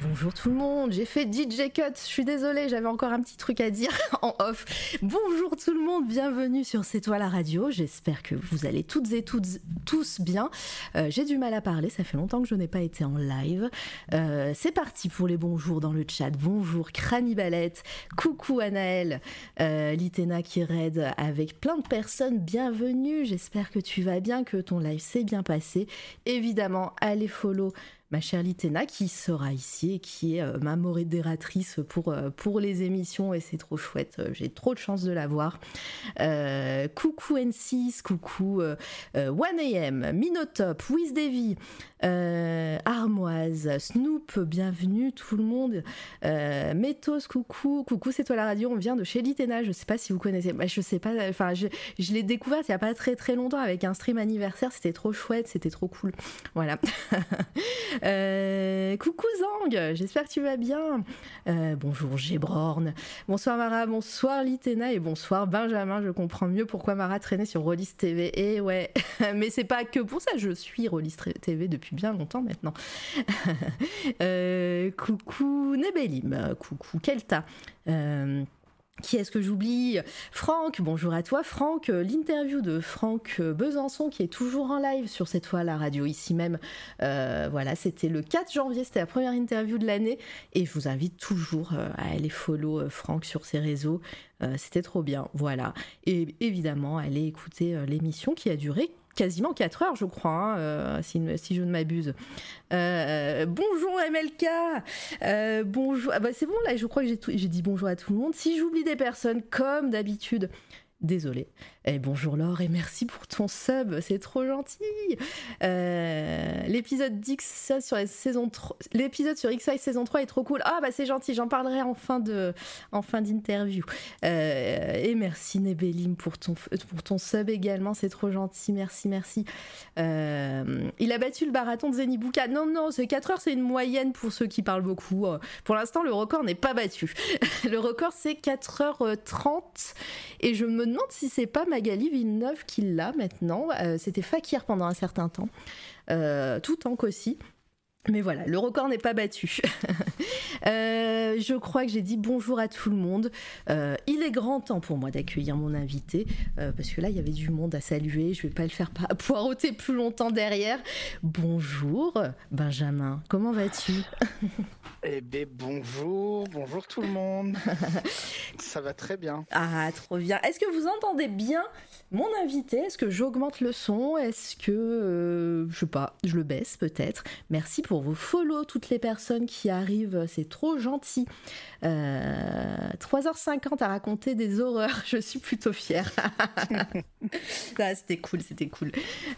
Bonjour tout le monde, j'ai fait DJ Cut, je suis désolée, j'avais encore un petit truc à dire en off. Bonjour tout le monde, bienvenue sur C'est toi la radio, j'espère que vous allez toutes et toutes, tous bien. Euh, j'ai du mal à parler, ça fait longtemps que je n'ai pas été en live. Euh, c'est parti pour les bonjours dans le chat. Bonjour Cranibalette, coucou Anaël, euh, Litena qui raid avec plein de personnes, bienvenue, j'espère que tu vas bien, que ton live s'est bien passé. Évidemment, allez follow ma chère Litena qui sera ici et qui est euh, ma modératrice pour, euh, pour les émissions et c'est trop chouette, euh, j'ai trop de chance de la voir. coucou N6, coucou 1AM, Minotop, WizDevi, Armoise, Snoop, bienvenue tout le monde. Métos, coucou, coucou c'est toi la radio, on vient de chez Litena, je sais pas si vous connaissez, bah, je sais pas, enfin je, l'ai découvert il y a pas très très longtemps avec un stream anniversaire, c'était trop chouette, c'était trop cool. Voilà. Euh, coucou Zang, j'espère que tu vas bien. Euh, bonjour Gébrorn. Bonsoir Mara, bonsoir Litena et bonsoir Benjamin. Je comprends mieux pourquoi Mara traînait sur Rollis TV. Et ouais, mais c'est pas que pour ça, je suis Rollis TV depuis bien longtemps maintenant. Euh, coucou Nebelim, coucou Kelta. Qui est-ce que j'oublie? Franck, bonjour à toi Franck, euh, l'interview de Franck euh, Besançon qui est toujours en live sur cette fois la radio ici même. Euh, voilà, c'était le 4 janvier, c'était la première interview de l'année et je vous invite toujours à aller follow Franck sur ses réseaux. c'était trop bien, voilà. Et évidemment, aller écouter l'émission qui a duré quasiment 4 heures, je crois, hein, euh, si, je ne m'abuse. Euh, bonjour MLK euh, Bonjour. Ah bah c'est bon, là, je crois que j'ai dit bonjour à tout le monde. Si j'oublie des personnes, comme d'habitude, désolé. Et bonjour Laure et merci pour ton sub, c'est trop gentil. Euh, l'épisode sur la saison 3, l'épisode sur XI saison 3 est trop cool. Ah bah c'est gentil, j'en parlerai en fin de en fin d'interview. Euh, et merci Nebelim pour ton pour ton sub également, c'est trop gentil. Merci, merci. Euh, il a battu le marathon de Zenibuka. Non non, c'est 4 heures, c'est une moyenne pour ceux qui parlent beaucoup. Pour l'instant, le record n'est pas battu. le record c'est 4h30 et je me demande si c'est pas Magali Villeneuve qui l'a maintenant. Euh, c'était Fakir pendant un certain temps, euh, tout temps qu'aussi. Mais voilà, le record n'est pas battu. Euh, je crois que j'ai dit bonjour à tout le monde. il est grand temps pour moi d'accueillir mon invité, parce que là, il y avait du monde à saluer. Je vais pas le faire poireauter plus longtemps derrière. Bonjour, Benjamin. Comment vas-tu? Eh bien, bonjour, bonjour tout le monde. Ça va très bien. Ah, trop bien. Est-ce que vous entendez bien mon invité? Est-ce que j'augmente le son? Est-ce que, euh, je sais pas, je le baisse peut-être? Merci pour vos follow, toutes les personnes qui arrivent, c'est trop gentil. 3h50 euh, à raconter des horreurs, je suis plutôt fière. ah, c'était cool, c'était cool.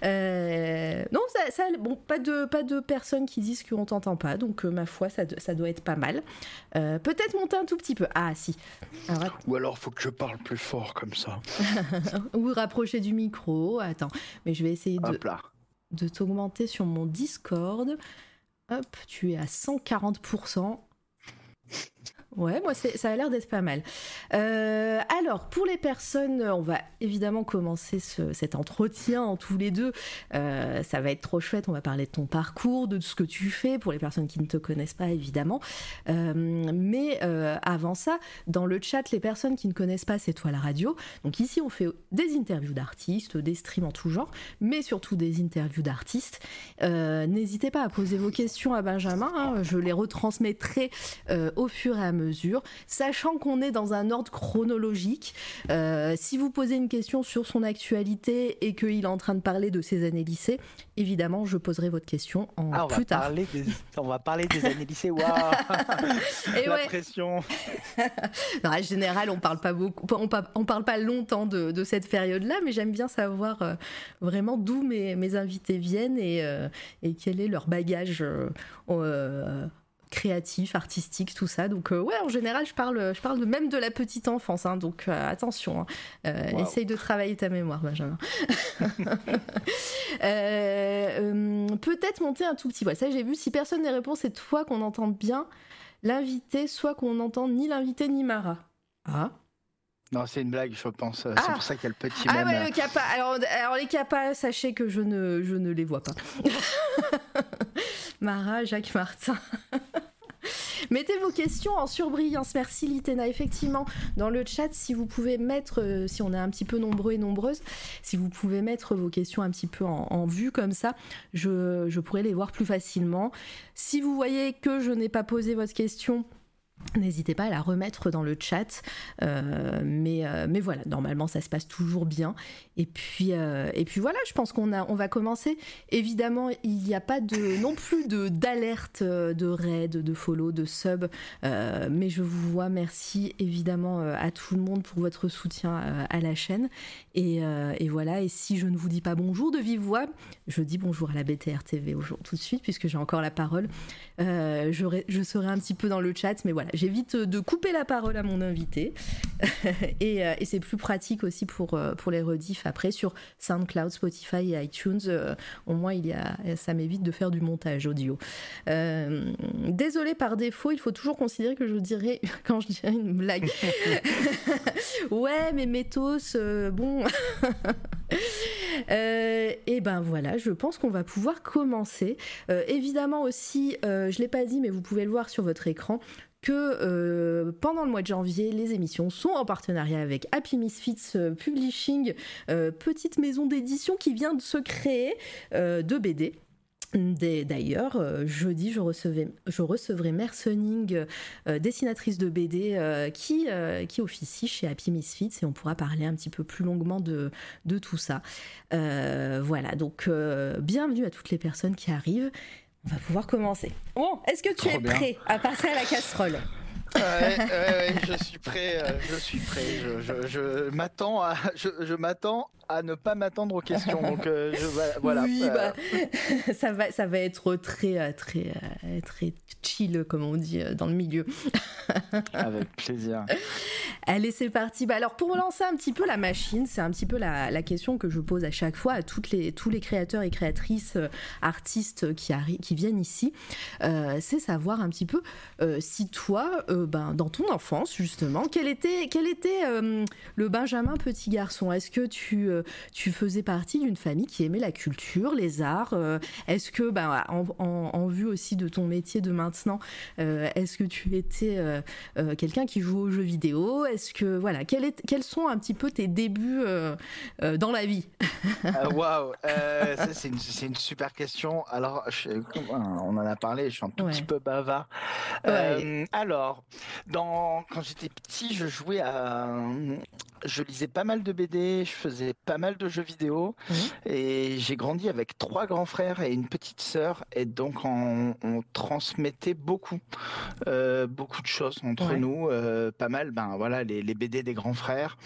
Euh, non, ça, bon, pas de, pas de personnes qui disent qu'on t'entend pas, donc ma foi, ça, ça doit être pas mal. Euh, peut-être monter un tout petit peu. Ah, si. Ou alors, faut que je parle plus fort comme ça. Ou rapprocher du micro. Attends, mais je vais essayer de, de t'augmenter sur mon Discord. Hop, tu es à 140%. Ouais, moi ça a l'air d'être pas mal. Euh, alors, pour les personnes, on va évidemment commencer cet entretien en tous les deux. Euh, ça va être trop chouette, on va parler de ton parcours, de ce que tu fais, pour les personnes qui ne te connaissent pas évidemment. Euh, mais avant ça, dans le chat, les personnes qui ne connaissent pas C'est toi la radio. Donc ici, on fait des interviews d'artistes, des streams en tout genre, mais surtout des interviews d'artistes. N'hésitez pas à poser vos questions à Benjamin, hein. je les retransmettrai au fur et à mesure mesure, sachant qu'on est dans un ordre chronologique. Euh, si vous posez une question sur son actualité et qu'il est en train de parler de ses années lycée, évidemment, je poserai votre question en ah, plus tard. on va parler des années lycée, waouh La pression En général, on parle pas beaucoup, on, on parle pas longtemps de, cette période-là, mais j'aime bien savoir euh, vraiment d'où mes, mes, invités viennent et, euh, et, quel est leur bagage créatif, artistique, tout ça. Donc euh, ouais, en général, je parle, je parle même de la petite enfance. Hein, donc euh, attention, hein. euh, essaye de travailler ta mémoire, Benjamin. Peut-être monter un tout petit. Ouais, ça j'ai vu. Si personne n'est répond, c'est toi qu'on entende bien l'invité, soit qu'on n'entend ni l'invité ni Mara. Ah. Non, c'est une blague, je pense. C'est Ah. pour ça qu'il y a le petit Ah même. ouais, le kappa. Alors, alors les kappas, sachez que je ne, je ne les vois pas. Mara, Jacques Martin. Mettez vos questions en surbrillance. Merci Litena. Effectivement, dans le chat, si vous pouvez mettre, euh, si on est un petit peu nombreux et nombreuses, si vous pouvez mettre vos questions un petit peu en, vue comme ça, je, je pourrais les voir plus facilement. Si vous voyez que je n'ai pas posé votre question, N'hésitez pas à la remettre dans le chat, Euh, mais, euh, mais voilà, normalement ça se passe toujours bien. Et puis, euh, voilà, je pense qu'on va commencer. Évidemment, il n'y a pas de, non plus d'alerte de raid, de follow, de sub, mais je vous vois. Merci évidemment à tout le monde pour votre soutien à la chaîne. Et, et voilà, et si je ne vous dis pas bonjour de vive voix, je dis bonjour à la BTR TV aujourd'hui tout de suite, puisque j'ai encore la parole. Euh, je serai un petit peu dans le chat, mais voilà, j'évite de couper la parole à mon invité. et euh, et c'est plus pratique aussi pour, euh, pour les rediffs après sur SoundCloud, Spotify et iTunes. Euh, au moins, il y a, ça m'évite de faire du montage audio. Euh, désolé par défaut, il faut toujours considérer que je dirais, quand je dirais une blague, ouais, mais Métos, euh, bon. Euh, et ben voilà, je pense qu'on va pouvoir commencer. Euh, évidemment aussi, euh, je l'ai pas dit, mais vous pouvez le voir sur votre écran que euh, pendant le mois de janvier, les émissions sont en partenariat avec Happy Misfits euh, Publishing, euh, petite maison d'édition qui vient de se créer euh, de BD. D'ailleurs, euh, jeudi, je, recevrai Mercening, euh, dessinatrice de BD, euh, qui, euh, officie chez Happy Misfits et on pourra parler un petit peu plus longuement de, de tout ça. Euh, voilà, donc euh, bienvenue à toutes les personnes qui arrivent. On va pouvoir commencer. Bon, est-ce que tu Trop es bien. prêt à passer à la casserole Ouais, ouais, ouais, je suis prêt. euh, je suis prêt. Je, je- je m'attends à, je, je m'attends à ne pas m'attendre aux questions. Donc euh, je, voilà. Oui, Euh, bah, ça, va, ça va être très, euh, très, très chill, comme on dit dans le milieu. Avec plaisir. Allez, c'est parti. Bah, alors, pour lancer un petit peu la machine, c'est un petit peu la, la question que je pose à chaque fois à toutes les, tous les créateurs et créatrices, artistes qui, qui viennent ici. Euh, c'est savoir un petit peu euh, si toi, ben, dans ton enfance, justement, quel était, quel était le Benjamin petit garçon? Est-ce que tu, euh, tu faisais partie d'une famille qui aimait la culture, les arts euh, Est-ce que, ben, en, en- en vue aussi de ton métier de maintenant, euh, est-ce que tu étais quelqu'un qui joue aux jeux vidéo? Est-ce que voilà, quel est- quels sont un petit peu tes débuts dans la vie? Waouh, ça, c'est une, super question. Alors, je- on en a parlé, je suis un tout Ouais. petit peu bavard. Euh, alors, dans, quand j'étais petit, je jouais à. Je lisais pas mal de BD, je faisais pas mal de jeux vidéo, Mhm. et j'ai grandi avec trois grands frères et une petite sœur, et donc on, on transmettait beaucoup, euh, beaucoup de choses entre Ouais. nous, euh, pas mal, ben voilà, les, les BD des grands frères,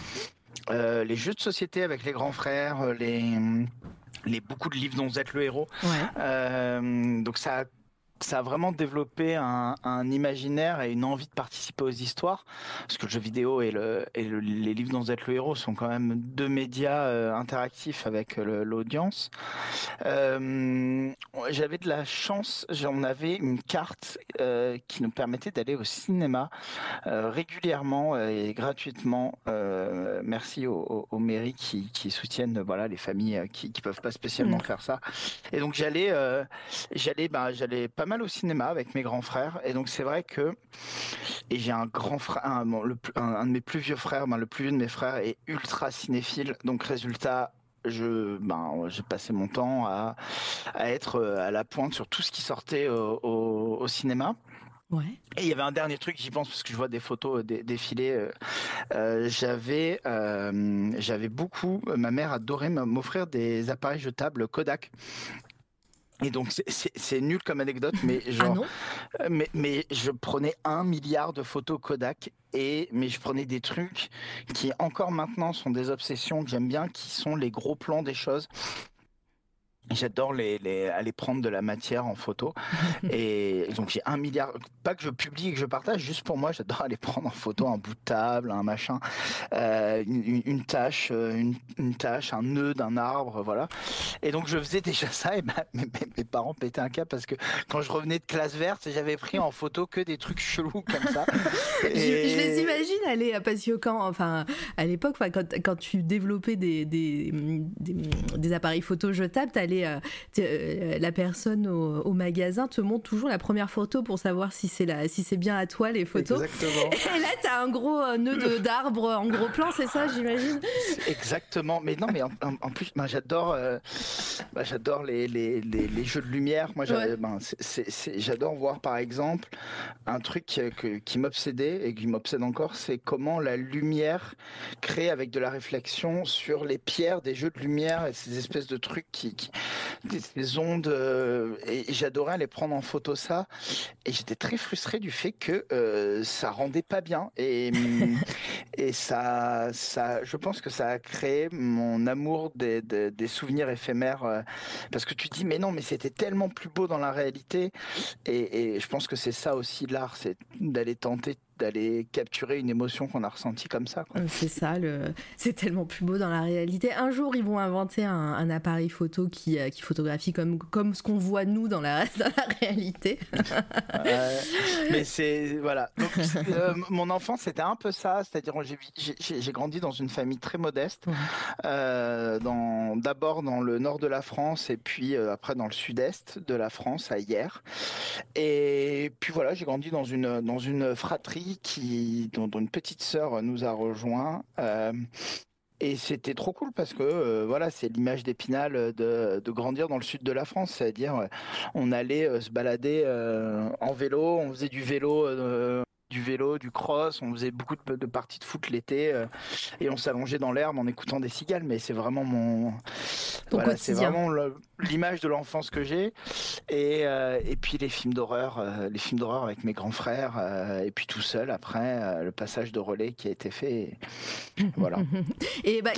euh, les jeux de société avec les grands frères, les, les beaucoup de livres dont vous êtes le héros. Ouais. Euh, donc ça a, ça a vraiment développé un, un imaginaire et une envie de participer aux histoires, parce que le jeu vidéo et, le, et le- les livres dont vous êtes le héros sont quand même deux médias euh, interactifs avec l'audience. Euh, J'avais de la chance, j'en avais une carte euh, qui nous permettait d'aller au cinéma régulièrement et gratuitement. Merci aux, aux- aux mairies qui, qui soutiennent voilà les familles qui, qui peuvent pas spécialement Mm. faire ça. Et donc j'allais j'allais ben, j'allais pas mal au cinéma avec mes grands frères et donc c'est vrai que et j'ai un grand frère un, bon, le plus- un, un de mes plus vieux frères ben, le plus vieux de mes frères est ultra cinéphile donc résultat je ben j'ai passé mon temps à, à être euh, à la pointe sur tout ce qui sortait au, au- au cinéma Ouais. et il y avait un dernier truc, j'y pense parce que je vois des photos euh, dé- défiler. euh, euh, j'avais, euh, j'avais beaucoup. Ma mère adorait m'offrir des appareils jetables Kodak. Et donc c'est- nul comme anecdote, mais Ah genre, euh, mais, mais je prenais un milliard de photos Kodak et mais je prenais des trucs qui encore maintenant sont des obsessions que j'aime bien, qui sont les gros plans des choses. J'adore les, les, aller prendre de la matière en photo. Et donc j'ai un milliard, pas que je publie et que je partage, juste pour moi, j'adore aller prendre en photo un bout de table, un machin, euh, une, une- tâche, euh, une, une tâche, un nœud d'un arbre, voilà. Et donc je faisais déjà ça et mes, parents pétaient un câble parce que quand je revenais de classe verte, j'avais pris en photo que des trucs chelous comme ça. je, je les imagine parce que quand, enfin, à l'époque, quand, quand tu développais des, des, des, appareils photo jetables, allais, euh, la personne au, magasin te montre toujours la première photo pour savoir si c'est la, si c'est bien à toi les photos. Exactement. Et là, t'as un gros nœud d'arbre en gros plan, c'est ça, j'imagine? Exactement. Mais non, mais en, plus, ben, j'adore, ben, j'adore les, les, les, jeux de lumière. Moi, ben, j'adore voir par exemple un truc qui m'obsédait et qui m'obsède encore, c'est comment la lumière crée avec de la réflexion sur les pierres des jeux de lumière et ces espèces de trucs qui, des, ondes. Euh, et, j'adorais aller prendre en photo ça. Et j'étais très frustré du fait que euh, ça rendait pas bien. Et, et ça, ça, je pense que ça a créé mon amour des, des, souvenirs éphémères. Euh, parce que tu dis, mais non, mais c'était tellement plus beau dans la réalité. Et, et je pense que c'est ça aussi l'art, c'est d'aller tenter d'aller capturer une émotion qu'on a ressentie comme ça. Euh, c'est ça, le... c'est tellement plus beau dans la réalité. Un jour, ils vont inventer un, appareil photo qui, euh, qui photographie comme, comme ce qu'on voit nous dans la, dans la réalité. mais c'est voilà. Euh, mon enfance, c'était un peu ça, c'est-à-dire j'ai grandi dans une famille très modeste, dans d'abord dans le nord de la France et puis après dans le sud-est de la France, à hier. Et puis voilà, j'ai grandi dans une dans une fratrie qui, dont, une petite sœur nous a rejoint. Euh, et c'était trop cool parce que euh, voilà, c'est l'image d'Épinal de, grandir dans le sud de la France, c'est-à-dire euh, on allait se balader en vélo, on faisait du vélo du vélo, du cross, on faisait beaucoup de, parties de foot l'été euh, et on s'allongeait dans l'herbe en écoutant des cigales. Mais c'est vraiment mon, voilà, c'est vraiment l'image de l'enfance que j'ai. Et, euh, et puis les films d'horreur, euh, les films d'horreur avec mes grands frères et puis tout seul après le passage de relais qui a été fait. voilà. et bah,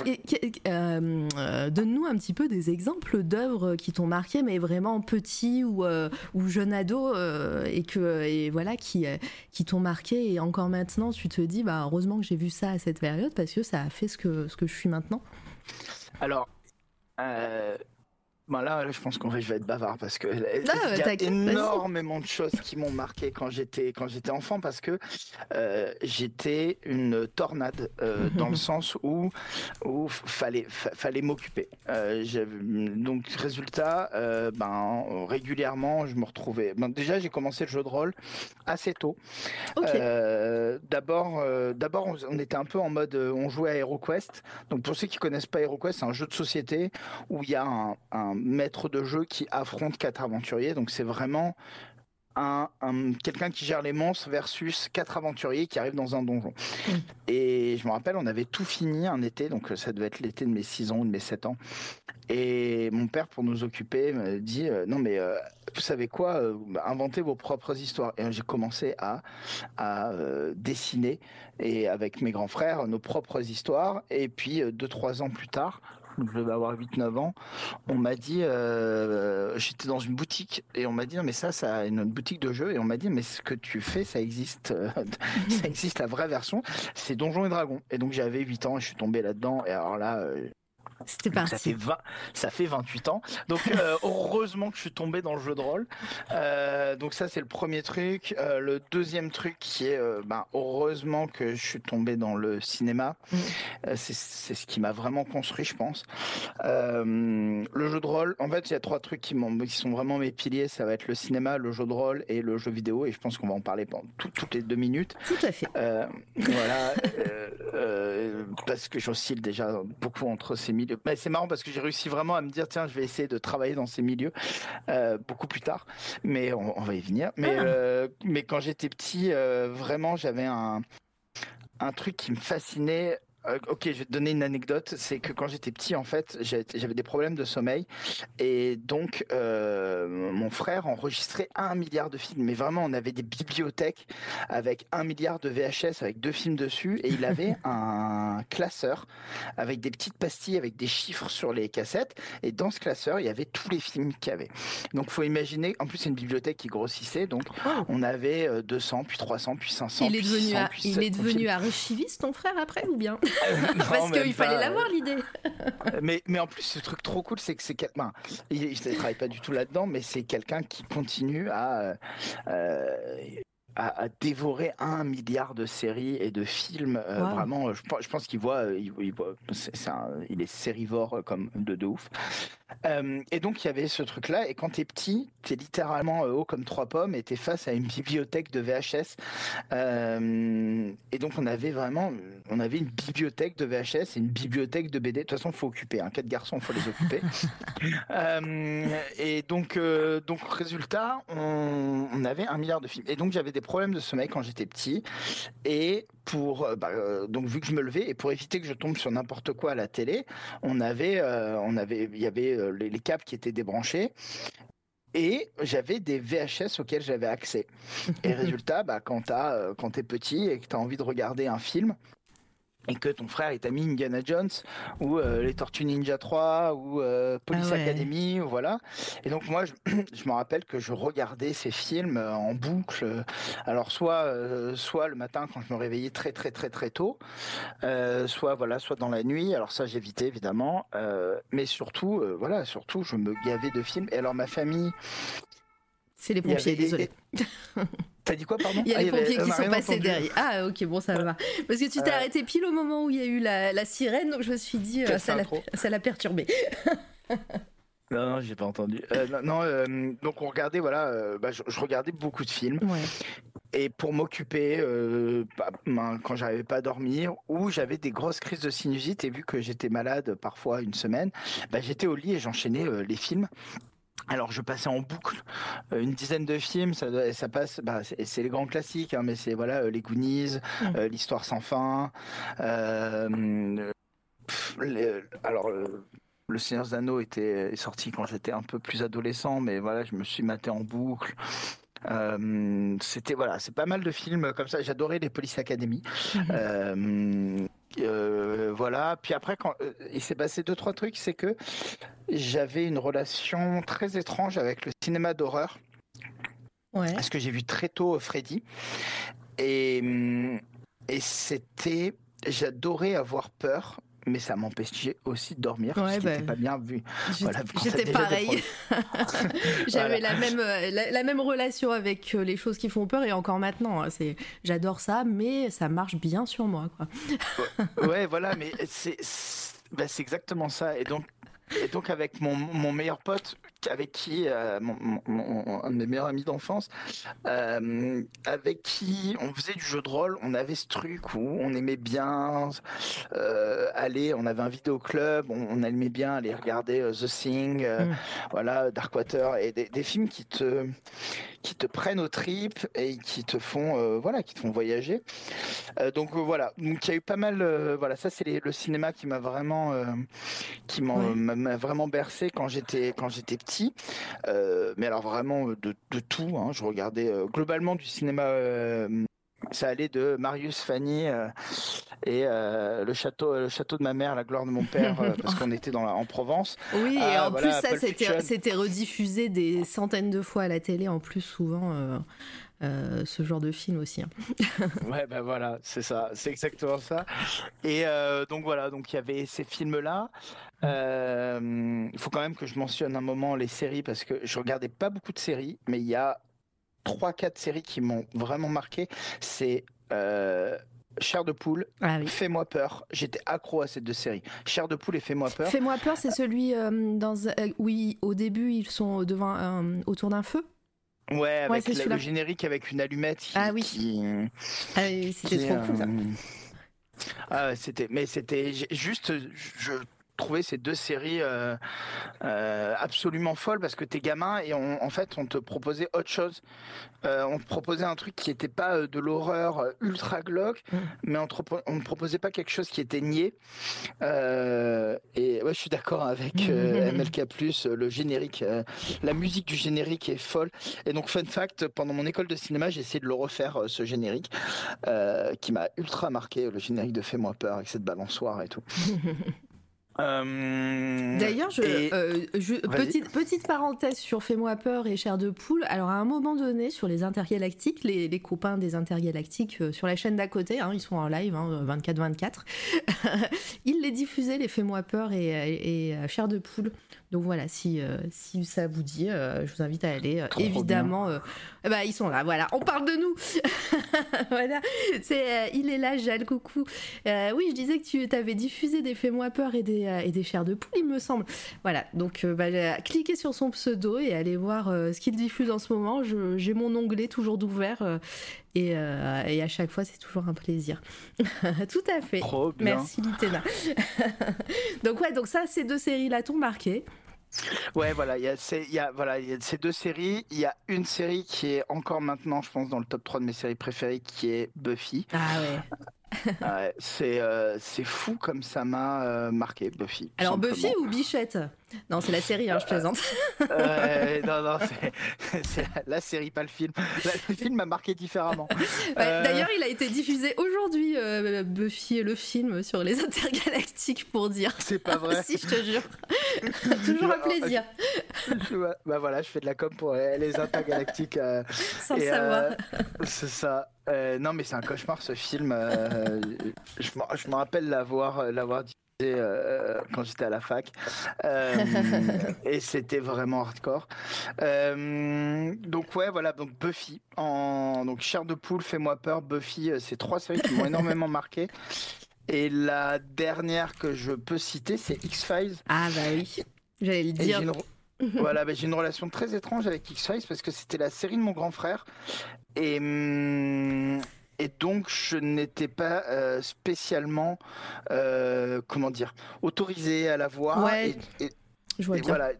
donne-nous un petit peu des exemples d'œuvres qui t'ont marqué, mais vraiment petit ou, ou jeune ado et que et voilà qui qui t'ont marqué et encore maintenant tu te dis bah heureusement que j'ai vu ça à cette période parce que ça a fait ce que ce que je suis maintenant. Alors euh, là, je pense qu'on va, je vais être bavard parce que il y a énormément de choses qui m'ont marqué quand j'étais quand j'étais enfant parce que euh, j'étais une tornade euh, dans le sens où où fallait fallait m'occuper. Euh, donc résultat, ben régulièrement, je me retrouvais. Ben, déjà, j'ai commencé le jeu de rôle assez tôt. d'abord, d'abord, on, était un peu en mode, on jouait à HeroQuest. Donc pour ceux qui connaissent pas HeroQuest, c'est un jeu de société où il y a un, un maître de jeu qui affronte quatre aventuriers. Donc c'est vraiment un, quelqu'un qui gère les monstres versus quatre aventuriers qui arrivent dans un donjon. Mm. Et je me rappelle, on avait tout fini un été, donc ça devait être l'été de mes 6 ans ou de mes 7 ans. Et mon père, pour nous occuper, me dit euh, Non, mais euh, vous savez quoi euh, Inventez vos propres histoires. Et j'ai commencé à, à dessiner, et avec mes grands frères, nos propres histoires. Et puis, 2-3 ans plus tard, je devais avoir 8-9 ans, on m'a dit, euh, j'étais dans une boutique et on m'a dit, mais ça, ça une boutique de jeux et on m'a dit, mais ce que tu fais, ça existe, euh, ça existe la vraie version, c'est Donjons et Dragons. Et donc j'avais 8 ans et je suis tombé là-dedans et alors là, euh, c'était parti. Ça fait, 20, ça fait 28 ans. Donc, euh, heureusement que je suis tombé dans le jeu de rôle. Euh, donc, ça, c'est le premier truc. Euh, le deuxième truc qui est, ben, heureusement que je suis tombé dans le cinéma. Mm. c'est ce qui m'a vraiment construit, je pense. le jeu de rôle, en fait, il y a trois trucs qui, qui sont vraiment mes piliers. Ça va être le cinéma, le jeu de rôle et le jeu vidéo. Et je pense qu'on va en parler pendant toutes les deux minutes. Tout à fait. voilà. parce que j'oscille déjà beaucoup entre ces milieux c'est marrant parce que j'ai réussi vraiment à me dire tiens, je vais essayer de travailler dans ces milieux euh, beaucoup plus tard, mais on, va y venir. Mais ah. euh, mais quand j'étais petit, euh, vraiment, j'avais un un truc qui me fascinait euh, ok, je vais te donner une anecdote. C'est que quand j'étais petit, en fait, j'avais des problèmes de sommeil. Et donc, euh, mon frère enregistrait un milliard de films. Mais vraiment, on avait des bibliothèques avec un milliard de VHS avec deux films dessus. Et il avait un classeur avec des petites pastilles avec des chiffres sur les cassettes. Et dans ce classeur, il y avait tous les films qu'il y avait. Donc, faut imaginer. En plus, c'est une bibliothèque qui grossissait. Donc, on avait 200, euh, puis 300, puis 500. Il est devenu, il est devenu archiviste, ton frère, après, ou bien? Parce qu'il fallait l'avoir l'idée. mais, mais en plus, ce truc trop cool, c'est que c'est quelqu'un. il ne travaille pas du tout là-dedans, mais c'est quelqu'un qui continue à. Euh, a, dévoré un milliard de séries et de films. Euh, vraiment, je, je pense qu'il voit, il, il, il, est sérivore comme de, de ouf. Euh, et donc il y avait ce truc-là. Et quand t'es petit, t'es littéralement haut comme trois pommes et t'es face à une bibliothèque de VHS. Euh, et donc on avait vraiment, on avait une bibliothèque de VHS et une bibliothèque de BD. De toute façon, faut occuper. Hein. Quatre garçons, faut les occuper. et donc, donc résultat, on, on avait un milliard de films. Et donc j'avais des problèmes de sommeil quand j'étais petit. Et pour euh, bah, euh, donc vu que je me levais et pour éviter que je tombe sur n'importe quoi à la télé, on avait euh, on avait il y avait les, les, câbles qui étaient débranchés et j'avais des VHS auxquels j'avais accès. Et résultat, bah, quand tu quand es petit et que tu as envie de regarder un film, et que ton frère il t'a mis Indiana Jones ou euh, les Tortues Ninja 3 ou euh, Police ah Academy voilà. Et donc moi je, je, me rappelle que je regardais ces films euh, en boucle alors soit soit le matin quand je me réveillais très très très très tôt soit voilà soit dans la nuit. Alors ça j'évitais évidemment mais surtout voilà surtout je me gavais de films. Et alors ma famille c'est les pompiers désolé T'as dit quoi, pardon Il y a ah, les pompiers qui sont passés derrière. Ah, ok, bon, ça va. Parce que tu t'es euh. arrêté pile au moment où il y a eu la, la sirène, donc je me suis dit, euh, ça l'a perturbé. non, non, j'ai pas entendu. Euh, non, euh, donc on regardait, voilà, bah, je, je, regardais beaucoup de films. Ouais. Et pour m'occuper, bah, ben, quand j'arrivais pas à dormir, ou j'avais des grosses crises de sinusite, et vu que j'étais malade parfois une semaine, bah, j'étais au lit et j'enchaînais les films. Alors je passais en boucle euh, une dizaine de films, ça, ça passe, bah, c'est les grands classiques, hein, mais c'est voilà euh, les Goonies, mmh. euh, l'histoire sans fin. Euh, les, alors le Seigneur des Anneaux était est sorti quand j'étais un peu plus adolescent, mais voilà je me suis maté en boucle. C'était voilà, c'est pas mal de films comme ça. J'adorais les Police Academy. Mmh. Euh, euh, voilà. Puis après, quand euh, il s'est passé deux trois trucs, c'est que j'avais une relation très étrange avec le cinéma d'horreur. Ouais. Parce que j'ai vu très tôt Freddy et et c'était j'adorais avoir peur mais ça m'empêchait aussi de dormir ouais, parce bah, pas bien vu. J'étais pareil. J'avais la même euh, la, même relation avec euh, les choses qui font peur et encore maintenant. Hein, c'est j'adore ça, mais ça marche bien sur moi, quoi. ouais, voilà, mais c'est bah, c'est exactement ça. Et donc et donc avec mon, mon meilleur pote, avec qui, euh, mon, mon, un de mes meilleurs amis d'enfance, euh, avec qui on faisait du jeu de rôle, on avait ce truc où on aimait bien euh, aller, on avait un vidéoclub, on, on aimait bien aller regarder The Thing, euh, mm. voilà, Darkwater, et des, des, films qui te qui te prennent aux tripes et qui te font voilà, qui te font voyager. donc voilà, donc il y a eu pas mal, voilà, ça c'est le cinéma qui m'a vraiment qui m'a m'a vraiment bercé quand j'étais quand j'étais petit. Euh, mais alors vraiment de, de tout. Hein. Je regardais euh, globalement du cinéma. Euh, ça allait de Marius, Fanny euh, et euh, le château, le château de ma mère, la gloire de mon père, parce qu'on était dans la, en Provence. Oui, et en voilà, plus ça, c'était rediffusé des centaines de fois à la télé, en plus souvent. Euh, ce genre de film aussi. Hein. ouais, ben voilà, c'est ça, c'est exactement ça. Et euh, donc voilà, donc il y avait ces films-là. Euh, il faut quand même que je mentionne un moment les séries parce que je regardais pas beaucoup de séries, mais il y a trois, quatre séries qui m'ont vraiment marqué. C'est Cher de poule, ah Fais-moi peur. J'étais accro à ces deux séries. Cher de poule et Fais-moi peur. Fais-moi peur, c'est celui dans, où au début ils sont devant, autour d'un feu Ouais, avec le générique avec une allumette. ah oui. Qui, ah oui, c'était trop cool ça. Ah, c'était, mais c'était juste, je trouvé ces deux séries euh, euh, absolument folles parce que t'es gamin et on, en fait on te proposait autre chose. Euh, on te proposait un truc qui n'était pas de l'horreur ultra glauque, mm. mais on, te, ne proposait pas quelque chose qui était. Euh, et ouais, je suis d'accord avec MLK+, le générique, la musique du générique est folle. Et donc fun fact, pendant mon école de cinéma, j'ai essayé de le refaire ce générique qui m'a ultra marqué, le générique de Fais-moi peur avec cette balançoire et tout. Euh, D'ailleurs, je, et- euh, je- petite, petite parenthèse sur Fais-moi peur et Chair de poule. Alors, à un moment donné, sur les intergalactiques, les, les copains des intergalactiques euh, sur la chaîne d'à côté, hein, ils sont en live, hein, 24-24, ils les diffusaient, les Fais-moi peur et, Chair de poule. Donc voilà, si, si ça vous dit, je vous invite à aller. Trop évidemment, ben, ils sont là, voilà, on parle de nous. voilà, c'est, il est là, Jal, coucou. Oui, je disais que tu avais diffusé des Fais-moi peur et des, euh, et des chairs de poule, il me semble. Voilà, donc euh, bah, cliquez sur son pseudo et allez voir euh, ce qu'il diffuse en ce moment. J'ai mon onglet toujours d'ouvert et, euh, et à chaque fois, c'est toujours un plaisir. Tout à fait. Trop bien. Merci Litena. donc ouais, donc ça, ces deux séries-là t'ont marqué. Ouais, voilà, il y a, ces, il y a, voilà, il y a ces deux séries. Il y a une série qui est encore maintenant, je pense, dans le top 3 de mes séries préférées, qui est Buffy. Ah ouais. Ouais, c'est euh, c'est fou comme ça m'a euh, marqué, Buffy. Alors Buffy ou Bichette? Non, c'est la série, hein, je plaisante. Euh, non, non, c'est- la, série, pas le film. Le film m'a marqué différemment. Ouais, Euh, D'ailleurs, il a été diffusé aujourd'hui, euh, Buffy et le film sur les intergalactiques pour dire. C'est pas vrai. si, je te jure. Toujours un plaisir, Je- bah voilà, je fais de la com pour les les intergalactiques. euh, sans et, savoir. euh, c'est ça. Euh, non, mais c'est un cauchemar ce film. euh, je me- rappelle l'avoir l'avoir diffusé euh, quand j'étais à la fac. Euh, et c'était vraiment hardcore. Euh, donc ouais, voilà, donc Buffy, en donc Chair de poule, Fais-moi peur, Buffy, c'est trois séries qui m'ont énormément marqué. Et la dernière que je peux citer, c'est X-Files. Ah bah oui, j'allais le dire. j'ai une, voilà, bah, j'ai une relation très étrange avec X-Files parce que c'était la série de mon grand frère. Et, hum, et donc, je n'étais pas euh, spécialement, euh, comment dire, autorisé à la voir. Ouais, et, et- Je vois et bien. voilà.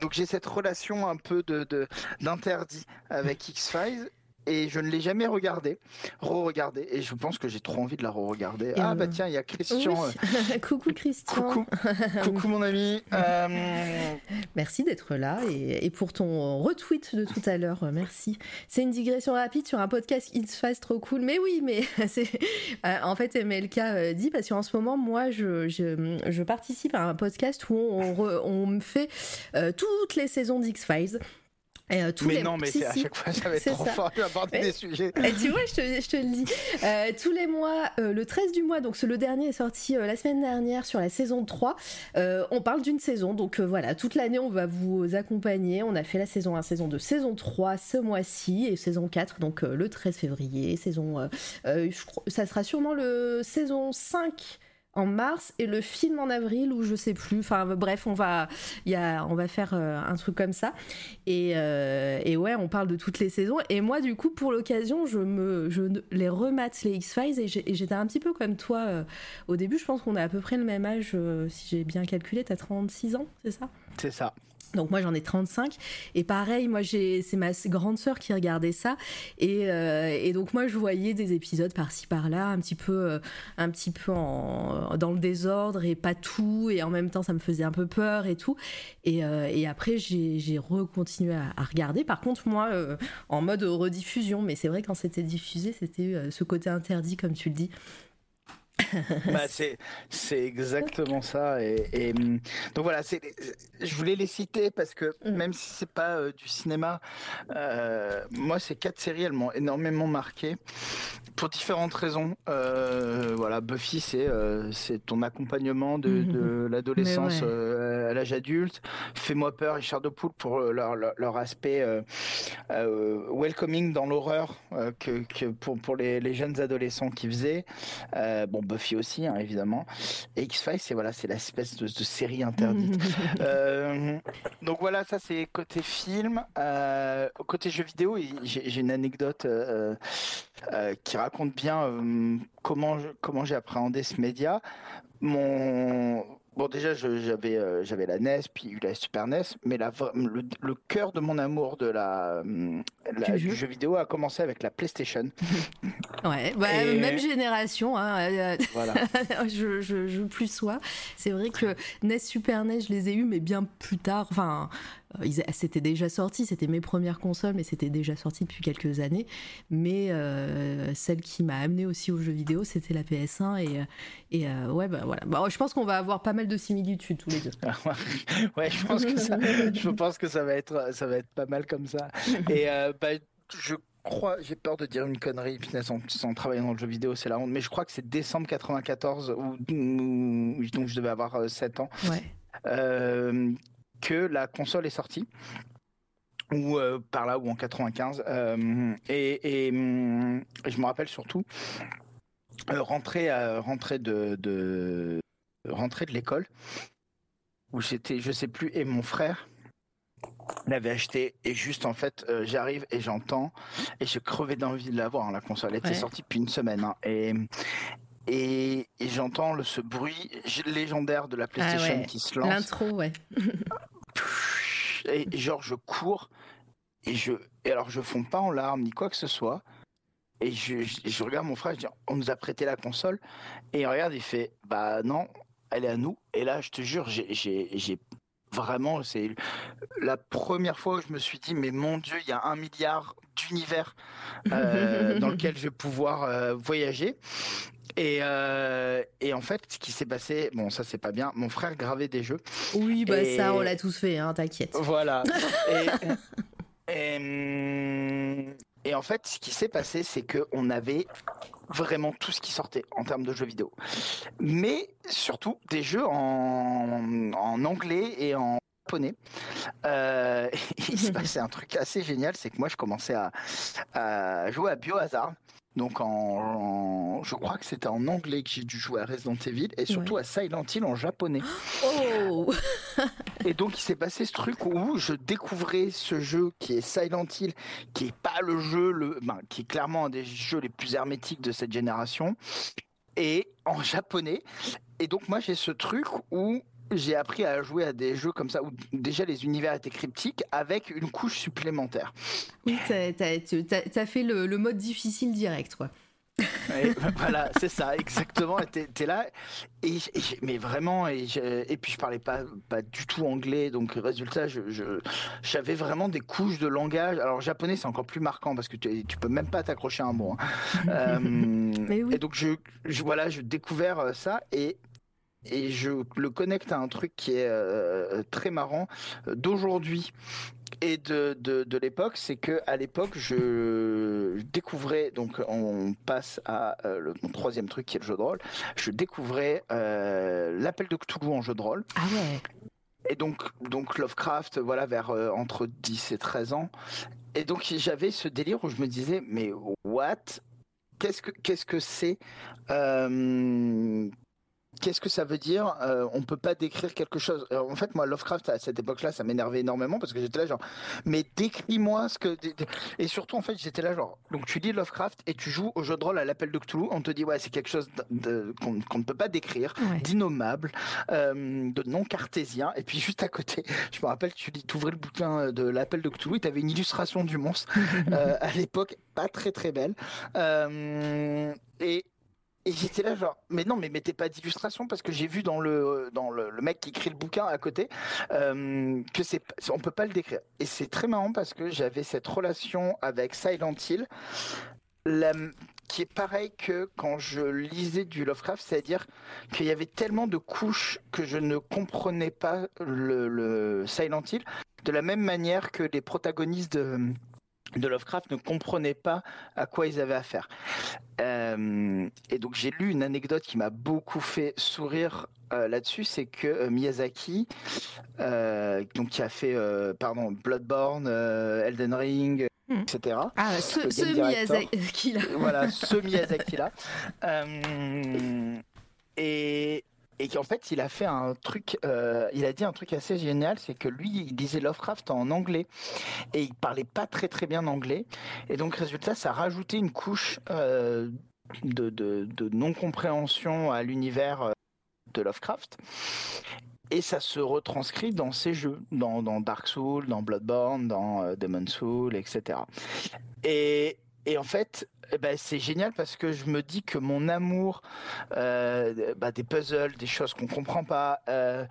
Donc, j'ai cette relation un peu de, d'interdit avec X-Files. Et je ne l'ai jamais regardé, re-regardé, et je pense que j'ai trop envie de la re-regarder. Ah euh, bah tiens, il y a Christian. Oui. Coucou Christian. coucou, coucou mon ami. Euh, Merci d'être là et, et pour ton retweet de tout à l'heure, merci. C'est une digression rapide sur un podcast X-Files trop cool. Mais oui, mais c'est euh, en fait MLK dit parce qu'en ce moment moi je, je, je participe à un podcast où on, re- on me fait euh, toutes les saisons d'X-Files. Et, euh, tous mais les... non, mais si, c'est à si. chaque fois, ça va être trop ça. fort Mais- des sujets. Et tu vois, je te, je te le dis. Euh, tous les mois, euh, le 13 du mois, donc le dernier est sorti euh, la semaine dernière sur la saison 3, euh, on parle d'une saison. Donc euh, voilà, toute l'année, on va vous accompagner. On a fait la saison 1, saison 2, saison 3 ce mois-ci et saison 4, donc le 13 février. Saison, je crois- ça sera sûrement le saison 5 en mars et le film en avril ou je sais plus. Enfin bref, on va, y a, on va faire euh, un truc comme ça. Et, euh, et ouais, on parle de toutes les saisons. Et moi, du coup, pour l'occasion, je me, je les remate les X-Files et j'étais un petit peu comme toi euh, au début. Je pense qu'on a à peu près le même âge, si j'ai bien calculé. T'as 36 ans, c'est ça? C'est ça. Donc moi j'en ai 35 et pareil moi j'ai c'est ma grande sœur qui regardait ça. Et, euh, et donc moi je voyais des épisodes par-ci par-là un petit peu euh, un petit peu dans le désordre et pas tout. Et en même temps ça me faisait un peu peur et tout. Et, euh, et après j'ai recontinué à, regarder. Par contre moi en mode rediffusion. Mais c'est vrai quand c'était diffusé c'était ce côté interdit comme tu le dis Bah, c'est c'est exactement ça et, et, hum, donc voilà c'est je voulais les citer parce que Mm. même si c'est pas euh, du cinéma euh, moi ces quatre séries elles m'ont énormément marqué pour différentes raisons Euh, voilà Buffy c'est c'est ton accompagnement de, de l'adolescence ouais. à l'âge adulte fais-moi peur et Chair de poule pour leur, leur, leur aspect welcoming dans l'horreur que, que pour, pour les, les jeunes adolescents qui faisaient bon Buffy aussi hein, évidemment. Et X-Files c'est voilà c'est l'espèce de, de série interdite. Euh, donc voilà ça c'est côté film. Euh, côté jeux vidéo j'ai une anecdote euh, qui raconte bien comment je- comment j'ai appréhendé ce média. Mon Bon, déjà, j'avais euh, j'avais la NES, puis eu la Super NES, mais la, le, le cœur de mon amour de la, la- Du jeu. jeu vidéo a commencé avec la PlayStation. ouais bah, Et- même génération hein, euh, Voilà. je, je, je plus sois. C'est vrai que NES, Super NES, je les ai eus, mais bien plus tard. Enfin, c'était déjà sorti, c'était mes premières consoles, mais c'était déjà sorti depuis quelques années. Mais celle qui m'a amené aussi aux jeux vidéo, c'était la PS1 et, et ouais, bah voilà. Bah, je pense qu'on va avoir pas mal de similitudes tous les deux. ouais, je pense que ça, je pense que ça va être, ça va être pas mal comme ça. Et bah, je crois, j'ai peur de dire une connerie, sans, sans travailler dans le jeu vidéo, c'est la honte, mais je crois que c'est décembre 94, où, donc je devais avoir 7 euh, ans, euh, que la console est sortie. Ou euh, par là, ou en 95. et, je me rappelle surtout rentrer, rentrer de, de, rentrer de l'école, où j'étais, je sais plus, et mon frère l'avait acheté et juste en fait euh, j'arrive et j'entends et je crevais d'envie de l'avoir hein, la console elle était sortie depuis une semaine hein, et et, j'entends le ce bruit légendaire de la ah PlayStation qui se lance. L'intro ouais. Et, genre je cours et je et alors je fonds pas en larmes ni quoi que ce soit. Et je, je, regarde mon frère je dis on nous a prêté la console. Et il regarde il fait bah non elle est à nous. Et là je te jure j'ai Vraiment, c'est la première fois où je me suis dit, mais mon Dieu, il y a un milliard d'univers euh, dans lequel je vais pouvoir euh, voyager. Et, euh, et, en fait, ce qui s'est passé, bon, ça c'est pas bien. Mon frère gravait des jeux. Oui, bah ça, on l'a tous fait, hein, t'inquiète. Voilà. et, hum, et, en fait, ce qui s'est passé, c'est que on avait vraiment tout ce qui sortait en termes de jeux vidéo. Mais surtout des jeux en, en anglais et en japonais. Euh, il se passait un truc assez génial, c'est que moi je commençais à, à jouer à Biohazard. Donc en, je crois que c'était en anglais que j'ai dû jouer à Resident Evil et surtout à Silent Hill en japonais. Oh et donc il s'est passé ce truc où je découvrais ce jeu qui est Silent Hill, qui est pas le jeu, le, ben, qui est clairement un des jeux les plus hermétiques de cette génération, et en japonais. Et donc moi j'ai ce truc où j'ai appris à jouer à des jeux comme ça où déjà les univers étaient cryptiques avec une couche supplémentaire. Oui, t'as as, fait le, mode difficile direct, quoi. voilà, c'est ça, exactement. T'es là, et, mais vraiment, et, et, puis je parlais pas, pas du tout anglais, donc résultat, j'avais je, vraiment des couches de langage. Alors japonais, c'est encore plus marquant parce que tu, tu peux même pas t'accrocher un mot. Hein. Euh, et donc je, je, voilà, je découvert euh, ça et et je le connecte à un truc qui est euh, très marrant euh, d'aujourd'hui et de, de, l'époque, c'est que à l'époque, je découvrais, donc on passe à euh, le, mon troisième truc qui est le jeu de rôle, je découvrais l'appel de Cthulhu en jeu de rôle. Ah ouais. Et donc, donc Lovecraft, voilà, vers entre 10 et 13 ans. Et donc j'avais ce délire où je me disais, mais what? Qu'est-ce que qu'est-ce que c'est? Qu'est-ce que ça veut dire euh, On peut pas décrire quelque chose. en fait, moi, Lovecraft à cette époque-là, ça m'énervait énormément parce que j'étais là genre, mais décris-moi ce que. Et surtout, en fait, j'étais là genre, donc tu lis Lovecraft et tu joues au jeu de rôle à l'appel de Cthulhu. On te dit ouais, c'est quelque chose qu'on ne peut pas décrire, d'innommable, euh, de non cartésien. Et puis juste à côté, je me rappelle, tu lis, ouvrais le bouquin de l'appel de Cthulhu, tu avais une illustration du monstre euh, à l'époque, pas très très belle. et et j'étais là genre, mais non, mais mettez pas d'illustration parce que j'ai vu dans le dans le, mec qui écrit le bouquin à côté euh, que c'est on peut pas le décrire. Et c'est très marrant parce que j'avais cette relation avec Silent Hill, qui est pareil que quand je lisais du Lovecraft, c'est-à-dire qu'il y avait tellement de couches que je ne comprenais pas le, le Silent Hill, de la même manière que les protagonistes de de Lovecraft ne comprenaient pas à quoi ils avaient affaire. Euh, et donc j'ai lu une anecdote qui m'a beaucoup fait sourire euh, là-dessus, c'est que euh, Miyazaki, donc qui a fait pardon Bloodborne, Elden Ring, hmm. etc. Ah, ce, ce Miyazaki là. Voilà, ce Miyazaki là. et et qu'en fait il a fait un truc, euh, il a dit un truc assez génial, c'est que lui il disait Lovecraft en anglais. Et il parlait pas très très bien anglais. Et donc résultat ça rajoutait une couche euh, de, de, non compréhension à l'univers euh, de Lovecraft. Et ça se retranscrit dans ses jeux, dans, Dark Souls, dans Bloodborne, dans Demon's Soul, etc. Et, et en fait, eh ben, c'est génial parce que je me dis que mon amour euh, bah, des puzzles, des choses qu'on comprend pas, euh,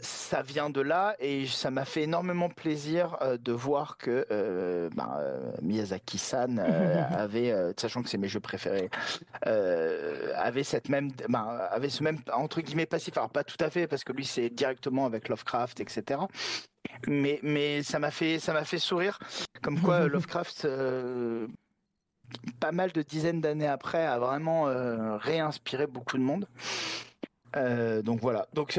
ça vient de là et ça m'a fait énormément plaisir euh, de voir que euh, ben, euh, Miyazaki-san avait, sachant que c'est mes jeux préférés, avait cette même, ben, avait ce même entre guillemets passif. Alors pas tout à fait parce que lui c'est directement avec Lovecraft, etc. Mais mais ça m'a fait ça m'a fait sourire, comme quoi Lovecraft. pas mal de dizaines d'années après, a vraiment réinspiré beaucoup de monde. Donc voilà. Donc,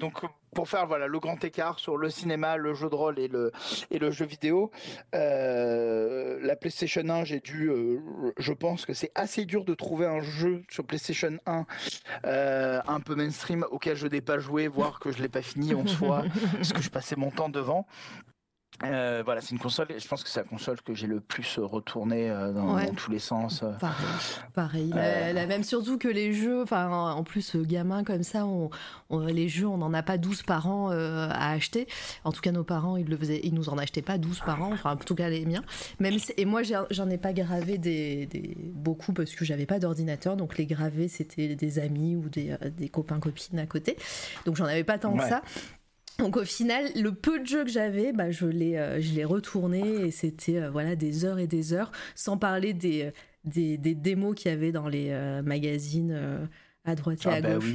donc pour faire voilà le grand écart sur le cinéma, le jeu de rôle et le et le jeu vidéo. Euh, la PlayStation 1, j'ai dû, euh, je pense que c'est assez dur de trouver un jeu sur PlayStation 1 euh, un peu mainstream auquel je n'ai pas joué, voire que je l'ai pas fini en soi, parce que je passais mon temps devant. Euh, voilà, c'est une console. Je pense que c'est la console que j'ai le plus retourné euh, dans, tous les sens. Euh. Pareil. La, même surtout que les jeux. Enfin, en plus, gamin comme ça, on, les jeux, on n'en a pas 12 par an à acheter. En tout cas, nos parents, ils le faisaient, ils nous en achetaient pas 12 par an. Enfin, en tout cas, les miens. Même et moi, j'en ai pas gravé des, beaucoup parce que j'avais pas d'ordinateur. Donc les gravés, c'était des amis ou des, copains copines à côté. Donc j'en avais pas tant que ça. Donc au final, le peu de jeux que j'avais, bah, je l'ai, euh, retourné et c'était euh, voilà des heures et des heures, sans parler des, euh, des, des démos qu'il y avait dans les magazines à droite et ah à bah gauche.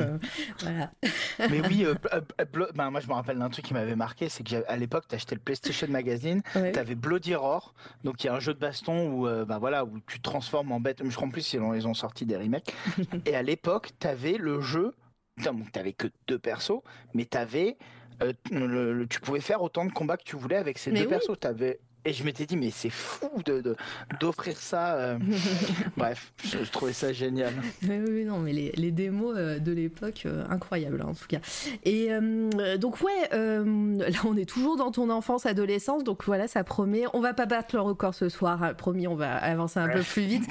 voilà. Mais oui, bah, moi je me rappelle d'un truc qui m'avait marqué, c'est qu'à l'époque, tu achetais le PlayStation Magazine, tu avais Bloody Roar, donc il y a un jeu de baston où, bah, voilà, où tu transformes en bête. Je crois en plus, ils ont, ils ont sorti des remakes. et à l'époque, tu avais le jeu, tu n'avais que deux persos, mais tu avais euh, tu pouvais faire autant de combats que tu voulais avec ces deux persos. Avais... Et je m'étais dit, mais c'est fou de, d'offrir ça. Euh. Bref, je, trouvais ça génial. Oui, oui, non, mais les, les démos euh, de l'époque, incroyables hein, en tout cas. Et donc, ouais, là, on est toujours dans ton enfance, adolescence. Donc voilà, ça promet. On va pas battre le record ce soir, hein, promis, on va avancer un peu plus vite.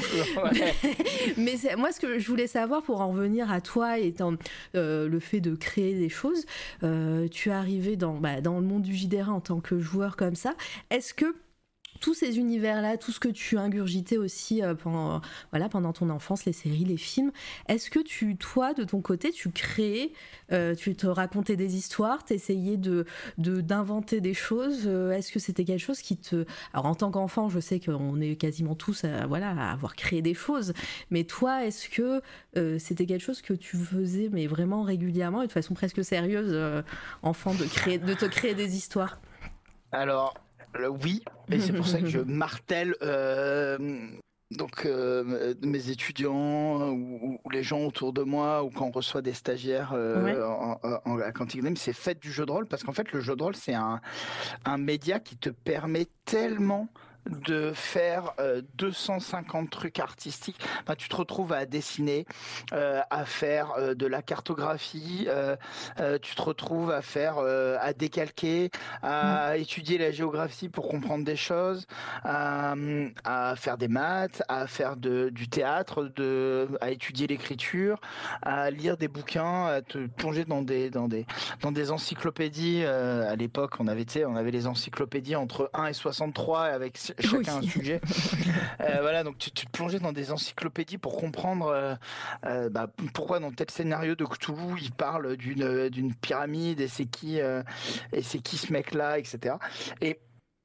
mais moi, ce que je voulais savoir pour en revenir à toi et le fait de créer des choses, tu es arrivé dans, bah, dans le monde du JDR en tant que joueur comme ça. Est-ce que tous ces univers-là, tout ce que tu ingurgitais aussi euh, pendant, voilà, pendant ton enfance, les séries, les films, est-ce que tu, toi, de ton côté, tu créais, euh, tu te racontais des histoires, t'essayais de, d'inventer des choses euh, Est-ce que c'était quelque chose qui te... Alors en tant qu'enfant, je sais qu'on est quasiment tous à, voilà, à avoir créé des choses, mais toi, est-ce que c'était quelque chose que tu faisais, mais vraiment régulièrement et de façon presque sérieuse, enfant, de, créer, de te créer des histoires? Alors, oui, et c'est pour ça que je martèle euh, donc euh, mes étudiants ou, les gens autour de moi ou quand on reçoit des stagiaires euh, en, à Quantic c'est fait du jeu de rôle parce qu'en fait le jeu de rôle c'est un, un média qui te permet tellement de faire 250 euh, trucs artistiques. tu te retrouves à dessiner, euh, à faire euh, de la cartographie, tu te retrouves à faire, à décalquer, à mm. étudier la géographie pour comprendre des choses, à, faire des maths, à faire du théâtre, de, à étudier l'écriture, à lire des bouquins, à te plonger dans des dans des dans des encyclopédies. à l'époque, on avait on avait les encyclopédies entre 1 et 63 avec chacun un sujet. Euh, voilà, donc tu, te plongeais dans des encyclopédies pour comprendre euh, euh, bah, pourquoi dans tel scénario de Cthulhu il parle d'une pyramide et c'est qui et c'est qui ce mec là, etc. Et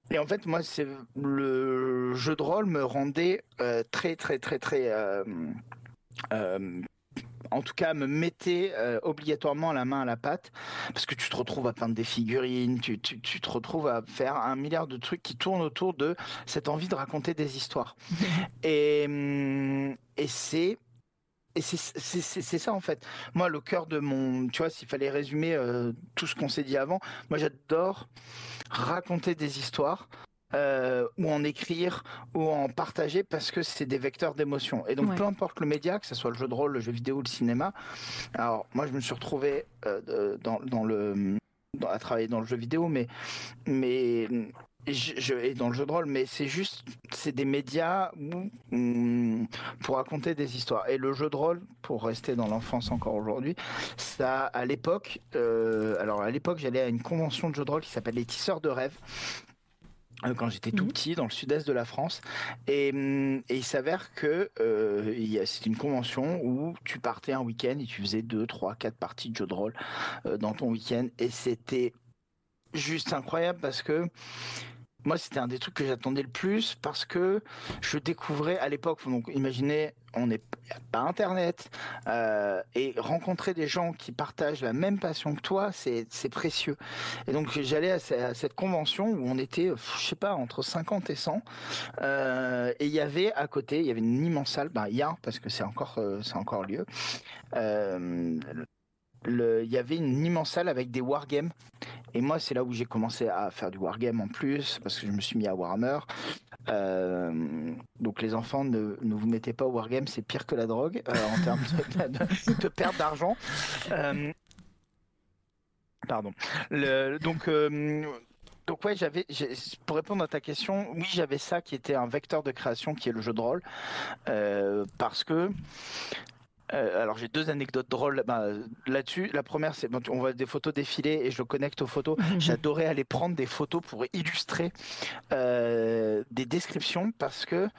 et en fait, moi, c'est le jeu de rôle me rendait très, très, très, très en tout cas, me mettez euh, obligatoirement la main à la pâte, parce que tu te retrouves à peindre des figurines, tu, te retrouves à faire un milliard de trucs qui tournent autour de cette envie de raconter des histoires. et, hum, et c'est et c'est ça en fait. Moi, le cœur de mon, tu vois, s'il fallait résumer euh, tout ce qu'on s'est dit avant, moi j'adore raconter des histoires euh, ou en écrire ou en partager parce que c'est des vecteurs d'émotion. Et donc peu importe le média, que ce soit le jeu de rôle, le jeu vidéo, le cinéma. Alors moi je me suis retrouvé euh, dans, dans, le dans, à travailler dans le jeu vidéo, mais mais je, et dans le jeu de rôle, mais c'est juste, c'est des médias pour raconter des histoires. Et le jeu de rôle, pour rester dans l'enfance encore aujourd'hui, ça, à l'époque, euh, alors à l'époque, j'allais à une convention de jeu de rôle qui s'appelle les Tisseurs de rêves, euh, quand j'étais tout Mhm. petit dans le sud-est de la France et, et il s'avère que euh, c'était une convention où tu partais un week-end et tu faisais deux, trois, quatre parties de jeux de rôle euh, dans ton week-end et c'était juste incroyable parce que moi c'était un des trucs que j'attendais le plus parce que je découvrais à l'époque donc imaginez on n'est pas internet euh, et rencontrer des gens qui partagent la même passion que toi c'est précieux et donc j'allais à, ce- à cette convention où on était, je sais pas, entre 50 et 100. Euh, et il y avait à côté, il y avait une immense salle, ben, il y a, parce que c'est encore, euh, c'est encore lieu. Il y avait une immense salle avec des wargames. Et moi, c'est là où j'ai commencé à faire du wargame en plus, parce que je me suis mis à Warhammer. Euh, donc les enfants, ne, ne vous mettez pas au wargame, c'est pire que la drogue euh, en termes de, perte d'argent. Euh, pardon. Donc, donc ouais, j'avais, pour répondre à ta question, oui, j'avais ça qui était un vecteur de création, qui est le jeu de rôle, parce que. Euh, alors j'ai deux anecdotes drôles bah, là-dessus. La première, c'est bon, on voit des photos défiler et je le connecte aux photos. J'adorais aller prendre des photos pour illustrer euh, des descriptions parce que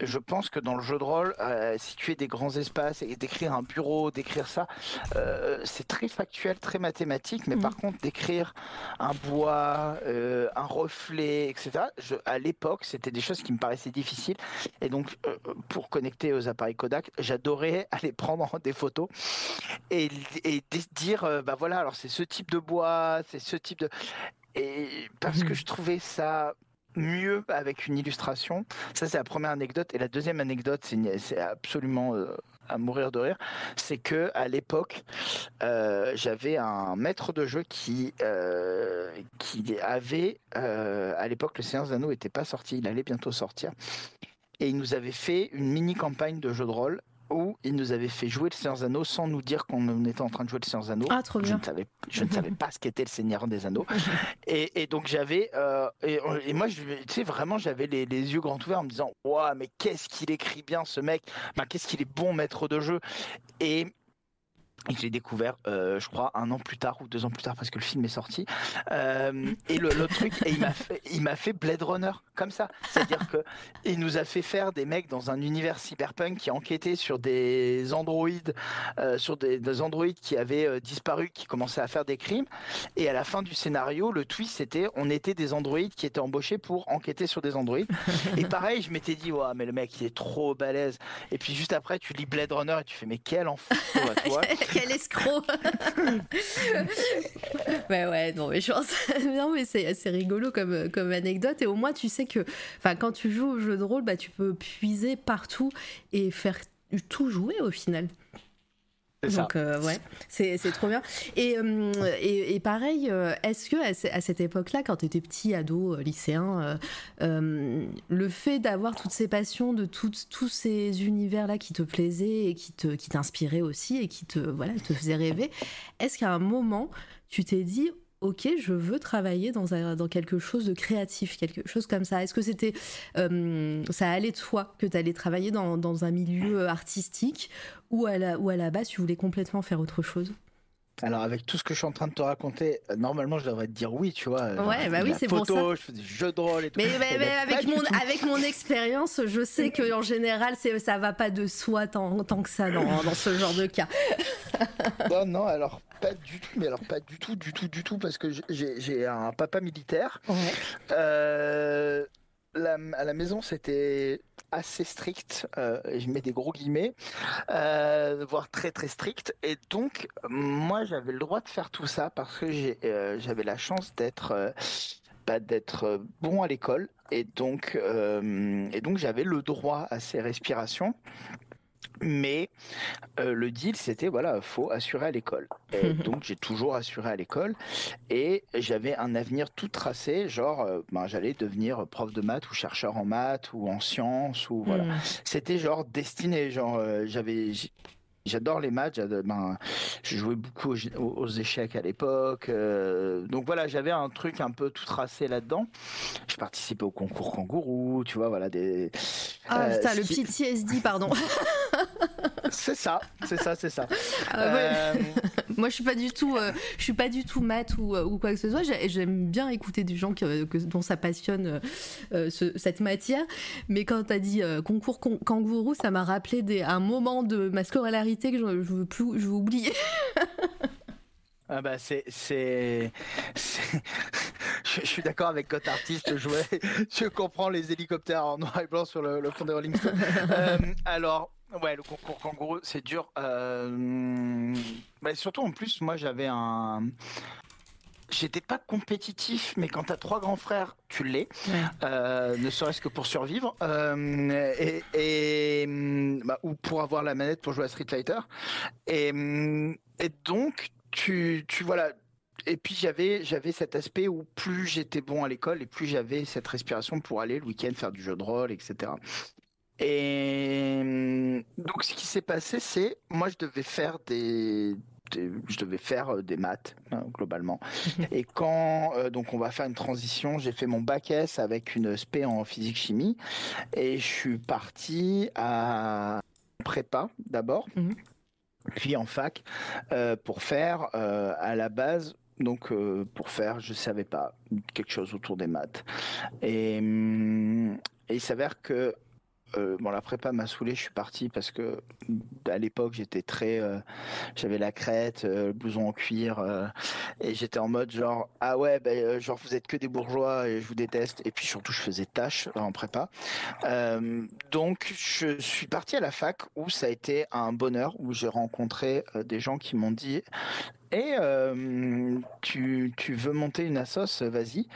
je pense que dans le jeu de rôle, euh, situer des grands espaces et décrire un bureau, décrire ça, c'est très factuel, très mathématique. Mais par contre, décrire un bois, un reflet, etc. Je, à l'époque, c'était des choses qui me paraissaient difficiles. Et donc, pour connecter aux appareils Kodak, j'adorais aller prendre des photos et, dire, euh, bah voilà, alors c'est ce type de bois, c'est ce type de... Et parce que Mhm. je trouvais ça mieux avec une illustration. Ça, c'est la première anecdote. Et la deuxième anecdote, c'est absolument euh, à mourir de rire. C'est que à l'époque, euh, j'avais un maître de jeu qui, euh, qui avait, à l'époque, le Séance d'Anneaux n'était pas sorti. Il allait bientôt sortir. Et il nous avait fait une mini campagne de jeu de rôle où il nous avait fait jouer le Seigneur des Anneaux sans nous dire qu'on était en train de jouer le Seigneur des Anneaux. Ah, trop Je bien. ne savais, je ne savais pas ce qu'était le Seigneur des Anneaux. Et, et donc j'avais, euh, et, et moi, je, tu sais, vraiment, j'avais les, les yeux grands ouverts en me disant, waouh, mais qu'est-ce qu'il écrit bien ce mec, Ben, qu'est-ce qu'il est bon maître de jeu. Et et l'ai découvert, euh, je crois, un an plus tard ou deux ans plus tard parce que le film est sorti. Euh, et le, truc, il m'a fait, Blade Runner comme ça. C'est-à-dire que il nous a fait faire des mecs dans un univers cyberpunk qui enquêtaient sur des androïdes, euh, sur des, des androïdes qui avaient disparu, qui commençaient à faire des crimes. Et à la fin du scénario, le twist c'était, on était des androïdes qui étaient embauchés pour enquêter sur des androïdes. et pareil, je m'étais dit, ouais, mais le mec il est trop balèze. Et puis juste après, tu lis Blade Runner et tu fais, mais quel enfant toi. Quel escroc Ouais, ouais, non, mais je pense. non, mais c'est c'est rigolo comme, anecdote. Et au moins, tu sais que quand tu joues au jeu de rôle, bah, tu peux puiser partout et faire tout jouer au final. Donc, euh, ouais, c'est trop bien. Et, euh, et, et pareil, euh, est-ce que à, ce- à cette époque-là, quand tu étais petit, ado, lycéen, le fait d'avoir toutes ces passions, de toutes- tous ces univers-là qui te plaisaient et qui te- qui t'inspiraient aussi et qui te, voilà, te faisaient rêver, est-ce qu'à un moment, tu t'es dit, ok, je veux travailler dans, quelque chose de créatif, quelque chose comme ça. Est-ce que c'était, euh, ça allait de soi que tu allais travailler dans, un milieu artistique ou à la base, tu voulais complètement faire autre chose? Alors avec tout ce que je suis en train de te raconter, euh, normalement je devrais te dire oui, tu vois. Ouais, bah oui, c'est pour photo, Je fais des jeux de rôle et tout. Mais, mais- Eh mais ben, avec, mon, tout. avec mon expérience, je sais qu'en général, c'est- ça va pas de soi tant, tant que ça dans, dans ce genre de cas. Non, non, alors pas du tout, mais alors pas du tout, du tout, du tout, parce que j'ai un papa militaire. Euh, la- à la maison, c'était assez strict, euh, je mets des gros guillemets, euh, voire très très strict. Et donc, moi, j'avais le droit de faire tout ça parce que euh, j'avais la chance d'être bah, d'être bon à l'école. Et donc, et donc j'avais le droit à ces respirations. Mais euh, le deal, c'était voilà, faut assurer à l'école. Et donc j'ai toujours assuré à l'école et j'avais un avenir tout tracé, genre euh, ben, j'allais devenir prof de maths ou chercheur en maths ou en sciences ou voilà. Hmm. C'était genre destiné, genre euh, j'avais J'adore les maths, ben, je jouais beaucoup aux, échecs à l'époque. euh, donc voilà, j'avais un truc un peu tout tracé là-dedans. Je participais au concours kangourou, tu vois, voilà. Des, Ah euh, putain, le PTSD, pardon. c'est ça, c'est ça, c'est ça. Ah euh, Moi, je suis pas du tout, euh, je suis pas du tout maths ou, ou quoi que ce soit. J'aime bien écouter des gens que, dont ça passionne cette matière. Mais quand tu as dit concours kangourou, ça m'a rappelé des, un moment de ma scolarité que je, je veux plus, je veux oublier. Ah bah c'est c'est je, suis d'accord avec Cote Artiste je, je comprends les hélicoptères en noir et blanc sur le, fond des Rolling Stones euh, alors ouais le concours kangourou c'est dur euh... bah, surtout en plus moi j'avais un J'étais pas compétitif, mais quand t'as trois grands frères, tu l'es, euh, ne serait-ce que pour survivre, euh, et, et bah, ou pour avoir la manette pour jouer à Street Fighter. Et, et donc, tu, tu voilà. Et puis j'avais j'avais cet aspect où plus j'étais bon à l'école et plus j'avais cette respiration pour aller le week-end faire du jeu de rôle, etc. Et donc ce qui s'est passé, c'est moi je devais faire des, je devais faire euh, des maths hein, globalement. Et quand euh, donc on va faire une transition, j'ai fait mon bac S avec une spé en physique chimie et je suis parti à prépa d'abord. Puis en fac euh, pour faire euh, à la base donc euh, pour faire je savais pas quelque chose autour des maths et, et il s'avère que euh, bon, la prépa m'a saoulé, je suis parti parce que à l'époque j'étais très, euh, j'avais la crête, euh, le blouson en cuir, et j'étais en mode genre ah ouais, ben genre vous êtes que des bourgeois et je vous déteste, et puis surtout je faisais tâche en prépa, donc je suis parti à la fac où ça a été un bonheur où j'ai rencontré des gens qui m'ont dit et euh, tu, tu, veux monter une assos, vas-y.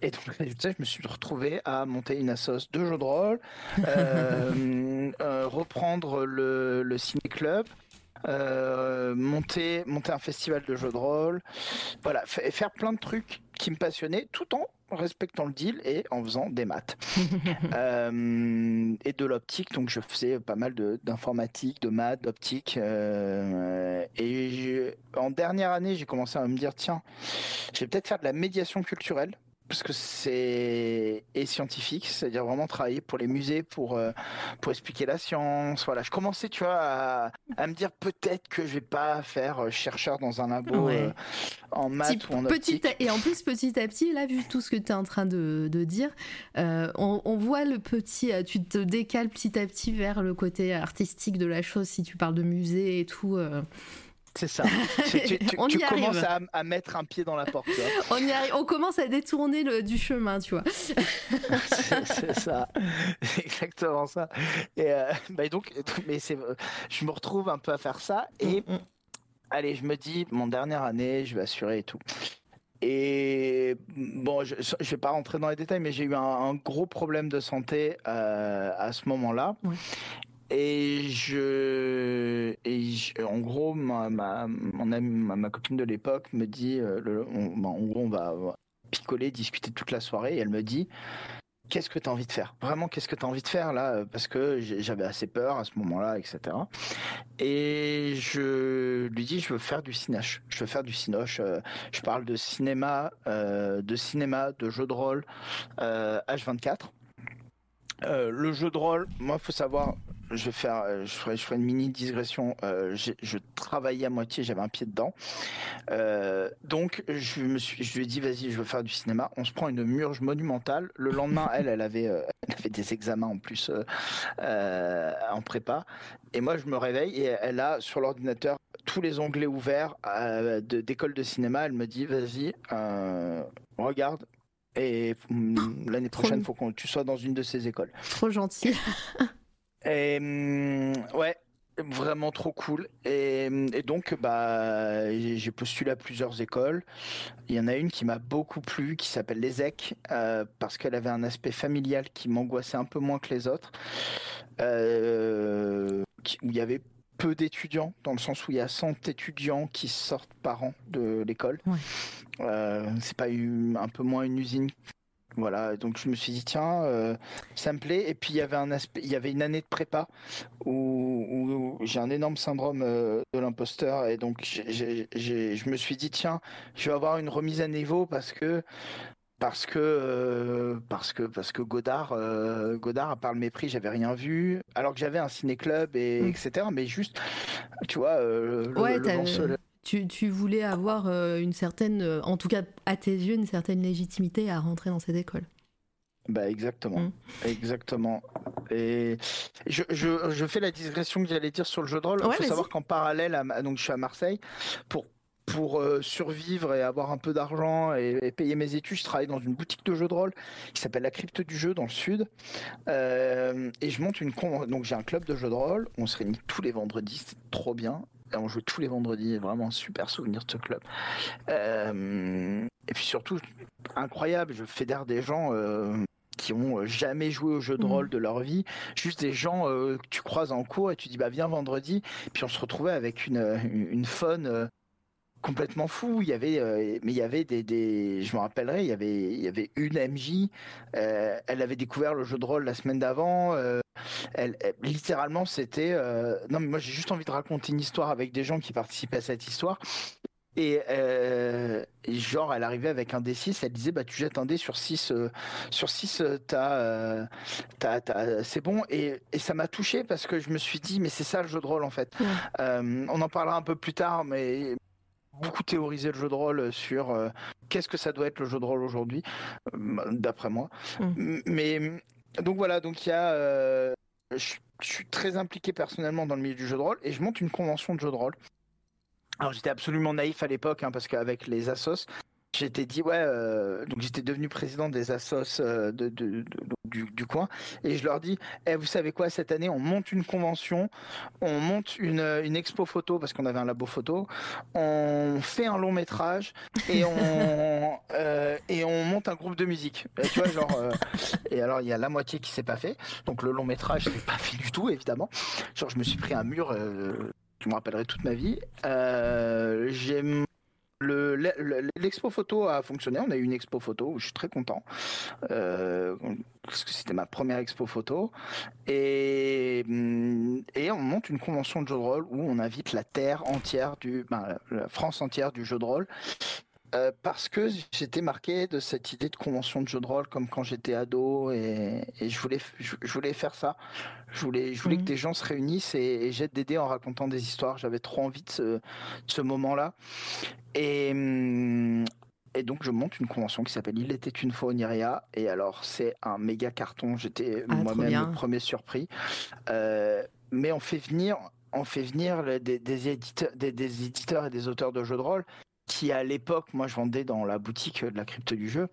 Et donc, je me suis retrouvé à monter une assos de jeux de rôle, euh, euh, reprendre le, le ciné-club, monter, monter un festival de jeux de rôle, voilà, faire plein de trucs qui me passionnaient, tout en respectant le deal et en faisant des maths euh, et de l'optique. Donc je faisais pas mal d'informatique, de, maths, d'optique. Euh, et en dernière année, j'ai commencé à me dire tiens, je vais peut-être faire de la médiation culturelle parce que c'est et scientifique, c'est-à-dire vraiment travailler pour les musées, pour euh, pour expliquer la science. Voilà, je commençais, tu vois, à, à me dire peut-être que je vais pas faire euh, chercheur dans un labo euh, en maths ou en optique. Et en plus, petit à petit, là, vu tout ce que tu es en train de, de dire, on, on, voit le petit, tu te décales petit à petit vers le côté artistique de la chose. Si tu parles de musée et tout. C'est ça. Tu, commences à, mettre un pied dans la porte. on y arrive. On commence à détourner le, du chemin, tu vois. c'est ça. Exactement ça. Et euh, bah donc, mais c'est, je me retrouve un peu à faire ça. Et mm, mm. allez, je me dis, mon dernière année, je vais assurer et tout. Et bon, je ne vais pas rentrer dans les détails, mais j'ai eu un, gros problème de santé euh, à ce moment-là. Et je, en gros, ma, ma, copine de l'époque me dit, euh, on, en gros, on va picoler, discuter toute la soirée, et elle me dit, qu'est-ce que tu as envie de faire? Vraiment, qu'est-ce que tu as envie de faire là? Parce que j'avais assez peur à ce moment-là, etc. Et je lui dis, je veux faire du cinoche. Je veux faire du cinoche. Euh, je parle de cinéma, euh, de cinéma, de jeux de rôle, H24. le jeu de rôle, moi, faut savoir, je vais faire, euh, je ferai, je ferai une mini digression. Euh, je travaillais à moitié, j'avais un pied dedans. Euh, donc je me suis, je lui ai dit vas-y, je veux faire du cinéma. On se prend une murge monumentale. Le lendemain, elle, elle avait, euh, elle avait des examens en plus en prépa. Et moi, je me réveille et elle a sur l'ordinateur tous les onglets ouverts d'école de, de cinéma. Elle me dit vas-y, regarde, et mm, l'année prochaine, il faut que tu sois dans une de ces écoles. Trop gentil. Et, hum, ouais, vraiment trop cool. Et, donc, bah, j'ai postulé à plusieurs écoles. Il y en a une qui m'a beaucoup plu, qui s'appelle l'ESEC, euh, parce qu'elle avait un aspect familial qui m'angoissait un peu moins que les autres. Euh, où il y avait peu d'étudiants, dans le sens où il y a 100 étudiants qui sortent par an de l'école. Euh, c'est pas un peu moins une usine voilà, donc je me suis dit tiens, euh, ça me plaît. Et puis il y avait un aspect, il y avait une année de prépa où, j'ai un énorme syndrome euh, de l'imposteur et donc je me suis dit tiens, je vais avoir une remise à niveau parce que parce que parce que parce que Godard Godard à part le mépris j'avais rien vu alors que j'avais un ciné club et Mm. etc mais juste tu vois le, Ouais, le Tu, tu voulais avoir euh, une certaine, euh, en tout cas à tes yeux, une certaine légitimité à rentrer dans cette école. Bah exactement, Mm. exactement. Et je, je, je fais la digression que j'allais dire sur le jeu de rôle. Il Ouais, faut vas-y. savoir qu'en parallèle, à, donc je suis à Marseille pour pour euh, survivre et avoir un peu d'argent et, et payer mes études, je travaille dans une boutique de jeux de rôle qui s'appelle la Crypte du jeu dans le sud. Euh, et je monte une con. Donc j'ai un club de jeux de rôle. On se réunit tous les vendredis, c'est trop bien. On joue tous les vendredis, vraiment un super souvenir de ce club. Euh, et puis surtout, incroyable, je fédère des gens euh, qui ont jamais joué au jeu de Mhm. rôle de leur vie, juste des gens euh, que tu croises en cours et tu dis bah viens vendredi, puis on se retrouvait avec une, une, une fun euh, complètement fou. Il y avait, euh, mais il y avait des, des, je me rappellerai, il y avait, il y avait une MJ, euh, elle avait découvert le jeu de rôle la semaine d'avant. euh, elle, elle- littéralement, c'était, non mais moi j'ai juste envie de raconter une histoire avec des gens qui participaient à cette histoire. Et, genre, elle arrivait avec un D6, elle disait, bah, tu jettes un dé sur 6, sur 6, t'as, c'est bon. Et, et ça m'a touché parce que je me suis dit, mais c'est ça le jeu de rôle en fait. Ouais. On en parlera un peu plus tard, mais beaucoup théorisé le jeu de rôle sur euh, qu'est-ce que ça doit être le jeu de rôle aujourd'hui, euh, d'après moi. Mm. Mais donc voilà, donc il y a, euh, je, je suis très impliqué personnellement dans le milieu du jeu de rôle et je monte une convention de jeu de rôle. Alors j'étais absolument naïf à l'époque hein, parce qu'avec les assos, j'étais dit ouais, euh, donc j'étais devenu président des assos euh, de, de- de- du, du coin et je leur dis, eh, vous savez quoi, cette année on monte une convention, on monte une, une expo photo parce qu'on avait un labo photo, on fait un long métrage et on euh, et on monte un groupe de musique. Et tu vois genre euh, et alors il y a la moitié qui s'est pas fait, donc le long métrage c'est pas fait du tout évidemment. Genre je me suis pris un mur. euh, je me rappellerai toute ma vie. Euh, j'ai le- le- l'expo photo a fonctionné. On a eu une expo photo je suis très content euh, parce que c'était ma première expo photo. Et, hum, et on monte une convention de jeu de rôle où on invite la terre entière du, ben, la France entière du jeu de rôle. Euh, parce que j'étais marqué de cette idée de convention de jeu de rôle comme quand j'étais ado et, et je voulais je, je voulais faire ça. Je voulais je voulais Mhm. que des gens se réunissent et, et jettent des dés en racontant des histoires. J'avais trop envie de ce, de ce moment là et et donc je monte une convention qui s'appelle Il était une fois Oniria et alors c'est un méga carton. J'étais Ah, moi-même le premier surpris. Euh, mais on fait venir on fait venir le- des, des éditeurs des, des éditeurs et des auteurs de jeux de rôle qui à l'époque, moi je vendais dans la boutique de la crypte du jeu,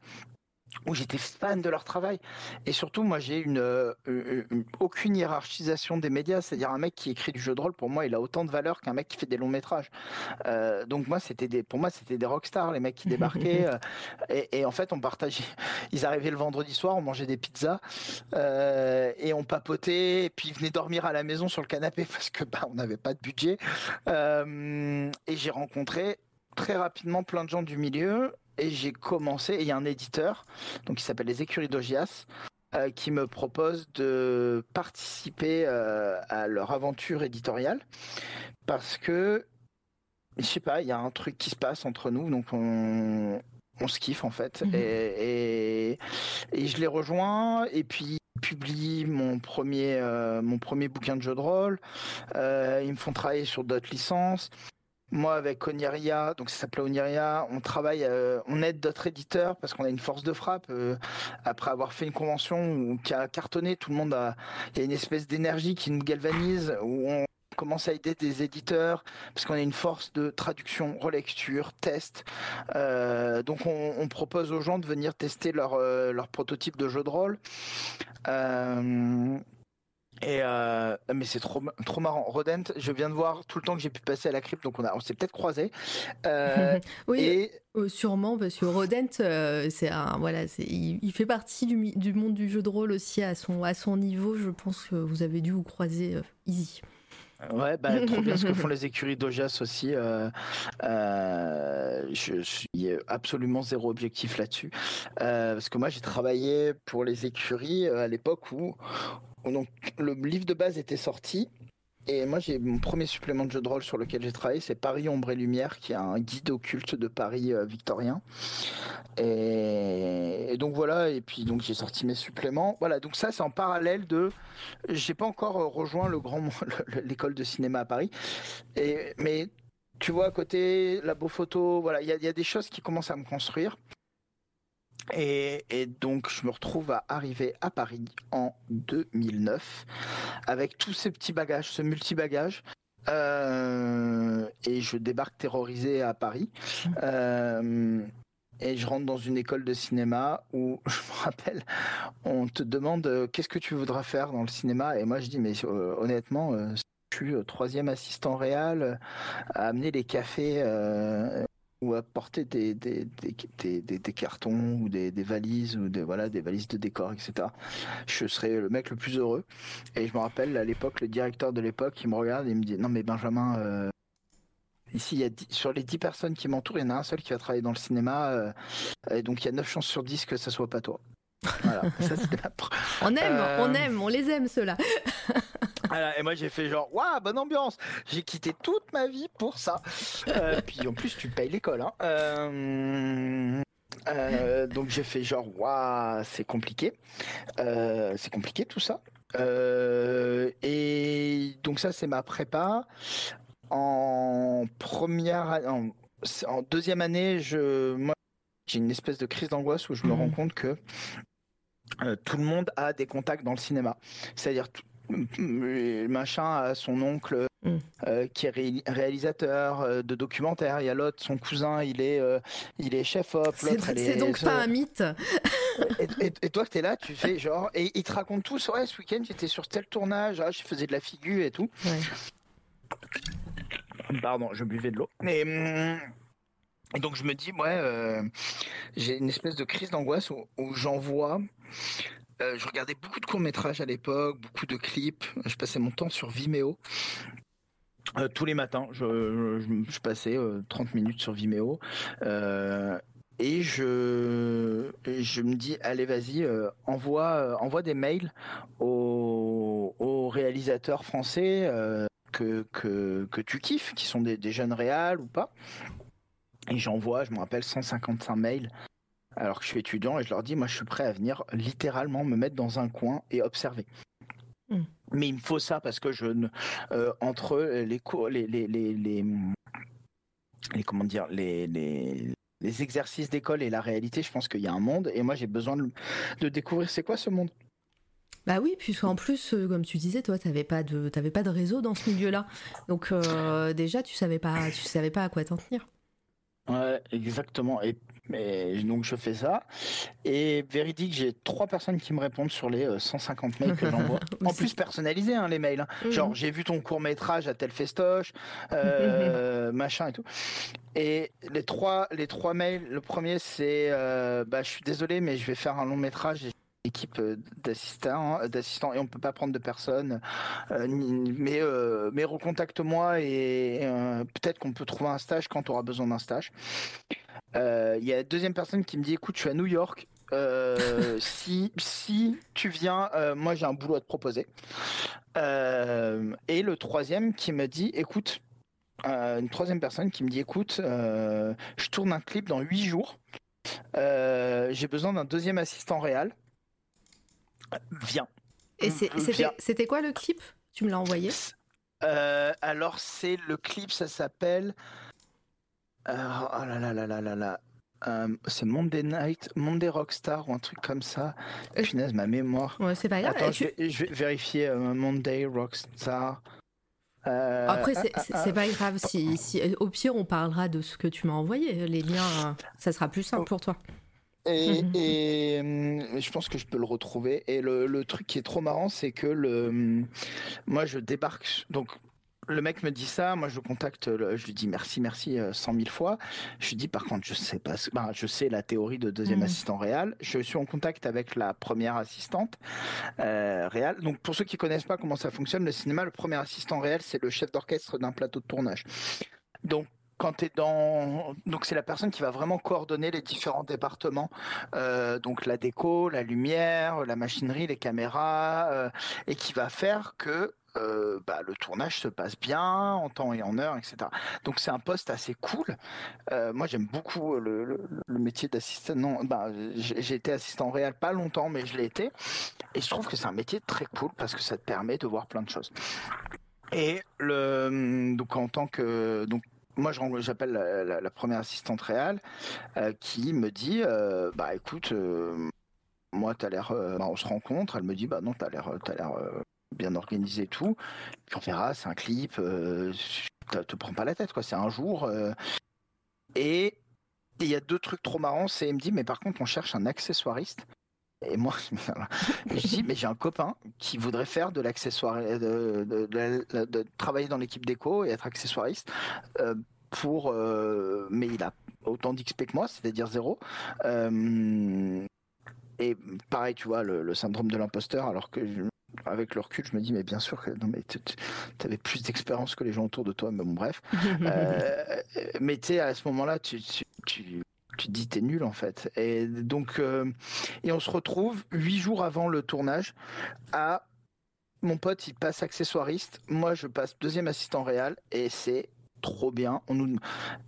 où j'étais fan de leur travail. Et surtout, moi j'ai une, euh, une- une- aucune hiérarchisation des médias, c'est-à-dire un mec qui écrit du jeu de rôle, pour moi, il a autant de valeur qu'un mec qui fait des longs métrages. Euh, donc moi, c'était des, pour moi, c'était des rockstars, les mecs qui débarquaient. euh, et, et en fait, on partageait. Ils arrivaient le vendredi soir, on mangeait des pizzas et on papotait. Et puis ils venaient dormir à la maison sur le canapé parce que bah, on n'avait pas de budget. Et j'ai rencontré très rapidement plein de gens du milieu et j'ai commencé. et Il y a un éditeur, donc qui s'appelle les Écuries d'Ogias, euh, qui me propose de participer euh, à leur aventure éditoriale parce que je sais pas, il y a un truc qui se passe entre nous, donc on, on se kiffe en fait. Mhm. Et, et, et je les rejoins et puis ils publient mon premier, euh, mon premier bouquin de jeu de rôle. Euh, ils me font travailler sur d'autres licences. Moi, avec Oniria, donc ça s'appelait Oniria, on travaille, euh, on aide d'autres éditeurs parce qu'on a une force de frappe. euh, après avoir fait une convention qui a cartonné, tout le monde a, il y a une espèce d'énergie qui nous galvanise, où on commence à aider des éditeurs parce qu'on a une force de traduction, relecture, test. Euh, donc on, propose aux gens de venir tester leur, prototype de jeu de rôle. Et euh, mais c'est trop trop marrant. Rodent, je viens de voir tout le temps que j'ai pu passer à la crypte, donc on a on s'est peut-être croisés. Euh, oui, et euh, sûrement, parce que Rodent, c'est un, voilà, c'est, il, il fait partie du, du monde du jeu de rôle aussi à son, à son niveau. Je pense que vous avez dû vous croiser easy. Ouais, bah, trop bien ce que font les écuries d'Ojas aussi. euh, euh, je suis absolument zéro objectif là-dessus. Euh, parce que moi, j'ai travaillé pour les écuries euh, à l'époque où, où donc, le livre de base était sorti. Et moi, j'ai mon premier supplément de jeu de rôle sur lequel j'ai travaillé, c'est Paris Ombre et Lumière, qui est un guide occulte de Paris euh, victorien. Et, donc voilà, et puis donc j'ai sorti mes suppléments. Voilà, donc ça, c'est en parallèle de. J'ai pas encore euh, rejoint le grand l'école de cinéma à Paris, et mais tu vois à côté la beau photo, voilà, il y a des choses qui commencent à me construire. Et, donc, je me retrouve à arriver à Paris en 2009 avec tous ces petits bagages, ce multi-bagage. Euh, et je débarque terrorisé à Paris. Euh, et je rentre dans une école de cinéma où, je me rappelle, on te demande euh, qu'est-ce que tu voudras faire dans le cinéma? Et moi, je dis, mais honnêtement, je suis troisième assistant réel à amener les cafés ou apporter des, des, des, cartons ou des, valises ou des, voilà, des valises de décor, etc. Je serais le mec le plus heureux. Et je me rappelle à l'époque, le directeur de l'époque, il me regarde et il me dit Non, mais Benjamin, euh, ici, il y a sur les 10 personnes qui m'entourent, il y en a un seul qui va travailler dans le cinéma. Euh, et donc il y a 9 chances sur 10 que ça soit pas toi. Voilà, ça, on aime, on euh, aime, on les aime ceux-là. et moi j'ai fait genre, waouh, bonne ambiance. J'ai quitté toute ma vie pour ça. Euh, puis en plus tu payes l'école. Hein. Euh, euh, donc j'ai fait genre, waouh, c'est compliqué. c'est compliqué tout ça. et donc ça c'est ma prépa. En première, en, en deuxième année, je, moi, j'ai une espèce de crise d'angoisse où je me mmh. rends compte que tout le monde a des contacts dans le cinéma. C'est-à-dire machin à son oncle mm. euh, qui est réalisateur euh, de documentaires. Il y a l'autre, son cousin, il est, euh, il est chef op. C'est donc pas un mythe. et, toi, tu es là, tu fais genre. Et il te raconte tout. Ouais, ce week-end, j'étais sur tel tournage, ah, je faisais de la figure et tout. Pardon, je buvais de l'eau. Et, donc, je me dis, ouais, j'ai une espèce de crise d'angoisse où, où j'envoie euh, je regardais beaucoup de courts-métrages à l'époque, beaucoup de clips. Je passais mon temps sur Vimeo. Euh, tous les matins, je, passais 30 euh, minutes sur Vimeo. et je, je me dis, allez, vas-y, envoie, envoie des mails aux, réalisateurs français que, que, que, tu kiffes, qui sont des, des jeunes réals ou pas. Et j'envoie, je me rappelle, 155 mails alors que je suis étudiant et je leur dis, moi je suis prêt à venir littéralement me mettre dans un coin et observer. Hmm. Mais il me faut ça parce que je ne euh, entre les cours, les, les, les, les, comment dire, les, les, les exercices d'école et la réalité, je pense qu'il y a un monde et moi j'ai besoin de, de découvrir c'est quoi ce monde. Bah oui, puisqu'en plus, euh, comme tu disais, toi, tu n'avais pas de, pas de réseau dans ce milieu-là, donc euh, déjà, tu savais pas, tu savais pas à quoi t'en tenir. Ouais, exactement. Et donc je fais ça. Et véridique, j'ai trois personnes qui me répondent sur les 150 euh, mails que j'envoie. en plus personnalisés hein, les mails. Hein. Mhm. Genre j'ai vu ton court métrage à tel festoche, euh, machin et tout. Et les trois, les trois mails, le premier c'est euh, bah je suis désolé mais je vais faire un long métrage équipe euh, d'assistants, euh, d'assistants et on peut pas prendre de personnes. Euh, mais mais recontacte-moi et peut-être qu'on peut trouver un stage quand tu auras besoin d'un stage. Il y a la deuxième personne qui me dit écoute, je suis à New York. si si tu viens, moi j'ai un boulot à te proposer. et le troisième qui me dit écoute, une troisième personne qui me dit écoute, je tourne un clip dans huit jours. j'ai besoin d'un deuxième assistant réel. Viens. Et c'était quoi le clip? Tu me l'as envoyé? Euh, Alors, c'est le clip, ça s'appelle. Euh, oh là là là là là là. Euh, c'est Monday Night, Monday Rockstar ou un truc comme ça. Punaise, ma mémoire. Ouais, c'est pas grave. Attends, je, vais, vérifier Monday Rockstar. Après, c'est pas grave. Si, si, au pire, on parlera de ce que tu m'as envoyé. Les liens, ça sera plus simple pour toi. Et, et, hum, je pense que je peux le retrouver. Et le, le truc qui est trop marrant, c'est que le, hum, moi, je débarque. Donc, le mec me dit ça, moi je contacte, je lui dis merci, merci euh, cent mille fois. Je lui dis par contre, je sais pas, ben, je sais la théorie de deuxième mmh. assistant réel. Je suis en contact avec la première assistante euh, réelle. Donc pour ceux qui connaissent pas comment ça fonctionne, le cinéma, le premier assistant réel, c'est le chef d'orchestre d'un plateau de tournage. Donc quand tu es dans donc c'est la personne qui va vraiment coordonner les différents départements euh, donc la déco la lumière la machinerie les caméras euh, et qui va faire que euh, bah, le tournage se passe bien en temps et en heure, etc. Donc c'est un poste assez cool. Moi j'aime beaucoup le métier d'assistant. Non, bah, j'ai été assistant réel pas longtemps, mais je l'ai été. Et je trouve que c'est un métier très cool parce que ça te permet de voir plein de choses. Et le, donc en tant que donc moi, j'appelle la, première assistante réelle euh, qui me dit euh, Bah écoute, euh, moi, tu as l'air. Bah, on se rencontre. Elle me dit Bah non, tu as l'air bien organisé et tout. On verra, c'est un clip. te prends pas la tête, quoi. C'est un jour. et il y a deux trucs trop marrants. C'est elle me dit Mais par contre, on cherche un accessoiriste. Et moi, je dis, mais j'ai un copain qui voudrait faire de l'accessoire, de, de, de, de, travailler dans l'équipe déco et être accessoiriste. Euh, pour, euh, mais il a autant d'XP que moi, c'est-à-dire zéro. Euh, et pareil, tu vois, le, le syndrome de l'imposteur, alors que je, avec le recul, je me dis, mais bien sûr que non, mais tu avais plus d'expérience que les gens autour de toi, mais bon, bref. euh, mais tu sais, à ce moment-là, tu, tu, tu tu te dis t'es nul en fait. Et donc euh, et on se retrouve huit jours avant le tournage à mon pote il passe accessoiriste, moi je passe deuxième assistant réel et c'est trop bien. On nous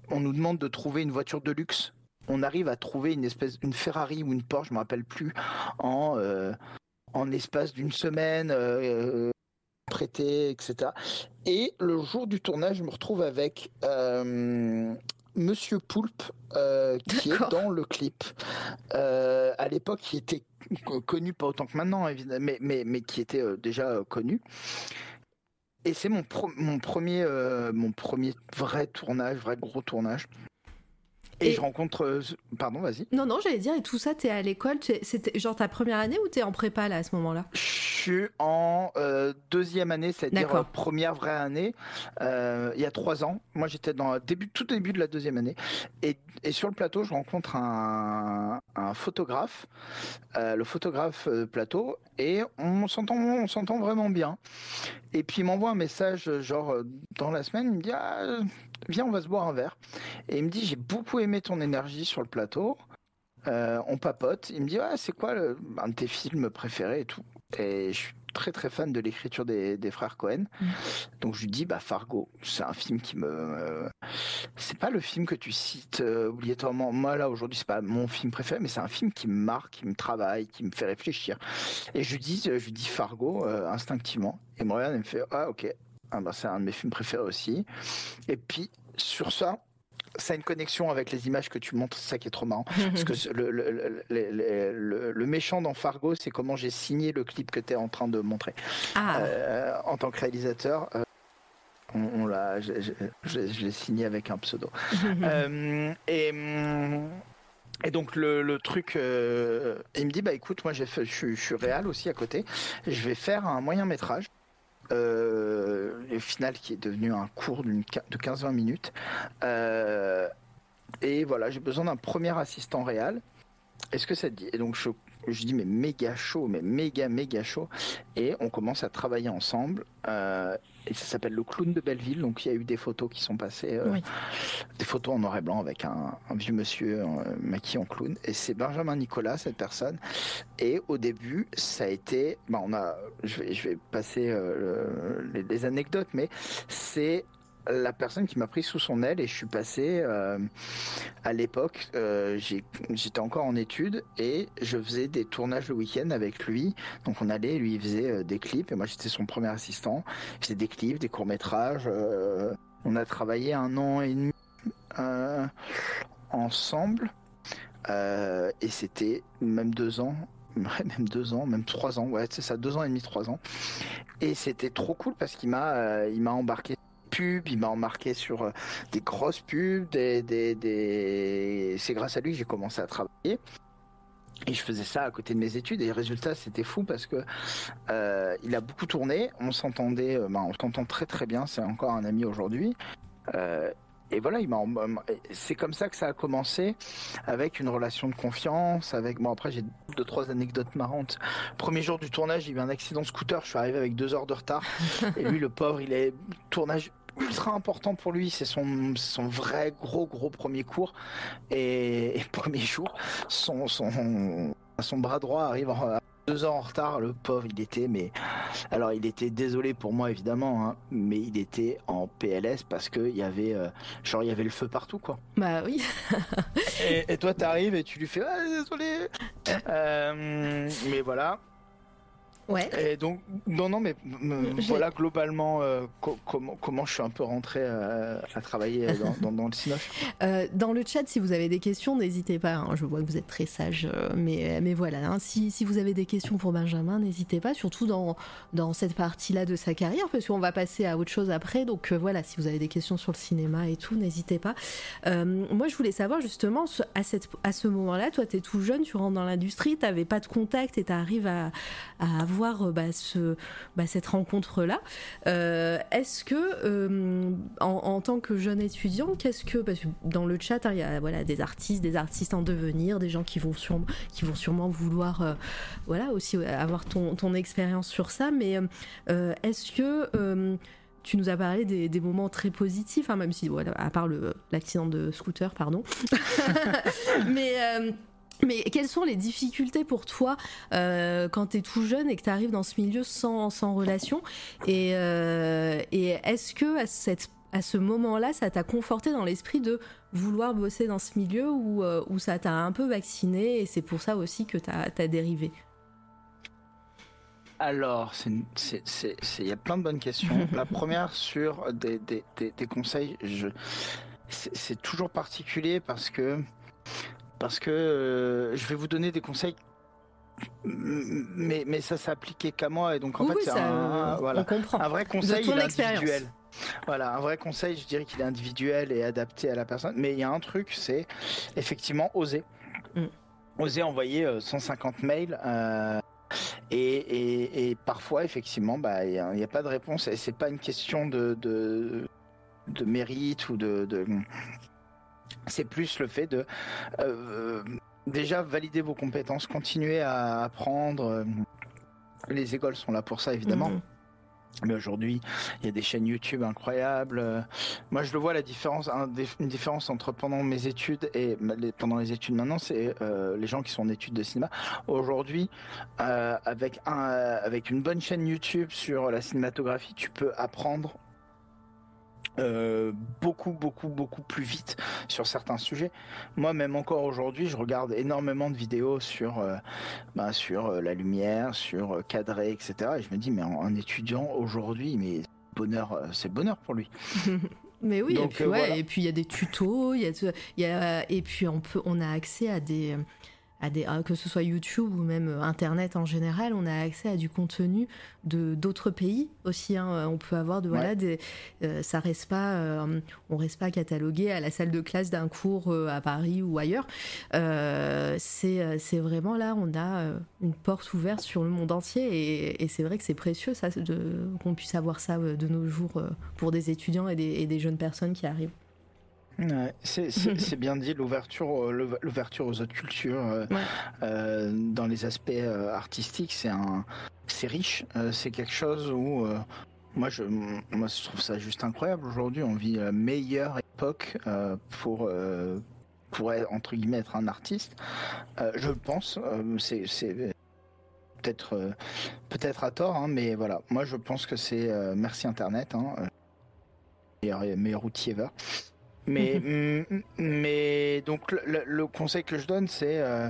on nous demande de trouver une voiture de luxe. On arrive à trouver une espèce une Ferrari ou une Porsche, je me rappelle plus, en euh, en espace d'une semaine. Euh, prêté, etc. Et le jour du tournage, je me retrouve avec euh, Monsieur Poulpe, euh, qui est dans le clip. Euh, à l'époque, qui était connu, pas autant que maintenant, évidemment, mais, mais, mais qui était euh, déjà connu. Et c'est mon, pro mon, premier, mon premier vrai tournage, vrai gros tournage. Et, et, je rencontre. Pardon, vas-y. Non, non, j'allais dire, et tout ça, t'es à l'école, c'était genre ta première année ou t'es en prépa là à ce moment-là? Je suis en euh, deuxième année, c'est-à-dire euh, première vraie année, euh, il y a trois ans. Moi, j'étais dans début, tout début de la deuxième année. Et, et sur le plateau, je rencontre un, un photographe, euh, le photographe plateau, et on s'entend, on s'entend vraiment bien. Et puis, il m'envoie un message, genre, dans la semaine, il me dit ah, Viens, on va se boire un verre. Et il me dit J'ai beaucoup aimé ton énergie sur le plateau. Euh, on papote. Il me dit ah, C'est quoi le, un de tes films préférés et tout Et je suis très très fan de l'écriture des, des, frères Cohen. Mmh. Donc je lui dis bah Fargo, c'est un film qui me c'est pas le film que tu cites euh, obligatoirement. Moi là aujourd'hui c'est pas mon film préféré mais c'est un film qui me marque, qui me travaille, qui me fait réfléchir. Et je lui dis je lui dis Fargo euh, instinctivement et me regarde et me fait ah OK. Ah, bah, c'est un de mes films préférés aussi. Et puis sur ça, ça a une connexion avec les images que tu montres, c'est ça qui est trop marrant. Parce que le, le, le, le méchant dans Fargo, c'est comment j'ai signé le clip que tu es en train de montrer. Ah. Euh, en tant que réalisateur, euh, on, on l'a, je, je, je, je l'ai signé avec un pseudo. euh, et. Et donc le, le truc, il me dit bah écoute moi j'ai fait, je, je suis réal aussi à côté, je vais faire un moyen métrage euh, au final qui est devenu un cours de 15-20 minutes. Euh, et voilà, j'ai besoin d'un premier assistant réel. Est-ce que ça dit? Et donc je, je dis mais méga chaud, mais méga méga chaud. Et on commence à travailler ensemble. Euh, et ça s'appelle le clown de Belleville. Donc il y a eu des photos qui sont passées, euh, oui. des photos en noir et blanc avec un, un vieux monsieur euh, maquillé en clown. Et c'est Benjamin Nicolas, cette personne. Et au début, ça a été, bah on a, je vais, je vais passer euh, le, les, les anecdotes, mais c'est la personne qui m'a pris sous son aile et je suis passé euh, à l'époque euh, j'étais encore en études et je faisais des tournages le week-end avec lui. Donc on allait lui il faisait euh, des clips et moi j'étais son premier assistant. Faisais des clips des courts métrages on a travaillé un an et demi ensemble. Et c'était même deux ans même deux ans, même trois ans, ouais, c'est ça, deux ans et demi, trois ans. Et c'était trop cool parce qu'il m'a, il m'a embarqué pubs, il m'a embarqué sur euh, des grosses pubs, des, des, des... c'est grâce à lui que j'ai commencé à travailler. Et je faisais ça à côté de mes études et le résultat c'était fou parce que euh, il a beaucoup tourné, on s'entendait, ben, on s'entend très très bien, c'est encore un ami aujourd'hui. Euh, et voilà, il m'a. C'est comme ça que ça a commencé, avec une relation de confiance. Avec bon après j'ai deux trois anecdotes marrantes. Premier jour du tournage, il y a eu un accident de scooter. Je suis arrivé avec deux heures de retard. et lui, le pauvre, il est tournage ultra important pour lui. C'est son, son vrai gros gros premier cours et, et premier jour, son son son bras droit arrive en, deux heures en retard, le pauvre, il était, mais alors il était désolé pour moi évidemment, hein, mais il était en PLS parce que il y avait, euh, genre il y avait le feu partout quoi. Bah oui. et, et toi t'arrives et tu lui fais ah, désolé. Euh, mais voilà. Ouais. Et donc, non, non, mais voilà globalement euh, comment, comment je suis un peu rentré euh, à travailler dans, dans, le Cinoche. Euh, dans le chat, si vous avez des questions, n'hésitez pas. Hein, je vois que vous êtes très sage, mais, mais voilà. Hein, si, si, vous avez des questions pour Benjamin, n'hésitez pas, surtout dans, dans cette partie-là de sa carrière, parce qu'on va passer à autre chose après. Donc voilà, si vous avez des questions sur le cinéma et tout, n'hésitez pas. moi, je voulais savoir justement, à, cette, à ce moment-là, toi, tu es tout jeune, tu rentres dans l'industrie, tu n'avais pas de contact et tu arrives à, à avoir voir euh, bah, bah, cette rencontre-là. Euh, est-ce que, euh, en, tant que jeune étudiant, qu'est-ce que, parce que dans le chat, hein, il y a voilà, des artistes, des artistes en devenir, des gens qui vont, sûrement, vouloir voilà, aussi avoir ton, expérience sur ça, mais est-ce que tu nous as parlé des, moments très positifs, hein, même si, à part l'accident de scooter, pardon. mais mais quelles sont les difficultés pour toi euh, quand tu es tout jeune et que tu arrives dans ce milieu sans, sans relation Et, euh, et est-ce que à, cette, à ce moment-là, ça t'a conforté dans l'esprit de vouloir bosser dans ce milieu ou, euh, ou ça t'a un peu vacciné et c'est pour ça aussi que tu as, dérivé? Alors, il y a plein de bonnes questions. La première sur des, des, des, des conseils, c'est toujours particulier parce que parce que euh, je vais vous donner des conseils mais, mais ça s'appliquait qu'à moi et donc en fait c'est un, voilà, un vrai conseil individuel. Voilà, un vrai conseil, je dirais qu'il est individuel et adapté à la personne. Mais il y a un truc, c'est effectivement oser. Mm. Oser envoyer 150 euh, mails. Euh, et, et, parfois, effectivement, bah, il n'y a, pas de réponse. Et c'est pas une question de, de, de mérite ou de, de c'est plus le fait de euh, déjà valider vos compétences, continuer à apprendre. Les écoles sont là pour ça, évidemment. Mhm. Mais aujourd'hui, il y a des chaînes YouTube incroyables. Moi, je le vois la différence, une différence entre pendant mes études et pendant les études maintenant, c'est euh, les gens qui sont en études de cinéma. Aujourd'hui, euh, avec un, avec une bonne chaîne YouTube sur la cinématographie, tu peux apprendre euh, beaucoup, beaucoup, beaucoup plus vite sur certains sujets. Moi, même encore aujourd'hui, je regarde énormément de vidéos sur, euh, bah, sur euh, la lumière, sur cadrer, etc. Et je me dis, mais en, étudiant aujourd'hui, mais bonheur, c'est bonheur pour lui. Mais oui, et puis ouais, il y a des tutos, y a, y a, et puis on peut, on a accès à des que ce soit YouTube ou même euh, Internet en général, on a accès à du contenu de d'autres pays aussi. Hein. On peut avoir de voilà des, euh, ça reste pas, euh, on reste pas catalogué à la salle de classe d'un cours à Paris ou ailleurs. c'est c'est vraiment là, on a une porte ouverte sur le monde entier et, c'est vrai que c'est précieux ça qu'on puisse avoir ça de nos jours pour des étudiants et des, et des jeunes personnes qui arrivent. Ouais, c'est bien dit, l'ouverture l'ouverture aux autres cultures euh, euh, dans les aspects euh, artistiques, c'est un c'est riche, c'est quelque chose où moi je moi je trouve ça juste incroyable. Aujourd'hui, on vit la meilleure époque pour pour entre guillemets être un artiste. je le pense, c'est peut-être peut-être à tort, hein, mais voilà. Moi, je pense que c'est merci Internet, hein, meilleur, meilleur outil ever. Mais, mm, mais donc le, conseil que je donne, c'est euh,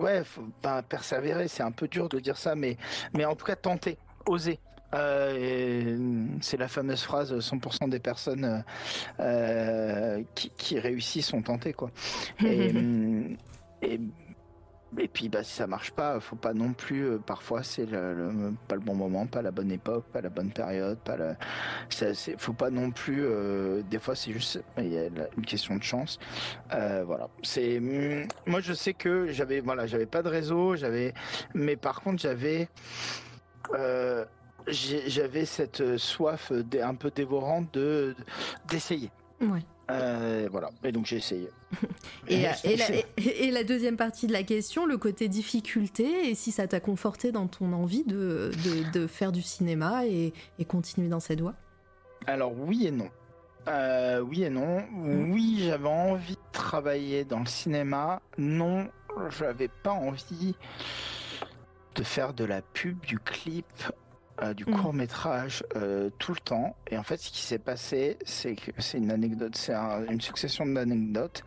ouais, faut persévérer. C'est un peu dur de dire ça, mais mais en tout cas tenter, oser. Euh, c'est la fameuse phrase 100% des personnes euh, qui, qui, réussissent sont tentées quoi. Et, mm, et et puis bah si ça marche pas, faut pas non plus. Euh, parfois c'est pas le bon moment, pas la bonne époque, pas la bonne période, pas le. Ça, faut pas non plus. Euh, des fois c'est juste y a une question de chance. Euh, voilà. C'est mm, moi je sais que j'avais voilà j'avais pas de réseau, j'avais mais par contre j'avais j'avais cette soif un peu dévorante de d'essayer. Ouais. Euh, voilà, et donc j'ai essayé. et, et, la, deuxième partie de la question, le côté difficulté, et si ça t'a conforté dans ton envie de, de, faire du cinéma et, continuer dans cette voie? Alors oui et non. Euh, oui et non. Mm. Oui, j'avais envie de travailler dans le cinéma. Non, j'avais pas envie de faire de la pub, du clip, euh, du Mm. court métrage tout le temps. Et en fait, ce qui s'est passé, c'est que c'est une anecdote, c'est un- une succession d'anecdotes.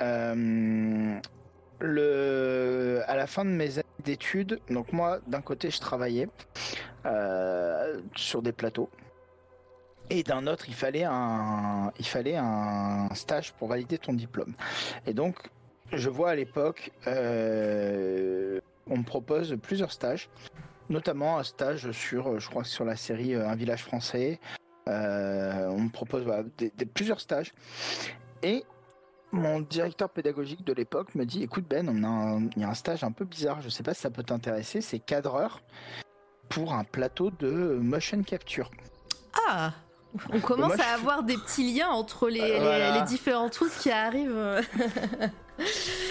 Euh, le, à la fin de mes années d'études, donc moi, d'un côté, je travaillais euh, sur des plateaux. Et d'un autre, il fallait un, il fallait un stage pour valider ton diplôme. Et donc, je vois à l'époque, euh, on me propose plusieurs stages, notamment un stage sur, je crois sur la série euh, Un village français. Euh, on me propose voilà, des, des- plusieurs stages. Et mon directeur pédagogique de l'époque me dit, écoute Ben, on a un- il y a un stage un peu bizarre, je sais pas si ça peut t'intéresser, c'est cadreur pour un plateau de motion capture. Ah on commence Moi, à avoir des petits liens entre les, les- Voilà. les différents trucs qui arrivent. euh.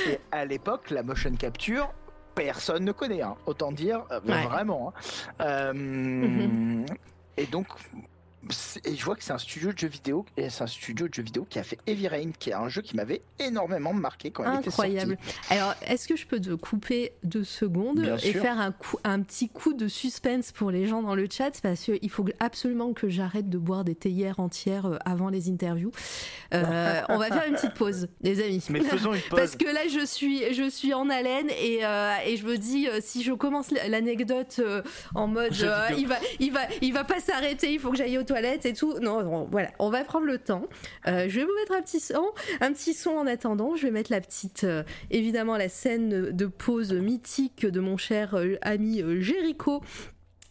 Et à l'époque, la motion capture, personne ne connaît. hein. Autant dire, euh, Ouais. vraiment. hein. Euh, Mhm. Et donc, et je vois que c'est un studio de jeux vidéo, et c'est un studio de jeux vidéo qui a fait Heavy Rain, qui est un jeu qui m'avait énormément marqué quand il était Incroyable. sorti. Alors, est-ce que je peux te couper deux secondes Bien et sûr. faire un, coup, un petit coup de suspense pour les gens dans le chat? Parce qu'il faut absolument que j'arrête de boire des théières entières euh, avant les interviews. Euh, on va faire une petite pause, les amis. Mais faisons une pause. Parce que là, je suis, je suis en haleine et, euh, et je me dis, si je commence l'anecdote euh, en mode, il va, il va, il va pas s'arrêter, il faut que j'aille aux toilettes et tout. Non, voilà, on va prendre le temps. Euh, je vais vous mettre un petit son, un petit son en attendant. Je vais mettre la petite, euh, évidemment, la scène de pause mythique de mon cher euh, ami Jericho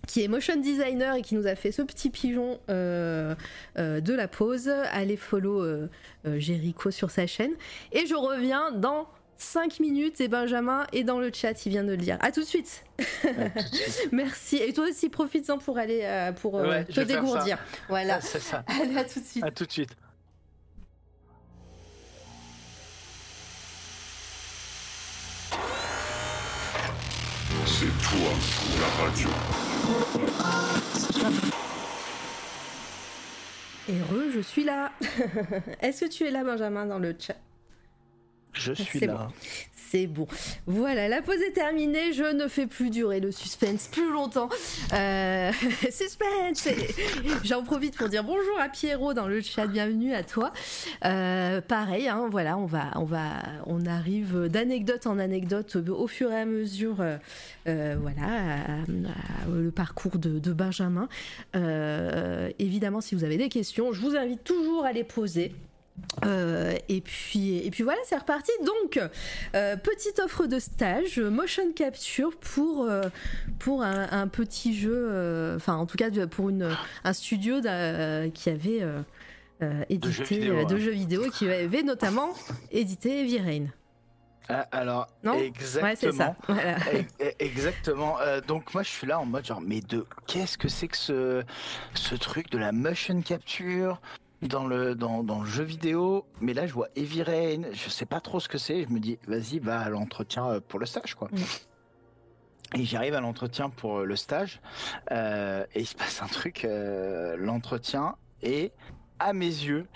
qui est motion designer et qui nous a fait ce petit pigeon de la pause. Allez follow euh, sur sa chaîne. Et je reviens dans 5 minutes et Benjamin est dans le chat, il vient de le dire. À tout de suite. Ouais, tout de suite. Merci. Et toi aussi, profites-en pour aller euh, pour euh, Ouais, te dégourdir. Voilà. C'est ça. Allez, à tout de suite. À tout de suite. C'est toi, la radio. Heureux, je suis là. Est-ce que tu es là, Benjamin, dans le chat? Je suis C'est là. C'est bon. Voilà, la pause est terminée. Je ne fais plus durer le suspense plus longtemps. Euh, suspense J'en profite pour dire bonjour à Pierrot dans le chat. Bienvenue à toi. Euh, pareil, hein, voilà, on va, on va, on arrive d'anecdote en anecdote au fur et à mesure. euh, voilà, à- à- le parcours de, de Benjamin. Évidemment, si vous avez des questions, je vous invite toujours à les poser. Euh, et puis et puis voilà c'est reparti donc euh, petite offre de stage motion capture pour euh, pour un, un petit jeu enfin en tout cas de- pour une un studio qui avait édité jeux vidéo, de hein. jeux vidéo qui avait notamment édité Heavy Rain Ah, alors, Non? Exactement. ouais c'est ça voilà. E- e- Exactement. Euh, donc moi je suis là en mode genre mais de qu'est-ce que c'est que ce ce truc de la motion capture? Dans le dans, dans le jeu vidéo mais là je vois Heavy Rain. Je sais pas trop ce que c'est. Je me dis vas-y va à l'entretien euh, pour le stage quoi. Mm. et j'arrive à l'entretien pour euh, le stage euh, et il se passe un truc euh, l'entretien est à mes yeux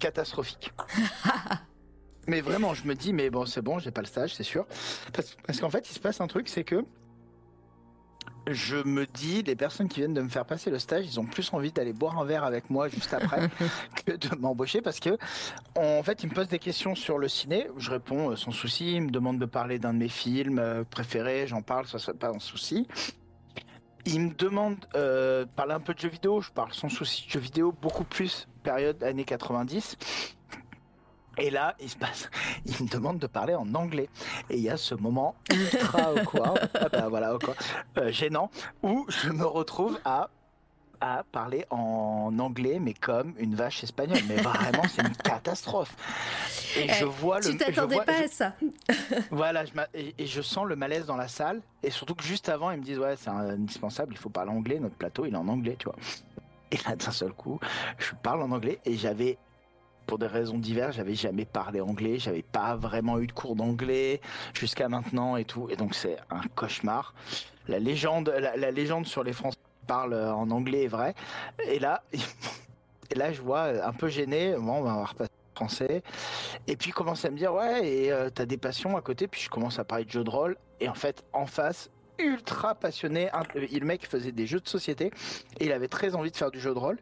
catastrophique. Mais vraiment je me dis mais bon c'est bon j'ai pas le stage c'est sûr. Parce, parce qu'en fait il se passe un truc c'est que je me dis, les personnes qui viennent de me faire passer le stage, ils ont plus envie d'aller boire un verre avec moi juste après que de m'embaucher parce que, en fait, ils me posent des questions sur le ciné. Je réponds euh, sans souci. Ils me demandent de parler d'un de mes films euh, préférés. J'en parle, ça serait pas un souci. Ils me demandent euh, de parler un peu de jeux vidéo. Je parle sans souci de jeux vidéo, beaucoup plus période années 90. Et là, il se passe, il me demande de parler en anglais. Et il y a ce moment ultra awkward, ah bah voilà, euh, gênant, où je me retrouve à à parler en anglais, mais comme une vache espagnole. Mais vraiment, c'est une catastrophe. Et je Eh, vois le. tu je t'attendais pas je- à ça voilà, je et je sens le malaise dans la salle. Et surtout que juste avant, ils me disent Ouais, c'est indispensable, il faut parler anglais. Notre plateau, il est en anglais, tu vois. Et là, d'un seul coup, je parle en anglais et j'avais. Pour des raisons diverses, j'avais jamais parlé anglais, j'avais pas vraiment eu de cours d'anglais jusqu'à maintenant et tout. Et donc c'est un cauchemar. La légende, la, légende sur les Français qui parlent en anglais est vraie. Et là, là, je vois un peu gêné. Bon, on va repasser français. Et puis commence à me dire ouais, et euh, t'as des passions à côté. Puis je commence à parler de jeux de rôle. Et en fait, en face, ultra passionné. Le mec faisait des jeux de société et il avait très envie de faire du jeu de rôle.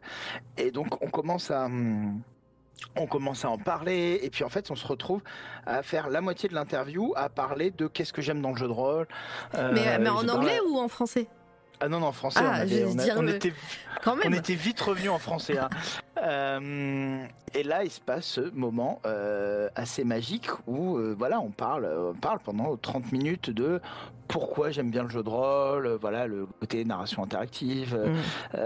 Et donc on commence à hum, on commence à en parler et puis en fait on se retrouve à faire la moitié de l'interview à parler de qu'est-ce que j'aime dans le jeu de rôle. Euh, Mais, mais en anglais ou en français? Ah non non en français Ah, on, avait- je veux on a- dire, on le- était Quand on était vite revenu en français. hein. Euh, et là, il se passe ce moment euh, assez magique où euh, voilà, on parle, on parle pendant 30 minutes de pourquoi j'aime bien le jeu de rôle, voilà, le côté narration interactive, Mm.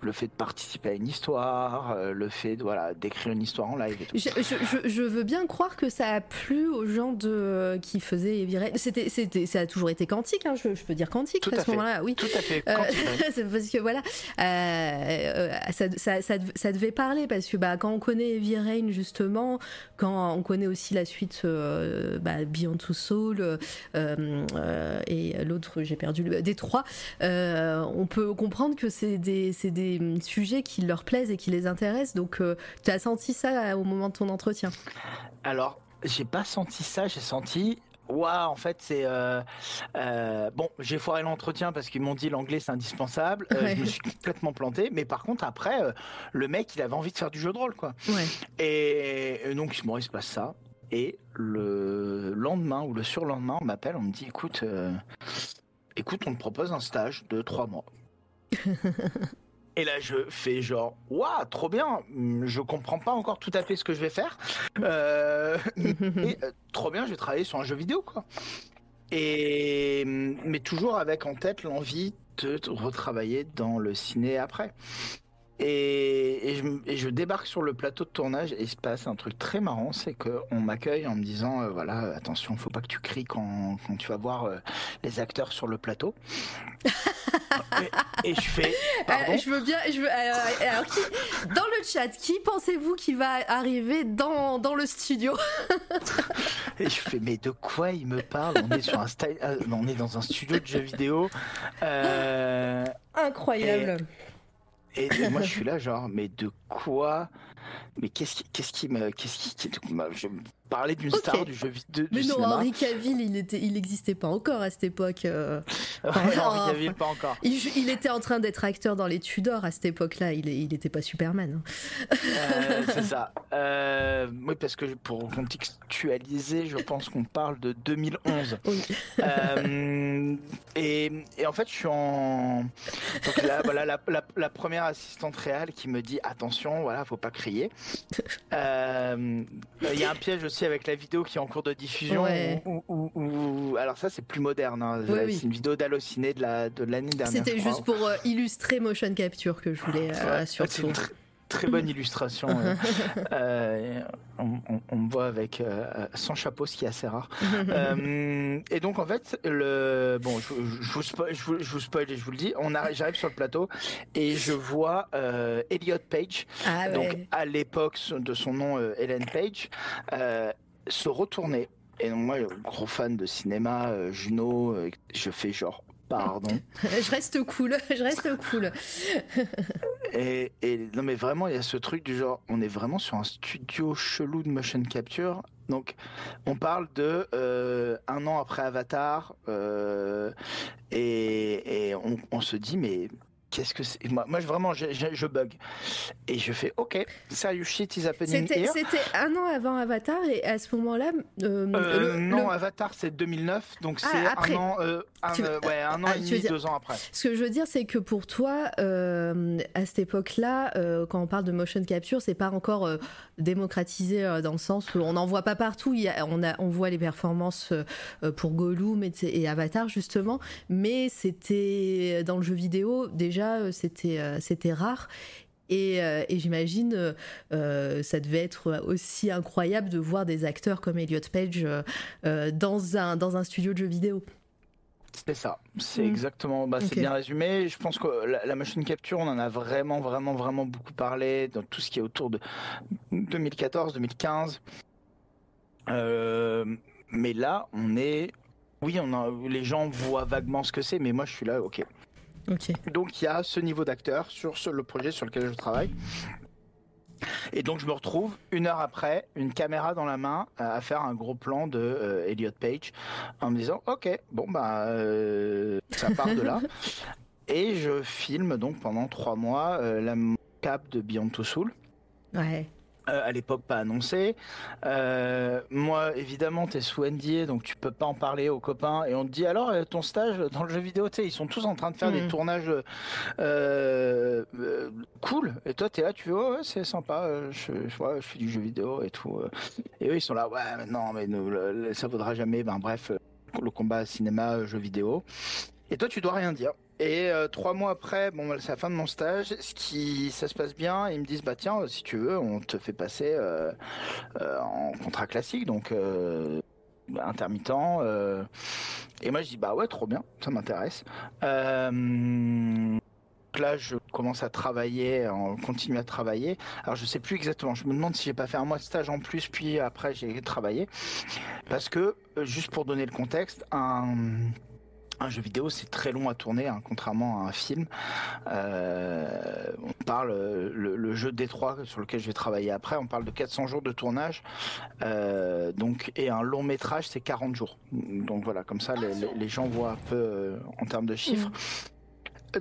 le fait de participer à une histoire, le fait de voilà d'écrire une histoire en live. Et tout. Je, je- je- je veux bien croire que ça a plu aux gens de, qui faisaient virer. C'était, c'était, ça a toujours été quantique, hein, je, je peux dire quantique Tout à à ce moment-là, oui. Tout à fait. C'est parce que voilà, euh, euh, ça, ça- ça dev- ça devait parler parce que bah, quand on connaît Heavy Rain justement, quand on connaît aussi la suite euh, bah, Beyond Two Soul euh, et l'autre, j'ai perdu le euh, on peut comprendre que c'est des, des sujets qui leur plaisent et qui les intéressent. Donc, tu as senti ça au moment de ton entretien? Alors, j'ai pas senti ça, j'ai senti. Waouh, en fait, c'est euh, euh, bon. J'ai foiré l'entretien parce qu'ils m'ont dit l'anglais c'est indispensable. Euh, Ouais. Je me suis complètement planté. Mais par contre, après, le mec, il avait envie de faire du jeu de rôle, quoi. Ouais. Et, et donc, bon, il se passe ça. Et le lendemain ou le surlendemain, on m'appelle, on me dit, écoute, écoute, on te propose un stage de trois mois. Et là, je fais genre, waouh, trop bien. Hum, Je comprends pas encore tout à fait ce que je vais faire. Euh, euh, trop bien, je vais travailler sur un jeu vidéo, quoi. Et mais toujours avec en tête l'envie de retravailler dans le ciné après. Et, et je, et je débarque sur le plateau de tournage et il se passe un truc très marrant, c'est qu'on m'accueille en me disant, euh, voilà, attention, faut pas que tu cries quand, quand tu vas voir euh, les acteurs sur le plateau. et, et je fais, pardon. Euh, je veux bien. Je veux, alors, qui- dans le chat, qui pensez-vous qui va arriver dans, dans le studio Et je fais, mais de quoi il me parle? On est sur un style, on est dans un studio de jeux vidéo. Incroyable. Et, moi, je suis là, genre, mais de quoi? Mais qu'est-ce qui, qu'est-ce qui me, qu'est-ce qui, qui- je parlais d'une Ok. star du jeu vidéo, Mais non, cinéma. Henri Cavill, il était, il n'existait pas encore à cette époque. euh. Ouais, Henri Cavill, pas encore. Il, il était en train d'être acteur dans les Tudors à cette époque-là. Il, il était pas Superman. hein. Euh, c'est ça. Euh, oui, parce que pour contextualiser, je pense qu'on parle de 2011. Oui. Euh, et, et en fait, je suis en. Donc là, voilà, la, la- la première assistante réelle qui me dit attention, voilà, faut pas crier. Il y a un piège aussi avec la vidéo qui est en cours de diffusion. Ouais. où- où- où- alors ça, c'est plus moderne. hein. Oui, oui. C'est une vidéo d'Allociné de la de l'année dernière. C'était juste pour euh, illustrer motion capture que je voulais euh, surtout. C'est une tr- très bonne illustration. ouais. Euh, on, on- on me voit avec euh, sans chapeau, ce qui est assez rare. Euh, et donc en fait, le bon, je, je- vous spoil, je, vous, je vous spoil et je vous le dis, on j'arrive sur le plateau et je vois euh, Elliot Page, ah ouais. donc à l'époque de son nom euh, Ellen Page, euh, se retourner. Et donc, moi, gros fan de cinéma, euh, Juno, euh, je fais genre pardon. je reste cool. Je reste cool. Et, et non mais vraiment il y a ce truc du genre on est vraiment sur un studio chelou de motion capture donc on parle de euh, un an après Avatar euh, et, et on, on se dit mais qu'est-ce que c'est? Moi, moi vraiment je, je, je bug et je fais ok serious shit is happening C'était here c'était un an avant Avatar et à ce moment-là. euh, Euh, non le- Avatar c'est 2009 donc Ah, c'est après. un an euh, un, veux- euh, ouais un an ah, et demi dire- deux ans après Ce que je veux dire, c'est que pour toi, à cette époque-là, quand on parle de motion capture, c'est pas encore démocratisé dans le sens où on n'en voit pas partout. Il y a- on, a, on voit les performances pour Gollum et, et Avatar justement, mais c'était dans le jeu vidéo déjà, euh, c'était euh, c'était rare. Et, euh, et j'imagine, euh, ça devait être aussi incroyable de voir des acteurs comme Elliot Page euh, dans, un, dans un studio de jeux vidéo. C'est ça, c'est Mm. exactement, bah, c'est bien résumé. Je pense que la, la motion capture, on en a vraiment, vraiment, vraiment beaucoup parlé dans tout ce qui est autour de 2014, 2015. Euh, mais là, on est, oui, on a, les gens voient vaguement ce que c'est, mais moi, je suis là, ok. Donc, il y a ce niveau d'acteur sur le projet sur lequel je travaille. Et donc je me retrouve une heure après, une caméra dans la main, à faire un gros plan de euh, Elliot Page, en me disant ok, bon bah euh, ça part de là. Et je filme donc pendant trois mois euh, la cap de Beyond Two Soul. Ouais. Euh, à l'époque pas annoncé. Euh, moi, évidemment, tu es sous NDA, donc tu peux pas en parler aux copains. Et on te dit alors, euh, ton stage dans le jeu vidéo, tu sais, ils sont tous en train de faire des Mhm. tournages euh, cool. Et toi, tu es là, tu fais, oh, ouais, c'est sympa, je, je, ouais, je fais du jeu vidéo et tout. Et eux, ils sont là, ouais, mais non, mais nous, le- ça vaudra jamais. Ben bref, le combat cinéma, jeu vidéo. Et toi, tu dois rien dire. Et euh, trois mois après, bon, c'est la fin de mon stage. Ce qui, ça se passe bien. Ils me disent, bah tiens, si tu veux, on te fait passer euh, euh, en contrat classique, donc intermittent. Et moi, je dis, bah ouais, trop bien, ça m'intéresse. Là, je commence à travailler, on continue à travailler. Alors, je sais plus exactement. Je me demande si j'ai pas fait un mois de stage en plus, puis après j'ai travaillé, parce que juste pour donner le contexte, un un jeu vidéo, c'est très long à tourner, hein, contrairement à un film. Euh, on parle, euh, le, le jeu Détroit sur lequel je vais travailler après, on parle de 400 jours de tournage. Euh, donc, et un long métrage, c'est 40 jours. Donc voilà, comme ça, les, les- les gens voient un peu euh, en termes de chiffres.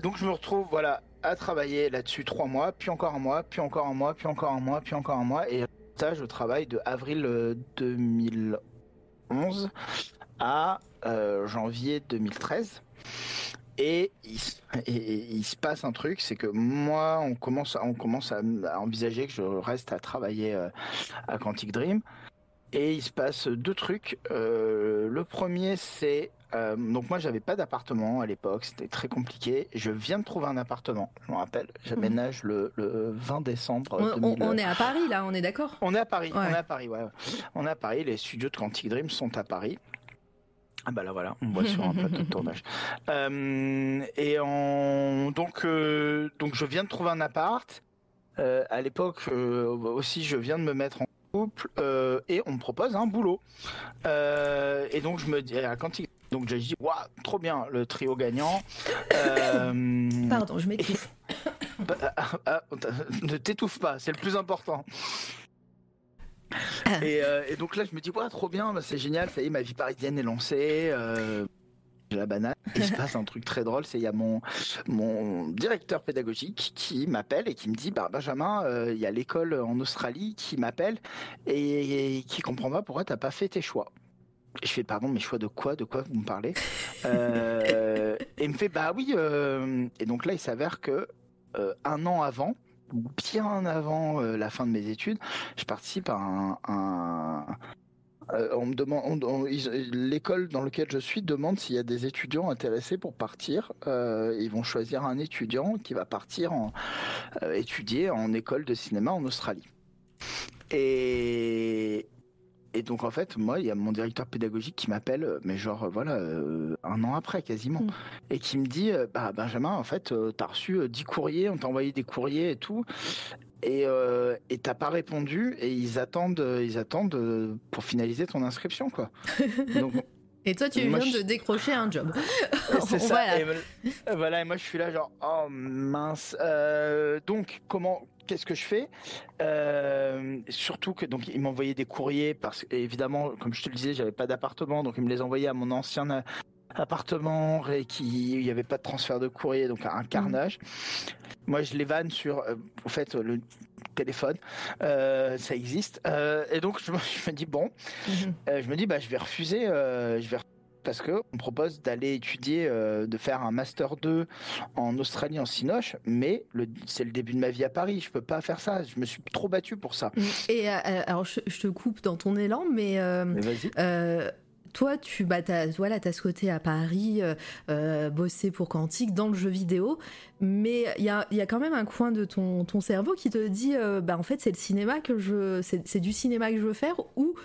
Donc je me retrouve, voilà, à travailler là-dessus trois mois, puis encore un mois, puis encore un mois, puis encore un mois, puis encore un mois. Et ça, je travaille de avril euh, 2011 à euh, janvier 2013. Et il, s- et- et il se passe un truc, c'est que moi, on commence, à- on commence à, à envisager que je reste à travailler euh, à Quantic Dream. Et il se passe deux trucs. Euh, le premier, c'est euh, donc moi, j'avais pas d'appartement à l'époque, c'était très compliqué. Je viens de trouver un appartement, je me rappelle. J'aménage le, le 20 décembre On, on- 2000. on est à Paris là, on est d'accord? On est à Paris, Ouais. on est à Paris, ouais. On est à Paris, les studios de Quantic Dream sont à Paris. Ah bah là voilà, on voit sur un plateau de tournage. Euh, et en... donc, euh, donc je viens de trouver un appart. Euh, à l'époque euh, aussi, je viens de me mettre en couple et on me propose un boulot. Et donc je me dis à Quantic, donc j'ai dit waouh, trop bien, le trio gagnant. Pardon, je m'étouffe. bah, ah, ah, ne t'étouffe pas, c'est le plus important. Ah. Et, euh, et donc là, je me dis, trop bien, bah, c'est génial, ça y est, ma vie parisienne est lancée. euh, j'ai la banane. Il se passe un truc très drôle, c'est il y a mon, mon directeur pédagogique qui m'appelle et qui me dit, bah, Benjamin, euh, il y a l'école en Australie qui m'appelle et, et qui comprend pas pourquoi t'as pas fait tes choix. Et je fais, pardon, mais choix de quoi De quoi vous me parlez? Euh, Et il me fait, bah oui. euh, Et donc là, il s'avère que euh, un an avant, bien avant euh, la fin de mes études, je participe à un. euh, on me demande, l'école dans laquelle je suis demande s'il y a des étudiants intéressés pour partir. Euh, ils vont choisir un étudiant qui va partir étudier en école de cinéma en Australie. Et, et donc en fait, moi, il y a mon directeur pédagogique qui m'appelle, euh, mais genre euh, voilà, euh, un an après quasiment, Mm. et qui me dit, euh, bah Benjamin, en fait, euh, t'as reçu euh, 10 courriers, on t'a envoyé des courriers et tout, et et t'as pas répondu, et ils attendent, ils attendent pour finaliser ton inscription, quoi. Donc Et toi, tu Moi, viens je- de décrocher un job. c'est ça. Voilà. Et voilà. et moi je suis là genre oh mince. Donc comment qu'est-ce que je fais Euh, Surtout que donc ils m'envoyaient des courriers parce que évidemment comme je te le disais j'avais pas d'appartement donc ils me les envoyaient à mon ancien appartement et qui il y avait pas de transfert de courrier donc un carnage. Moi je les vanne sur euh, au fait le téléphone. Euh, ça existe. Euh, et donc je me, je me dis bon euh, je me dis bah je vais refuser euh, je vais parce que on propose d'aller étudier euh, de faire un master 2 en Australie en Sinoche mais c'est le début de ma vie à Paris. Je peux pas faire ça. Je me suis trop battu pour ça. Et euh, alors, je, je te coupe dans ton élan, mais euh, mais toi, tu bah, as, voilà, as ce côté à Paris, euh, bosser pour Quantique dans le jeu vidéo, mais il y a, y a quand même un coin de ton, ton cerveau qui te dit, euh, bah, en fait, c'est le cinéma que je, c'est c'est du cinéma que je veux faire, ou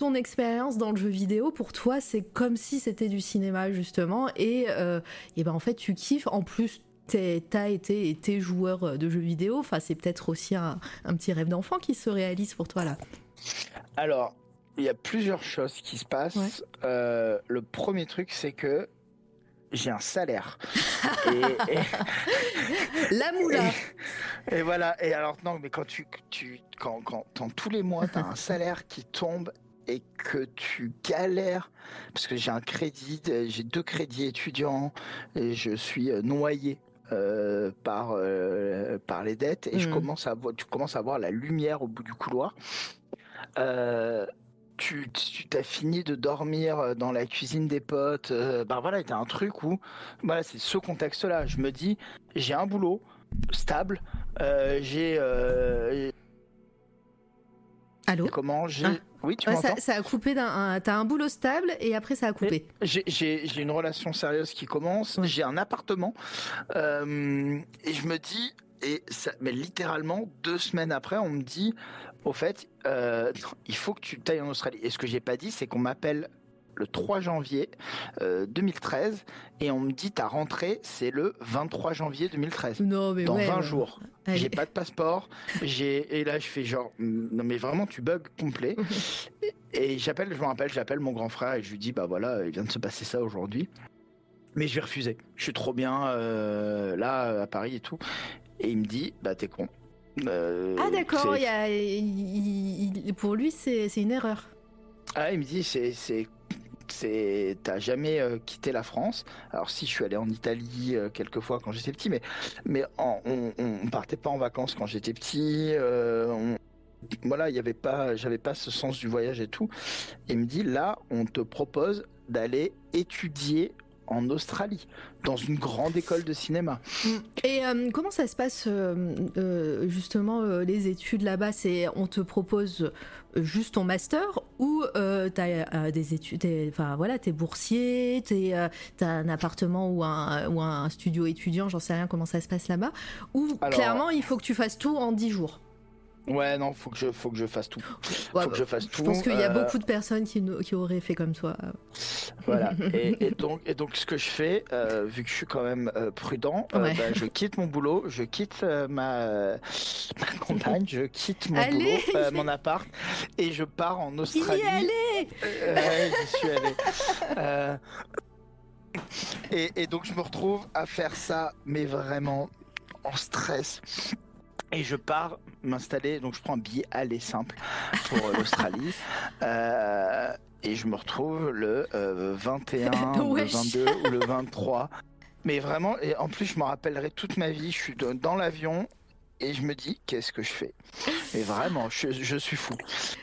ton expérience dans le jeu vidéo, pour toi, c'est comme si c'était du cinéma, justement, et, euh, et ben, en fait, tu kiffes, en plus, t'as été et t'es joueur de jeux vidéo, enfin, c'est peut-être aussi un, un petit rêve d'enfant qui se réalise pour toi, là. alors il y a plusieurs choses qui se passent Ouais. Euh, le premier truc c'est que j'ai un salaire. La moula. Et, voilà. Et alors non, mais quand tu, tu quand, quand, tous les mois, tu as un salaire qui tombe et que tu galères parce que j'ai un crédit, j'ai deux crédits étudiants et je suis noyé euh, par euh, par les dettes et je mmh. commence à voir, tu commences à voir la lumière au bout du couloir. Euh, tu t'as fini de dormir dans la cuisine des potes. ben voilà, t'as un truc où voilà, c'est ce contexte-là. Je me dis, j'ai un boulot stable, j'ai Allô? Comment j'ai ah. Oui, tu ça, ça, a coupé d'un. T'as un boulot stable et après ça a coupé. J'ai une relation sérieuse qui commence. J'ai un appartement euh, et je me dis et ça, mais littéralement deux semaines après, on me dit, au fait, euh, il faut que tu tailles en Australie. Et ce que j'ai pas dit, c'est qu'on m'appelle le 3 janvier 2013 euh, et on me dit ta rentrée c'est le 23 janvier 2013. Non mais dans 20 jours. J'ai pas de passeport. J'ai et là je fais genre mm, non mais vraiment tu bugs complet. et, j'appelle, je me rappelle, j'appelle mon grand frère et je lui dis bah voilà il vient de se passer ça aujourd'hui. Mais je vais refuser. Je suis trop bien euh, là à Paris et tout. Et il me dit bah t'es con. Euh, ah d'accord, pour lui c'est une erreur. Ah, il me dit c'est c'est t'as jamais euh, quitté la France. Alors si je suis allé en Italie euh, quelques fois quand j'étais petit, mais on, on, partait pas en vacances quand j'étais petit. Euh, voilà, il y avait pas, j'avais pas ce sens du voyage et tout. Et il me dit là, on te propose d'aller étudier en Australie, dans une grande école de cinéma. Mm. Et euh, comment ça se passe euh, euh, justement les études là-bas? C'est on te propose juste ton master ou tu as des études, enfin voilà, t'es boursier, t'as un appartement ou un, ou un studio étudiant, j'en sais rien comment ça se passe là-bas, ou clairement il faut que tu fasses tout en 10 jours Ouais, non, faut que je, faut que je fasse tout. faut que je fasse tout. Je pense qu'il y a euh, beaucoup de personnes qui, qui auraient fait comme toi. Voilà. et, donc, et donc, ce que je fais, euh, vu que je suis quand même euh, prudent, bah, je quitte mon boulot, je quitte ma, ma compagne, je quitte mon boulot, mon appart, et je pars en Australie. Il y allé j'y suis allé. Et, et donc, je me retrouve à faire ça, mais vraiment en stress et je pars m'installer, donc je prends un billet aller simple pour euh, l'Australie. Euh, et je me retrouve le 21, euh, le 22 ou le 23. Mais vraiment, et en plus, je me rappellerai toute ma vie. Je suis dans l'avion et je me dis qu'est-ce que je fais? Mais vraiment, je, suis fou.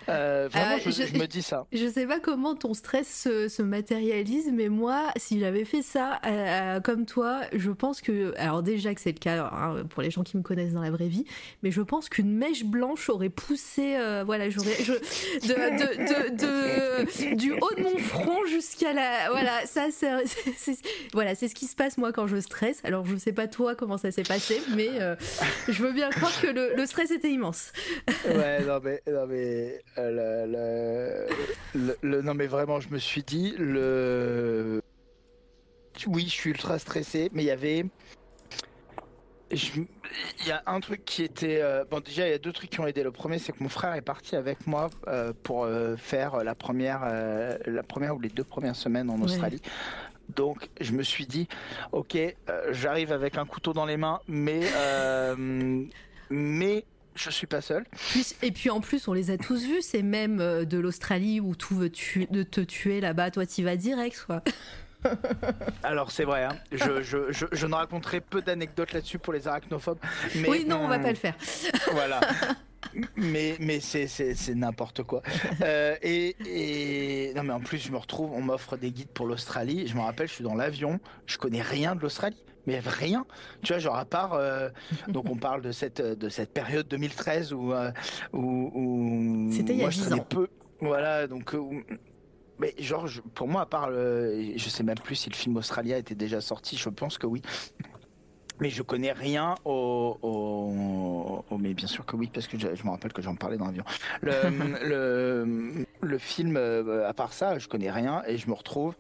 Euh, vraiment, euh, je, me dis ça. Je sais pas comment ton stress se, matérialise, mais moi, si j'avais fait ça euh, comme toi, je pense que, alors déjà que c'est le cas hein, pour les gens qui me connaissent dans la vraie vie, mais je pense qu'une mèche blanche aurait poussé, voilà, j'aurais, de, du haut de mon front jusqu'à la, voilà, ça, c'est, voilà, c'est ce qui se passe moi quand je stresse. Alors je sais pas toi comment ça s'est passé, mais je veux bien je croire que le, stress était immense. ouais, non mais, non mais, euh, le, non mais vraiment, je me suis dit le, oui, je suis ultra stressé, mais il y avait, il y a un truc qui était, euh, bon déjà il y a deux trucs qui ont aidé. Le premier, c'est que mon frère est parti avec moi euh, pour faire la première, la première ou les deux premières semaines en Australie. Donc je me suis dit, ok, euh, j'arrive avec un couteau dans les mains, mais euh, mais je suis pas seul. et puis en plus, on les a tous vus, c'est même euh, de l'Australie où tout veut de te tuer là-bas, toi tu vas direct quoi. Alors c'est vrai, hein. je, je, je, je, ne raconterai peu d'anecdotes là-dessus pour les arachnophobes. Mais, oui, non, on va pas le faire. Voilà mais mais c'est n'importe quoi. Euh, et, et non mais en plus je me retrouve, on m'offre des guides pour l'Australie. Je me rappelle, je suis dans l'avion, je connais rien de l'Australie, mais rien. Tu vois, genre à part euh, donc on parle de cette de cette période 2013 où euh, où, où c'était il y a 10 ans. Peu, voilà donc. Mais genre, pour moi, à part, je sais même plus si le film Australia était déjà sorti, je pense que oui mais je connais rien au, au, mais bien sûr que oui parce que je, me rappelle que j'en parlais dans l'avion. Le, le, le, film, euh, à part ça, je connais rien et je me retrouve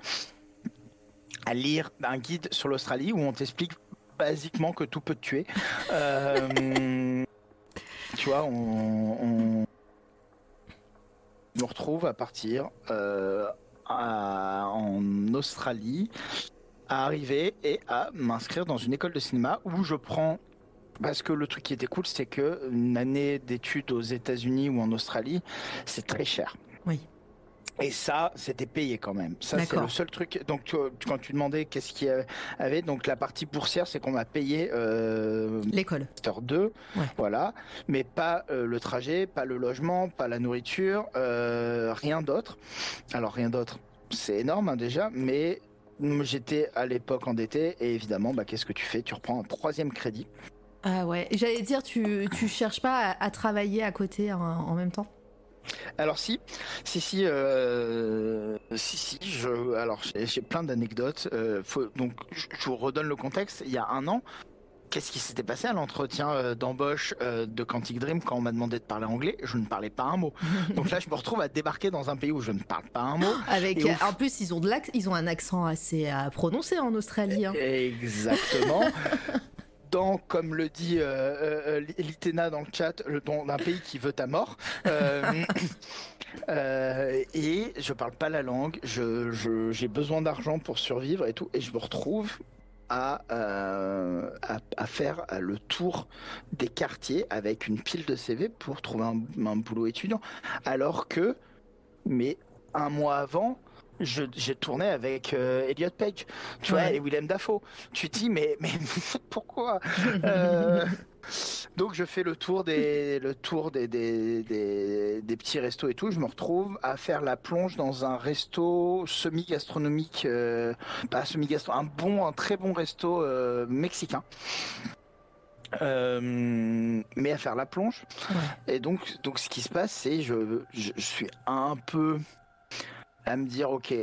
à lire un guide sur l'Australie où on t'explique basiquement que tout peut te tuer. Euh, tu vois, on, on, me retrouve à partir euh, en Australie à arriver et à m'inscrire dans une école de cinéma où je prends parce que le truc qui était cool, c'est que une année d'études aux États-Unis ou en Australie, c'est très cher. Oui. Et ça, c'était payé quand même. Ça, c'est le seul truc. Donc, tu- quand tu demandais qu'est-ce qu'il y avait, donc la partie boursière, c'est qu'on m'a payé euh, L'école. Master 2, Ouais. voilà, mais pas euh, le trajet, pas le logement, pas la nourriture, euh, rien d'autre. Alors, rien d'autre, c'est énorme hein, déjà, mais j'étais à l'époque endetté et évidemment, bah, qu'est-ce que tu fais? Tu reprends un troisième crédit. Ah ouais. J'allais dire, tu, tu cherches pas à, à travailler à côté en même temps? Alors si, si, si, euh, si, si. Je, alors j'ai plein d'anecdotes. euh, donc je, je vous redonne le contexte. Il y a un an, qu'est-ce qui s'était passé à l'entretien euh, d'embauche de Quantic Dream quand on m'a demandé de parler anglais? Je ne parlais pas un mot. Donc là, je me retrouve à débarquer dans un pays où je ne parle pas un mot. Avec, en plus, ils ont, de ils ont un accent assez à prononcer en Australie. hein. Exactement. Dans, comme le dit euh, euh, euh, Litena dans le chat, le don d'un pays qui veut ta mort. Et je parle pas la langue, je, je- j'ai besoin d'argent pour survivre et tout, et je me retrouve à, euh, à, à faire le tour des quartiers avec une pile de CV pour trouver un, un boulot étudiant. Alors que, mais un mois avant, je- j'ai tourné avec euh, Elliot Page, tu vois, et Willem Dafoe. Tu te dis, mais, mais pourquoi Euh, Donc je fais le tour des, le tour des, des, des, des petits restos et tout. Je me retrouve à faire la plonge dans un resto semi-gastronomique, euh, pas semi-gastro, un bon, un très bon resto euh, mexicain. Euh, mais à faire la plonge. Ouais. Et donc, donc ce qui se passe, c'est je, je, je suis un peu à me dire, ok,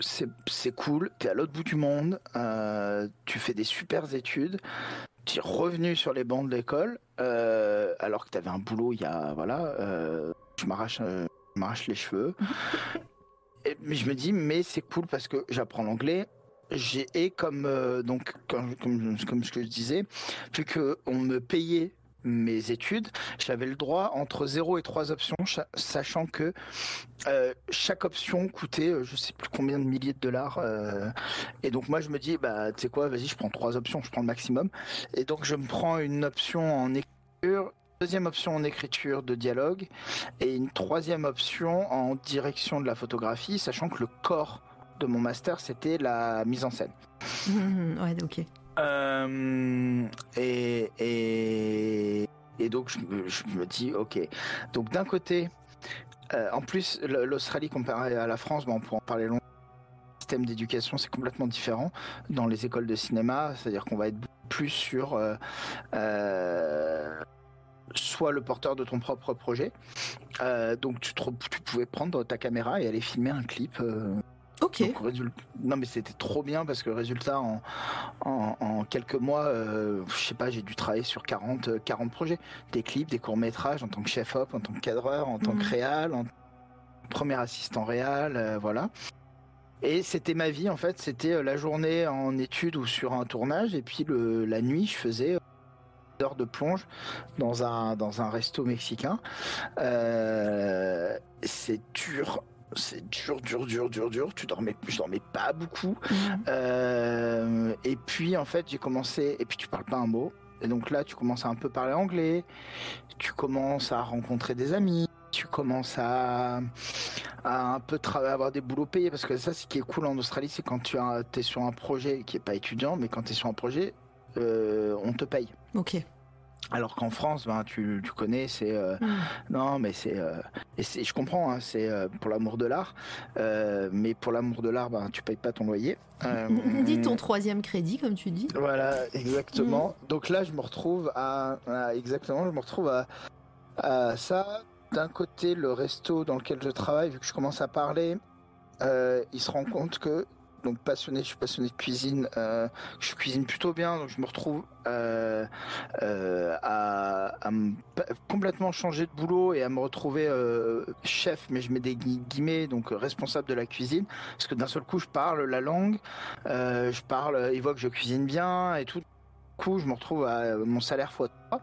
c'est cool, t'es à l'autre bout du monde, euh, tu fais des super études, tu es revenu sur les bancs de l'école, euh, alors que t'avais un boulot il y a, voilà, euh, je m'arrache m'arrache les cheveux. Et- mais je me dis, mais c'est cool parce que j'apprends l'anglais. J'ai et comme donc comme, comme comme ce que je disais, vu que on me payait mes études, j'avais le droit entre 0 et 3 options, cha- sachant que euh, chaque option coûtait euh, je sais plus combien de milliers de dollars. euh, et donc moi je me dis, bah tu sais quoi, vas-y, je prends trois options, je prends le maximum. Et donc je me prends une option en écriture, deuxième option en écriture de dialogue, et une troisième option en direction de la photographie, sachant que le corps de mon master c'était la mise en scène. ouais, ok. Euh, et, et, et donc je, me- dis, ok. Donc d'un côté, euh, en plus, l'Australie comparée à la France, bon, on pourra en parler longtemps. Le système d'éducation, c'est complètement différent dans les écoles de cinéma. C'est-à-dire qu'on va être plus sur euh, soit le porteur de ton propre projet. Donc tu, te tu pouvais prendre ta caméra et aller filmer un clip. Euh, Ok. donc, Non mais c'était trop bien parce que résultat en, en, en quelques mois, euh, je sais pas, j'ai dû travailler sur 40, euh, 40 projets, des clips, des courts métrages en tant que chef op, en tant que cadreur, en tant que réal, en premier assistant réal, euh, voilà. Et c'était ma vie en fait, c'était euh, la journée en études ou sur un tournage et puis le, la nuit je faisais euh, heures de plonge dans un dans un resto mexicain. Euh, c'est dur, c'est dur, dur, dur, dur, dur. Tu dormais, je dormais pas beaucoup. Mhm. Euh, et puis en fait j'ai commencé, et puis tu parles pas un mot. Et donc là tu commences à un peu parler anglais, tu commences à rencontrer des amis, tu commences à, à un peu travailler, avoir des boulots payés parce que ça ce qui est cool en Australie c'est quand tu as- es sur un projet qui est pas étudiant mais quand tu es sur un projet euh, on te paye. Ok. Alors qu'en France, ben, tu, tu connais, c'est euh, Mhm. non, mais c'est euh, et c'est, je comprends, hein, c'est euh, pour l'amour de l'art, mais pour l'amour de l'art, ben, tu payes pas ton loyer. Dis ton troisième crédit, comme tu dis. voilà, exactement. Donc là, je me retrouve à, à- exactement, je me retrouve à, à ça. D'un côté, le resto dans lequel je travaille, vu que je commence à parler, il se rend compte que donc passionné, je suis passionné de cuisine, euh, je cuisine plutôt bien, donc je me retrouve euh, euh, à, complètement changer de boulot et à me retrouver chef, mais je mets des gui- guillemets, donc responsable de la cuisine, parce que d'un seul coup, je parle la langue, je parle, il voit que je cuisine bien et tout. Du coup, je me retrouve à mon salaire fois 3.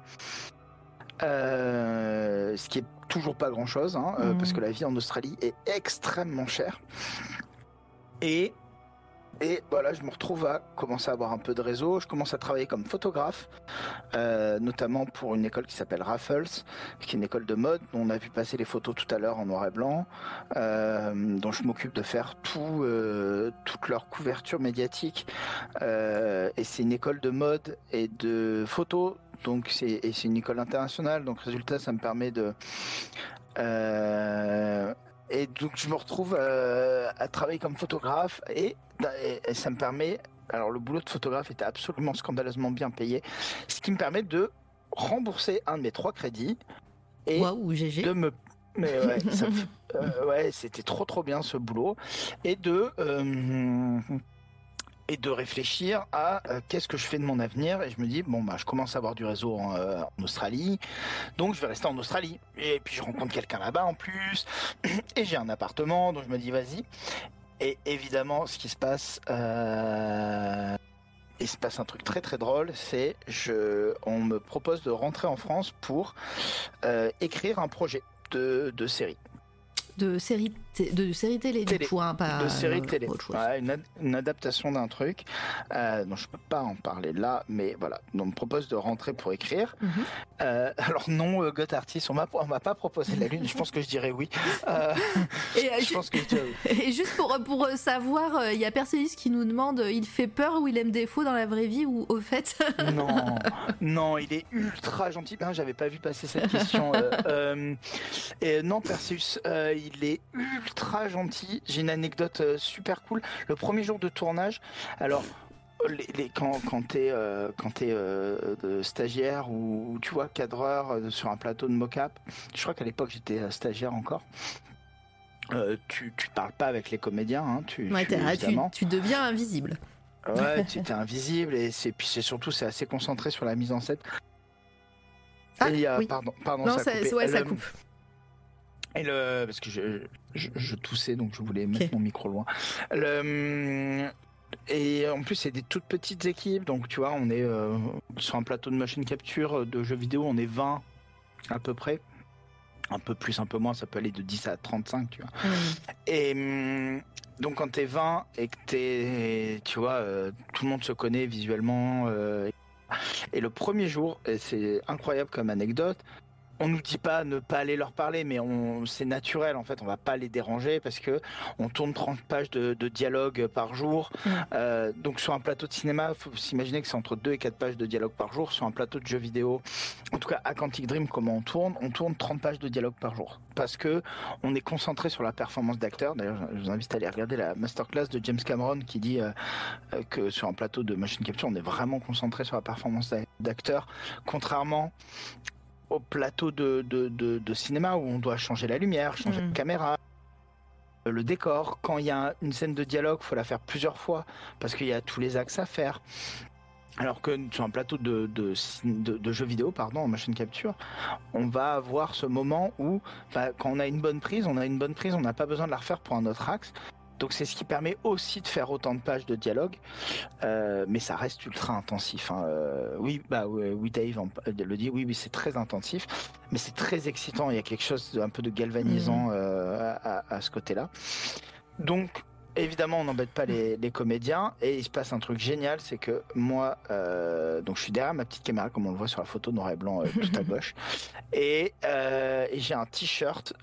Euh, ce qui est toujours pas grand chose, hein, euh, parce que la vie en Australie est extrêmement chère. Et, et, voilà, je me retrouve à commencer à avoir un peu de réseau. Je commence à travailler comme photographe, euh, notamment pour une école qui s'appelle Raffles, qui est une école de mode. Dont on a vu passer les photos tout à l'heure en noir et blanc, euh, dont je m'occupe de faire tout, euh, toute leur couverture médiatique. Euh, et c'est une école de mode et de photo. Donc c'est une école internationale. Donc résultat, ça me permet de et donc je me retrouve euh, à travailler comme photographe et, ça me permet. Alors le boulot de photographe était absolument scandaleusement bien payé, ce qui me permet de rembourser un de mes trois crédits et GG. de me mais ouais, euh, ouais, c'était trop trop bien ce boulot et de euh, et de réfléchir à euh, qu'est-ce que je fais de mon avenir. Et je me dis bon bah je commence à avoir du réseau en, euh, en Australie. Donc je vais rester en Australie. Et puis je rencontre quelqu'un là-bas en plus. Et j'ai un appartement. Donc je me dis vas-y. Et évidemment ce qui se passe euh, il se passe un truc très très drôle, c'est je on me propose de rentrer en France pour euh, écrire un projet de, de série. De série, de série télé, Télé. du coup, hein, pas de série euh, télé. autre chose. Ouais, une, ad- une adaptation d'un truc euh, dont je peux pas en parler là, mais voilà. Donc, on me propose de rentrer pour écrire. Mhm. Euh, alors non, euh, Artist, on m'a on m'a pas proposé la lune. Je pense que je dirais oui. Euh, Et, je pense que je dirais oui. Et juste pour, pour savoir, il y a Perséus qui nous demande il fait peur ou il aime défaut dans la vraie vie ou au fait? Non, non, il est ultra gentil. Ben, j'avais pas vu passer cette question. et non, Perseus, il est ultra gentil. J'ai une anecdote euh, super cool. Le premier jour de tournage, alors. Les, les- quand quand t'es euh, quand t'es euh, stagiaire ou, tu vois cadreur euh, sur un plateau de mocap, je crois qu'à l'époque j'étais stagiaire encore. tu tu parles pas avec les comédiens, hein, tu, Ouais, tu- ah, tu, deviens invisible. Ouais, tu étais invisible et c'est puis c'est surtout c'est assez concentré sur la mise en scène. Ah, Et oui. pardon, pardon, Non, ça ouais, ça coupe. Et le parce que je, je, je toussais donc je voulais mettre mon micro loin. Le et en plus c'est des toutes petites équipes donc tu vois on est euh, sur un plateau de machine capture euh, de jeux vidéo on est 20 à peu près. Un peu plus, un peu moins, ça peut aller de 10 à 35, tu vois. Mm. Et hum, donc quand t'es 20 et que t'es, tu vois, euh, tout le monde se connaît visuellement. euh, et le premier jour, et c'est incroyable comme anecdote, on nous dit pas ne pas aller leur parler, mais on, c'est naturel en fait, on va pas les déranger parce que on tourne 30 pages de, de dialogue par jour. Euh, donc sur un plateau de cinéma, faut s'imaginer que c'est entre 2 et 4 pages de dialogue par jour. Sur un plateau de jeux vidéo, en tout cas à Quantic Dream, comment on tourne On tourne 30 pages de dialogue par jour parce que on est concentré sur la performance d'acteur. D'ailleurs, je vous invite à aller regarder la masterclass de James Cameron qui dit euh, euh, que sur un plateau de machine capture, on est vraiment concentré sur la performance d'acteur, contrairement au plateau de, de, de, de cinéma où on doit changer la lumière, changer Mhm. de caméra, euh, le décor. Quand il y a une scène de dialogue, faut la faire plusieurs fois parce qu'il y a tous les axes à faire. Alors que sur un plateau de, de, de, de jeux vidéo, pardon, en machine capture, on va avoir ce moment où, bah, quand on a une bonne prise, on a une bonne prise, on n'a pas besoin de la refaire pour un autre axe. Donc c'est ce qui permet aussi de faire autant de pages de dialogue, Euh, mais ça reste ultra intensif. hein. Euh, oui, bah oui, oui, Dave le dit. Oui, oui, c'est très intensif, mais c'est très excitant. Il y a quelque chose d'un peu de galvanisant euh, à, à- à ce côté-là. Donc évidemment, on n'embête pas les, les comédiens. Et il se passe un truc génial, c'est que moi, euh, donc je suis derrière ma petite caméra, comme on le voit sur la photo noir et blanc euh, tout à gauche, et, euh, et j'ai un t-shirt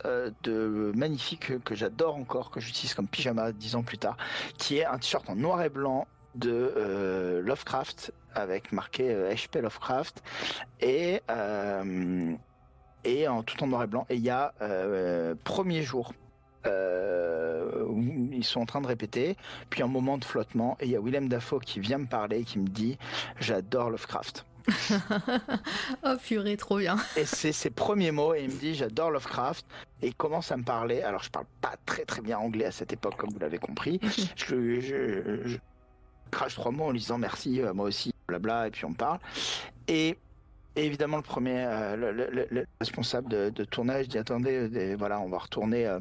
de magnifique que, j'adore encore, que j'utilise comme pyjama dix ans plus tard, qui est un t-shirt en noir et blanc de Lovecraft avec marqué HP Lovecraft. Et et en tout en noir et blanc. Et il y a premier jour euh, ils sont en train de répéter. Puis un moment de flottement et il y a Willem Dafoe qui vient me parler et qui me dit j'adore Lovecraft. Oh purée, trop bien. et c'est ses premiers mots et il me dit j'adore Lovecraft et il commence à me parler. Alors je parle pas très très bien anglais à cette époque comme vous l'avez compris. Je, je, je crache trois mots en lui disant merci euh, moi aussi blabla et puis on parle. Et et évidemment, le premier, euh, le, le- le- le responsable de, de tournage dit attendez, euh, voilà, on va retourner, euh,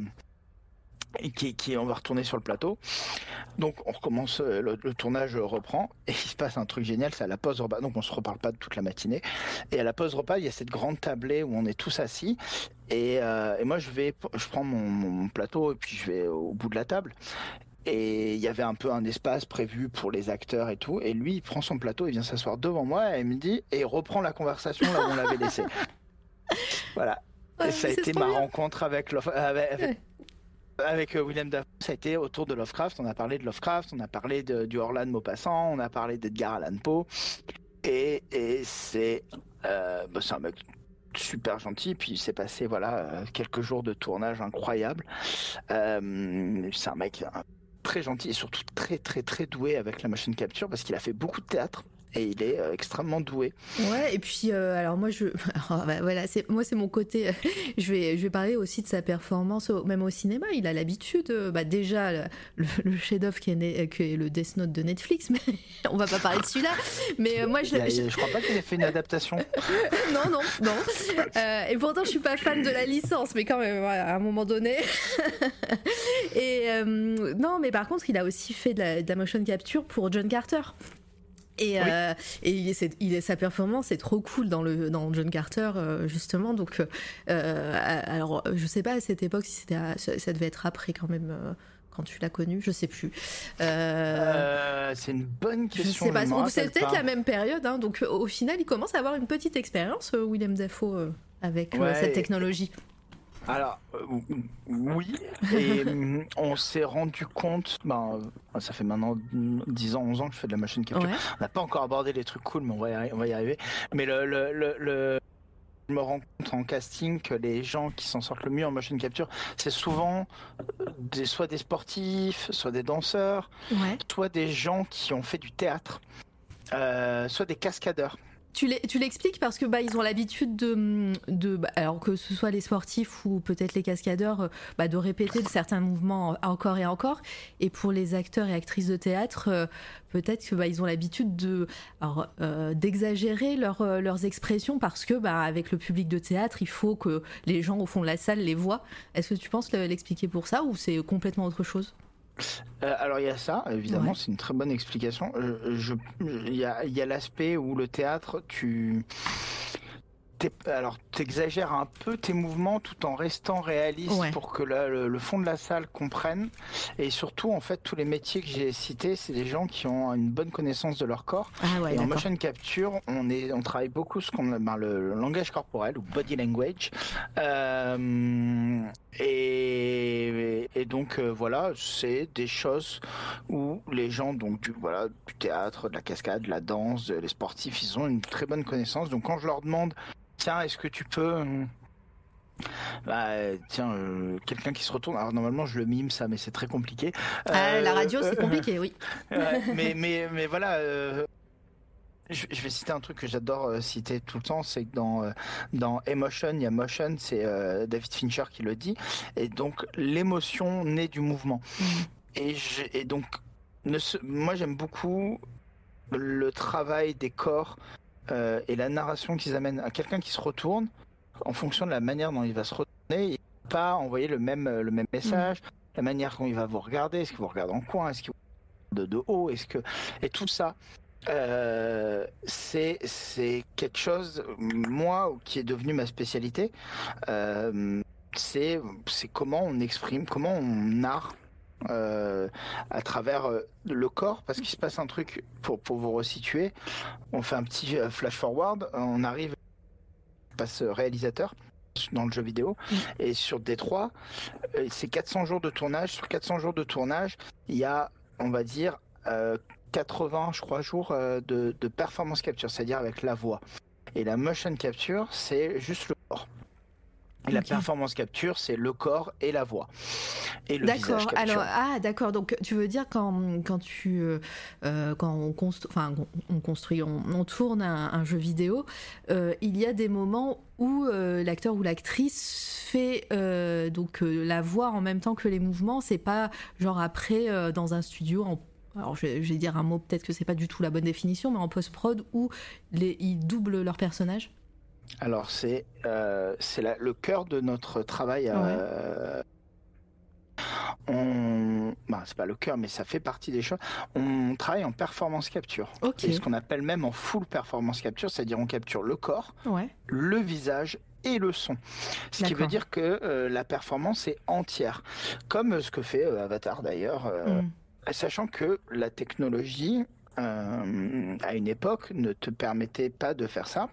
et qui, qui, on va retourner sur le plateau. Donc, on recommence, euh, le, le tournage reprend, et il se passe un truc génial, c'est à la pause repas. Donc, on se reparle pas de toute la matinée. Et à la pause repas, il y a cette grande tablée où on est tous assis, et, euh, et moi, je vais, je prends mon, mon plateau et puis je vais au bout de la table. et il y avait un peu un espace prévu pour les acteurs et tout. Et lui, il prend son plateau, il vient s'asseoir devant moi et il me dit et il reprend la conversation là où on l'avait laissé. Voilà. Ouais, et ça a été ma bien. rencontre avec. Avec, euh, Willem Dafoe. Ça a été autour de Lovecraft. On a parlé de Lovecraft, on a parlé de, du Orlan Maupassant, on a parlé d'Edgar Allan Poe. Et, euh, bah, c'est un mec super gentil. Puis il s'est passé voilà euh, quelques jours de tournage incroyable. C'est un mec très gentil et surtout très très très doué avec la machine capture parce qu'il a fait beaucoup de théâtre et il est euh, extrêmement doué. Ouais, et puis euh, alors moi je alors, bah, voilà, c'est moi c'est mon côté euh, je vais je vais parler aussi de sa performance au- même au cinéma, il a l'habitude bah déjà le, le- chef-d'œuvre qui est né- qui est le Death Note de Netflix mais on va pas parler de celui-là. Mais euh, moi je, a- je- je crois pas qu'il ait fait une adaptation. non non non. Euh, et pourtant je suis pas fan de la licence mais quand même voilà, à un moment donné. et non, mais par contre, il a aussi fait de la, de la motion capture pour John Carter. Et, Oui. euh, et il est, c'est- il est- sa performance est trop cool dans, le, dans John Carter, euh, justement. Donc, euh, alors, je sais pas à cette époque si c'était ça, devait être après quand même, euh, quand tu l'as connu, je sais plus. Euh, Euh, c'est une bonne question. c'est peut-être la même période. hein. donc, au final, il commence à avoir une petite expérience, euh, William Dafoe, euh, avec euh, Ouais, cette et- technologie. Alors, euh, oui, et hum, on s'est rendu compte, ben, euh, ça fait maintenant 10 ans, 11 ans que je fais de la machine capture. Ouais. On n'a pas encore abordé les trucs cool, mais on va y, arri- on va y arriver. Mais le, le, le, le- je me rends compte en casting que les gens qui s'en sortent le mieux en machine capture, c'est souvent euh, des, soit des sportifs, soit des danseurs, Ouais. soit des gens qui ont fait du théâtre, euh, soit des cascadeurs. Tu l'expliques parce que bah ils ont l'habitude de, bah, alors que ce soit les sportifs ou peut-être les cascadeurs euh, bah, de répéter certains mouvements encore et encore. Et pour les acteurs et actrices de théâtre euh, peut-être que bah, ils ont l'habitude de euh, d'exagérer leur, leurs expressions parce que bah avec le public de théâtre il faut que les gens au fond de la salle les voient. Est-ce que tu penses le- l'expliquer pour ça ou c'est complètement autre chose? Euh, alors il y a ça, évidemment, Ouais. c'est une très bonne explication. Euh, je- Il y a, il y a l'aspect où le théâtre, tu... Alors, t'exagères un peu tes mouvements tout en restant réaliste Ouais. pour que la- le, le fond de la salle comprenne. Et surtout, en fait, tous les métiers que j'ai cités, c'est des gens qui ont une bonne connaissance de leur corps. ah ouais et en motion capture, on, est, on travaille beaucoup ce qu'on, ben, le, le langage corporel ou body language. Euh, et, et donc euh, voilà, c'est des choses où les gens donc du voilà du théâtre, de la cascade, de la danse, de- les sportifs, ils ont une très bonne connaissance. Donc quand je leur demande, tiens, est-ce que tu peux euh, bah, tiens, euh, quelqu'un qui se retourne. Alors normalement, je le mime ça, mais c'est très compliqué. Ah, la Euh, radio c'est compliqué oui mais, mais, mais voilà, je, je vais citer un truc que j'adore citer tout le temps, c'est que dans, dans Emotion, il y a Motion, c'est David Fincher qui le dit, et donc l'émotion naît du mouvement. Mhm. Et, donc, ne se- moi j'aime beaucoup le travail des corps euh, et la narration qu'ils amènent à quelqu'un qui se retourne en fonction de la manière dont il va se retourner, il va pas envoyer le même, le même message, la manière dont il va vous regarder, est-ce qu'il vous regarde en coin, est-ce qu'il vous regarde de, de haut, est-ce que... Et tout ça, euh, c'est c'est quelque chose, moi, qui est devenu ma spécialité, euh, c'est c'est comment on exprime, comment on narre euh, à travers euh, le corps, parce qu'il se passe un truc, pour, pour vous resituer, on fait un petit euh, flash forward, on arrive, on passe réalisateur dans le jeu vidéo, Mm. et sur Détroit, c'est 400 jours de tournage, sur 400 jours de tournage, il y a, on va dire, euh, 80, je crois, jours de, de performance capture, c'est-à-dire avec la voix. Et la motion capture, c'est juste le Et la performance capture, c'est le corps et la voix. Et le D'accord. Alors ah d'accord. Donc tu veux dire quand quand tu euh, euh, quand on construit enfin on construit on, on tourne un, un jeu vidéo, euh, il y a des moments où euh, l'acteur ou l'actrice fait donc la voix en même temps que les mouvements. C'est pas genre après dans un studio en alors je vais, je vais dire un mot peut-être que c'est pas du tout la bonne définition, mais en post prod où les, ils doublent leur personnage. Alors c'est euh, c'est le cœur de notre travail. euh, On, bah, c'est pas le cœur, mais ça fait partie des choses. On travaille en performance capture. Ok. Et ce qu'on appelle même en full performance capture, c'est-à-dire on capture le corps, Ouais. le visage et le son. Ce qui veut dire que la performance est entière, comme ce que fait Avatar d'ailleurs, mm. sachant que la technologie euh, à une époque ne te permettait pas de faire ça.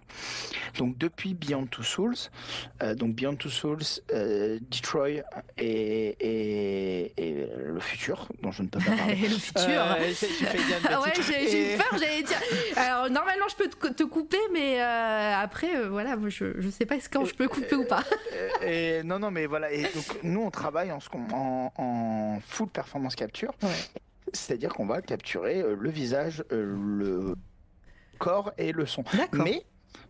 Donc depuis Beyond Two Souls, euh, donc Beyond Two Souls, euh, Detroit et, et, le futur dont je ne peux pas parler. le futur. ah ouais, j'ai eu peur. J'allais dire. Alors normalement je peux te, couper, mais après voilà, je je sais pas quand je peux couper ou pas. et, non non mais voilà et donc nous on travaille en, en, en full performance capture. Ouais c'est-à-dire qu'on va capturer euh, le visage, euh, le corps et le son. Mais,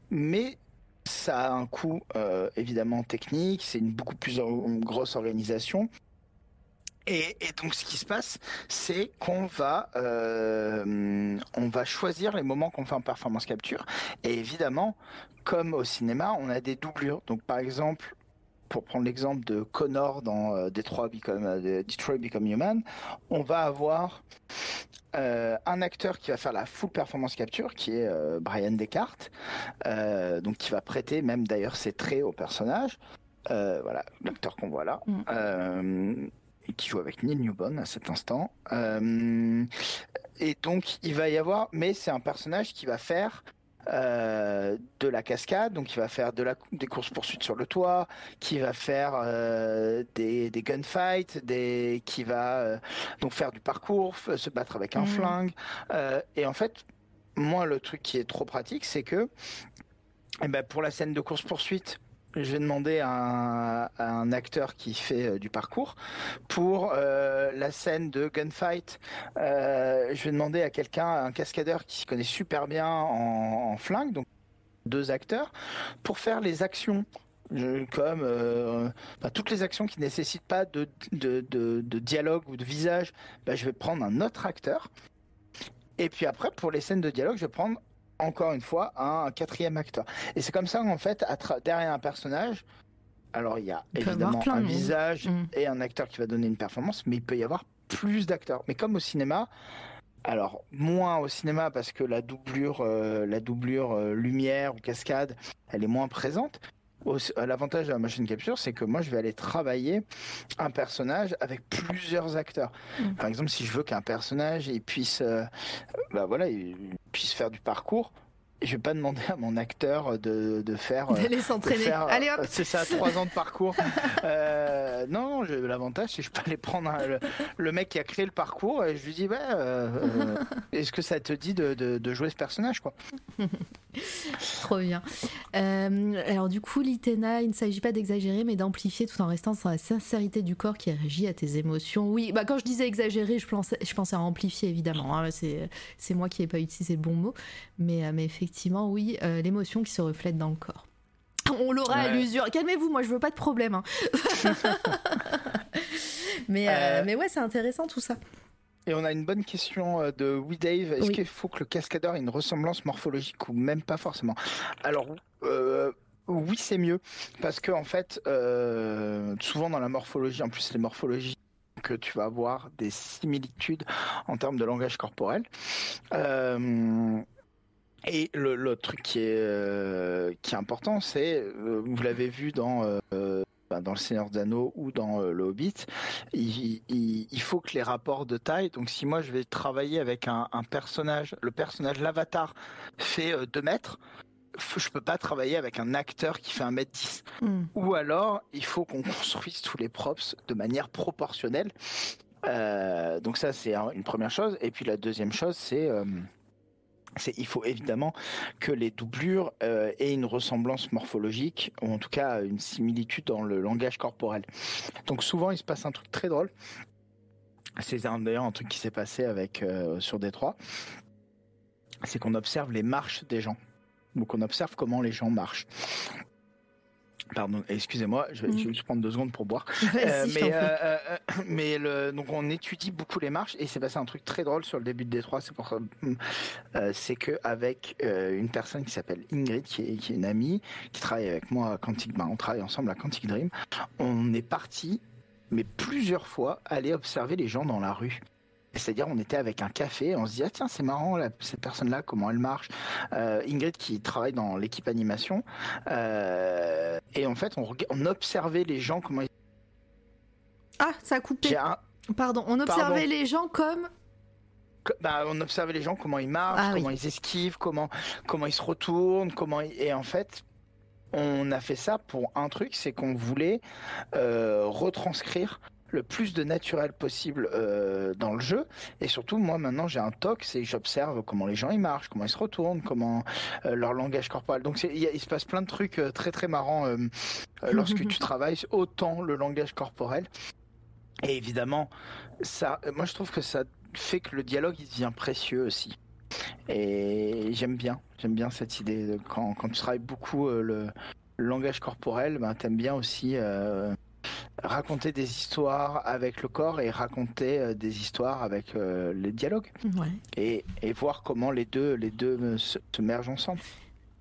mais ça a un coût euh, évidemment technique, c'est une beaucoup plus grosse organisation. Et, donc ce qui se passe, c'est qu'on va on va choisir les moments qu'on fait en performance capture. Et évidemment, comme au cinéma, on a des doublures. Donc par exemple, pour prendre l'exemple de Connor dans euh, Detroit Become, euh, Detroit Become Human, on va avoir euh, un acteur qui va faire la full performance capture, qui est Brian Descartes, donc qui va prêter même d'ailleurs ses traits au personnage. voilà, l'acteur qu'on voit là. Mm. qui joue avec Neil Newbon à cet instant. et donc il va y avoir, mais c'est un personnage qui va faire euh, de la cascade, donc il va faire de la, des courses poursuites sur le toit, qui va faire euh, des, des, gunfights, des, qui va euh, donc faire du parcours, se battre avec un mmh. flingue. et en fait, moi, le truc qui est trop pratique, c'est que eh ben, pour la scène de course poursuite, je vais demander à un, acteur qui fait euh, du parcours. Pour euh, la scène de gunfight, euh, je vais demander à quelqu'un, un cascadeur qui se connaît super bien en, flingue, donc deux acteurs, pour faire les actions comme toutes les actions qui nécessitent pas de, de, dialogue ou de visage, bah, je vais prendre un autre acteur. Et puis après, pour les scènes de dialogue, je vais prendre encore une fois un quatrième acteur. Et c'est comme ça qu'en fait, derrière un personnage, alors il y a évidemment un visage mm. et un acteur qui va donner une performance, mais il peut y avoir plus d'acteurs. Mais comme au cinéma, alors moins au cinéma parce que la doublure, euh, la doublure euh, lumière ou cascade, elle est moins présente. L'avantage de la machine capture, c'est que moi, je vais aller travailler un personnage avec plusieurs acteurs. Mm. Par exemple, si je veux qu'un personnage il puisse, euh, bah voilà, il puisse faire du parcours, je vais pas demander à mon acteur de, de faire euh, d'aller s'entraîner. Allez hop, c'est ça, trois ans de parcours. euh, non, l'avantage c'est que je peux aller prendre le, mec qui a créé le parcours et je lui dis ouais, euh, euh, est-ce que ça te dit de, de, jouer ce personnage quoi? Trop bien. alors du coup, Litena, il ne s'agit pas d'exagérer, mais d'amplifier tout en restant dans la sincérité du corps qui réagit à tes émotions. Oui, bah quand je disais exagérer, je pensais, je pensais à amplifier évidemment. Hein, c'est moi qui n'ai pas utilisé le bon mot, mais, mais effectivement effectivement, oui, euh, l'émotion qui se reflète dans le corps. On l'aura à l'usure. Calmez-vous, moi je veux pas de problème. Hein. mais, euh, euh, mais ouais, c'est intéressant tout ça. Et on a une bonne question de We Dave. Est-ce qu'il faut que le cascadeur ait une ressemblance morphologique ou même pas forcément? Alors, oui, c'est mieux. Parce que, en fait, souvent dans la morphologie, en plus, les morphologies que tu vas avoir des similitudes en termes de langage corporel. Et le, truc qui est, euh, qui est important, c'est, euh, vous l'avez vu dans, euh, bah, dans Le Seigneur des Anneaux ou dans Le Hobbit, il, il, faut que les rapports de taille, donc si moi je vais travailler avec un, un personnage, le personnage, l'avatar fait 2 mètres, je peux pas travailler avec un acteur qui fait 1 mètre 10. Hmm. Ou alors, il faut qu'on construise tous les props de manière proportionnelle. donc ça, c'est une première chose. Et puis la deuxième chose, c'est il faut évidemment que les doublures euh, aient une ressemblance morphologique ou en tout cas une similitude dans le langage corporel. Donc souvent il se passe un truc très drôle. C'est d'ailleurs un truc qui s'est passé avec euh, sur Détroit. C'est qu'on observe les marches des gens. Donc on observe comment les gens marchent. Pardon, excusez-moi, je vais, juste prendre deux secondes pour boire. Euh, mais euh, euh, mais le, donc on étudie beaucoup les marches et c'est passé un truc très drôle sur le début de Détroit. C'est pour c'est que avec une personne qui s'appelle Ingrid, qui est, qui est, une amie, qui travaille avec moi à Quantic, ben, on travaille ensemble à Quantic Dream. On est parti, mais plusieurs fois, aller observer les gens dans la rue C'est-à-dire, on était avec un café, on se dit ah tiens c'est marrant cette personne-là comment elle marche. Euh, Ingrid qui travaille dans l'équipe animation euh, et en fait on, on, observait les gens comment. Ils... Ah ça a coupé. Pardon, on observait les gens comme. Bah, on observait les gens comment ils marchent, ah comment ils esquivent, comment comment ils se retournent, comment et en fait on a fait ça pour un truc, c'est qu'on voulait euh, retranscrire le plus de naturel possible euh, dans le jeu. Et surtout, moi maintenant, j'ai un toc, c'est j'observe comment les gens ils marchent, comment ils se retournent, comment euh, leur langage corporel. Donc il se passe plein de trucs euh, très très marrants lorsque tu travailles autant le langage corporel. Et évidemment, ça, moi je trouve que ça fait que le dialogue il devient précieux aussi. Et j'aime bien, j'aime bien cette idée. quand, quand tu travailles beaucoup le, langage corporel, ben, t'aimes bien aussi raconter des histoires avec le corps et raconter euh, des histoires avec euh, les dialogues. Et, et, voir comment les deux, les deux se, mergent ensemble.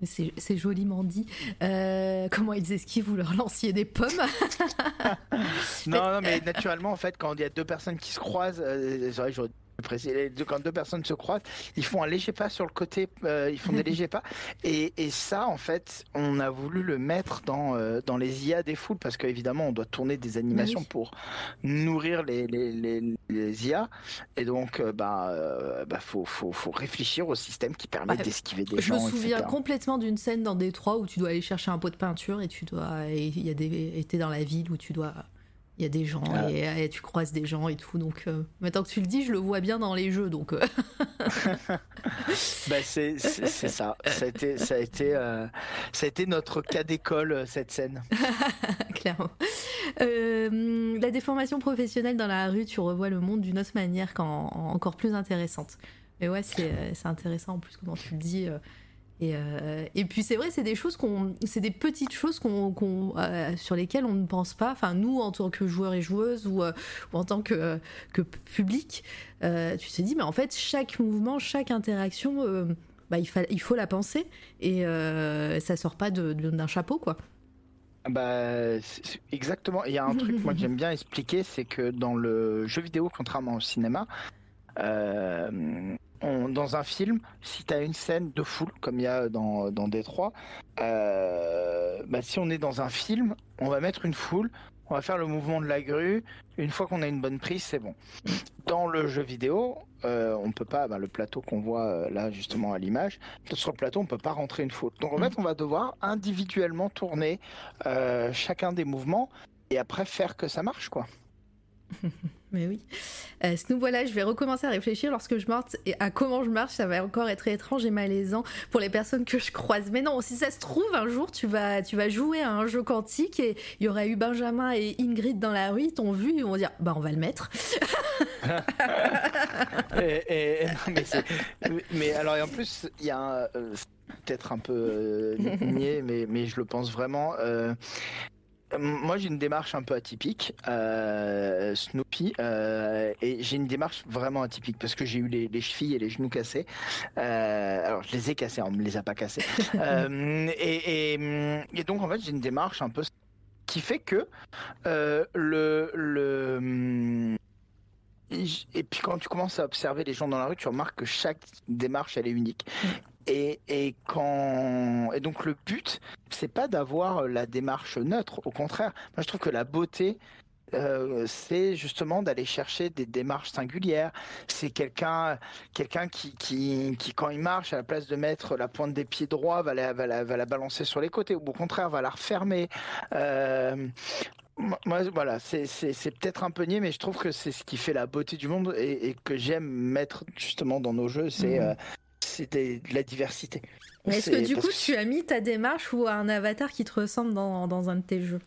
C'est joliment dit. Euh, comment ils esquivent, vous leur lanciez des pommes Non, non, mais naturellement, en fait, quand il y a deux personnes qui se croisent, j'aurais quand deux personnes se croisent, ils font un léger pas sur le côté, euh, ils font des légers pas. Et, ça, en fait, on a voulu le mettre dans, euh, dans les IA des foules parce qu'évidemment, on doit tourner des animations pour nourrir les, les, IA. Et donc, euh, bah, bah faut, faut, faut, réfléchir au système qui permet d'esquiver des gens. Je me souviens complètement d'une scène dans Détroit où tu dois aller chercher un pot de peinture et tu dois, il y a des, dans la ville où tu dois il y a des gens et, tu croises des gens et tout. Donc euh, maintenant que tu le dis, je le vois bien dans les jeux. Donc euh. bah, c'est ça. Ça a été, ça a été, euh, ça a été notre cas d'école cette scène. Clairement. la déformation professionnelle dans la rue, tu revois le monde d'une autre manière, encore plus intéressante. Mais ouais, c'est intéressant en plus comment tu le dis. Euh, et, puis c'est vrai, c'est des choses qu'on, c'est des petites choses qu'on, euh, sur lesquelles on ne pense pas. Enfin, nous en tant que joueurs et joueuses ou, euh, en tant que, que public, tu te dis, mais en fait, chaque mouvement, chaque interaction, bah, il, il faut la penser et ça sort pas d'un chapeau, quoi. Bah, exactement. Il y a un truc moi que j'aime bien expliquer, c'est que dans le jeu vidéo, contrairement au cinéma, dans un film, si tu as une scène de foule, comme il y a dans, dans Détroit, euh, bah, si on est dans un film, on va mettre une foule, on va faire le mouvement de la grue. Une fois qu'on a une bonne prise, c'est bon. Dans le jeu vidéo, euh, on peut pas, bah, le plateau qu'on voit euh, là justement à l'image, sur le plateau, on peut pas rentrer une foule. Donc en fait, on va devoir individuellement tourner chacun des mouvements et après faire que ça marche, quoi. Mais oui. Euh, nous voilà, je vais recommencer à réfléchir lorsque je marche et à comment je marche. Ça va encore être étrange et malaisant pour les personnes que je croise. Mais non, si ça se trouve, un jour, tu vas, tu vas jouer à un jeu quantique et il y aurait eu Benjamin et Ingrid dans la rue, ils t'ont vu, ils vont dire Bah, on va le mettre. mais, alors, et en plus, il y a euh, peut-être un peu euh, mais, mais je le pense vraiment. Euh, moi, j'ai une démarche un peu atypique, euh, Snoopy, euh, et j'ai une démarche vraiment atypique parce que j'ai eu les, chevilles et les genoux cassés. Euh, alors, je les ai cassés, on me les a pas cassés. et, et, donc, en fait, j'ai une démarche un peu qui fait que le, le et puis quand tu commences à observer les gens dans la rue, tu remarques que chaque démarche elle est unique. Et, et, quand et donc le but c'est pas d'avoir la démarche neutre au contraire moi je trouve que la beauté euh, c'est justement d'aller chercher des démarches singulières. C'est quelqu'un, quelqu'un qui, qui, qui, quand il marche, à la place de mettre la pointe des pieds droits, va la, va la, va la balancer sur les côtés, ou au contraire, va la refermer. Euh, moi, voilà, c'est peut-être un peu niais, mais je trouve que c'est ce qui fait la beauté du monde et, que j'aime mettre justement dans nos jeux, c'est mmh. euh, c'était la diversité. Est-ce que du coup, tu as mis ta démarche ou un avatar qui te ressemble dans, dans un de tes jeux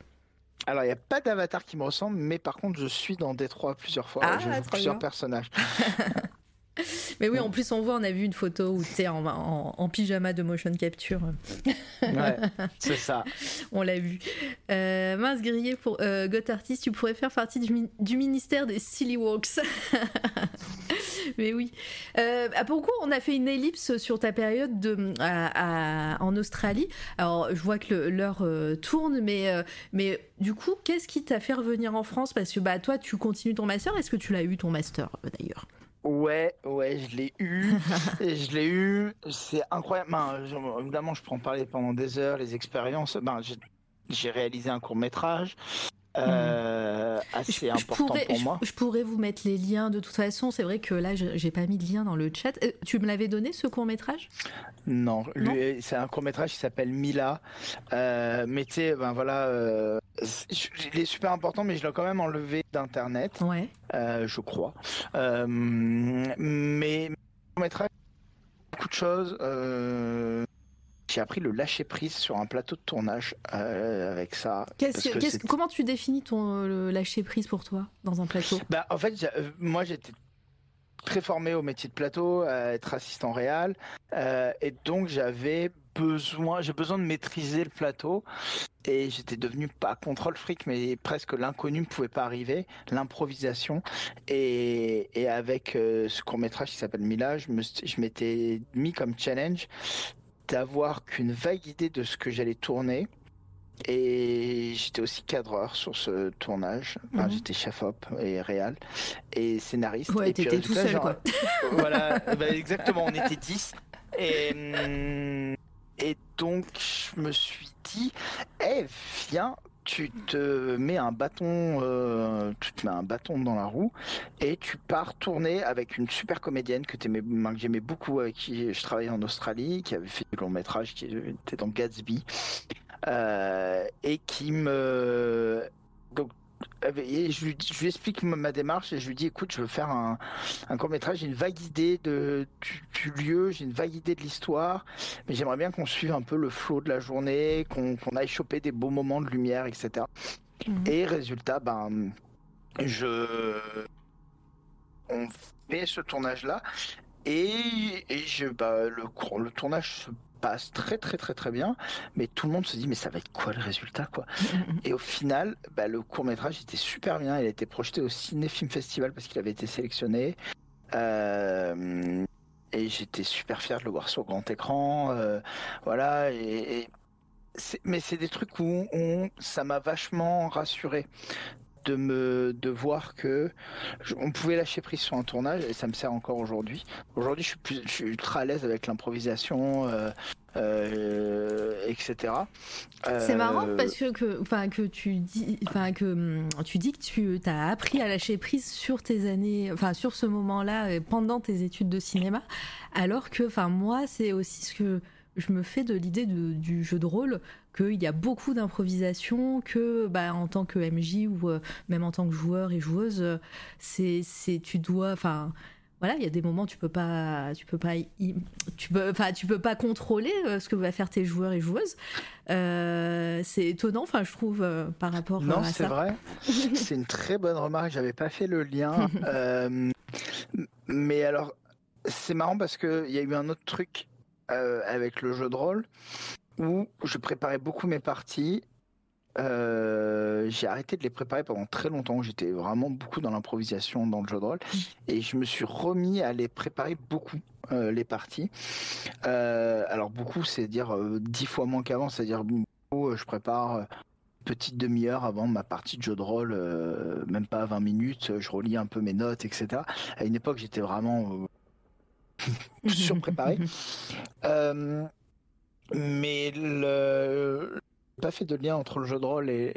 alors, il n'y a pas d'avatar qui me ressemble, mais par contre, je suis dans Détroit plusieurs fois. Ah, je plusieurs personnages. Mais oui, en plus, on voit, on a vu une photo où tu es en, en, pyjama de motion capture. ouais, c'est ça. On l'a vu. Euh, mince grillé pour euh, Got Artist, tu pourrais faire partie du, ministère des Silly Walks. Mais oui. Euh, ah, pourquoi on a fait une ellipse sur ta période de, en Australie? Alors, je vois que l'heure euh, tourne, mais, mais du coup, qu'est-ce qui t'a fait revenir en France? Parce que bah, toi, tu continues ton master. Est-ce que tu l'as eu ton master d'ailleurs? Ouais, ouais, je l'ai eu. je l'ai eu. C'est incroyable. Ben, je- évidemment, je en parler pendant des heures, les expériences. Ben, j'ai- j'ai réalisé un court métrage euh, assez Je- je important pourrais, pour moi. Je, pourrais vous mettre les liens de toute façon. C'est vrai que là, je- j'ai pas mis de lien dans le chat. Euh, tu me l'avais donné ce court métrage? Non, Non? c'est un court métrage qui s'appelle Mila. Euh, mais tu sais, ben voilà, euh, il est super important, mais je l'ai quand même enlevé d'internet. Ouais. euh, je crois. Euh, mais le court métrage, beaucoup de choses. euh, j'ai appris le lâcher prise sur un plateau de tournage euh, avec ça. Parce que- que comment tu définis ton le lâcher prise pour toi dans un plateau? Bah, en fait, euh, moi j'étais très formé au métier de plateau, à être assistant réel, euh, et donc j'avais besoin, j'ai besoin de maîtriser le plateau, et j'étais devenu pas contrôle fric, mais presque l'inconnu ne pouvait pas arriver, l'improvisation, et, et avec euh, ce court métrage qui s'appelle Mila, je m'étais mis comme challenge d'avoir qu'une vague idée de ce que j'allais tourner. Et j'étais aussi cadreur sur ce tournage. Enfin, Mhm. J'étais chef op et réal et scénariste. Ouais, t'étais tout seul, genre, quoi. voilà, bah, exactement, on était 10. Et, hum, et donc, je me suis dit, eh, viens, tu te mets un bâton, euh, tu te mets un bâton dans la roue et tu pars tourner avec une super comédienne que, j'aimais beaucoup, avec qui je travaillais en Australie, qui avait fait du long métrage, qui était dans Gatsby, euh, et qui me. Et je, lui, je lui explique ma ma démarche et je lui dis écoute, je veux faire un, un court métrage, j'ai une vague idée de, du, du lieu, j'ai une vague idée de l'histoire, mais j'aimerais bien qu'on suive un peu le flot de la journée, qu'on qu'on aille choper des beaux moments de lumière, etc. Mhm. Et résultat, ben, je. On fait ce tournage-là et, et je, bah, le, le tournage se passe très très très très bien, mais tout le monde se dit mais ça va être quoi le résultat quoi? Et au final, bah, le court métrage était super bien. Il a été projeté au Ciné Film Festival parce qu'il avait été sélectionné. Euh, et j'étais super fier de le voir sur grand écran. euh, voilà. Et, et mais c'est des trucs où on, ça m'a vachement rassuré de me de voir que je- on pouvait lâcher prise sur un tournage et ça me sert encore aujourd'hui. Aujourd'hui, je suis plus, je suis ultra à l'aise avec l'improvisation, euh, euh, etc. C'est marrant Euh, parce que, que, enfin, que tu dis, enfin, que hum, tu dis que tu as appris à lâcher prise sur tes années, enfin, sur ce moment-là, pendant tes études de cinéma, alors que, enfin, moi, c'est aussi ce que je me fais de l'idée du jeu de rôle, qu'il y a beaucoup d'improvisation, que, bah, en tant que MJ ou euh, même en tant que joueur et joueuse, euh, c'est, c'est, tu dois, enfin. Voilà, il y a des moments tu peux pas, tu peux pas, y- tu peux, enfin, tu peux pas contrôler euh, ce que vont faire tes joueurs et joueuses. Euh, c'est étonnant, enfin, je trouve, par rapport Non, à c'est ça. vrai. C'est une très bonne remarque. J'avais pas fait le lien. Mais alors, c'est marrant parce que il y a eu un autre truc avec le jeu de rôle où je préparais beaucoup mes parties. Euh, j'ai arrêté de les préparer pendant très longtemps. J'étais vraiment beaucoup dans l'improvisation dans le jeu de rôle et je me suis remis à les préparer beaucoup euh, les parties. Euh, alors beaucoup, c'est dire dix fois moins qu'avant. C'est-à-dire beaucoup, je prépare euh, petite demi-heure avant ma partie de jeu de rôle, euh, même pas 20 minutes, je relis un peu mes notes, etc. À une époque, j'étais vraiment euh, surpréparé. Euh, mais le... pas fait de lien entre le jeu de rôle et...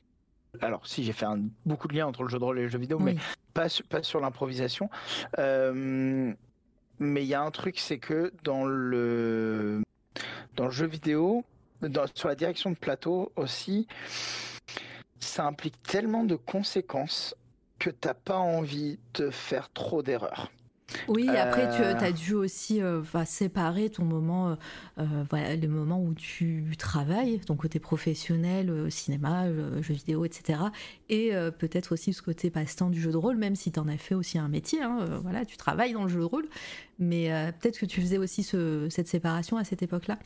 Alors si, j'ai fait un... beaucoup de liens entre le jeu de rôle et le jeu vidéo, mais Oui. pas, su- pas sur l'improvisation. Euh, Mais il y a un truc, c'est que dans le... dans le jeu vidéo, dans... sur la direction de plateau aussi, ça implique tellement de conséquences que t'as pas envie de faire trop d'erreurs. Oui, après, tu Euh. as dû aussi euh, séparer ton moment, euh, euh, voilà, le moment où tu travailles, ton côté professionnel, euh, cinéma, euh, jeux vidéo, etc. Et euh, peut-être aussi ce côté passe-temps du jeu de rôle, même si tu en as fait aussi un métier. hein, euh, voilà, tu travailles dans le jeu de rôle. Mais euh, peut-être que tu faisais aussi ce- cette séparation à cette époque-là.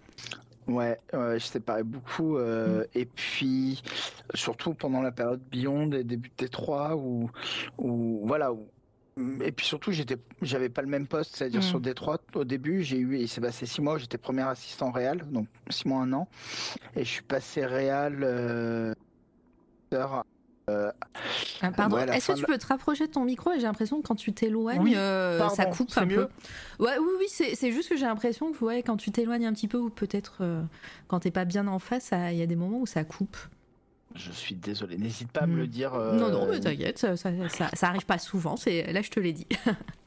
Ouais, ouais, je séparais beaucoup. euh, Et puis, surtout pendant la période Beyond et début de T3, où, où voilà. Où... Et puis surtout, j'étais, j'avais pas le même poste, c'est-à-dire Mm. sur Détroit. Au début, j'ai eu, il s'est passé six mois, j'étais premier assistant réal, donc six mois, un an, et je suis passé réal euh, euh, ah, pardon, est-ce que tu peux te rapprocher de ton micro J'ai l'impression que quand tu t'éloignes, euh, ça coupe un mieux. peu. Ouais, oui, oui, c'est juste que j'ai l'impression que ouais, quand tu t'éloignes un petit peu, ou peut-être quand t'es pas bien en face, il y a des moments où ça coupe. Je suis désolé, n'hésite pas à me le hmm. dire. Non, non, mais t'inquiète, ça, ça, ça, arrive pas souvent, là je te l'ai dit.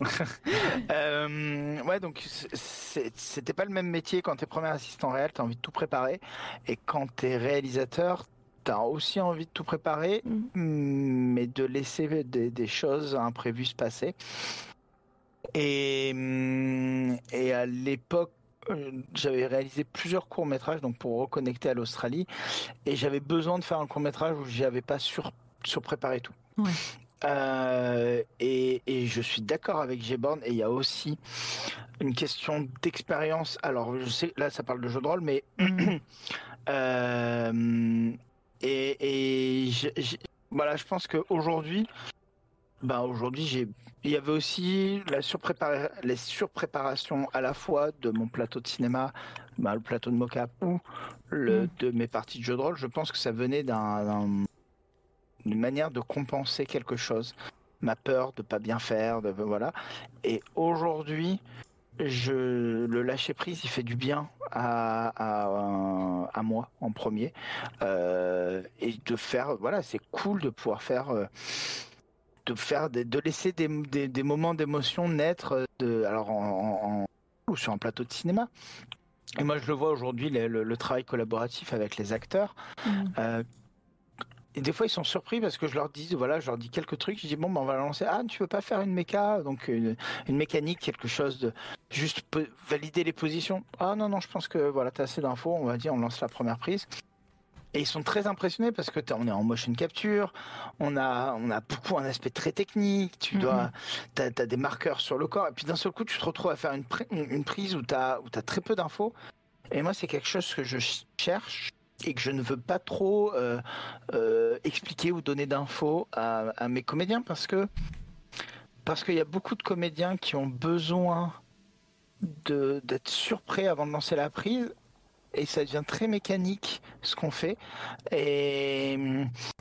ouais, donc c'était pas le même métier quand t'es premier assistant réel, t'as envie de tout préparer, et quand t'es réalisateur, t'as aussi envie de tout préparer, mhm. mais de laisser des, choses imprévues se passer. Et, mm, et à l'époque, euh, j'avais réalisé plusieurs courts métrages donc pour reconnecter à l'Australie et j'avais besoin de faire un court métrage où j'avais pas sur surpréparé tout. Euh, et, et, je suis d'accord avec Gborn et il y a aussi une question d'expérience. Alors je sais là ça parle de jeu de rôle mais euh, et, voilà, je pense qu'aujourd'hui, bah aujourd'hui, j'ai, il y avait aussi la surprépar... les surpréparations à la fois de mon plateau de cinéma, bah, le plateau de mocap ou le, mm. de mes parties de jeu de rôle. Je pense que ça venait d'un, d'une manière de compenser quelque chose, ma peur de pas bien faire, de voilà. Et aujourd'hui, je le lâcher prise, il fait du bien à, à, moi en premier euh, et de faire voilà c'est cool de pouvoir faire euh, de faire de laisser des, des, moments d'émotion naître de alors en, ou sur un plateau de cinéma et moi je le vois aujourd'hui le, travail collaboratif avec les acteurs mmh. euh, et des fois, ils sont surpris parce que je leur dis, voilà, je leur dis quelques trucs. Je dis, bon, ben, on va lancer. Ah, tu veux pas faire une méca, donc une, mécanique, quelque chose de juste valider les positions. Ah, non, non, je pense que voilà, as assez d'infos. On va dire, on lance la première prise. Et ils sont très impressionnés parce que on est en motion capture, on a, on a beaucoup un aspect très technique, tu dois, tu as, des marqueurs sur le corps, et puis d'un seul coup, tu te retrouves à faire une, une prise où tu as, où as très peu d'infos. Et moi, c'est quelque chose que je cherche et que je ne veux pas trop euh, euh, expliquer ou donner d'infos à, à, mes comédiens parce que parce qu'il y a beaucoup de comédiens qui ont besoin d'être surpris avant de lancer la prise et ça devient très mécanique ce qu'on fait. Et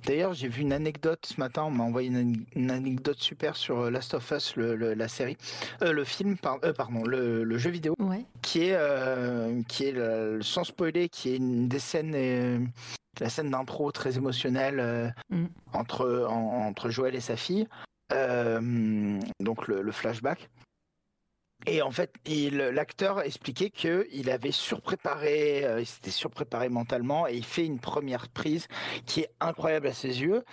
d'ailleurs, j'ai vu une anecdote ce matin. On m'a envoyé une, anecdote super sur euh, Last of Us, le, la série, euh, le film, euh, pardon, le, jeu vidéo, qui est qui est sans spoiler, qui est une des scènes. la scène d'intro très émotionnelle mm. entre entre Joël et sa fille, donc le flashback. Et en fait, l'acteur expliquait qu'il avait surpréparé, euh, il s'était surpréparé mentalement et il fait une première prise qui est incroyable à ses yeux.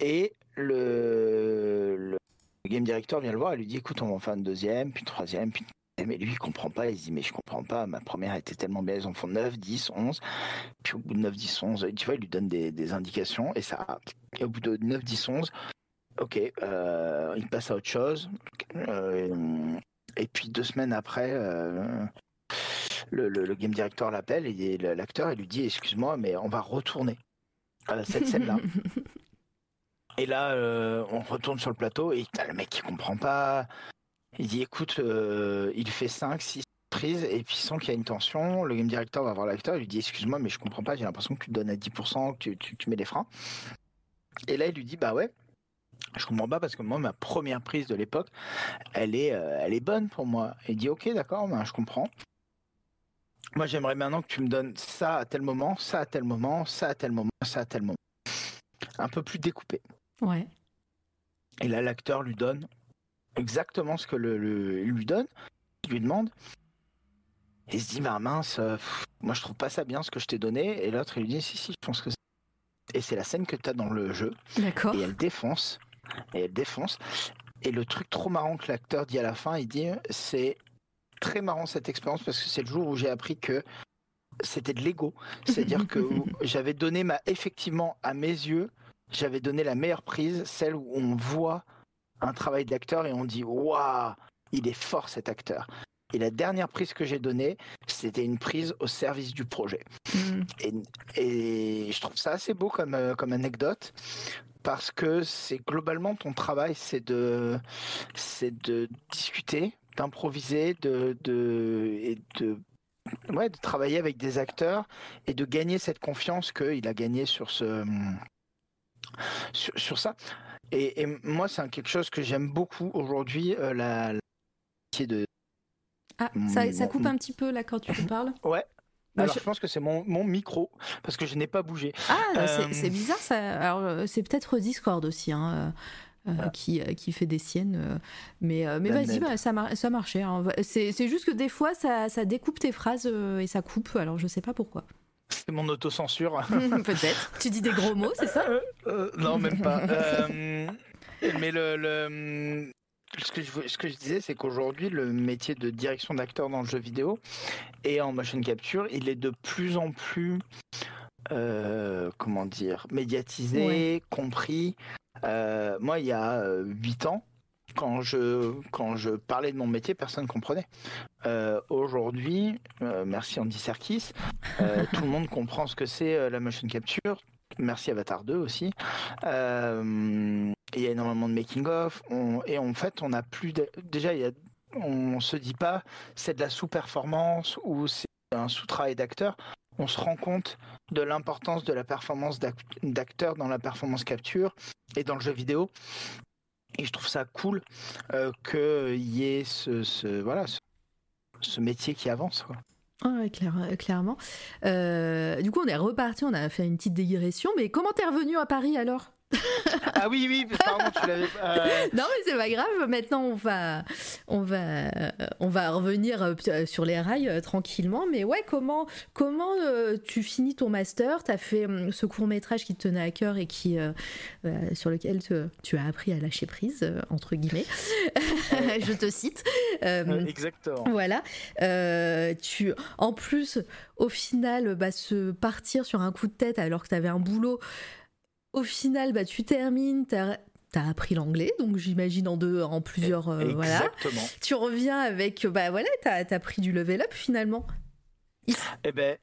Et le, game director vient le voir et lui dit écoute, on va en faire une deuxième, puis une troisième, puis une mais lui, il comprend pas. Il se dit, mais je comprends pas. Ma première était tellement bien. Ils en font 9, 10, 11. Puis au bout de 9, 10, 11, tu vois, il lui donne des, indications. Et ça, au bout de 9, 10, 11, ok, euh, il passe à autre chose. Euh, et puis deux semaines après, euh, le, game director l'appelle et l'acteur il lui dit excuse-moi mais on va retourner à cette scène-là. et là, euh, on retourne sur le plateau et le mec qui comprend pas. Il dit écoute, euh, il fait 5, 6 prises et puis sans qu'il y a une tension, le game director va voir l'acteur il lui dit excuse-moi mais je comprends pas, j'ai l'impression que tu te donnes à 10%, que tu, tu mets des freins. Et là il lui dit bah ouais, je comprends pas parce que moi ma première prise de l'époque, elle est, euh, elle est bonne pour moi. Il dit ok d'accord, ben, je comprends. Moi j'aimerais maintenant que tu me donnes ça à tel moment, ça à tel moment, ça à tel moment, ça à tel moment. Un peu plus découpé. Ouais. Et là l'acteur lui donne exactement ce que le, lui donne. Il lui demande. Et il se dit bah mince, euh, moi je trouve pas ça bien ce que je t'ai donné. Et l'autre il lui dit si si je pense que et c'est la scène que tu as dans le jeu. D'accord. Et elle défonce et elle défonce. Et le truc trop marrant que l'acteur dit à la fin, il dit c'est très marrant cette expérience parce que c'est le jour où j'ai appris que c'était de l'ego. C'est-à-dire que j'avais donné ma, effectivement, à mes yeux, j'avais donné la meilleure prise, celle où on voit un travail d'acteur et on dit waouh, il est fort cet acteur. Et la dernière prise que j'ai donnée, c'était une prise au service du projet. Mm. Et, et, je trouve ça assez beau comme, euh, comme anecdote parce que c'est globalement ton travail, c'est de, c'est de discuter, d'improviser, de, de, et de, ouais, de travailler avec des acteurs et de gagner cette confiance qu'il a gagné sur ce, sur, ça. Et, moi, c'est quelque chose que j'aime beaucoup aujourd'hui, euh, la. Ah, ça, ça, coupe un petit peu là quand tu parles. Ouais, alors, je... pense que c'est mon, mon, micro, parce que je n'ai pas bougé. Ah, c'est euh, bizarre, ça. Alors, c'est peut-être Discord aussi, hein, euh, ah. qui, qui fait des siennes. mais mais vas-y, bah, ça, ça marchait. Hein. C'est juste que des fois, ça, ça découpe tes phrases et ça coupe, alors je sais pas pourquoi. C'est mon autocensure. Peut-être. Tu dis des gros mots, c'est ça? Euh, Non, même pas. mais le, le, ce que je, ce que je disais, c'est qu'aujourd'hui, le métier de direction d'acteur dans le jeu vidéo et en motion capture, il est de plus en plus, euh, comment dire, médiatisé, compris. Euh, moi, il y a 8 euh, ans, quand je, quand je parlais de mon métier, personne ne comprenait. Aujourd'hui, merci Andy Serkis, tout le monde comprend ce que c'est la motion capture. Merci Avatar 2 aussi. Euh, il y a énormément de making-of. Et en fait, on a plus. Déjà, il y on se dit pas c'est de la sous-performance ou c'est un sous-travail d'acteur. On se rend compte de l'importance de la performance d'acteur dans la performance capture et dans le jeu vidéo. Et je trouve ça cool euh, qu'il y ait ce, voilà, ce, métier qui avance. Quoi. Ah clairement. Euh, du coup, on est reparti, on a fait une petite digression, mais comment t'es revenu à Paris alors? Ah oui, oui, pardon, tu l'avais. Euh, non, mais c'est pas grave. Maintenant, on va, on va, on va revenir euh, sur les rails euh, tranquillement. Mais ouais, comment, comment tu finis ton master? T'as fait hum, ce court métrage qui te tenait à cœur et qui, sur lequel tu as appris à lâcher prise entre guillemets. Je te cite. Exactement. Voilà. tu, en plus, au final, bah, se partir sur un coup de tête alors que tu avais un boulot au final, bah, tu termines, tu as appris l'anglais, donc j'imagine en deux, en plusieurs. Euh, voilà. Tu reviens avec, bah voilà, t'as as pris du level up finalement. Eh ben,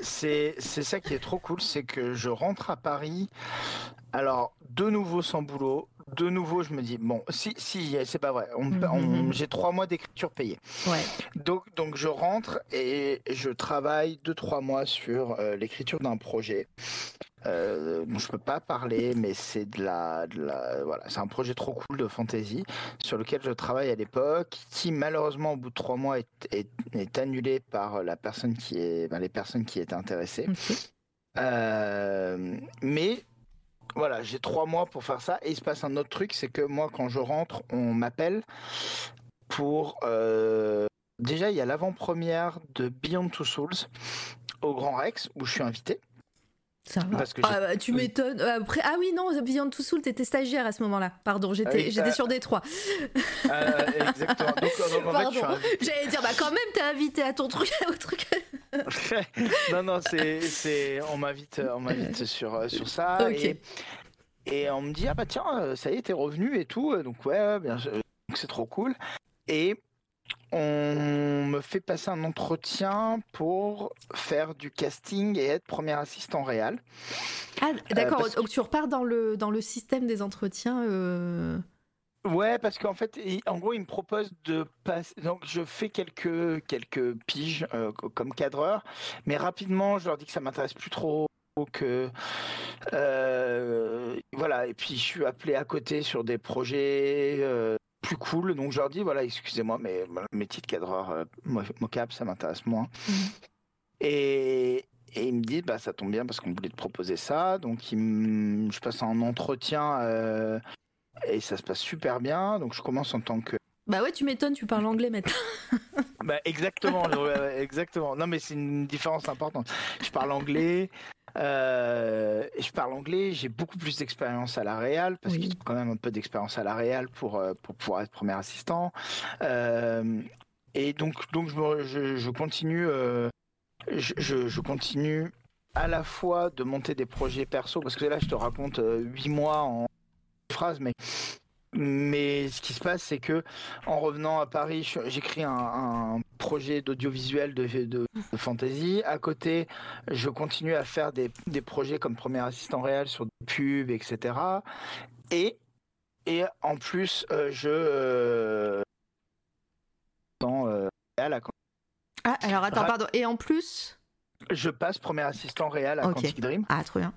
c'est ça qui est trop cool, c'est que je rentre à Paris, alors de nouveau sans boulot, de nouveau je me dis bon, si si c'est pas vrai, mhm. j'ai trois mois d'écriture payée. Ouais. Donc donc je rentre et je travaille deux trois mois sur euh, l'écriture d'un projet. Euh, je peux pas parler, mais c'est de la, de la voilà, c'est un projet trop cool de fantasy sur lequel je travaille à l'époque, qui malheureusement au bout de trois mois est, est, annulé par la personne qui est, ben, les personnes qui étaient intéressées. Euh, mais voilà, j'ai trois mois pour faire ça et il se passe un autre truc, c'est que moi quand je rentre, on m'appelle pour euh, déjà il y a l'avant-première de Beyond Two Souls au Grand Rex où je suis invité. Ça va. ah, bah, tu m'étonnes. Euh, après, ah oui, non, Beyond Two Soul, t'étais stagiaire à ce moment-là. Pardon, j'étais, ah j'étais sur Détroit. Euh, exactement. Pardon. J'allais dire, bah quand même, t'es invité à ton truc. Au truc. non, non, c'est, c'est, on m'invite, on m'invite sur, euh, sur ça. Et, et, on me dit, ah bah tiens, ça y est, t'es revenu et tout. Donc ouais, bien, c'est trop cool. Et on me fait passer un entretien pour faire du casting et être premier assistant réel. Ah, d'accord. Euh, Donc tu repars dans le, dans le système des entretiens. Euh... Ouais, parce qu'en fait, en gros, il me propose de passer. Donc, je fais quelques quelques piges euh, comme cadreur, mais rapidement, je leur dis que ça m'intéresse plus trop que euh, voilà et puis je suis appelé à côté sur des projets plus cool. Donc je leur dis voilà, excusez-moi, mais le métier de cadreur euh, mocap, ça m'intéresse moins. Mhm. Et, et ils me disent bah ça tombe bien parce qu'on voulait te proposer ça. Donc je passe un entretien euh, et ça se passe super bien. Donc je commence en tant que bah ouais, tu m'étonnes, tu parles anglais maintenant. bah exactement, exactement. Non mais c'est une différence importante. Je parle anglais, euh, je parle anglais, j'ai beaucoup plus d'expérience à la Real, parce qu'il a quand même un peu d'expérience à la Real pour, euh, pour pouvoir être premier assistant. Euh, et donc, donc je, je, continue, je, je, continue à la fois de monter des projets perso, parce que là je te raconte huit mois en phrase, mais mais ce qui se passe, c'est que en revenant à Paris, j'écris un, projet d'audiovisuel de, de, fantasy. À côté, je continue à faire des, des, projets comme premier assistant réel sur des pubs, etc. Et, et en plus, euh, je euh, dans euh, la... Ah, alors attends, pardon. Et en plus Je passe premier assistant réel à Quantic Dream. Ah, trop bien.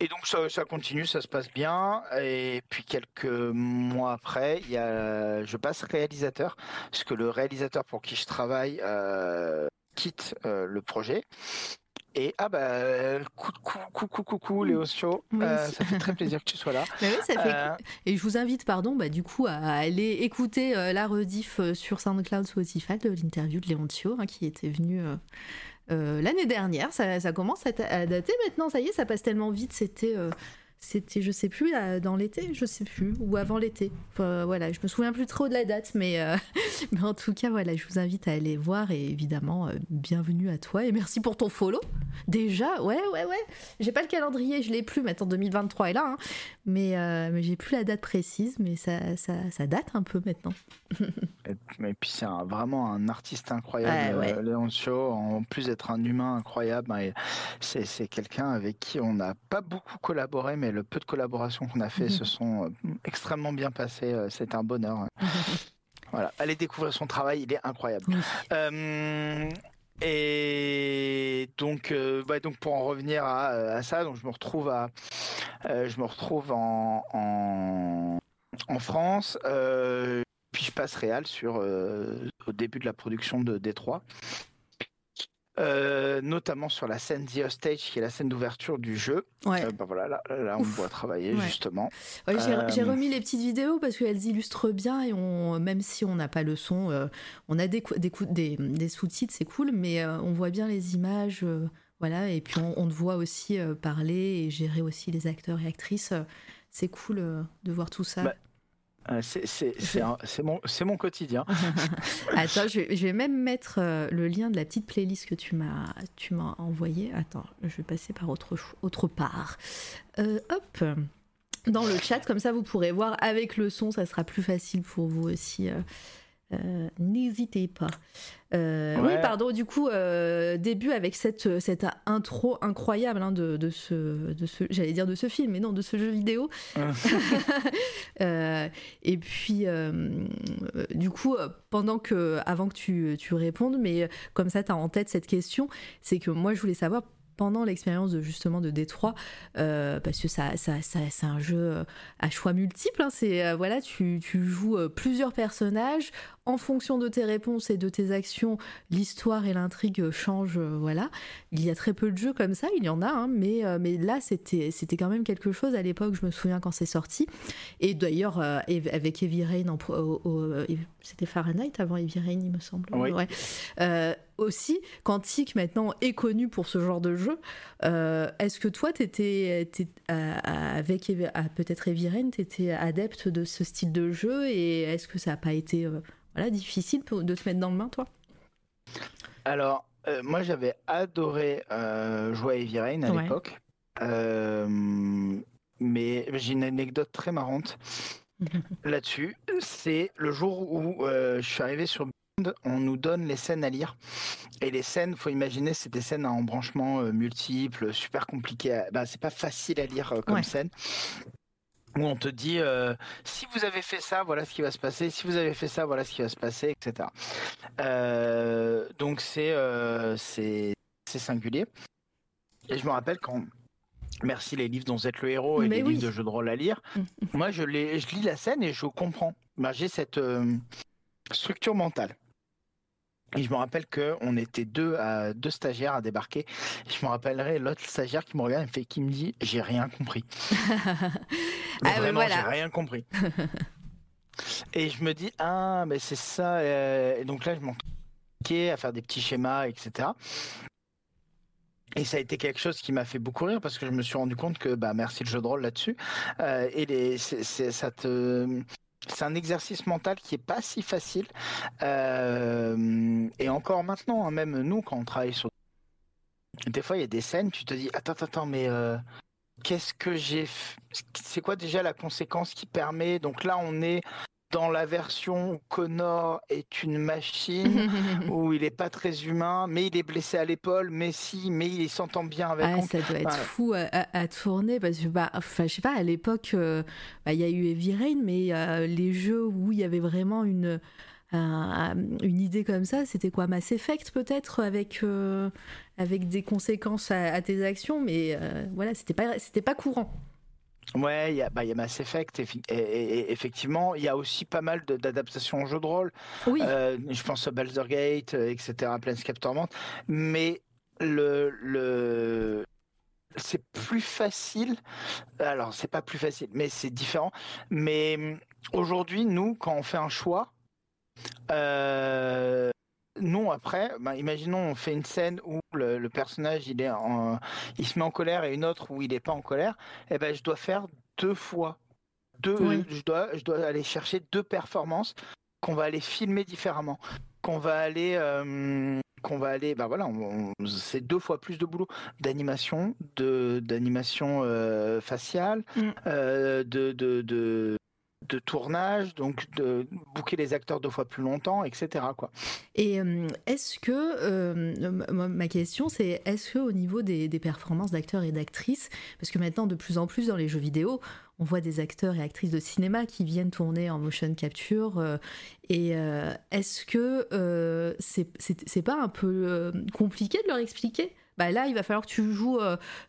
Et donc ça, ça, continue, ça se passe bien. Et puis quelques mois après, il y a, je passe réalisateur, parce que le réalisateur pour qui je travaille euh, quitte euh, le projet. Et ah bah coucou coucou coucou Léo Show, euh, ça fait très plaisir que tu sois là. oui, ça fait... euh... Et je vous invite pardon bah du coup à aller écouter euh, la rediff sur SoundCloud Spotify de l'interview de Léoncio hein, qui était venu l'année dernière. Ça, commence à, à, dater maintenant. Ça y est, ça passe tellement vite. C'était c'était je sais plus dans l'été je sais plus ou avant l'été. Enfin, voilà je me souviens plus trop de la date mais, euh, mais en tout cas voilà je vous invite à aller voir et évidemment euh, bienvenue à toi et merci pour ton follow. Déjà ouais ouais ouais. J'ai pas le calendrier je l'ai plus maintenant 2023 est là hein. mais, euh, mais j'ai plus la date précise mais ça, ça, ça date un peu maintenant. Et, puis c'est vraiment un artiste incroyable ouais, ouais. Léon Cho en plus d'être un humain incroyable c'est quelqu'un avec qui on n'a pas beaucoup collaboré mais le peu de collaborations qu'on a fait mmh. se sont euh, extrêmement bien passées. Euh, C'est un bonheur. Mmh. voilà, allez découvrir son travail, il est incroyable. Euh, et donc, euh, bah, donc pour en revenir à, à, ça, donc je me retrouve à, euh, je me retrouve en, en, en France. puis je passe réel sur au début de la production de Détroit. Euh, notamment sur la scène The Stage, qui est la scène d'ouverture du jeu. Ouais. Euh, bah voilà, là, là on voit travailler ouais. justement. Ouais, J'ai euh... remis les petites vidéos parce qu'elles illustrent bien et on, même si on n'a pas le son, on a des, des, des, des sous-titres, c'est cool, mais on voit bien les images. voilà, et puis on, on te voit aussi parler et gérer aussi les acteurs et actrices. c'est cool de voir tout ça. Bah, c'est mon, quotidien. Attends, je, vais même mettre euh, le lien de la petite playlist que tu m'as envoyé. Attends, je vais passer par autre, autre part. Euh, hop dans le chat, comme ça vous pourrez voir avec le son, ça sera plus facile pour vous aussi. Euh, N'hésitez pas. Euh, ouais. Oui, pardon, du coup, euh, début avec cette, cette intro incroyable hein, de, de, ce, de ce j'allais dire de ce film, mais non, de ce jeu vidéo. Euh, et puis, du coup, pendant que, avant que tu, tu répondes, mais comme ça, tu as en tête cette question, c'est que moi, je voulais savoir pendant l'expérience de justement de Détroit euh, parce que ça, ça, ça c'est un jeu à choix multiples hein, c'est euh, voilà tu, tu joues euh, plusieurs personnages. En fonction de tes réponses et de tes actions l'histoire et l'intrigue changent voilà. Il y a très peu de jeux comme ça il y en a hein, mais mais là c'était c'était quand même quelque chose à l'époque je me souviens quand c'est sorti. Et d'ailleurs avec Heavy Rain c'était Fahrenheit avant Heavy Rain il me semble. Oui. ouais aussi, Quantique maintenant est connu pour ce genre de jeu. Euh, Est-ce que toi, étais, étais, euh, avec peut-être Eviren, tu étais adepte de ce style de jeu et est-ce que ça n'a pas été euh, voilà, difficile de te mettre dans le main, toi? Alors, euh, moi j'avais adoré jouer à Eviren à ouais. l'époque. mais j'ai une anecdote très marrante là-dessus. C'est le jour où je suis arrivé sur on nous donne les scènes à lire. Et les scènes, faut imaginer, c'est des scènes à embranchement euh, multiples, super compliquées. À... Bah, c'est pas facile à lire euh, comme ouais. scène. Où on te dit, euh, si vous avez fait ça, voilà ce qui va se passer. Si vous avez fait ça, voilà ce qui va se passer, etc. Euh, donc c'est c'est singulier. Et je me rappelle quand Merci les livres dont vous êtes le héros et Mais les oui. livres de jeux de rôle à lire. Mmh. Moi, je, les, je lis la scène et je comprends. Bah, J'ai cette euh, structure mentale. Et je me rappelle qu'on était deux, à, deux stagiaires à débarquer. Et je me rappellerai l'autre stagiaire qui me regarde et fait, qui me dit J'ai rien compris. ah vraiment, voilà. j'ai rien compris. et je me dis Ah, mais c'est ça. Et donc là, je m'en à faire des petits schémas, etc. Et ça a été quelque chose qui m'a fait beaucoup rire parce que je me suis rendu compte que, bah, merci le jeu de rôle là-dessus. Euh, et les, c est, c est, ça te c'est un exercice mental qui est pas si facile. Euh, et encore maintenant, hein, même nous, quand on travaille sur des fois, il y a des scènes, tu te dis attends, attends, mais euh, qu'est-ce que j'ai C'est quoi déjà la conséquence qui permet Donc là, on est dans la version où Connor est une machine, où il est pas très humain, mais il est blessé à l'épaule, mais si, mais il s'entend bien avec. Ah, ça doit être fou à, à, à, tourner parce que, bah, enfin, je sais pas, à l'époque, euh, bah, il y a eu Heavy Rain, mais euh, les jeux où il y avait vraiment une une idée comme ça, c'était quoi? Mass Effect peut-être avec, avec des conséquences à, tes actions, mais voilà, c'était pas, c'était pas courant. Ouais, il y, a, bah, y a Mass Effect, et, effectivement, il y a aussi pas mal d'adaptations en jeu de rôle. Oui. je pense à Baldur's Gate, etc., Planescape Torment, mais le, le, c'est plus facile. Alors, c'est pas plus facile, mais c'est différent. Mais hum, aujourd'hui, nous, quand on fait un choix, euh, nous après, ben, imaginons on fait une scène où le, personnage il est il se met en colère et une autre où il n'est pas en colère. Et eh ben, je dois faire deux fois. Deux, je dois, je dois aller chercher deux performances qu'on va aller filmer différemment, qu'on va aller euh, qu'on va aller, bah voilà, c'est deux fois plus de boulot d'animation, de d'animation euh, faciale, mm. euh, de, de, de, de tournage, donc de booker les acteurs deux fois plus longtemps, etc. Quoi. Et euh, est-ce que, ma question c'est, est-ce que au niveau des, performances d'acteurs et d'actrices, parce que maintenant de plus en plus dans les jeux vidéo, on voit des acteurs et actrices de cinéma qui viennent tourner en motion capture. Euh, et euh, est-ce que euh, c'est pas un peu compliqué de leur expliquer? Bah là, il va falloir que tu joues,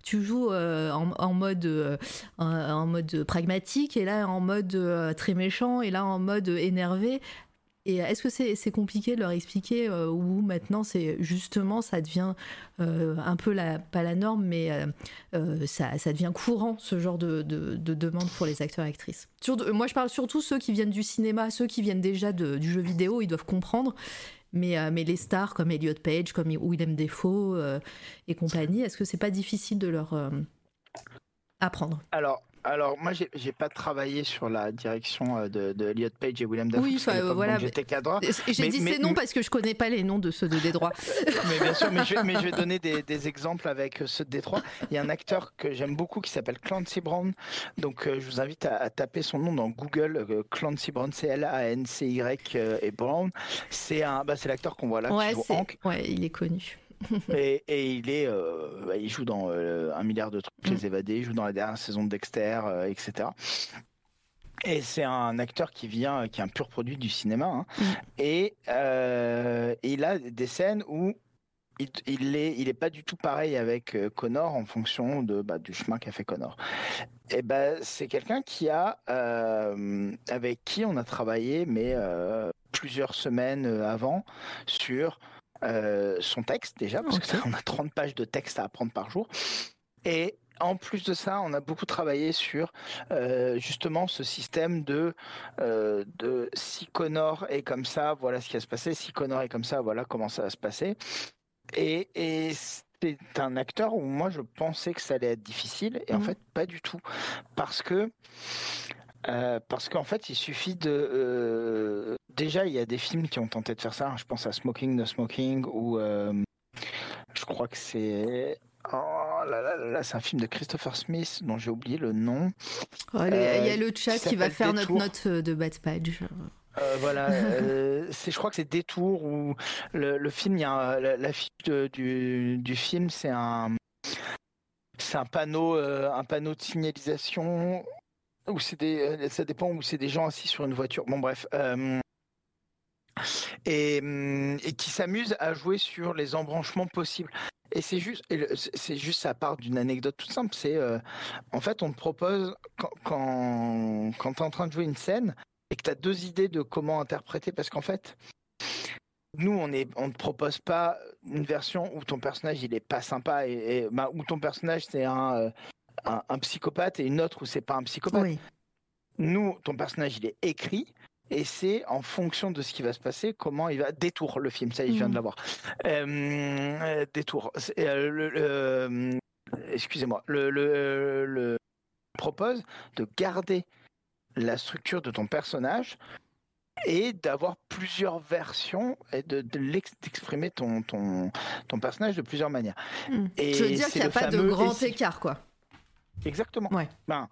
tu joues en, mode, en, mode pragmatique, et là en mode très méchant, et là en mode énervé. Et est-ce que c'est compliqué de leur expliquer euh, où maintenant c'est justement ça devient euh, un peu la, pas la norme, mais euh, ça, ça, devient courant ce genre de, de, demande pour les acteurs et actrices? moi je parle surtout ceux qui viennent du cinéma, ceux qui viennent déjà du jeu vidéo, ils doivent comprendre. Mais, mais les stars comme Elliot Page, comme Willem Dafoe et compagnie, est-ce que c'est pas difficile de leur apprendre? Alors, alors moi j'ai pas travaillé sur la direction euh, de, de Elliot Page et William Dafoe. Oui, euh, voilà. J'étais cadre. J'ai dit ces noms parce que je connais pas les noms de ceux de Détroit. mais bien sûr, mais je, mais je vais donner des, des, exemples avec ceux de Détroit. Il y a un acteur que j'aime beaucoup qui s'appelle Clancy Brown. Donc euh, je vous invite à, taper son nom dans Google. Clancy Brown, C L A N C Y et Brown. C'est un, bah, c'est l'acteur qu'on voit là ouais, qui joue Hank. Ouais, il est connu. et, et, il est, euh, bah, il joue dans euh, un milliard de trucs, Les mm. Évadés, il joue dans la dernière saison de Dexter, euh, etc. Et c'est un acteur qui vient, qui est un pur produit du cinéma. Hein. Mm. Et, il a des scènes où il, il est, il est pas du tout pareil avec Connor en fonction de bah, du chemin qu'a fait Connor. Et ben c'est quelqu'un qui a, avec qui on a travaillé, mais plusieurs semaines avant sur euh, son texte déjà, parce qu'on a 30 pages de texte à apprendre par jour. Et en plus de ça, on a beaucoup travaillé sur euh, justement ce système de, euh, de si Connor est comme ça, voilà ce qui va se passer. Si Connor est comme ça, voilà comment ça va se passer. Et, et c'est un acteur où moi je pensais que ça allait être difficile et en mmh. fait pas du tout parce que euh, parce qu'en fait, il suffit de. Euh, déjà, il y a des films qui ont tenté de faire ça. Je pense à Smoking the Smoking ou. Euh, je crois que c'est. Oh là là là, c'est un film de Christopher Smith dont j'ai oublié le nom. Oh, il y a le chat qui, va faire notre note de bad page. voilà, c'est, je crois que c'est Détour où le, film, il y a la, fiche du, du film, c'est un, c'est un panneau, un panneau de signalisation ou c'est des, euh, ça dépend où c'est des gens assis sur une voiture. Bon bref. Euh, et, hum, et, qui s'amusent à jouer sur les embranchements possibles. Et c'est juste, c'est juste ça part d'une anecdote toute simple. C'est euh, en fait, on te propose quand, quand, quand tu es en train de jouer une scène et que tu as deux idées de comment interpréter, parce qu'en fait, nous, on on te propose pas une version où ton personnage il est pas sympa et, bah, où ton personnage c'est un, un, psychopathe et une autre où c'est pas un psychopathe. Nous, ton personnage, il est écrit et c'est en fonction de ce qui va se passer comment il va détour le film. Ça, y est, je viens de mhm. l'avoir. Euh, détour. Euh, excusez-moi. Le, le, propose de garder la structure de ton personnage et d'avoir plusieurs versions et de, d'exprimer ton, ton, ton personnage de plusieurs manières. Et je veux dire qu'il n'y a pas de grand écart, quoi. Exactement. Ouais. Ben,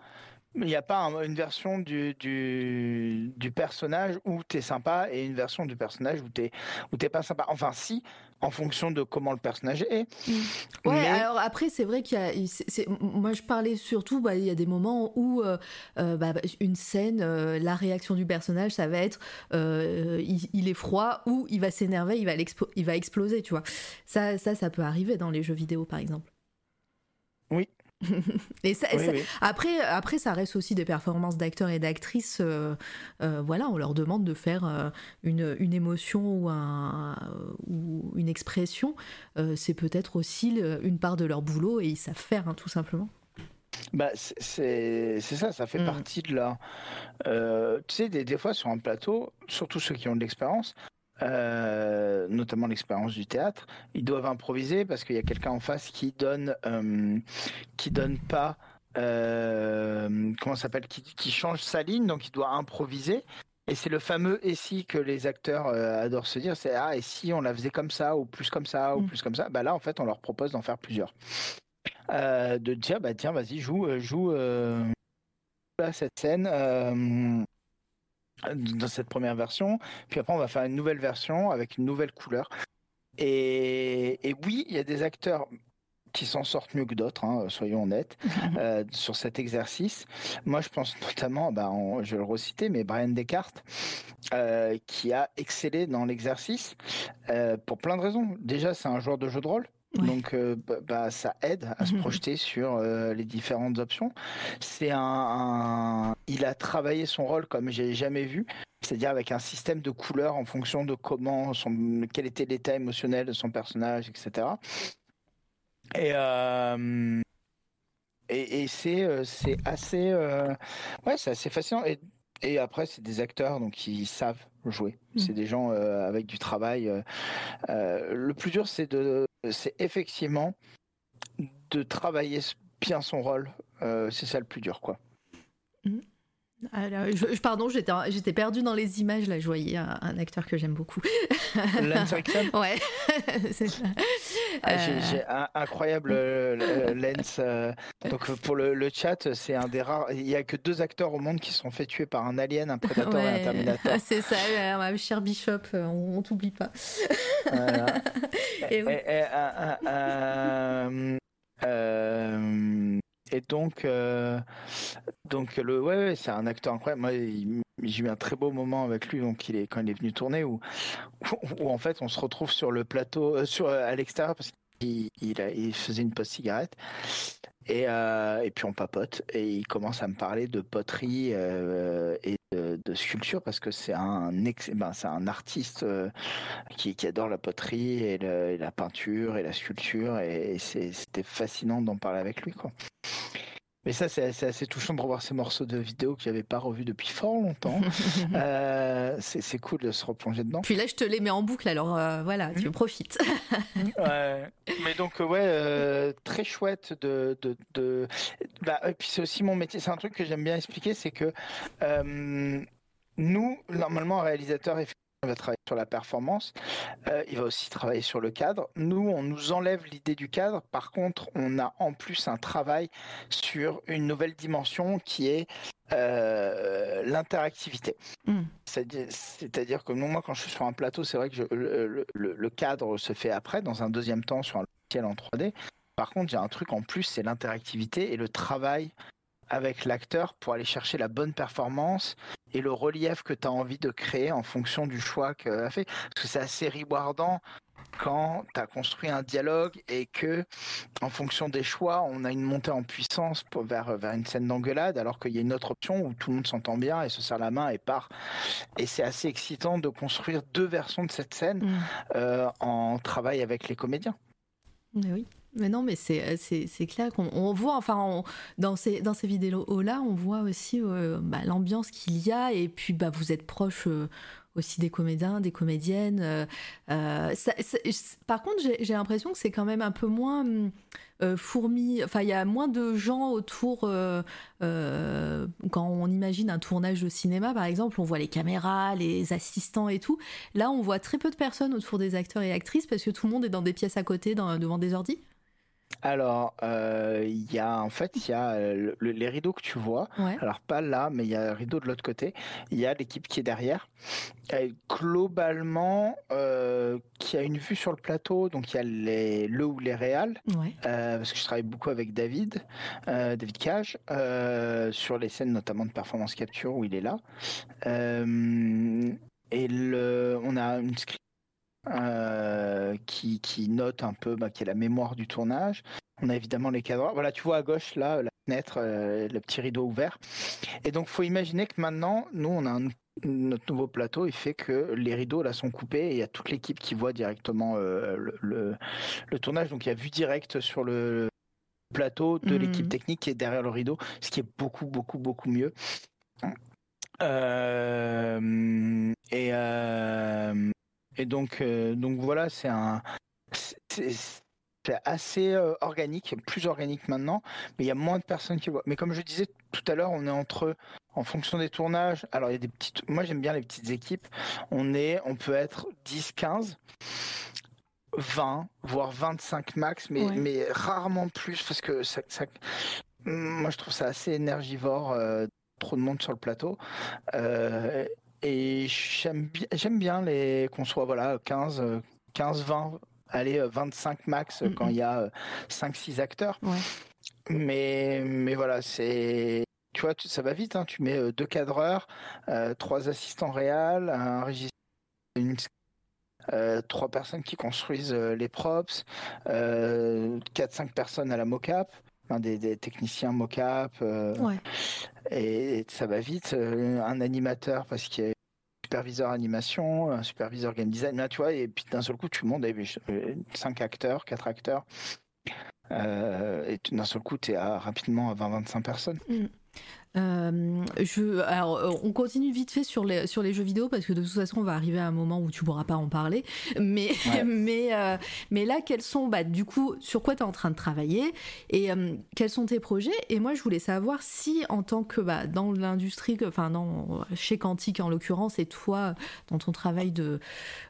Il n'y a pas une version du, du, du personnage où tu es sympa et une version du personnage où tu n'es où pas sympa. Enfin, si, en fonction de comment le personnage est. Ouais, alors après, c'est vrai qu'il y a. moi, je parlais surtout, bah, il y a des moments où euh, euh, bah, une scène, euh, la réaction du personnage, ça va être il, est froid ou il va s'énerver, il, va il va exploser, tu vois. Ça, ça, ça peut arriver dans les jeux vidéo, par exemple. Oui, et Après, après, ça reste aussi des performances d'acteurs et d'actrices. Euh, euh, voilà, on leur demande de faire euh, une, une, émotion ou, un, ou une expression. c'est peut-être aussi une part de leur boulot et ils savent faire, hein, tout simplement. Bah, c'est ça, ça fait mm. partie de leur. tu sais, des, des, fois sur un plateau, surtout ceux qui ont de l'expérience, euh, notamment l'expérience du théâtre, ils doivent improviser parce qu'il y a quelqu'un en face qui donne, euh, qui donne pas, euh, comment s'appelle, qui, change sa ligne, donc il doit improviser. Et c'est le fameux et si que les acteurs adorent se dire, c'est ah et si on la faisait comme ça ou plus comme ça ou mm. plus comme ça? Bah là en fait on leur propose d'en faire plusieurs, de dire bah tiens vas-y joue joue cette scène dans cette première version. Puis après, on va faire une nouvelle version avec une nouvelle couleur. Et, oui, il y a des acteurs qui s'en sortent mieux que d'autres, hein, soyons honnêtes, euh, sur cet exercice. Moi, je pense notamment, bah, je vais le reciter, mais Brian Descartes, euh, qui a excellé dans l'exercice euh, pour plein de raisons. Déjà, c'est un joueur de jeu de rôle. Donc, bah, bah, ça aide à se projeter sur les différentes options. C'est un, il a travaillé son rôle comme j'ai jamais vu, c'est-à-dire avec un système de couleurs en fonction de comment son, quel était l'état émotionnel de son personnage, etc. Et et, c'est c'est assez ouais c'est assez fascinant et, et après c'est des acteurs donc ils savent jouer mmh. c'est des gens avec du travail le plus dur c'est de c'est effectivement de travailler bien son rôle. Euh, c'est ça le plus dur, quoi. Mmh. Alors, je, pardon, j'étais, j'étais perdue dans les images. Là, je voyais un, acteur que j'aime beaucoup. Lance Ouais, c'est ça. Ah, j'ai, euh. un incroyable euh, Lens. donc, pour le, chat, c'est un des rares. Il n'y a que deux acteurs au monde qui sont fait tuer par un alien, un prédateur et un terminator. C'est ça, ma cher Bishop, on, t'oublie pas. Voilà. et, oui. Et donc, euh, donc le, ouais, c'est un acteur incroyable. Moi, j'ai eu un très beau moment avec lui, donc il est quand il est venu tourner, où, où, en fait on se retrouve sur le plateau, euh, sur à l'extérieur parce qu'il il, faisait une pause cigarette. Et, euh, et puis on papote et il commence à me parler de poterie et de, sculpture parce que c'est un ben, c'est un artiste qui, qui, adore la poterie et, la peinture et la sculpture et, c'était fascinant d'en parler avec lui quoi. Mais ça, c'est assez, touchant de revoir ces morceaux de vidéo que j'avais pas revus depuis fort longtemps. euh, c'est cool de se replonger dedans. Puis là, je te les mets en boucle, alors euh, voilà, tu mmh. profites. ouais. Mais donc, ouais, euh, très chouette de. de, de... Bah, et puis c'est aussi mon métier. C'est un truc que j'aime bien expliquer, c'est que euh, nous, normalement, un réalisateur, il va travailler sur la performance, euh, il va aussi travailler sur le cadre. Nous, on nous enlève l'idée du cadre. Par contre, on a en plus un travail sur une nouvelle dimension qui est euh, l'interactivité. Hmm. C'est-à-dire que moi, quand je suis sur un plateau, c'est vrai que le, cadre se fait après, dans un deuxième temps, sur un logiciel en 3D. Par contre, j'ai un truc en plus, c'est l'interactivité et le travail avec l'acteur pour aller chercher la bonne performance et le relief que tu as envie de créer en fonction du choix qu'il a fait. Parce que c'est assez rewardant quand tu as construit un dialogue et que, en fonction des choix, on a une montée en puissance pour, vers, vers une scène d'engueulade, alors qu'il y a une autre option où tout le monde s'entend bien et se serre la main et part. Et c'est assez excitant de construire deux versions de cette scène mmh. euh, en travail avec les comédiens. Oui. Mais non, mais c'est, euh, clair qu'on on voit, enfin, dans, ces, dans ces vidéos-là, on voit aussi euh, bah, l'ambiance qu'il y a, et puis bah, vous êtes proche euh, aussi des comédiens, des comédiennes. par contre, j'ai, l'impression que c'est quand même un peu moins fourmi, enfin, il y a moins de gens autour. quand on imagine un tournage de cinéma, par exemple, on voit les caméras, les assistants et tout. Là, on voit très peu de personnes autour des acteurs et actrices parce que tout le monde est dans des pièces à côté, devant des ordis. Alors, euh, il y a en fait, il y a euh, le- les rideaux que tu vois. Ouais. Alors pas là, mais il y a un rideau de l'autre côté. Il y a l'équipe qui est derrière. Et globalement, euh, qui a une vue sur le plateau. Donc il y a les, le ou les réals, Ouais. parce que je travaille beaucoup avec David, David Cage, sur les scènes notamment de performance capture où il est là. Et le, on a une script euh, qui, qui note un peu, bah, qui est la mémoire du tournage. On a évidemment les cadres. Voilà, tu vois à gauche là, la fenêtre, euh, le petit rideau ouvert. Et donc, faut imaginer que maintenant, nous, on a un- notre nouveau plateau. Il fait que les rideaux là sont coupés et il y a toute l'équipe qui voit directement euh, le, le- le tournage. Donc, il y a vue directe sur le plateau de Mhm. l'équipe technique qui est derrière le rideau, ce qui est beaucoup, beaucoup, beaucoup mieux. Et, euh, et donc, euh, donc voilà, c'est un, c'est- assez euh, organique, plus organique maintenant, mais il y a moins de personnes qui voient. Mais comme je disais tout à l'heure, on est entre, en fonction des tournages. Alors il y a des petites, moi j'aime bien les petites équipes. On est, on peut être 10, 15. 20, voire 25 max, mais, Ouais. mais rarement plus parce que ça, ça- moi je trouve ça assez énergivore, euh, trop de monde sur le plateau. Euh, et j'aime bien, j'aime bien les qu'on soit voilà 15, euh, 15, 20, allez euh, 25 max euh, Mhm. quand il y a 5, 6 acteurs. Ouais. Mais, mais voilà, c'est. Tu vois, ça va vite, hein, tu mets euh, deux cadreurs, euh, trois assistants réels, un régisseur, une euh, trois personnes qui construisent euh, les props, euh, 4-5 personnes à la mocap, enfin, des, des techniciens mocap, euh, Ouais. et, ça va vite. euh, un animateur parce qu'il y a un superviseur animation, un superviseur game design, là, tu vois, et puis d'un seul coup, tu montes avec 5 acteurs, 4 acteurs. euh, et d'un seul coup, tu es à, rapidement à 20-25 personnes. Euh, je, alors, euh, on continue vite fait sur les, sur les jeux vidéo parce que de toute façon, on va arriver à un moment où tu pourras pas en parler. Mais, Ouais. mais, euh, mais là, quels sont, bah, du coup, sur quoi tu es en train de travailler et euh, quels sont tes projets? Et moi, je voulais savoir si, en tant que bah, dans l'industrie, enfin, dans, chez Quantique en l'occurrence, et toi, dans ton travail de,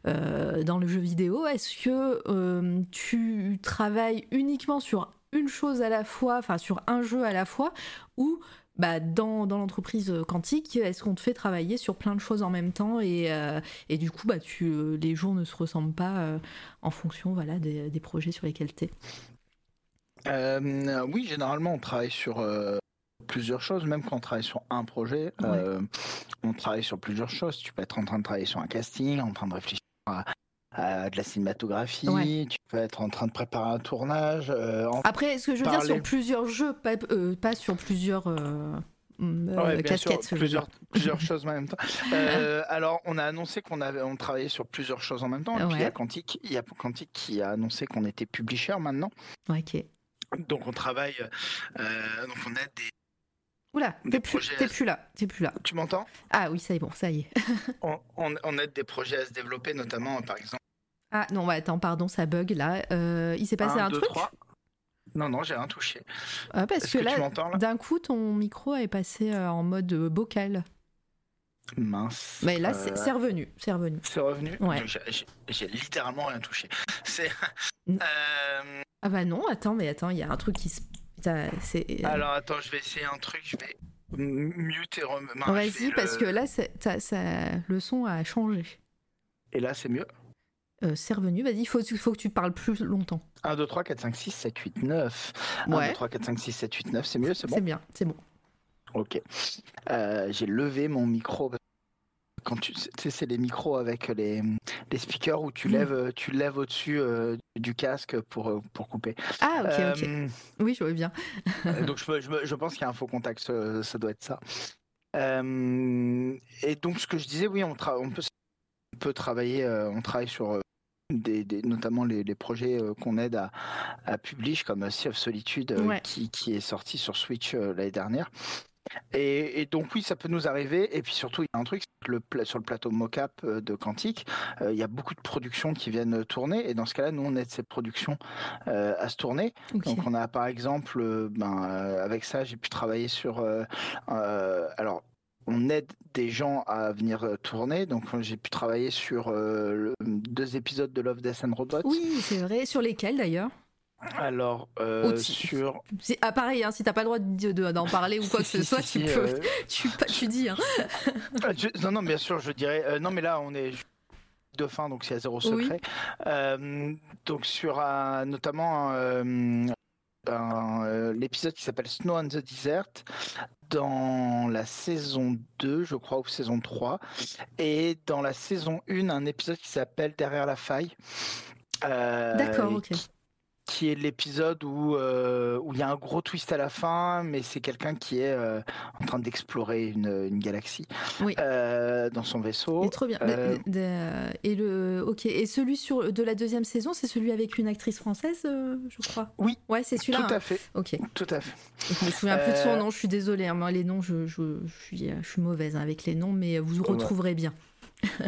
dans le jeu vidéo, est-ce que tu travailles uniquement sur une chose à la fois, enfin, sur un jeu à la fois, ou bah, dans, dans l'entreprise quantique, est-ce qu'on te fait travailler sur plein de choses en même temps et, euh, et du coup, bah, tu, euh, les jours ne se ressemblent pas euh, en fonction voilà, des, des projets sur lesquels tu es Euh, oui, généralement, on travaille sur euh, plusieurs choses, même quand on travaille sur un projet, Ouais. euh, on travaille sur plusieurs choses. Tu peux être en train de travailler sur un casting, en train de réfléchir à, à de la cinématographie, Ouais. tu peux être en train de préparer un tournage. euh, en- Après, est-ce que je veux dire sur plusieurs jeux, pas, euh, pas sur plusieurs euh, mm, euh, Ouais, casquettes sûr, plusieurs, plusieurs choses en même temps. Euh, alors, on a annoncé qu'on avait, on travaillait sur plusieurs choses en même temps. Et puis, il y a Ouais. Quantique, il y a Quantique qui a annoncé qu'on était publisher maintenant. Ok. Donc, on travaille, euh, donc on a des. Oula, t'es à- plus là, t'es plus là. Tu m'entends? Ah oui, ça y est, bon, ça y est. on, on, on aide des projets à se développer, notamment, par exemple. Ah non, attends, pardon, ça bug là. Euh, il s'est passé 1, un 2, truc 3. Non, non, j'ai rien touché. Ah, Parce que, là, d'un coup, ton micro est passé euh, en mode euh, bocal. Mince. Mais là, Euh, c'est revenu, c'est revenu. c'est revenu? Ouais. J'ai- littéralement rien touché. C'est. Euh, Ah bah non, attends, mais attends, il y a un truc qui se... Alors attends, je vais essayer un truc. Je vais mute je Vas-y, parce le- que là, c'est- ça, ça- le son a changé. Et là, c'est mieux? Euh, c'est revenu, vas-y, il faut, faut que tu parles plus longtemps. 1, 2, 3, 4, 5, 6, 7, 8, 9. 1, Ouais. 2, 3, 4, 5, 6, 7, 8, 9. C'est mieux, c'est bon C'est bien, c'est bon. Ok. Euh, j'ai levé mon micro. Quand tu tu sais, c'est les micros avec les, les speakers où tu lèves, tu lèves au-dessus euh, du casque pour, euh, pour couper. Ah, ok, ok. Euh, Oui, je vois bien. Euh, donc je, je, je pense qu'il y a un faux contact, ça, ça doit être ça. Et donc ce que je disais, oui, on, on, peut, on peut travailler, euh, on travaille sur euh, des, des- notamment les, les projets euh, qu'on aide à, à publish, comme Sea of Solitude, euh, Ouais. qui, qui est sorti sur Switch euh, l'année dernière. Et, et donc oui, ça peut nous arriver. Et puis surtout, il y a un truc, le, sur le plateau mocap de Quantique, il y a beaucoup de productions qui viennent tourner. Et dans ce cas-là, nous, on aide ces productions à se tourner. Donc on a par exemple, ben, avec ça, j'ai pu travailler sur... alors, on aide des gens à venir euh, tourner. Donc euh, j'ai pu travailler sur euh, deux épisodes de Love, Death and Robots. Oui, c'est vrai. Sur lesquels d'ailleurs? Alors, euh, sur. Ah, pareil, hein, si t'as pas le droit d'en de, parler ou quoi que ce soit, tu peux. Euh, tu, tu, dis. Hein. Ah, non, non, bien sûr, je dirais. Non, mais là, on est de fin, donc c'est à zéro secret. donc, sur un, notamment l'épisode qui s'appelle Snow on the Desert dans la saison 2, je crois, ou saison 3, et dans la saison 1, un épisode qui s'appelle Derrière la faille. D'accord, ok qui est l'épisode où euh, où il y a un gros twist à la fin, mais c'est quelqu'un qui est euh, en train d'explorer une, une, galaxie euh, dans son vaisseau. Et trop bien. et le ok. Et celui sur de la deuxième saison, c'est celui avec une actrice française, je crois. Oui. Ouais, c'est celui-là. Tout à hein. fait. Ok. Tout à fait. Je me souviens plus de son nom. Je suis désolée. Hein. Moi, les noms, je, je, je, suis je suis mauvaise hein, avec les noms, mais vous retrouverez bien.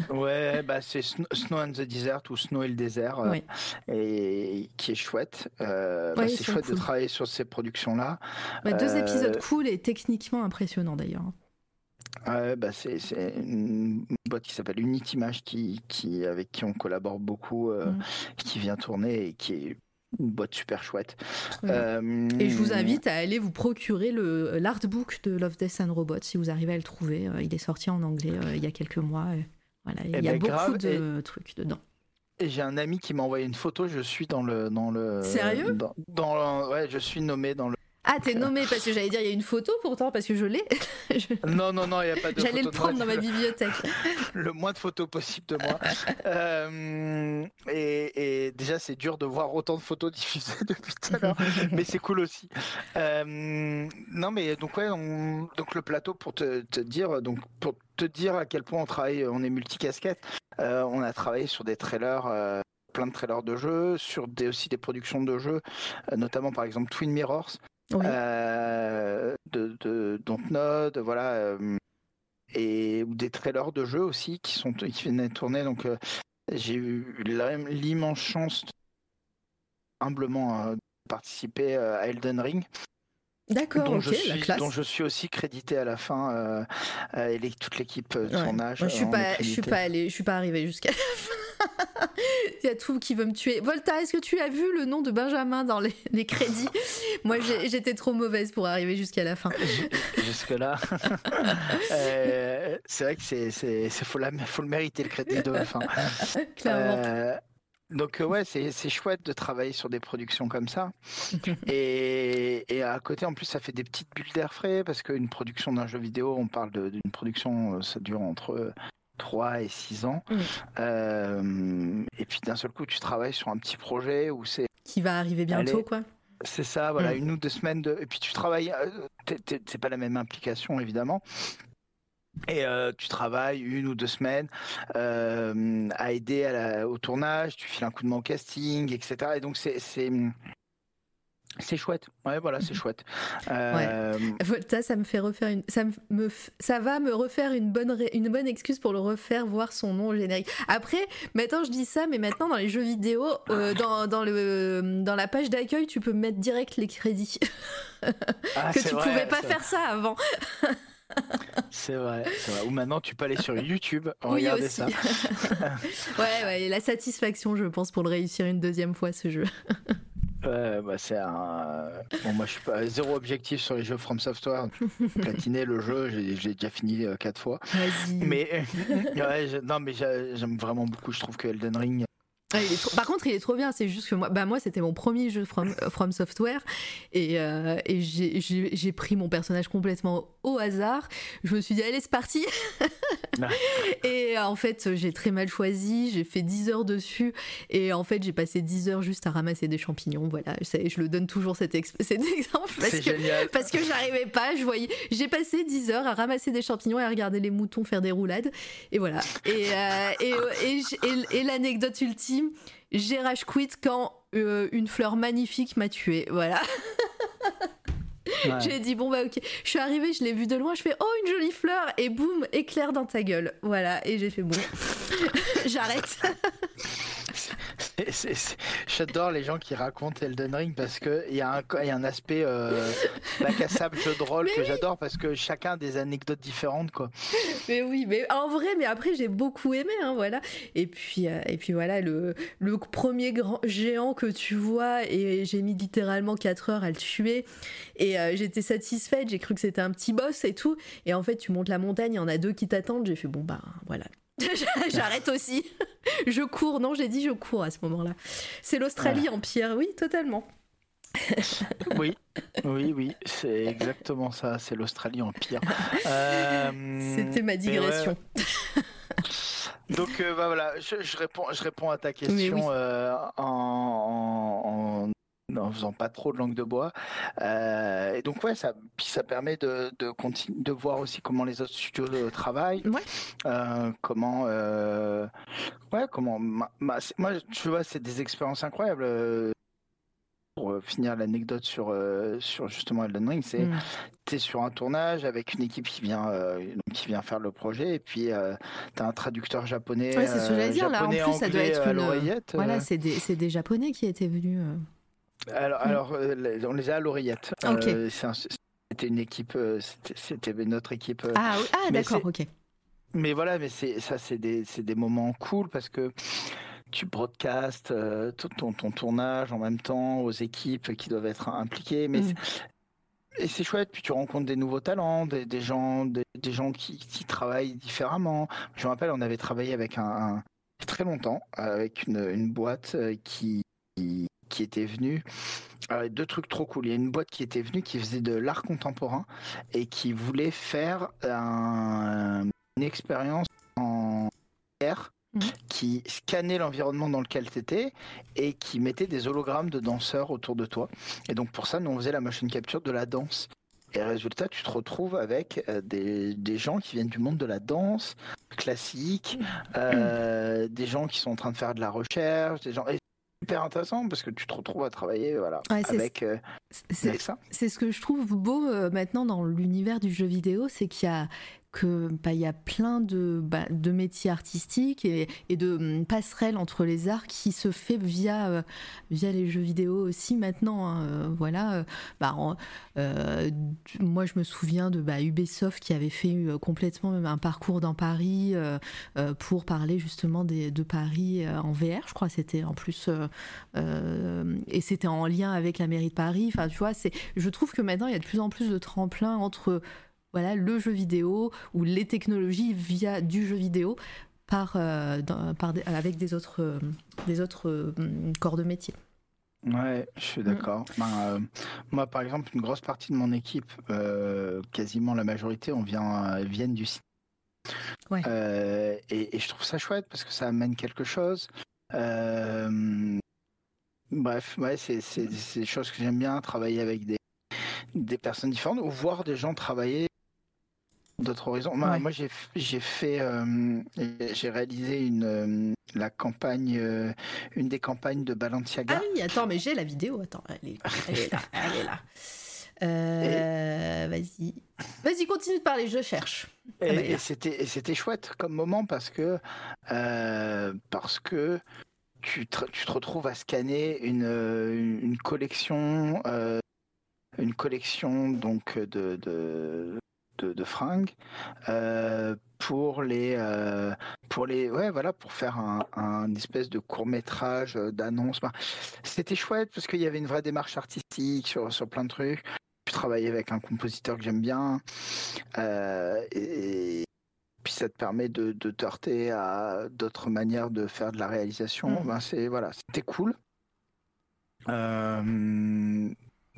Ouais, bah c'est Snow, and the Desert ou Snow et le désert, euh, et qui est chouette. Euh, bah, c'est chouette de travailler sur ces productions-là. deux euh, épisodes cool et techniquement impressionnants d'ailleurs. Bah c'est, une boîte qui s'appelle Unity Image qui, qui, avec qui on collabore beaucoup, mm. qui vient tourner et qui est une boîte super chouette. et je vous invite à aller vous procurer l'artbook de Love, Death and Robots si vous arrivez à le trouver. Il est sorti en anglais il y a quelques mois il eh y a ben, beaucoup de trucs dedans. Et j'ai un ami qui m'a envoyé une photo. Je suis dans le dans le. Sérieux? dans, ouais, je suis nommé dans le. Ah, t'es nommé parce que j'allais dire il y a une photo pourtant parce que je l'ai. Non, non, non, il n'y a pas de J'allais le prendre dans ma bibliothèque. le moins de photos possible de moi. euh, et, et, déjà, c'est dur de voir autant de photos diffusées depuis tout à l'heure, mais c'est cool aussi. Euh, non, mais donc ouais, on, donc le plateau pour te, te dire, donc pour te dire à quel point on travaille, on est multicasquette. Euh, on a travaillé sur des trailers, plein de trailers de jeux, sur des, aussi des productions de jeux, euh, notamment par exemple Twin Mirrors, de, de Dontnod, voilà, et ou des trailers de jeux aussi qui sont qui viennent tournés. Donc j'ai eu l'immense chance humblement de participer à Elden Ring. D'accord, dont, je suis, dont je suis aussi crédité à la fin, euh, euh et toute l'équipe de tournage. je suis pas, je suis pas allé, je suis pas arrivé jusqu'à la fin. Il y a tout qui veut me tuer. Volta, est-ce que tu as vu le nom de Benjamin dans les, les crédits Moi, j'étais trop mauvaise pour arriver jusqu'à la fin. Jusque là, euh, c'est vrai que c'est, faut, la, faut le mériter le crédit de la fin. Clairement. Euh, donc euh, ouais, c'est chouette de travailler sur des productions comme ça. et, et, à côté, en plus, ça fait des petites bulles d'air frais parce qu'une production d'un jeu vidéo, on parle d'une production, ça dure entre 3 et 6 ans. Euh, et puis d'un seul coup, tu travailles sur un petit projet où c'est... Qui va arriver bientôt, quoi. C'est ça, voilà, mm. une ou deux semaines de... Et puis tu travailles... C'est pas la même implication, évidemment. Et euh, tu travailles une ou deux semaines euh, à aider au tournage, tu files un coup de main au casting, etc. Et donc c'est c'est chouette. Ouais, voilà, c'est chouette. Euh... Ça, ça me fait refaire une, ça me, ça va me refaire une bonne, une bonne excuse pour le refaire voir son nom générique. Après, maintenant je dis ça, mais maintenant dans les jeux vidéo, euh, dans, dans, le, dans la page d'accueil, tu peux mettre direct les crédits. Ah, que tu pouvais pas faire ça avant. C'est vrai, vrai, Ou maintenant tu peux aller sur YouTube, regarder ça. ouais, ouais, et la satisfaction, je pense, pour le réussir une deuxième fois ce jeu. Bah c'est un. Bon, moi je suis pas zéro objectif sur les jeux From Software. Platiner le jeu, j'ai déjà fini euh, quatre fois. Mais ouais, non, mais j'aime vraiment beaucoup. Je trouve que Elden Ring ah, Par contre, il est trop bien. C'est juste que moi, bah moi, c'était mon premier jeu From, from Software et, euh, et j'ai pris mon personnage complètement au hasard. Je me suis dit, allez, c'est parti. et euh, en fait, j'ai très mal choisi. J'ai fait 10 heures dessus et en fait, j'ai passé 10 heures juste à ramasser des champignons. Voilà, je, je le donne toujours cet, cet exemple parce que, parce que j'arrivais pas. Je voyais, j'ai passé 10 heures à ramasser des champignons et à regarder les moutons faire des roulades. Et voilà. Et, euh, et, et, et l'anecdote ultime j'ai rage quit quand euh, une fleur magnifique m'a tué. Voilà. J'ai dit bon bah ok, je suis arrivée, je l'ai vu de loin, je fais oh une jolie fleur. Et boum éclair dans ta gueule, voilà. Et j'ai fait bon, j'arrête. J'adore les gens qui racontent Elden Ring parce que il y, a un, y a un aspect euh, bac à sable jeu de rôle que j'adore parce que chacun a des anecdotes différentes quoi. Mais oui, mais en vrai, mais après j'ai beaucoup aimé, hein, voilà. Et puis euh, et puis voilà le, le premier grand géant que tu vois et j'ai mis littéralement 4 heures à le tuer. Et euh, j'étais satisfaite, j'ai cru que c'était un petit boss et tout. Et en fait tu montes la montagne, il y en a deux qui t'attendent, j'ai fait bon bah voilà, J'arrête aussi. je cours, non, j'ai dit je cours à ce moment-là. C'est l'Australie en pierre, oui, totalement. oui, oui, oui, c'est exactement ça. C'est l'Australie en pire. Euh, C'était ma digression. Donc euh, bah, voilà, je, réponds, je réponds à ta question euh, en, en faisant pas trop de langue de bois. Euh, et donc ouais, ça, puis ça permet de, de, de voir aussi comment les autres studios euh, travaillent, euh, comment, ouais, comment, moi, tu vois, c'est des expériences incroyables. Pour finir l'anecdote sur sur justement Elden Ring, c'est mm. tu es sur un tournage avec une équipe qui vient qui vient faire le projet et puis tu as un traducteur japonais. Ouais, c'est ce que j'allais dire là. En plus, ça doit être une. Voilà, c'est des, des japonais qui étaient venus. Alors, mm. alors euh, on les a à l'oreillette. Euh, c'était une équipe, euh, c'était notre équipe. ah, ah d'accord, ok. Mais voilà, mais ça, c'est des, des, moments cool parce que tu broadcastes tout ton, ton, tournage en même temps aux équipes qui doivent être impliquées, mais mm. et c'est chouette. Puis tu rencontres des nouveaux talents, des, des gens, des, gens qui, qui, travaillent différemment. Je me rappelle, on avait travaillé avec un, un très longtemps avec une, une boîte qui qui était venu. Euh, deux trucs trop cool. Il y a une boîte qui était venue qui faisait de l'art contemporain et qui voulait faire une expérience en air mmh. qui scannait l'environnement dans lequel tu étais et qui mettait des hologrammes de danseurs autour de toi. Et donc pour ça, nous on faisait la machine capture de la danse. Et résultat, tu te retrouves avec euh, des, des, gens qui viennent du monde de la danse classique, mmh. euh, des gens qui sont en train de faire de la recherche, des gens super intéressant parce que tu te retrouves à travailler voilà, avec, euh, ça. C'est ce que je trouve beau euh, maintenant dans l'univers du jeu vidéo, c'est qu'il y a que bah, y a plein de, bah, métiers artistiques et, de hum, passerelles entre les arts qui se fait via, euh, via les jeux vidéo aussi maintenant. Hein, euh, voilà, euh, bah, moi je me souviens de bah, Ubisoft qui avait fait complètement un parcours dans Paris pour parler justement de Paris en VR, je crois c'était en plus et c'était en lien avec la mairie de Paris. Enfin, tu vois, je trouve que maintenant il y a de plus en plus de tremplins entre voilà, le jeu vidéo ou les technologies via du jeu vidéo par, euh, par avec des autres, euh, des autres euh, corps de métier. Ouais, je suis d'accord. Ben, moi, par exemple, une grosse partie de mon équipe, quasiment la majorité, on vient viennent du site. Ouais. Et, et, je trouve ça chouette parce que ça amène quelque chose. bref, ouais, c'est des choses que j'aime bien, travailler avec des, des personnes différentes ou voir des gens travailler d'autres horizons. Moi, j'ai fait, euh, j'ai réalisé une euh, la campagne, euh, une des campagnes de Balenciaga. Ah oui, attends, mais j'ai la vidéo. Attends, elle est, là, elle est là. Vas-y, vas-y, continue de parler. Je cherche. Et, ah bah, c'était, c'était chouette comme moment parce que parce que tu te, tu te retrouves à scanner une, une collection une collection donc de, de de, fringues euh, pour les euh, pour les ouais voilà pour faire un, espèce de court métrage euh, d'annonce. C'était chouette parce qu'il y avait une vraie démarche artistique sur sur plein de trucs. Je travaillais avec un compositeur que j'aime bien et, puis ça te permet de, de te heurter à d'autres manières de faire de la réalisation. Mmh. ben c'est voilà c'était cool.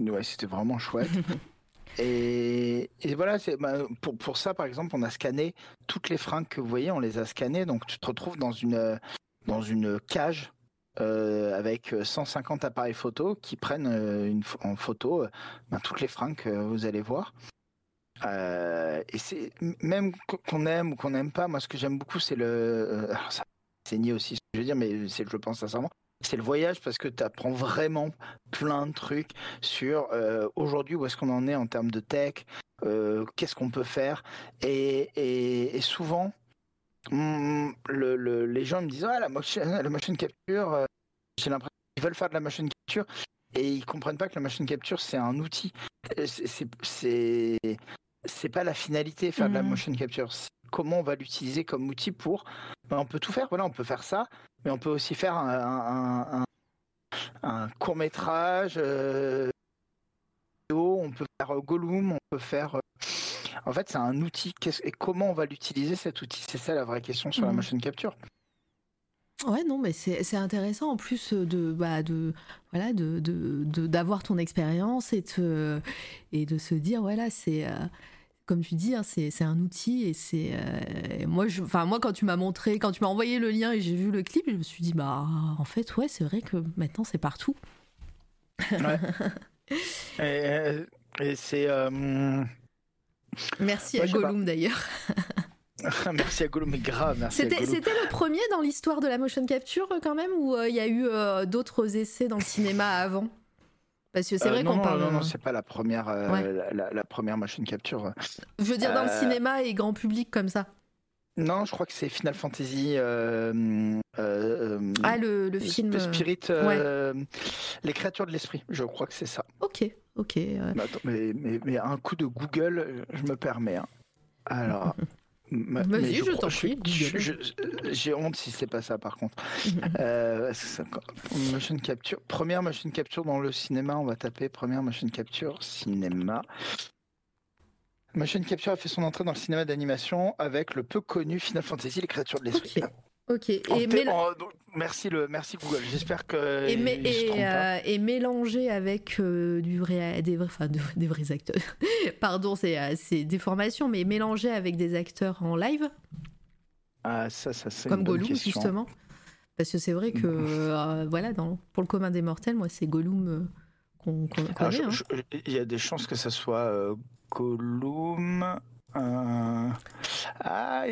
Ouais c'était vraiment chouette Et, voilà, bah, pour, pour ça, par exemple, on a scanné toutes les fringues que vous voyez, on les a scannées. Donc, tu te retrouves dans une, dans une cage euh, avec 150 appareils photo qui prennent euh, en photo bah, toutes les fringues que vous allez voir. Euh, et c'est même qu'on aime ou qu'on n'aime pas, moi ce que j'aime beaucoup c'est le, c'est nier aussi je veux dire, mais c'est je pense sincèrement, c'est le voyage parce que tu apprends vraiment plein de trucs sur euh, aujourd'hui où est-ce qu'on en est en termes de tech, euh, qu'est-ce qu'on peut faire. Et, souvent, mm, les gens me disent ah, la, motion, la motion capture, euh, j'ai l'impression qu'ils ils veulent faire de la motion capture et ils comprennent pas que la motion capture c'est un outil. C'est- C'est c'est c'est pas la finalité faire de la Mhm. motion capture. C'est comment on va l'utiliser comme outil pour. ben, on peut tout faire. Voilà, on peut faire ça, mais on peut aussi faire un, court métrage. on peut faire euh, Gollum, on peut faire. euh, En fait, c'est un outil. Et comment on va l'utiliser cet outil? C'est ça la vraie question sur la Mhm. motion capture. Ouais, non, mais c'est intéressant en plus de bah, de voilà de de- de- d'avoir ton expérience et de et de se dire voilà c'est euh, comme tu dis hein, c'est un outil et c'est euh, moi je enfin moi quand tu m'as montré quand tu m'as envoyé le lien et j'ai vu le clip je me suis dit bah en fait ouais c'est vrai que maintenant c'est partout. Et, euh, et c'est. euh, Merci Ouais, à. Gollum d'ailleurs. merci à Gollum, mais grave, merci C'était le premier dans l'histoire de la motion capture quand même ou euh, il y a eu d'autres essais dans le cinéma avant? Parce que c'est Euh, vrai qu'on parle. non, non, c'est pas la première, euh, Ouais. la, la- la première motion capture. Je veux dire dans le Euh, cinéma et grand public comme ça. Non, je crois que c'est Final Fantasy. euh, euh, euh, Ah, le, le film. euh, Spirit, euh, les créatures de l'esprit. Je crois que c'est ça. Ok, ok. euh, Mais, attends, mais, mais- mais un coup de Google, euh, je me permets. hein. Alors. Vas-y, je t'en suis- prie, J'ai honte si c'est pas ça, par contre. Euh, ça- motion capture. Première motion capture dans le cinéma, on va taper première motion capture cinéma. Motion capture a fait son entrée dans le cinéma d'animation avec le peu connu Final Fantasy, les créatures de l'esprit. Ok. Et, mél- merci le merci Google. J'espère que et, mé- euh, et mélangé avec euh, du vrai, des, vrais, enfin, de- des vrais acteurs. Pardon, c'est euh, c'est des formations, mais mélangé avec des acteurs en live, Ah ça ça c'est comme Gollum justement. Parce que c'est vrai que, euh, voilà, dans, pour le commun des mortels, moi, c'est Gollum qu'on Ah, connaît. hein. Il y a des chances que ça soit Gollum. Ah,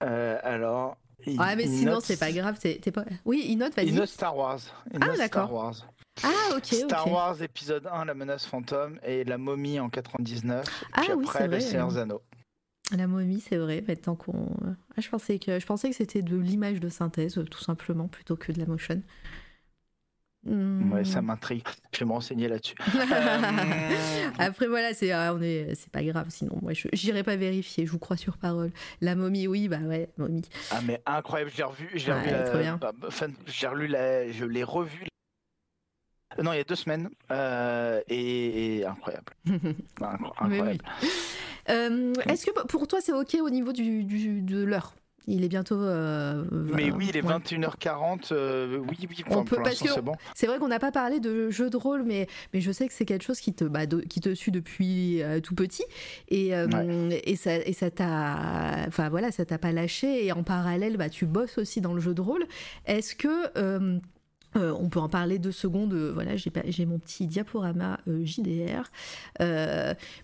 alors. Il- Ah, mais sinon, c'est pas grave. t'es- t'es pas... Oui, il note, vas-y. Star Wars. Il Ah, note d'accord. Star Wars. Ah, ok, Star. Wars épisode 1, La menace fantôme et La momie en 99. Ah puis oui, après, c'est Le vrai. Seigneur des Anneaux. La momie, c'est vrai. Maintenant qu'on, ah, je pensais que je pensais que c'était de l'image de synthèse, tout simplement, plutôt que de la motion. Hmm. Ouais, ça m'intrigue. Je vais me renseigner là-dessus. Euh, Après voilà, c'est ah, on est, c'est pas grave. Sinon, moi, je j'irai pas vérifier. Je vous crois sur parole. La momie, oui, bah ouais, momie. Ah mais incroyable, je l'ai revu, je l'ai Ouais, revu, la- bien. bah, j'ai relu la, je l'ai revu. euh, Non, il y a deux semaines euh, et, et incroyable, incroyable. oui. Euh, Est-ce que pour toi c'est ok au niveau du, du- de l'heure? Il est bientôt. euh, Mais oui, il est ouais. 21h40. euh, oui, oui, On peut- parce que- c'est bon. C'est vrai qu'on n'a pas parlé de jeu de rôle, mais, mais je sais que c'est quelque chose qui te, bah, de- qui te suit depuis euh, tout petit. Et, et ça et ça t'a. Enfin voilà, ça t'a pas lâché. Et en parallèle, bah, tu bosses aussi dans le jeu de rôle. Est-ce que. euh, on peut en parler deux secondes? euh, Voilà, j'ai mon petit diaporama euh, JDR.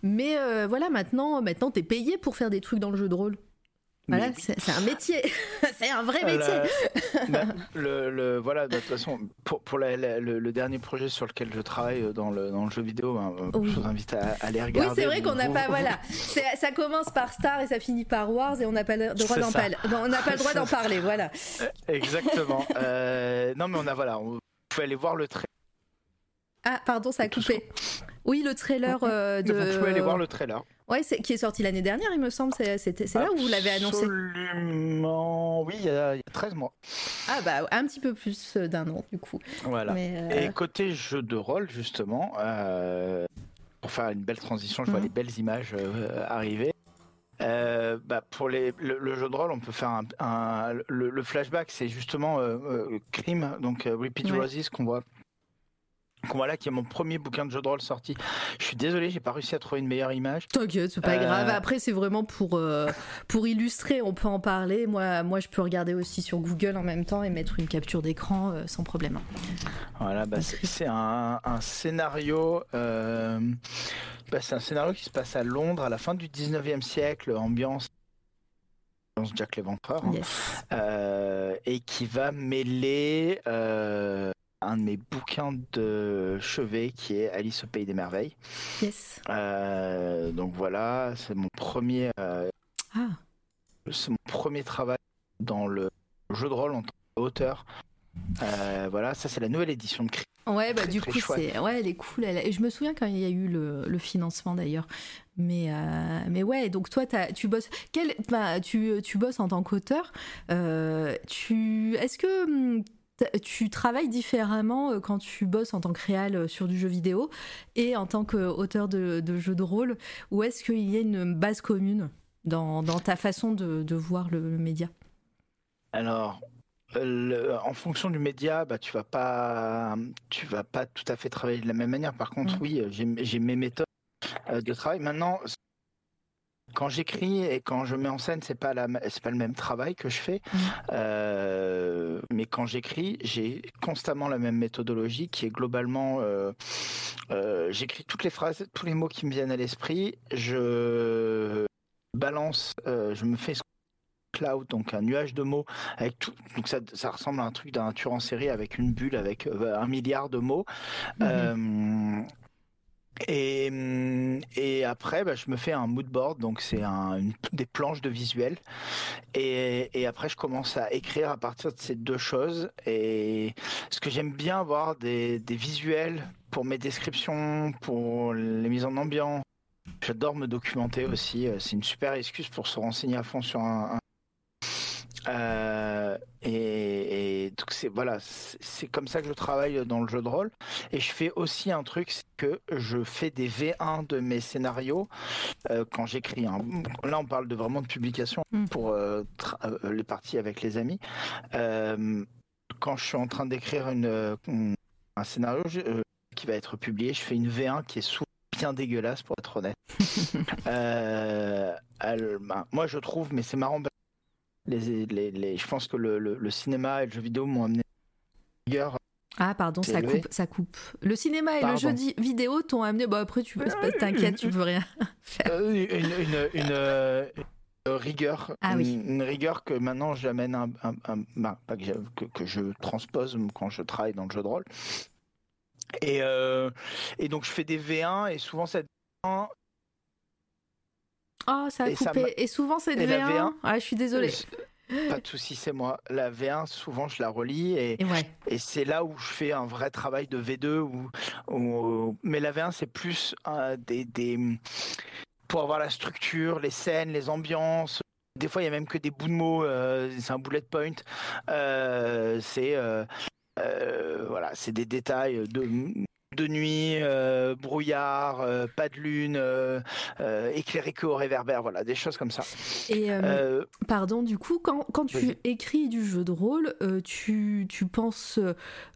Mais voilà, maintenant, maintenant, t'es payé pour faire des trucs dans le jeu de rôle. Voilà, Mais oui. c'est un métier. c'est un vrai Euh, métier. la- le, le- voilà, de toute façon, pour, pour la- la- le, le dernier projet sur lequel je travaille euh, dans le, dans le jeu vidéo, hein, euh, Oui. je vous invite à, à aller Oui, regarder. c'est vrai qu'on n'a pas. Voilà. Ça commence par Star et ça finit par Wars et on n'a pas le droit d'en parler. On n'a pas le droit d'en parler, voilà. Exactement. Euh, non, mais on a voilà, on, vous pouvez aller voir le trailer. Ah, pardon, ça a coupé. Oui, le trailer euh, de. Vous pouvez aller voir le trailer. Ouais, c'est- qui est sorti l'année dernière, il me semble. C'est là où vous l'avez annoncé. Absolument. Oui, il y, a, il y a 13 mois. Ah, bah, un petit peu plus d'un an, du coup. Voilà. Mais, euh, Et côté jeu de rôle, justement, euh, pour faire une belle transition, je vois Mhm. les belles images euh, arriver. Euh, bah, pour les, le, le jeu de rôle, on peut faire un, un- le, le flashback, c'est justement euh, euh, Crime, donc euh, Repeat Ouais. Roses qu'on voit. Qu'on voit là, qui est mon premier bouquin de jeu de rôle sorti. Je suis désolé, j'ai pas réussi à trouver une meilleure image. T'inquiète, c'est pas Euh, grave. Après, c'est vraiment pour, euh, pour illustrer, on peut en parler. Moi, moi, je peux regarder aussi sur Google en même temps et mettre une capture d'écran euh, sans problème. Voilà, bah, c'est un, un scénario. euh, bah, c'est un scénario qui se passe à Londres à la fin du 19e siècle, ambiance, Jack l'Éventreur, hein, Yes. euh, et qui va mêler euh, un de mes bouquins de chevet qui est Alice au pays des merveilles. Yes. Euh, donc voilà, c'est mon premier, euh, Ah, c'est mon premier travail dans le jeu de rôle en tant qu'auteur. Euh, voilà, ça c'est la nouvelle édition de Cri. Ouais, bah du coup, c'est ouais, elle est cool. Et je me souviens quand il y a eu le, financement d'ailleurs. Mais, euh, mais ouais, donc toi, tu bosses. Quel, bah, tu, tu, bosses en tant qu'auteur. Euh, tu, est-ce que hum, tu travailles différemment quand tu bosses en tant que réal sur du jeu vidéo et en tant qu'auteur de, de jeux de rôle Ou est-ce qu'il y a une base commune dans, dans ta façon de, de voir le média? Alors, en fonction du média, bah, tu vas pas, tu vas pas tout à fait travailler de la même manière. Par contre, mm. oui, j'ai mes méthodes euh, de travail. Maintenant, quand j'écris et quand je mets en scène, c'est pas la, c'est pas le même travail que je fais. Mm. Euh, mais quand j'écris, j'ai constamment la même méthodologie qui est globalement, euh, j'écris toutes les phrases, tous les mots qui me viennent à l'esprit. Je balance, je me fais cloud, donc un nuage de mots avec tout. Donc ça, ça ressemble à un truc d'un tueur en série avec une bulle avec euh, un milliard de mots. Mhm. Euh, et, après, bah, je me fais un mood board, donc c'est des planches de visuels. Et, après, je commence à écrire à partir de ces deux choses. Et ce que j'aime bien avoir des, des visuels pour mes descriptions, pour les mises en ambiance. J'adore me documenter aussi. C'est une super excuse pour se renseigner à fond sur un, euh, et, donc c'est voilà, c'est comme ça que je travaille dans le jeu de rôle. Et je fais aussi un truc, c'est que je fais des V1 de mes scénarios euh, quand j'écris. Là, on parle de vraiment de publication mm. pour euh, les parties avec les amis. quand je suis en train d'écrire une, un scénario qui va être publié, je fais une V1 qui est souvent bien dégueulasse pour être honnête. Ben, moi, je trouve, mais c'est marrant les, les, je pense que le, le, cinéma et le jeu vidéo m'ont amené rigueur. Ah pardon, ça coupe, ça coupe. Le cinéma et le jeu vidéo t'ont amené. Bon après tu t'inquiète, tu peux rien faire. Euh, une, une, euh, une, rigueur, ah, oui. une, rigueur que maintenant j'amène un, un, bah, que, que, je transpose quand je travaille dans le jeu de rôle. Et, euh, et donc je fais des V1 et souvent cette V1 Oh, ça a coupé. Et souvent, c'est des V1. Ah, je suis désolée. Pas de souci, c'est moi. La V1, souvent, je la relis et, et, c'est là où je fais un vrai travail de V2. Où, Mais la V1, c'est plus des, des, pour avoir la structure, les scènes, les ambiances. Des fois, il y a même que des bouts de mots. Euh, c'est un bullet point. Euh, c'est euh, voilà, c'est des détails de de nuit, euh, brouillard, euh, pas de lune, euh, éclairé que au réverbère, voilà, des choses comme ça. Et pardon, du coup, quand, quand tu écris du jeu de rôle, tu, tu, penses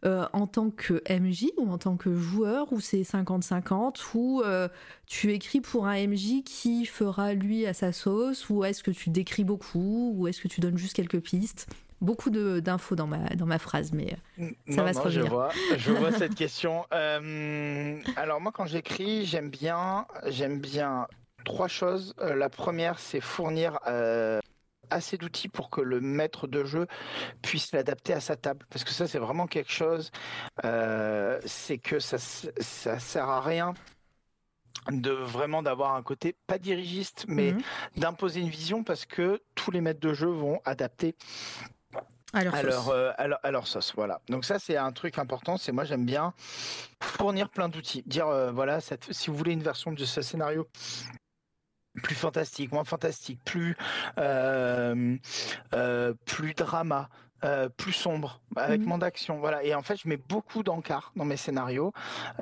en tant que MJ ou en tant que joueur, ou c'est 50-50, ou tu écris pour un MJ qui fera lui à sa sauce, ou est-ce que tu décris beaucoup, ou est-ce que tu donnes juste quelques pistes? Beaucoup d'infos dans ma, dans ma phrase, mais euh, ça va se revenir. Je vois, je vois cette question. Euh, alors moi, quand j'écris, j'aime bien, j'aime bien trois choses. Euh, la première, c'est fournir assez d'outils pour que le maître de jeu puisse l'adapter à sa table. Parce que ça, c'est vraiment quelque chose. c'est que ça, ça sert à rien de vraiment d'avoir un côté pas dirigiste mais mhm. d'imposer une vision parce que tous les maîtres de jeu vont adapter alors, alors, alors, sauce, voilà. Donc ça, c'est un truc important. C'est moi, j'aime bien fournir plein d'outils. Dire, euh, voilà, si vous voulez une version de ce scénario plus fantastique, moins fantastique, plus euh, euh, plus drama, plus sombre, avec mmh. moins d'action. Voilà. Et en fait, je mets beaucoup d'encarts dans mes scénarios,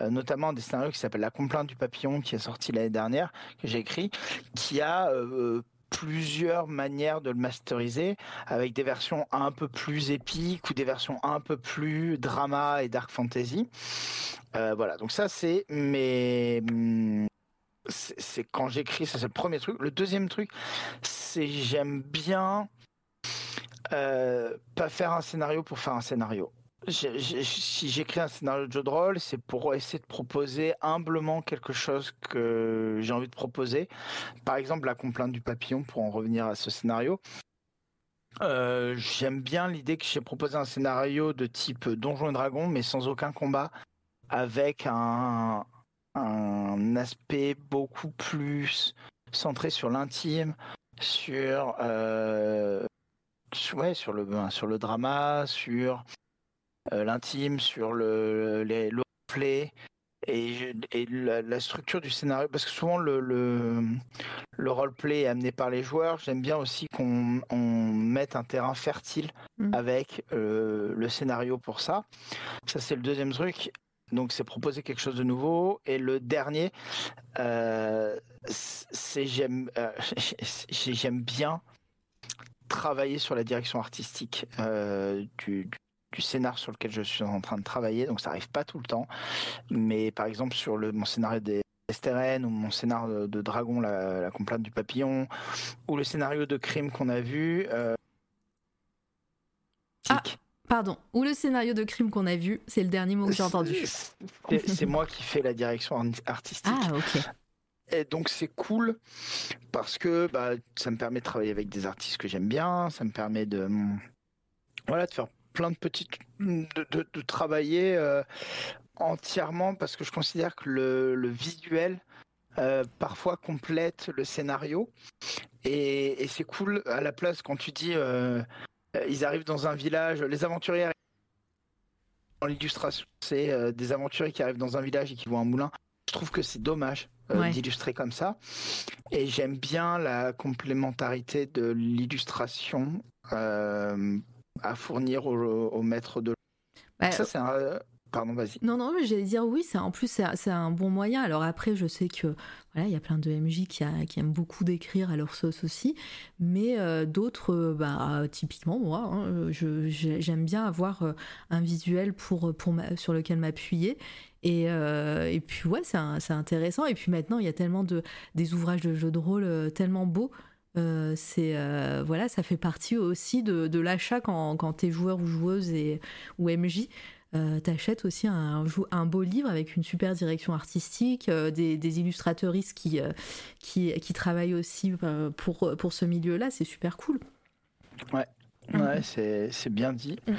notamment des scénarios qui s'appellent La complainte du papillon, qui est sorti l'année dernière, que j'ai écrit, qui a plusieurs manières de le masteriser avec des versions un peu plus épiques ou des versions un peu plus drama et dark fantasy. Euh, voilà, donc ça c'est mes c'est quand j'écris, ça c'est le premier truc. Le deuxième truc, c'est j'aime bien euh, pas faire un scénario pour faire un scénario si j'écris un scénario de jeu de rôle, c'est pour essayer de proposer humblement quelque chose que j'ai envie de proposer. Par exemple, la complainte du papillon, pour en revenir à ce scénario. Euh, j'aime bien l'idée que j'ai proposé un scénario de type Donjon et Dragon, mais sans aucun combat, avec un, un aspect beaucoup plus centré sur l'intime, sur, euh, ouais, sur, le, sur le drama, sur l'intime, sur le, les, le play et, et la, structure du scénario. Parce que souvent, le, le, le roleplay est amené par les joueurs. J'aime bien aussi qu'on on mette un terrain fertile mm. avec le scénario pour ça. Ça, c'est le deuxième truc. Donc c'est proposer quelque chose de nouveau. Et le dernier, euh, c'est j'aime euh, j'aime bien travailler sur la direction artistique euh, du, du, scénar sur lequel je suis en train de travailler. Donc ça arrive pas tout le temps, mais par exemple sur le mon scénario des Esteren ou mon scénario de, Dragon, la, la complainte du papillon, ou le scénario de crime qu'on a vu. Ah, Pardon, ou le scénario de crime qu'on a vu, c'est le dernier mot que j'ai entendu. C'est moi qui fais la direction artistique. Ah, ok. Et donc c'est cool parce que bah, ça me permet de travailler avec des artistes que j'aime bien, ça me permet de voilà de faire plein de petites de, travailler euh, entièrement parce que je considère que le, visuel euh, parfois complète le scénario et, c'est cool à la place quand tu dis euh, ils arrivent dans un village, les aventuriers dans l'illustration, c'est des aventuriers qui arrivent dans un village et qui voient un moulin. Je trouve que c'est dommage d'illustrer comme ça. Et j'aime bien la complémentarité de l'illustration à fournir au, maître de. Bah, ça, c'est un, Pardon, vas-y. Non, non, j'allais dire oui, c'est en plus c'est un bon moyen. Alors après, je sais que voilà, il y a plein de MJ qui, aiment beaucoup d'écrire à leur sauce aussi, mais euh, d'autres, euh, bah, typiquement moi, hein, j'aime bien avoir euh, un visuel pour, pour sur lequel m'appuyer. Et, et, puis ouais, c'est intéressant. Et puis maintenant, il y a tellement de des ouvrages de jeux de rôle tellement beaux. C'est voilà, ça fait partie aussi de, de l'achat quand, quand tu es joueur ou joueuse et, ou MJ. Euh, t'achètes aussi un, un, beau livre avec une super direction artistique, euh, des, des illustrateuristes qui, euh, qui, qui, travaillent aussi pour, pour ce milieu-là, c'est super cool. Ouais, mm. ouais c'est bien dit. Mm.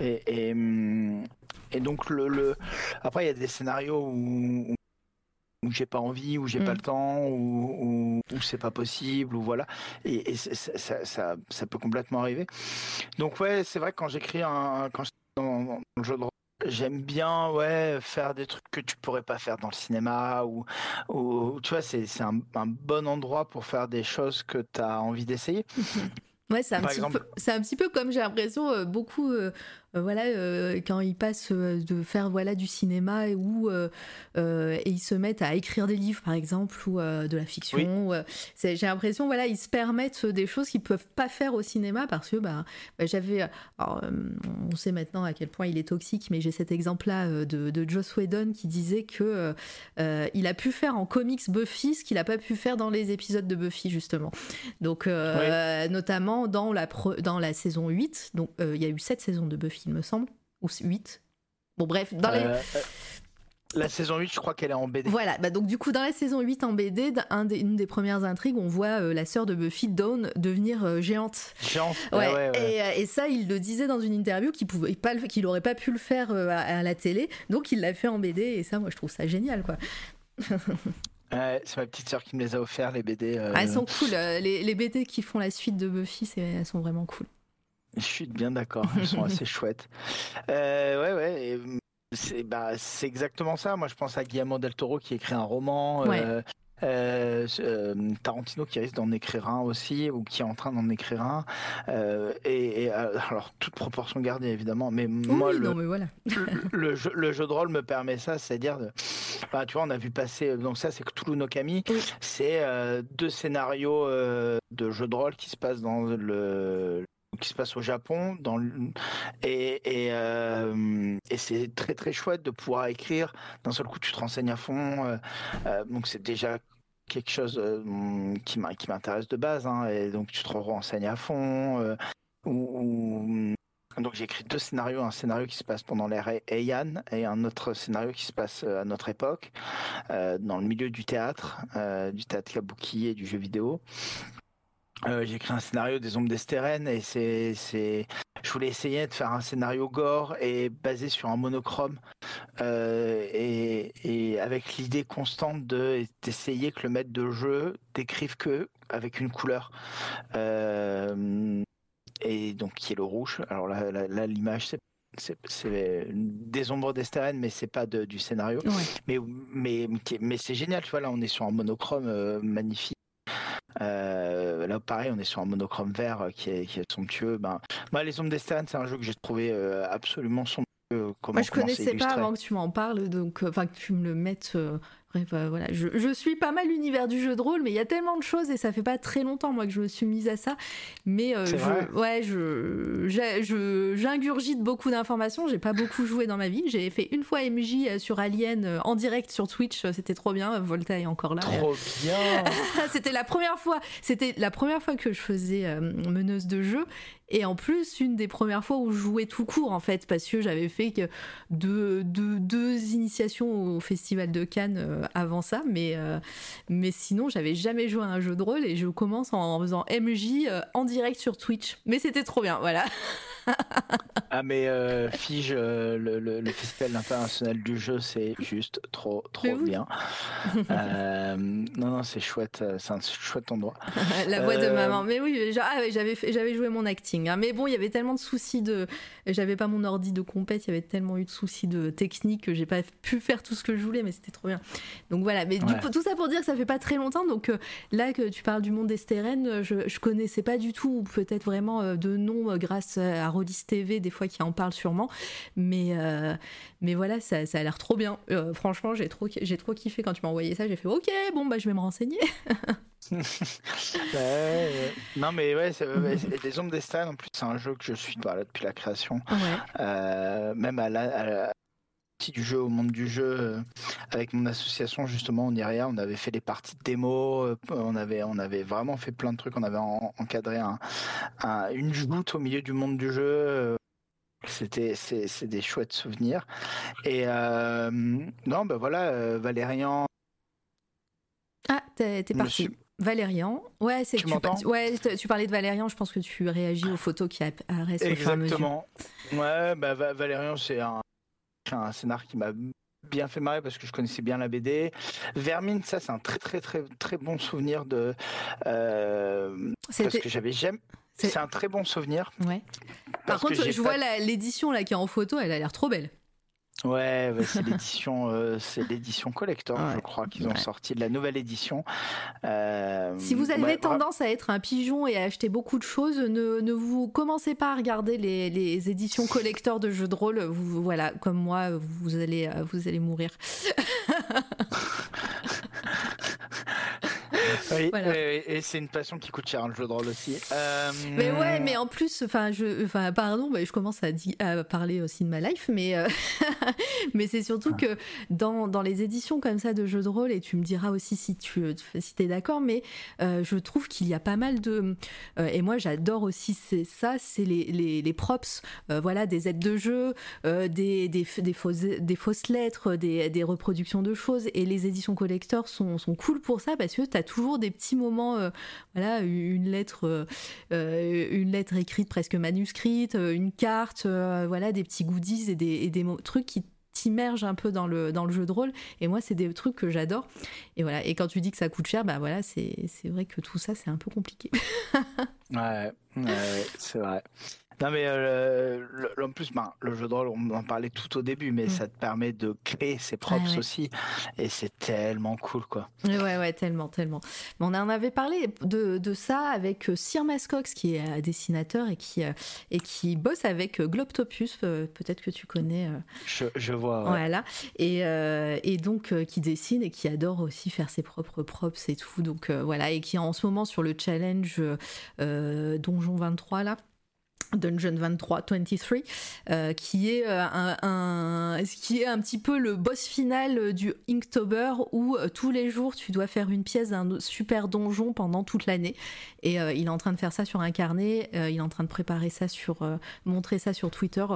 Et, et, mm, et, donc, le, le... après, il y a des scénarios où, où j'ai pas envie, où j'ai pas le temps, où, où, c'est pas possible, ou voilà. Et, ça, ça, ça, peut complètement arriver. Donc ouais, c'est vrai que quand j'écris un, quand dans, le jeu de rôle. J'aime bien ouais faire des trucs que tu pourrais pas faire dans le cinéma ou, ou tu vois c'est un, un, bon endroit pour faire des choses que tu as envie d'essayer. Ouais, c'est un, un, petit peu comme j'ai l'impression euh, beaucoup euh, voilà, euh, quand ils passent euh, de faire voilà du cinéma et où et ils se mettent à écrire des livres par exemple ou de la fiction. j'ai l'impression voilà ils se permettent des choses qu'ils peuvent pas faire au cinéma parce que bah, bah j'avais on sait maintenant à quel point il est toxique mais j'ai cet exemple là de, de Joss Whedon qui disait que il a pu faire en comics Buffy ce qu'il a pas pu faire dans les épisodes de Buffy justement. Donc notamment dans la dans la saison 8 donc il y a eu sept saisons de Buffy il me semble, ou 8. Bon, bref, dans les. Euh, euh, la saison 8, je crois qu'elle est en BD. Voilà, bah donc du coup, dans la saison 8 en BD, un des, une des premières intrigues, on voit euh, la sœur de Buffy, Dawn, devenir géante. Géante, ouais. Et, et, ça, il le disait dans une interview qu'il pouvait pas, qu'il aurait pas pu le faire à, la télé, donc il l'a fait en BD, et ça, moi, je trouve ça génial, quoi. c'est ma petite sœur qui me les a offerts, les BD. Ah, elles sont cool. Les, les, BD qui font la suite de Buffy, elles sont vraiment cool. Je suis bien d'accord, elles sont assez chouettes. Euh, ouais, ouais. C'est bah, exactement ça. Moi, je pense à Guillermo del Toro qui écrit un roman. Euh, euh, euh, Tarantino qui risque d'en écrire un aussi ou qui est en train d'en écrire un et, alors toute proportion gardée évidemment mais moi le, mais voilà. le, jeu, le, jeu, de rôle me permet ça c'est-à-dire bah, tu vois on a vu passer donc ça c'est Cthulhu no Kami c'est deux scénarios de jeu de rôle qui se passent dans le qui se passe au Japon dans et, et, euh, et c'est très très chouette de pouvoir écrire. D'un seul coup tu te renseignes à fond euh, euh, donc c'est déjà quelque chose qui m'intéresse de base hein, et donc tu te renseignes à fond ou, donc j'ai écrit deux scénarios un scénario qui se passe pendant l'ère Heian et un autre scénario qui se passe à notre époque dans le milieu du théâtre du théâtre kabuki et du jeu vidéo euh, j'ai écrit un scénario des ombres d'Estérène et c'est, c'est, je voulais essayer de faire un scénario gore et basé sur un monochrome euh, et, et, avec l'idée constante de d'essayer que le maître de jeu décrive que avec une couleur euh, et donc qui est le rouge. Alors là, là, l'image c'est c'est des ombres d'Esteren, mais c'est pas de, du scénario. Mais, mais, mais c'est génial, tu vois, là on est sur un monochrome euh, magnifique. Euh, là, pareil, on est sur un monochrome vert euh, qui est, qui est somptueux. Ben, moi, les ombres d'Esteren, c'est un jeu que j'ai trouvé absolument somptueux. Moi, je connaissais pas avant que tu m'en parles, donc enfin que tu me le mettes Bref, voilà, je, je, suis pas mal l'univers du jeu de rôle, mais il y a tellement de choses et ça fait pas très longtemps moi que je me suis mise à ça. Mais euh, je, ouais, je, j'ingurgite beaucoup d'informations. J'ai pas beaucoup joué dans ma vie. J'ai fait une fois MJ euh, sur Alien euh, en direct sur Twitch. C'était trop bien. Volta est encore là. Trop bien. c'était la première fois. C'était la première fois que je faisais meneuse de jeu et en plus, une des premières fois où je jouais tout court, en fait, parce que j'avais fait que deux, deux, initiations au Festival de Cannes euh, avant ça, mais, euh, mais sinon, j'avais jamais joué à un jeu de rôle et je commence en, faisant MJ euh, en direct sur Twitch. Mais c'était trop bien, voilà. ah mais euh, Fige, euh, le, festival international du jeu, c'est juste trop trop bien. Euh, non non, c'est chouette, c'est un chouette endroit. La voix de maman. Mais oui, ah, j'avais j'avais joué mon acting. Hein. Mais bon, il y avait tellement de soucis de, j'avais pas mon ordi de compète, il y avait tellement eu de soucis de technique que j'ai pas pu faire tout ce que je voulais, mais c'était trop bien. Donc voilà. Mais tout ça pour dire que ça fait pas très longtemps. Donc là que tu parles du monde d'Esteren, je, je connaissais pas du tout, ou peut-être vraiment de nom grâce à Rodis TV des fois qui en parle sûrement. Mais, euh, mais voilà, ça, ça a l'air trop bien. Euh, franchement, j'ai trop, j'ai trop kiffé quand tu m'as envoyé ça. J'ai fait OK, bon, bah, je vais me renseigner. non mais ouais, les ombres d'Estan en plus c'est un jeu que je suis là depuis la création euh, même à la, du jeu au monde du jeu avec mon association justement on rien on avait fait des parties de démo on avait on avait vraiment fait plein de trucs on avait encadré un, une joute au milieu du monde du jeu c'était c'est des chouettes souvenirs. Et euh, non ben voilà euh, Valérian. Ah t'es parti. Valérian, ouais, c'est tu, tu, ouais, tu parlais de Valérian, je pense que tu réagis aux photos qui apparaissent au fur et à mesure. Exactement. Ouais, bah, Valérian, c'est un, un scénar qui m'a bien fait marrer parce que je connaissais bien la BD. Vermine, ça c'est un très très très très bon souvenir de euh, parce que j'avais j'aime c'est un très bon souvenir. Ouais. Par contre, je vois l'édition là qui est en photo, elle a l'air trop belle. Ouais, c'est l'édition, euh, c'est l'édition collector, je crois qu'ils ont sorti de la nouvelle édition. Euh, si vous avez tendance à être un pigeon et à acheter beaucoup de choses, ne, ne vous commencez pas à regarder les, les, éditions collector de jeux de rôle. Vous, voilà, comme moi, vous allez, vous allez mourir. Oui, et, c'est une passion qui coûte cher, le jeu de rôle aussi. Euh, mais ouais, mais en plus, enfin, je, enfin, pardon, je commence à, à, parler aussi de ma life, mais, euh, mais c'est surtout que dans, dans, les éditions comme ça de jeux de rôle, et tu me diras aussi si tu si es d'accord, mais euh, je trouve qu'il y a pas mal de. et moi, j'adore aussi ça, c'est les, les, les, props, voilà, des aides de jeu, des, des, des, fausses, des fausses lettres, des, des reproductions de choses, et les éditions collector sont, sont cool pour ça parce que tu as toujours des petits moments, euh, voilà, une lettre, euh, euh, une lettre écrite presque manuscrite, une carte, voilà, des petits goodies et des, des trucs qui t'immergent un peu dans le, dans le jeu de rôle. Et moi, c'est des trucs que j'adore. Et voilà. Et quand tu dis que ça coûte cher, bah voilà, c'est vrai que tout ça, c'est un peu compliqué. ouais, ouais c'est vrai. Non mais euh, en plus, ben, le jeu de rôle, on en parlait tout au début, mais mm. ça te permet de créer ses props aussi, et c'est tellement cool, quoi. Ouais, ouais, tellement, tellement. on en avait parlé de, de ça avec euh, Sir Mascox, qui est euh, dessinateur et qui et qui bosse avec Globtopus, peut-être que tu connais. Je, je vois. Voilà, et, et donc qui dessine et qui adore aussi faire ses propres props et tout, donc voilà, et qui est en ce moment sur le challenge Donjon 23 là. Dungeon 23, 23, euh, qui est euh, un, qui est un petit peu le boss final du Inktober où euh, tous les jours tu dois faire une pièce d'un super donjon pendant toute l'année. Et il est en train de faire ça sur un carnet, il est en train de préparer ça sur, montrer ça sur Twitter.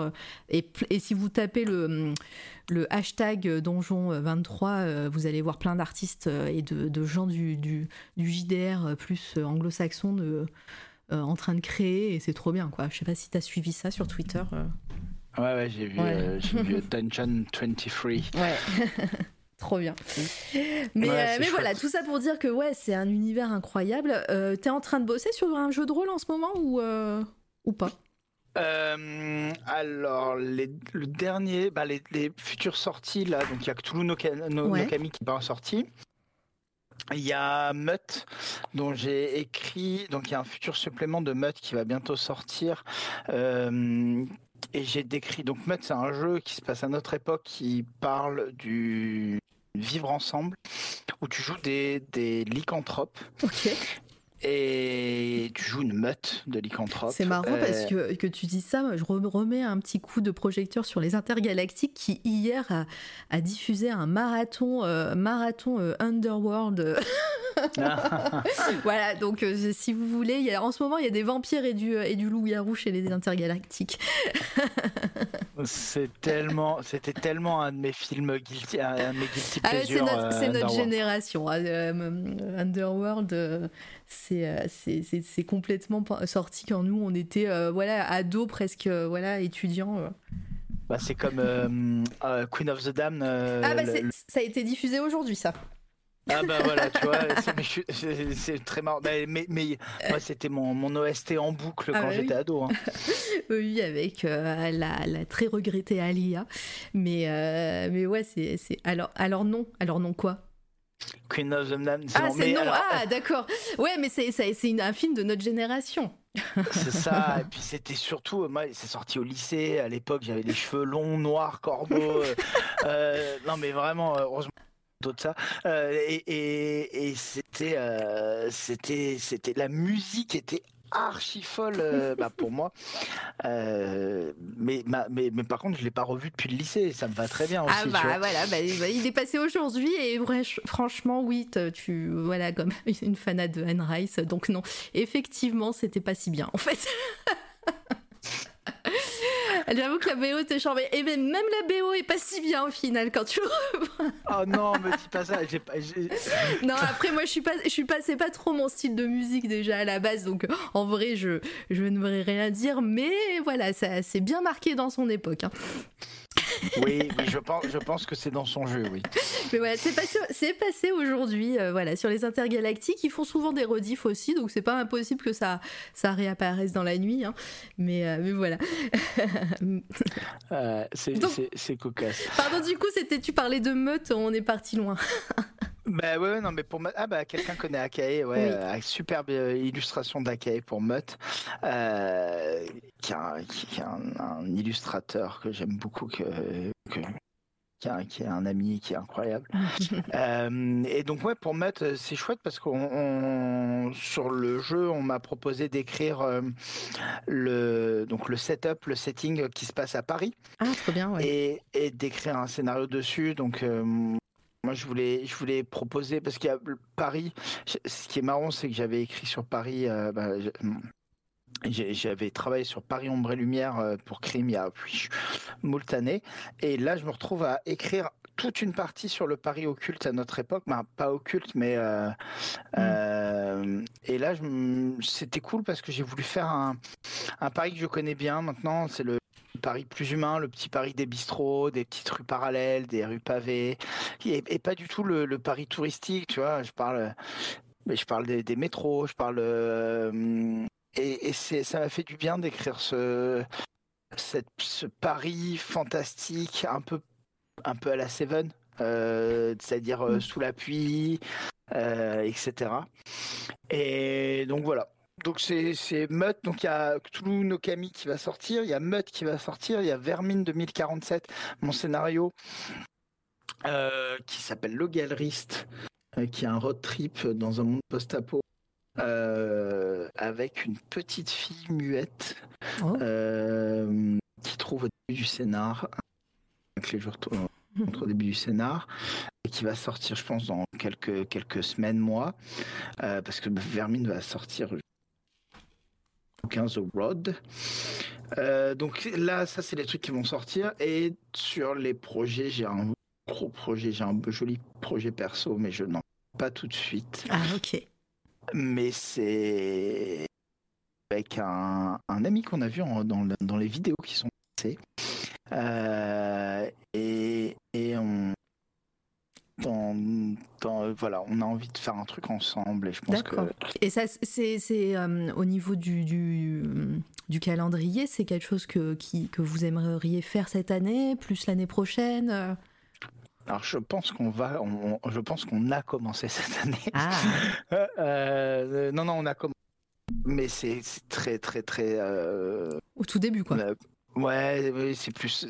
Et, et, si vous tapez le, le hashtag donjon 23, vous allez voir plein d'artistes et de, de gens du, du, du JDR plus anglo-saxon de euh, en train de créer et c'est trop bien quoi. Je sais pas si tu as suivi ça sur Twitter. Euh. Ouais, ouais, j'ai vu, euh, vu Dungeon 23. Ouais. Trop bien. Mais, mais voilà, tout ça pour dire que ouais, c'est un univers incroyable. Euh, T'es en train de bosser sur un jeu de rôle en ce moment ou, ou pas? Euh, alors, les, le dernier, bah, les, les futures sorties, là, donc il y a Cthulhu no, no- Ouais. Nokami qui n'est pas sorti. Il y a Mutt, dont j'ai écrit, donc il y a un futur supplément de Mutt qui va bientôt sortir. Euh, et j'ai décrit, donc Mutt, c'est un jeu qui se passe à notre époque qui parle du vivre ensemble, où tu joues des, des lycanthropes. Et tu joues une meute de lycanthropes. C'est marrant Euh, parce que, que tu dis ça, je rem- remets un petit coup de projecteur sur les intergalactiques qui hier a, a diffusé un marathon, euh, marathon euh, Underworld. Euh, voilà, donc euh, si vous voulez, y a, en ce moment il y a des vampires et du, et du loup-garou chez les intergalactiques. C'est tellement, c'était tellement un de mes films guilty, un de mes guilty Ah ouais, c'est notre, euh, génération. hein, euh, Underworld, euh, c'est euh, complètement sorti quand nous on était euh, voilà ados presque euh, voilà étudiants. euh. Bah, c'est comme euh, euh, Queen of the Damned. euh, Ah bah le- ça a été diffusé aujourd'hui ça. Ah bah voilà, tu vois, c'est, très marrant. Mais, mais, moi, c'était mon, mon OST en boucle Ah quand bah j'étais ado. hein. Oui, avec euh, la, la très regrettée Alia. Mais, euh, mais ouais, c'est. Alors, alors non. Alors non quoi? Queen of the Damned. Ah, c'est non. alors, Ah, d'accord. Ouais, mais c'est un film de notre génération. C'est ça, et puis c'était surtout, moi, c'est sorti au lycée, à l'époque j'avais les cheveux longs, noirs, corbeaux, euh, euh, non mais vraiment, euh, heureusement de ça, Euh, et, et, et c'était, euh, c'était, c'était, la musique était archi folle euh, bah, pour moi, Euh, mais, ma- mais, mais par contre je l'ai pas revu depuis le lycée, ça me va très bien aussi, ah tu bah vois. voilà, bah, il est passé aujourd'hui et franchement, oui, tu. Voilà, comme une fanade de Anne Rice. Donc non, effectivement, c'était pas si bien en fait. J'avoue que la BO était charmée. Et même, même la BO est pas si bien au final quand tu Oh non, me dis pas ça, j'ai pas, Non, après moi je suis pas, je suis pas, c'est pas trop mon style de musique déjà à la base, donc en vrai je, je ne voudrais rien dire, mais voilà, ça c'est bien marqué dans son époque. hein. Oui, oui, je pense, je pense que c'est dans son jeu, oui. Mais voilà, c'est passé, aujourd'hui, euh, voilà, sur les intergalactiques, ils font souvent des rediffs aussi, donc c'est pas impossible que ça, ça réapparaisse dans la nuit, hein. mais, euh, mais voilà. Euh, c'est cocasse. Pardon, du coup, c'était, tu parlais de meute, on est parti loin. Bah ouais, non, mais pour ah bah quelqu'un connaît Akae, ouais, Oui. euh, superbe euh, illustration d'Akae pour Mutt, euh, qui est, un, qui est un, un illustrateur que j'aime beaucoup, que, que- qui, est un, qui est un ami qui est incroyable. Euh, et donc ouais, pour Mutt, c'est chouette parce qu'on on- sur le jeu, on m'a proposé d'écrire le donc le setup, le setting qui se passe à Paris Ah, trop bien, ouais. et, et d'écrire un scénario dessus. Donc, moi, je voulais, je voulais proposer, parce qu'il y a Paris, ce qui est marrant, c'est que j'avais écrit sur Paris, euh, bah, j'avais travaillé sur Paris Ombre et Lumière euh, pour Crime il y a moult années. Et là, je me retrouve à écrire toute une partie sur le Paris occulte à notre époque, bah, pas occulte, mais euh, euh, et là, c'était cool parce que j'ai voulu faire un, un Paris que je connais bien maintenant. C'est le Paris plus humain, le petit Paris des bistrots, des petites rues parallèles, des rues pavées, et, et pas du tout le, le Paris touristique, tu vois. Je parle, mais je parle des, des métros, je parle, euh, et, ça m'a fait du bien d'écrire ce, cette, ce Paris fantastique, un peu, un peu à la Seven, euh, c'est-à-dire euh, Mm. sous la pluie, etc. Et donc voilà. Donc c'est Mutt, donc il y a Cthulhu no Kami qui va sortir, il y a Mutt qui va sortir, il y a Vermine 2047, mon scénario euh, qui s'appelle Le Galeriste, euh, qui est un road trip dans un monde post-apo euh, avec une petite fille muette Oh. qui trouve au début du scénar, avec les jours au début du scénar, et qui va sortir, je pense, dans quelques, quelques semaines, mois, euh, parce que Vermine va sortir 15 au Road. Euh, donc là, ça, c'est les trucs qui vont sortir. Et sur les projets, j'ai un gros projet, j'ai un joli projet perso, mais je n'en parle pas tout de suite. Ah, ok. Mais c'est avec un, un ami qu'on a vu en- dans, le- dans les vidéos qui sont passées. Euh, et, et on, dans, voilà, on a envie de faire un truc ensemble et je pense que. Et ça, c'est c'est au niveau du, du, du calendrier, c'est quelque chose que qui, que vous aimeriez faire cette année, plus l'année prochaine. Alors je pense qu'on va, je pense qu'on a commencé cette année. Ah. euh, non non, on a commencé, mais c'est très très très. Euh... Au tout début quoi. Ouais, c'est plus.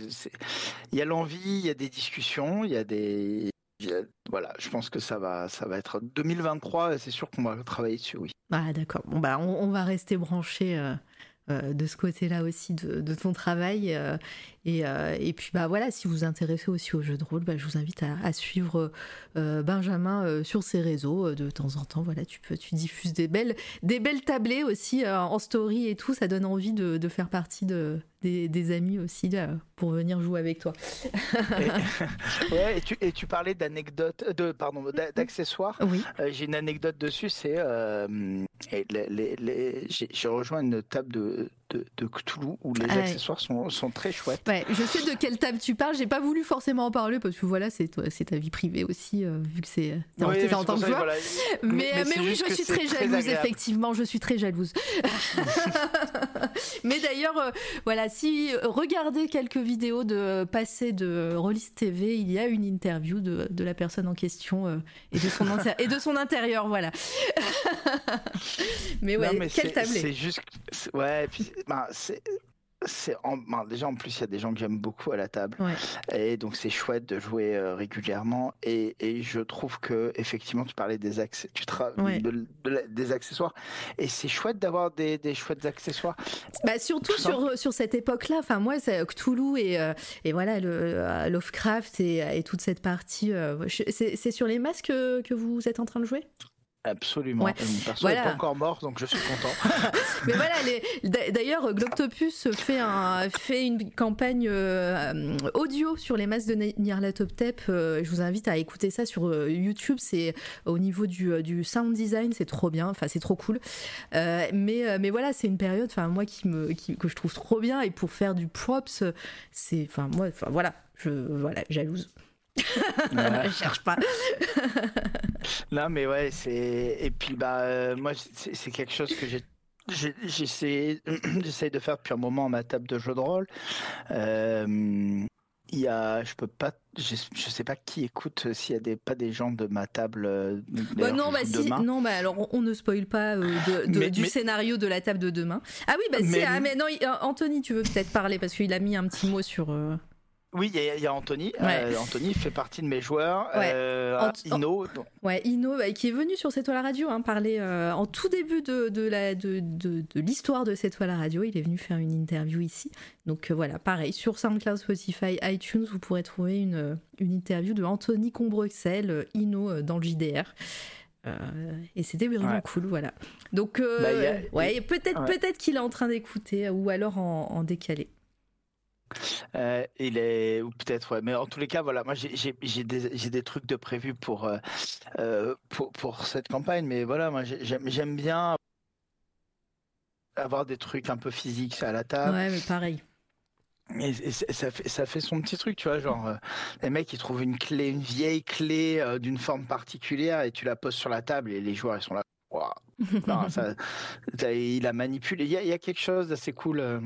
Il y a l'envie, il y a des discussions, il y a des. Voilà, je pense que ça va, ça va être 2023. C'est sûr qu'on va travailler dessus, oui. Ah d'accord. Bon bah on, va rester branché. Euh, euh, de ce côté-là aussi de, de, ton travail euh, euh, et, puis bah voilà, si vous vous intéressez aussi aux jeux de rôle, bah, je vous invite à, suivre euh, Benjamin euh, sur ses réseaux de temps en temps. Voilà, tu peux, tu diffuses des belles, des belles tablées aussi en story et tout. Ça donne envie de, faire partie de, des, amis aussi pour venir jouer avec toi. et, ouais, et, tu, et tu parlais d'anecdotes, de pardon, d'accessoires. Oui. j'ai une anecdote dessus. C'est j'ai rejoint une table de de, Cthulhu où les accessoires sont, sont, très chouettes. Ouais, je sais de quelle table tu parles. J'ai pas voulu forcément en parler parce que voilà, c'est c'est ta vie privée aussi, euh, vu que c'est oui, en tant que joueur. Mais, mais, oui, je suis très jalouse, effectivement, je suis très jalouse. mais d'ailleurs, euh, voilà, si euh, regardez quelques vidéos de passé de Rollis TV, il y a une interview de, de la personne en question et, de son et de son intérieur, voilà. mais ouais, quelle table C'est juste, ouais, puis bah, c'est c'est ben, déjà en plus il y a des gens que j'aime beaucoup à la table. Et donc c'est chouette de jouer euh, régulièrement. Et, et, je trouve que effectivement tu parlais des accès tu des accessoires. Et c'est chouette d'avoir des, des, chouettes accessoires. Bah, surtout sur, sur cette époque là enfin moi c'est Cthulhu et, euh, et voilà le euh, Lovecraft et, et, toute cette partie c'est sur les masques que vous êtes en train de jouer? Absolument. Ouais. n'est pas encore mort, donc je suis content. Mais voilà, d'ailleurs, Gloctopus fait, un, fait une campagne euh, audio sur les masses de Nyarlathotep. Euh, je vous invite à écouter ça sur euh, YouTube. C'est au niveau du, du sound design, c'est trop bien. Enfin, c'est trop cool. mais, mais voilà, c'est une période, enfin, moi qui me, qui, que je trouve trop bien. Et pour faire du props, c'est, enfin, moi, enfin, voilà, je, voilà, jalouse. Je cherche pas. non, mais ouais, c'est. Et puis, bah, euh, moi, c'est quelque chose que j'ai j'essaie de faire depuis un moment à ma table de jeu de rôle. Euh, il y a, je peux pas, je, sais pas qui écoute euh, s'il y a des, pas des gens de ma table. Bah non, bah si, non, bah alors on, ne spoil pas du scénario de la table de demain. Ah oui, bah si, ah, mais non, Anthony, tu veux peut-être parler parce qu'il a mis un petit mot sur. Oui, il y, a Anthony. Euh, Anthony fait partie de mes joueurs. Euh, Ino. Ouais, Ino, bah, qui est venu sur cette toile radio hein, parler euh, en tout début de, de, la, de, de, de l'histoire de cette toile radio. Il est venu faire une interview ici. Donc voilà, pareil, sur SoundCloud, Spotify, iTunes, vous pourrez trouver une, une interview de Anthony Combrexel, Ino dans le JDR. et c'était vraiment cool, voilà. Donc, bah, ouais, peut-être, peut-être qu'il est en train d'écouter ou alors en, en décalé. Euh, il est ou peut-être ouais, mais en tous les cas voilà, moi j'ai des, des trucs de prévu pour, euh, euh, pour pour cette campagne, mais voilà, moi j'aime bien avoir des trucs un peu physiques à la table. Ouais, mais pareil. Et, ça, fait, ça fait son petit truc, tu vois, genre les mecs ils trouvent une clé, une vieille clé d'une forme particulière et tu la poses sur la table et les joueurs ils sont là. ça, il a manipulé. Il y a, il y a quelque chose d'assez cool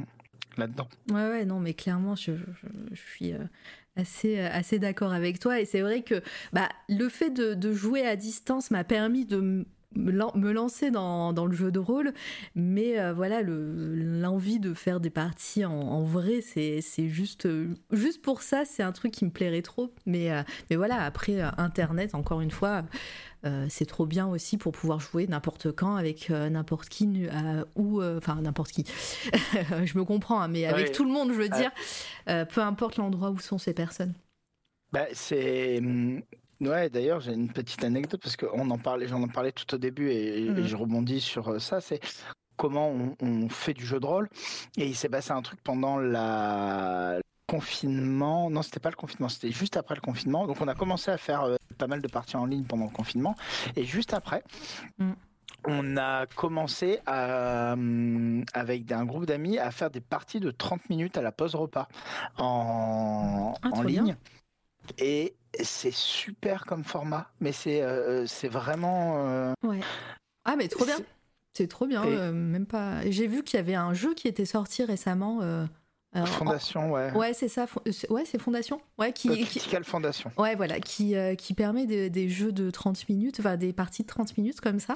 là-dedans. Ouais, ouais, non, mais clairement, je, suis euh, assez, euh, assez d'accord avec toi. Et c'est vrai que bah, le fait de, jouer à distance m'a permis de me lancer dans, dans, le jeu de rôle, mais euh, voilà, l'envie de faire des parties en, vrai, c'est juste, juste pour ça, c'est un truc qui me plairait trop. Mais, mais voilà, après, Internet, encore une fois, euh, c'est trop bien aussi pour pouvoir jouer n'importe quand avec euh, n'importe qui euh, ou enfin n'importe qui. je me comprends, hein, mais avec tout le monde, je veux dire, peu importe l'endroit où sont ces personnes. Bah, c'est hum, Ouais, d'ailleurs, j'ai une petite anecdote parce qu'on en parlait, j'en en parlais tout au début et, mmh. je rebondis sur ça. C'est comment on, on, fait du jeu de rôle. Et il s'est passé un truc pendant la, confinement. Non, c'était pas le confinement, c'était juste après le confinement. Donc on a commencé à faire euh, pas mal de parties en ligne pendant le confinement. Et juste après, mm. on a commencé à, euh, avec un groupe d'amis à faire des parties de 30 minutes à la pause repas en, ah, en ligne. Et c'est super comme format, mais c'est euh, c'est vraiment. euh, Ouais. Ah, mais trop bien. c'est- trop bien. Et- euh, même pas. J'ai vu qu'il y avait un jeu qui était sorti récemment. euh, euh, en- Fondation, ouais. Ouais, c'est ça. euh, Ouais, c'est Fondation. Ouais, qui, Euh, qui- Critical Fondation. Ouais, voilà, qui, euh, qui permet des, des jeux de 30 minutes, enfin des parties de 30 minutes comme ça.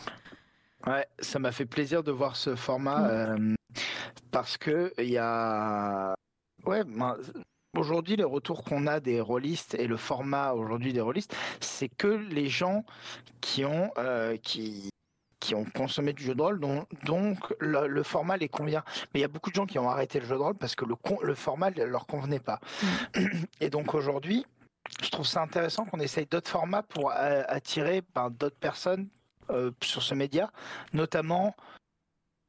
Ouais, ça m'a fait plaisir de voir ce format euh, parce que il y a. Ouais, ben, aujourd'hui, les retours qu'on a des rôlistes et le format aujourd'hui des rôlistes, c'est que les gens qui ont, euh, qui, qui ont consommé du jeu de rôle, dont- donc le, le format les convient. Mais il y a beaucoup de gens qui ont arrêté le jeu de rôle parce que le, con- le format ne leur convenait pas. Et donc aujourd'hui, je trouve ça intéressant qu'on essaye d'autres formats pour euh, attirer ben, d'autres personnes euh, sur ce média, notamment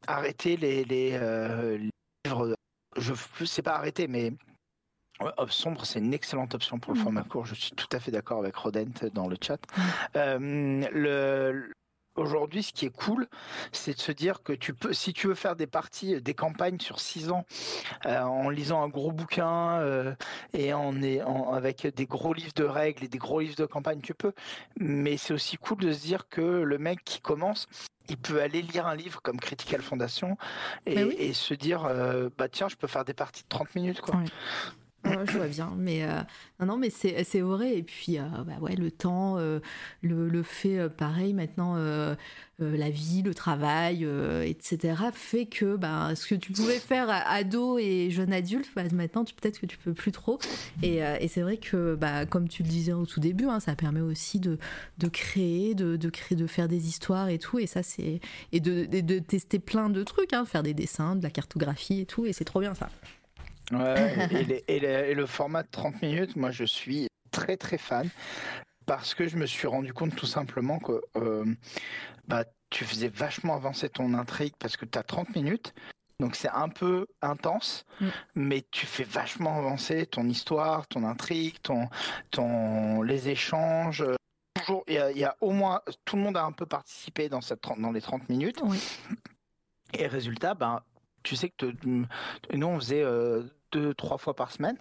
arrêter les, les, les livres. Je sais pas arrêter, mais Sombre, c'est une excellente option pour le Mhm. format court. Je suis tout à fait d'accord avec Rodent dans le chat. Euh, le, Aujourd'hui, ce qui est cool, c'est de se dire que tu peux, si tu veux faire des parties, des campagnes sur six ans, euh, en lisant un gros bouquin euh, et en, avec des gros livres de règles et des gros livres de campagne, tu peux. Mais c'est aussi cool de se dire que le mec qui commence, il peut aller lire un livre comme Critical Foundation et, Bah oui. et se dire, euh, bah tiens, je peux faire des parties de 30 minutes, quoi. Ouais, je vois bien, mais euh, non, mais c'est vrai. Et puis, euh, bah ouais, le temps, euh, le, le fait, pareil, maintenant, la vie, le travail, etc., fait que bah, ce que tu pouvais faire ado et jeune adulte, bah, maintenant, peut-être que tu peux plus trop. Et, et c'est vrai que, bah, comme tu le disais au tout début, hein, ça permet aussi de, de créer, de, de créer, de faire des histoires et tout. Et ça, c'est et de, de, tester plein de trucs, hein, faire des dessins, de la cartographie et tout. Et c'est trop bien ça. Ouais, et, les- et les- et le format de 30 minutes, moi je suis très très fan parce que je me suis rendu compte tout simplement que euh, bah, tu faisais vachement avancer ton intrigue parce que tu as 30 minutes. Donc c'est un peu intense, Mm. mais tu fais vachement avancer ton histoire, ton intrigue, ton, ton, les échanges. euh, Toujours, il y, a, il y a au moins, tout le monde a un peu participé dans, cette, 30 dans les 30 minutes. Oui. Et résultat, ben, tu sais que te- nous, on faisait euh, deux, trois fois par semaine.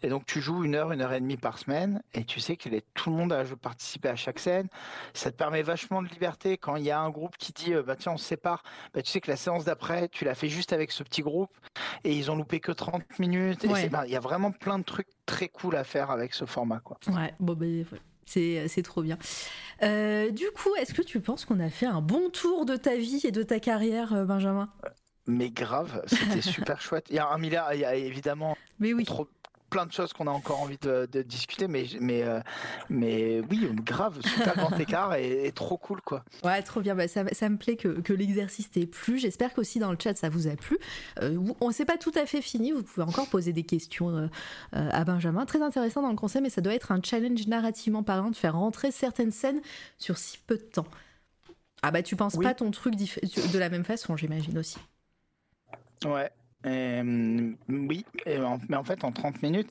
Et donc, tu joues une heure, une heure et demie par semaine. Et tu sais que les- tout le monde a participé à chaque scène. Ça te permet vachement de liberté. Quand il y a un groupe qui dit, euh, bah, tiens, on se sépare, bah, tu sais que la séance d'après, tu l'as fait juste avec ce petit groupe. Et ils ont loupé que 30 minutes. Ouais. ben, il y a vraiment plein de trucs très cool à faire avec ce format. Quoi. Ouais, bon, ben, c'est, c'est trop bien. Euh, du coup, est-ce que tu penses qu'on a fait un bon tour de ta vie et de ta carrière, euh, Benjamin? Mais grave, c'était super chouette. Il y a un milliard, il y a évidemment Mais oui. trop plein de choses qu'on a encore envie de, de discuter, mais, mais, euh, mais oui, grave, super grand écart et, et trop cool, quoi. Ouais, trop bien. Bah, ça, ça me plaît que, que l'exercice t'ait plu. J'espère qu'aussi dans le chat ça vous a plu. Euh, on s'est pas tout à fait fini. Vous pouvez encore poser des questions euh, euh, à Benjamin. Très intéressant dans le conseil, mais ça doit être un challenge narrativement parlant de faire rentrer certaines scènes sur si peu de temps. Ah bah tu penses Oui. pas ton truc de la même façon, j'imagine aussi. Ouais. Et, oui, et en- mais en fait, en 30 minutes,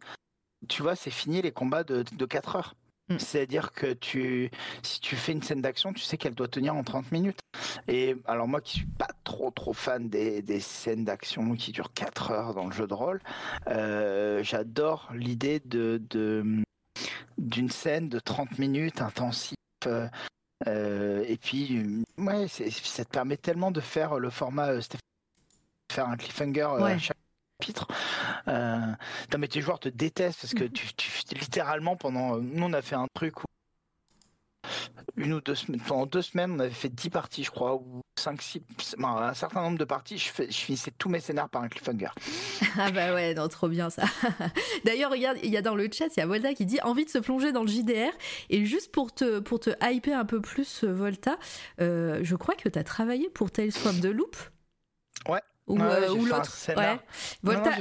tu vois, c'est fini les combats de, de 4 heures. Mm. C'est-à-dire que tu, si tu fais une scène d'action, tu sais qu'elle doit tenir en 30 minutes. Et alors moi qui suis pas trop trop fan des, des scènes d'action qui durent 4 heures dans le jeu de rôle, euh, j'adore l'idée de, de d'une scène de 30 minutes intensive. euh, et puis, ouais, c'est- ça te permet tellement de faire le format, euh, faire un cliffhanger euh, Ouais. à chaque chapitre. Euh, non, mais tes joueurs te détestent parce que Mhm. tu, tu- littéralement, pendant. euh, Nous, on a fait un truc où. Une ou deux semaines, pendant deux semaines, on avait fait 10 parties, je crois, ou 5, 6, un certain nombre de parties. Je, fais, je finissais tous mes scénars par un cliffhanger. Ah bah ouais, non, trop bien ça. D'ailleurs, regarde, il y a dans le chat, il y a Volta qui dit envie de se plonger dans le JDR. Et juste pour te, pour te hyper un peu plus, euh, Volta, euh, je crois que tu as travaillé pour Tales from the Loop. Ou, Ouais, euh, ou l'autre. Ouais. Volta,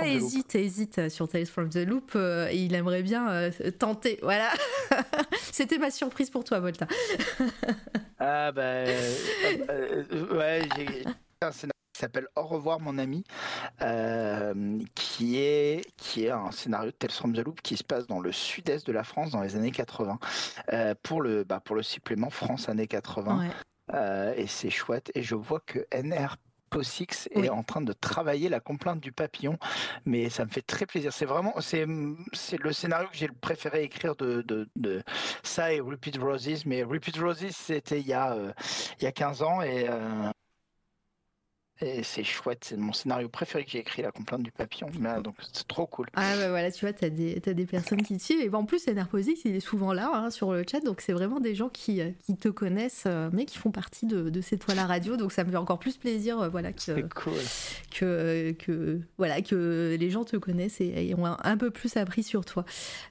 non, hésite, hésite sur Tales from the Loop. euh, et il aimerait bien euh, tenter. Voilà. C'était ma surprise pour toi, Volta. Ah bah euh, euh, ouais, j'ai un scénario qui s'appelle Au revoir mon ami, euh, qui est qui est un scénario de Tales from the Loop qui se passe dans le sud-est de la France dans les années 80 euh, pour le bah, pour le supplément France années 80 Ouais. Euh, et c'est chouette et je vois que NR POSIX est en train de travailler la complainte du papillon, mais ça me fait très plaisir. C'est vraiment, c'est, c'est le scénario que j'ai préféré écrire de, de, de, ça et Repeat Roses, mais Repeat Roses c'était il y a euh, il y a 15 ans et euh, et c'est chouette, c'est mon scénario préféré que j'ai écrit, La complainte du papillon. donc c'est trop cool. Ah bah voilà, tu vois, t'as des, as des personnes qui te suivent. Et en plus, Enerposix, il est souvent là hein, sur le chat. Donc c'est vraiment des gens qui, euh, qui te connaissent, euh, mais qui font partie de, de cette toile à radio. Donc ça me fait encore plus plaisir euh, voilà, que, cool. que, que, voilà, que les gens te connaissent et, ont un, peu plus appris sur toi.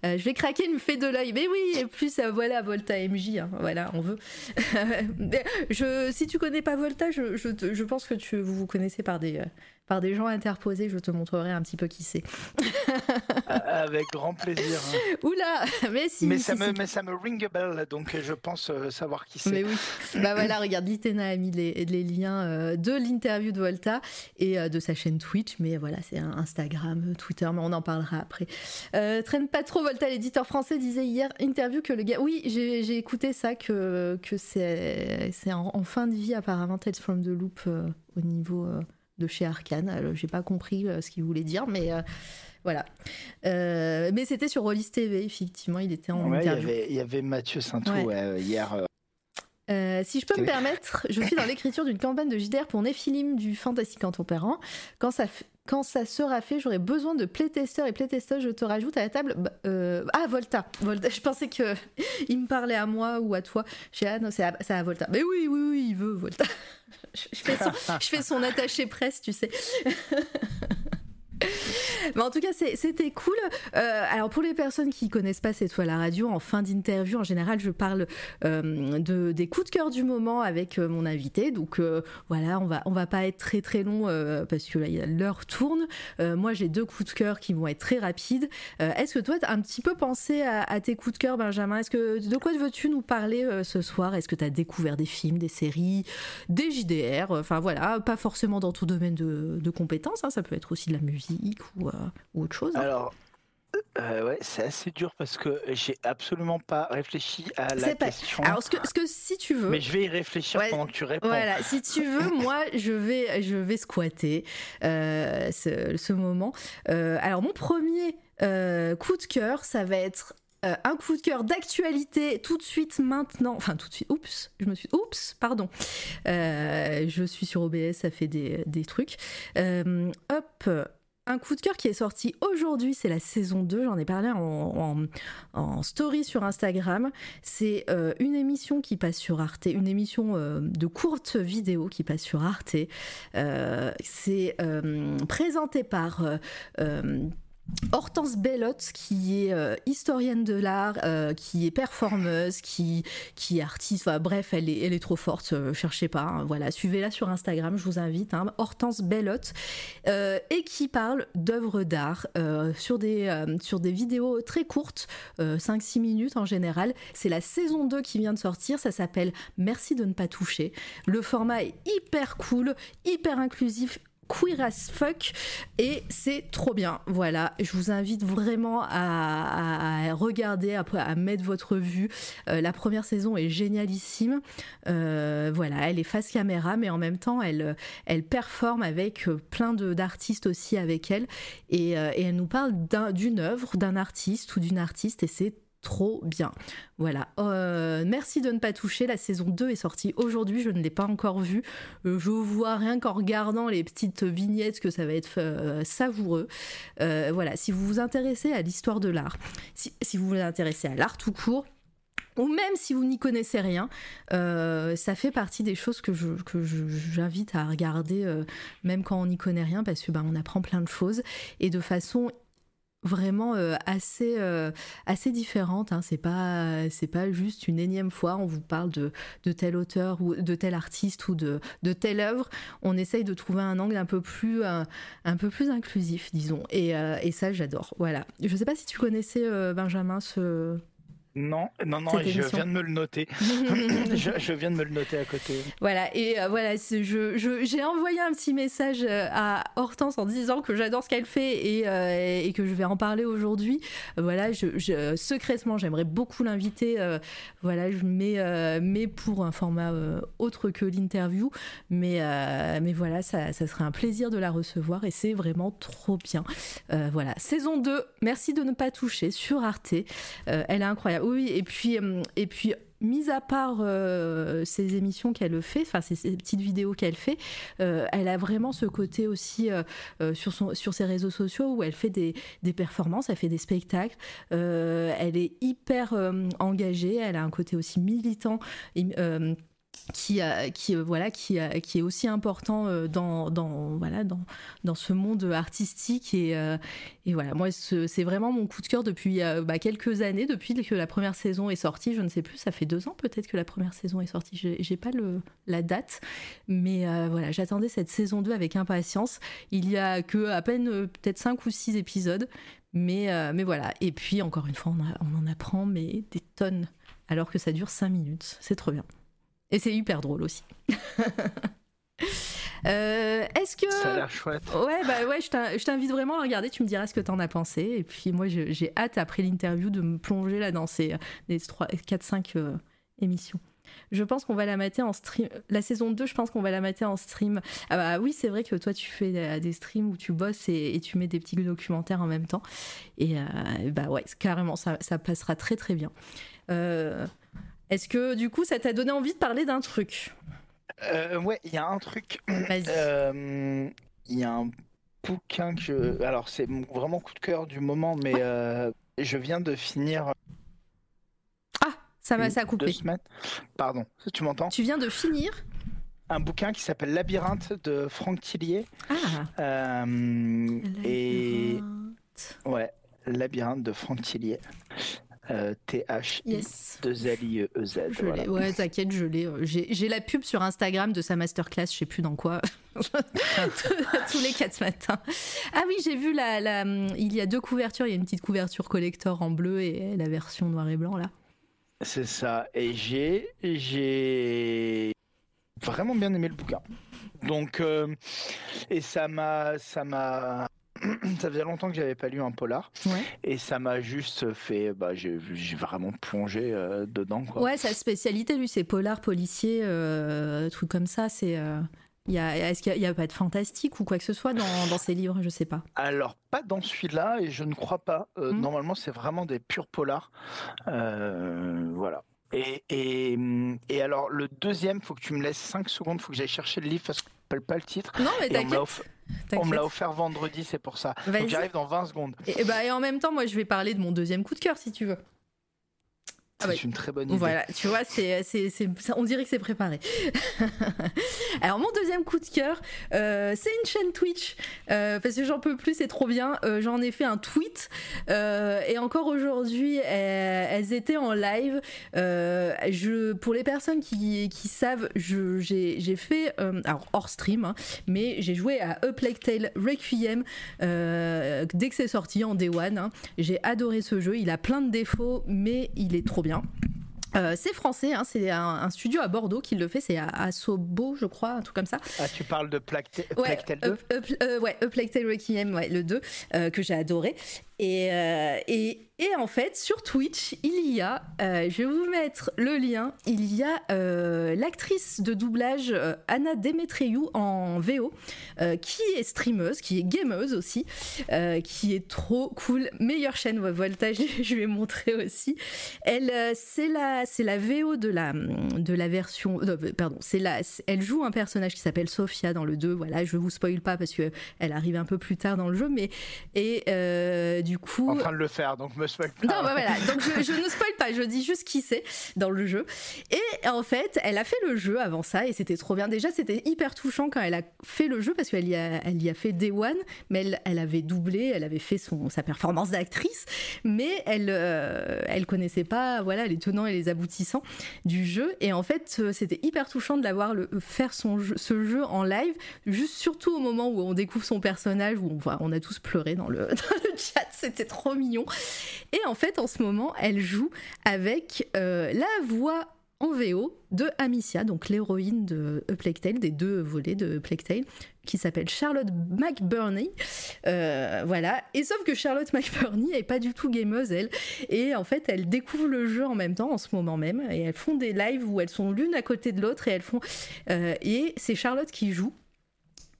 je vais craquer une fée de l'œil. Mais oui, et plus, voilà, Volta MJ. Hein, voilà, on veut. je, si tu connais pas Volta, je, je, je pense que tu vous connaissez par des, euh, par des gens interposés, je te montrerai un petit peu qui c'est. Avec grand plaisir. Hein. Oula, mais si. Mais, ça, me, mais ça me ring a bell, donc je pense euh, savoir qui c'est. Mais oui. bah voilà, regarde, Litena a mis les, les liens euh, de l'interview de Volta et de sa chaîne Twitch, mais voilà, c'est Instagram, Twitter, mais on en parlera après. traîne pas trop, Volta, l'éditeur français disait hier, interview que le gars. Oui, j'ai écouté ça, que, que c'est en, en, fin de vie apparemment, Tales from the Loop au niveau euh, de chez Arkane. J'ai pas compris euh, ce qu'il voulait dire, mais euh, voilà. mais c'était sur Rollis TV, effectivement, il était en interview. Il y, avait Mathieu Saintou hier. si je peux me permettre, je suis dans l'écriture d'une campagne de JDR pour Néphilim du Fantastique Contemporain. Quand ça, quand ça sera fait, j'aurai besoin de playtester et playtester, je te rajoute à la table. Bah, ah, Volta. Volta. Je pensais que il me parlait à moi ou à toi. J'ai ah non, c'est à, à, Volta. Mais oui, oui, oui, il veut Volta. je, fais son, attaché presse, tu sais. En tout cas, c'était cool. Euh, alors pour les personnes qui connaissent pas cette fois la radio, en fin d'interview, en général, je parle euh, de, des coups de cœur du moment avec euh, mon invité. Donc voilà, on va on va pas être très très long parce que l'heure tourne. moi, j'ai deux coups de cœur qui vont être très rapides. Est-ce que toi, tu as un petit peu pensé à, tes coups de cœur, Benjamin? Que de quoi veux-tu nous parler ce soir? Est-ce que tu as découvert des films, des séries, des JDR Enfin voilà, pas forcément dans tout domaine de, de compétences. Hein, ça peut être aussi de la musique ou, euh, autre chose hein. Alors, euh, ouais, c'est assez dur parce que j'ai absolument pas réfléchi à la question. Alors, ce que, ce que, si tu veux. Mais je vais y réfléchir pendant que tu réponds. Voilà, si tu veux, moi, je vais, je vais squatter euh, ce, ce, moment. alors, mon premier coup de cœur, ça va être euh, un coup de cœur d'actualité tout de suite maintenant. Enfin, tout de suite. Oups, je me suis. Oups, pardon. Euh, je suis sur OBS, ça fait des, des trucs. Euh, hop. Un coup de cœur qui est sorti aujourd'hui, c'est la saison 2, j'en ai parlé en, story sur Instagram. C'est une émission qui passe sur Arte, une émission de courte vidéo qui passe sur Arte. c'est présenté par Hortense Bellotte, qui est euh, historienne de l'art, euh, qui est performeuse, qui, est artiste, bref, elle est, elle trop forte, euh, cherchez pas, hein, voilà, suivez-la sur Instagram, je vous invite, hein, Hortense Bellotte, et qui parle d'œuvres d'art sur, des, sur des vidéos très courtes, 5-6 minutes en général. C'est la saison 2 qui vient de sortir, ça s'appelle Merci de ne pas toucher. Le format est hyper cool, hyper inclusif, queer as fuck et c'est trop bien. Voilà, je vous invite vraiment à, regarder, à, à, mettre votre vue. Euh, la première saison est génialissime. Euh, voilà, elle est face caméra, mais en même temps, elle, elle performe avec euh, plein d'artistes aussi avec elle et, elle nous parle d'une œuvre, d'un artiste ou d'une artiste et c'est trop bien. Voilà. Euh, merci de ne pas toucher. La saison 2 est sortie aujourd'hui. Je ne l'ai pas encore vue. Euh, je vois rien qu'en regardant les petites vignettes que ça va être euh, savoureux. voilà. Si vous vous intéressez à l'histoire de l'art, si, vous vous intéressez à l'art tout court, ou même si vous n'y connaissez rien, ça fait partie des choses que j'invite à regarder, même quand on n'y connaît rien, parce que bah, on apprend plein de choses et de façon vraiment euh, assez euh, assez différente hein. c'est pas c'est pas juste une énième fois on vous parle de, de tel auteur ou de tel artiste ou de, de telle œuvre. On essaye de trouver un angle un peu plus un, peu plus inclusif disons. Et, euh, et ça j'adore. Voilà. Je sais pas si tu connaissais Benjamin ce Non, non, non, je viens de me le noter. je, viens de me le noter à côté. Voilà, et euh, voilà, je, j'ai envoyé un petit message euh, à Hortense en disant que j'adore ce qu'elle fait et, euh, et, que je vais en parler aujourd'hui. Voilà, je, secrètement, j'aimerais beaucoup l'inviter. voilà, je mets, mets pour un format autre que l'interview, mais, mais voilà, ça, ça serait un plaisir de la recevoir et c'est vraiment trop bien. voilà, saison 2, merci de ne pas toucher sur Arte. elle est incroyable oui, et puis, euh, et puis mis à part euh, ces émissions qu'elle fait, enfin ces, petites vidéos qu'elle fait, euh, elle a vraiment ce côté aussi sur, son, sur ses réseaux sociaux où elle fait des, des performances, elle fait des spectacles, elle est hyper engagée, elle a un côté aussi militant. Qui, qui euh, voilà qui, qui est aussi important euh, dans, ce monde artistique. Et, euh, voilà moi c'est vraiment mon coup de cœur depuis bah, quelques années depuis que la première saison est sortie. Je ne sais plus ça fait deux ans peut-être que la première saison est sortie. J'ai pas la date. Mais voilà j'attendais cette saison 2 avec impatience. Il y a que à peine peut-être cinq ou six épisodes. Mais mais voilà. Et puis encore une fois on, on en apprend mais des tonnes. Alors que ça dure cinq minutes. C'est trop bien et c'est hyper drôle aussi. Euh, est-ce que. Ça a l'air chouette. Ouais, bah ouais, je t'invite vraiment à regarder, tu me diras ce que t'en as pensé. Et puis moi, j'ai hâte, après l'interview, de me plonger là dans ces 4-5 euh, émissions. Je pense qu'on va la mater en stream. La saison 2, je pense qu'on va la mater en stream. Ah bah oui, c'est vrai que toi, tu fais euh, des streams où tu bosses et, tu mets des petits documentaires en même temps. Et bah ouais, carrément, ça, ça, passera très très bien. Euh, est-ce que du coup, ça t'a donné envie de parler d'un truc? Euh, Ouais, il y a un truc. Euh, il y a un bouquin que je. Alors, c'est vraiment coup de cœur du moment, mais euh, je viens de finir. Ah, ça m'a ça a coupé. Deux Pardon, tu m'entends? Tu viens de finir un bouquin qui s'appelle Labyrinthe de Franck Tillier. Ah. et ouais, Labyrinthe de Franck Tillier. T-H yes. 2 L I E Z. Je Ouais, t'inquiète, je l'ai. Euh, j'ai la pub sur Instagram de sa masterclass, je sais plus dans quoi. Tous les quatre matins. Ah oui, j'ai vu la, la, il y a deux couvertures, il y a une petite couverture collector en bleu et la version noir et blanc là. C'est ça. Et j'ai j'ai vraiment bien aimé le bouquin. Donc euh, et ça m'a ça m'a ça faisait longtemps que j'avais pas lu un polar et ça m'a juste fait bah j'ai vraiment plongé euh, dedans quoi. Ouais, sa spécialité lui c'est polar policier euh, truc comme ça, c'est euh, est-ce qu'il n'y a, pas de fantastique ou quoi que ce soit dans, dans ces livres? Je sais pas. Alors, pas dans celui-là, et je ne crois pas. Euh, hmm. Normalement, c'est vraiment des purs polars. voilà. Et, et, et, alors, le deuxième, faut que tu me laisses 5 secondes, faut que j'aille chercher le livre parce que je ne pas le titre. Non, mais t'inquiète. On me l'a offert vendredi, c'est pour ça. Donc j'arrive dans 20 secondes. Et, bah, et en même temps, moi, je vais parler de mon deuxième coup de cœur, si tu veux. Ah c'est une très bonne idée. Voilà, tu vois, c'est, c'est, on dirait que c'est préparé. Alors, mon deuxième coup de cœur, euh, c'est une chaîne Twitch. Euh, parce que j'en peux plus, c'est trop bien. Euh, j'en ai fait un tweet. et encore aujourd'hui, elles, étaient en live. je, pour les personnes qui, qui savent, je, j'ai, j'ai fait, alors hors stream, hein, mais j'ai joué à A Plague Tale Requiem dès que c'est sorti en Day One. Hein. J'ai adoré ce jeu. Il a plein de défauts, mais il est trop bien. Euh, c'est français, hein, c'est un, studio à Bordeaux qui le fait, c'est à, Sobo, je crois, un truc comme ça. Ah, tu parles de Plague, ouais, 2 euh, Ouais, Plague Tale Requiem, ouais, le 2, euh, que j'ai adoré. Et, et, en fait, sur Twitch, il y a, euh, je vais vous mettre le lien, il y a euh, l'actrice de doublage euh, Anna Demetriou en VO, qui est streameuse, qui est gameuse aussi, qui est trop cool. Meilleure chaîne Voltage, je vais montrer aussi. Elle, c'est la, la VO de la, de la version, pardon, la, elle joue un personnage qui s'appelle Sophia dans le 2. Voilà, je vous spoil pas parce que elle arrive un peu plus tard dans le jeu, mais et du coup. En train de le faire, donc non, bah voilà. Donc je, ne spoil pas, je dis juste qui c'est dans le jeu. Et en fait, elle a fait le jeu avant ça et c'était trop bien. Déjà, c'était hyper touchant quand elle a fait le jeu parce qu'elle y a, elle y a fait Day One, mais elle, elle avait doublé, elle avait fait son, sa performance d'actrice, mais elle, euh, elle connaissait pas, voilà, les tenants et les aboutissants du jeu. Et en fait, euh, c'était hyper touchant de la voir le, faire son ce jeu en live, juste surtout au moment où on découvre son personnage, où on, on a tous pleuré dans le, dans le chat. C'était trop mignon. Et en fait, en ce moment, elle joue avec euh, la voix en VO de Amicia, donc l'héroïne de A Plague Tale, des deux volets de A Plague Tale, qui s'appelle Charlotte McBurney. Euh, voilà. Et sauf que Charlotte McBurney est pas du tout gameuse, elle. Et en fait, elle découvre le jeu en même temps, en ce moment même. Et elles font des lives où elles sont l'une à côté de l'autre et elles font. Euh, et c'est Charlotte qui joue.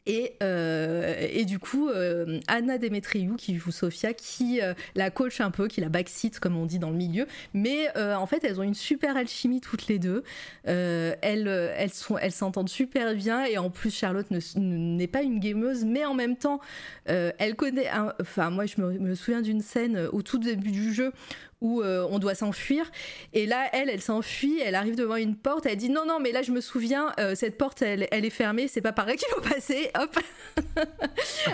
Et, euh, et, du coup, euh, Anna Demetriou, qui joue Sofia, qui euh, la coach un peu, qui la backseat, comme on dit dans le milieu. Mais en fait, elles ont une super alchimie toutes les deux. Elles, elles, sont, elles s'entendent super bien. Et en plus, Charlotte n'est pas une gameuse, mais en même temps, elle connaît. Enfin, moi, je me souviens d'une scène au tout début du jeu où euh, on doit s'enfuir. Et là, elle, elle s'enfuit, elle arrive devant une porte, elle dit non, non, mais là, je me souviens, euh, cette porte, elle, elle, est fermée, c'est pas par là qu'il faut passer, hop.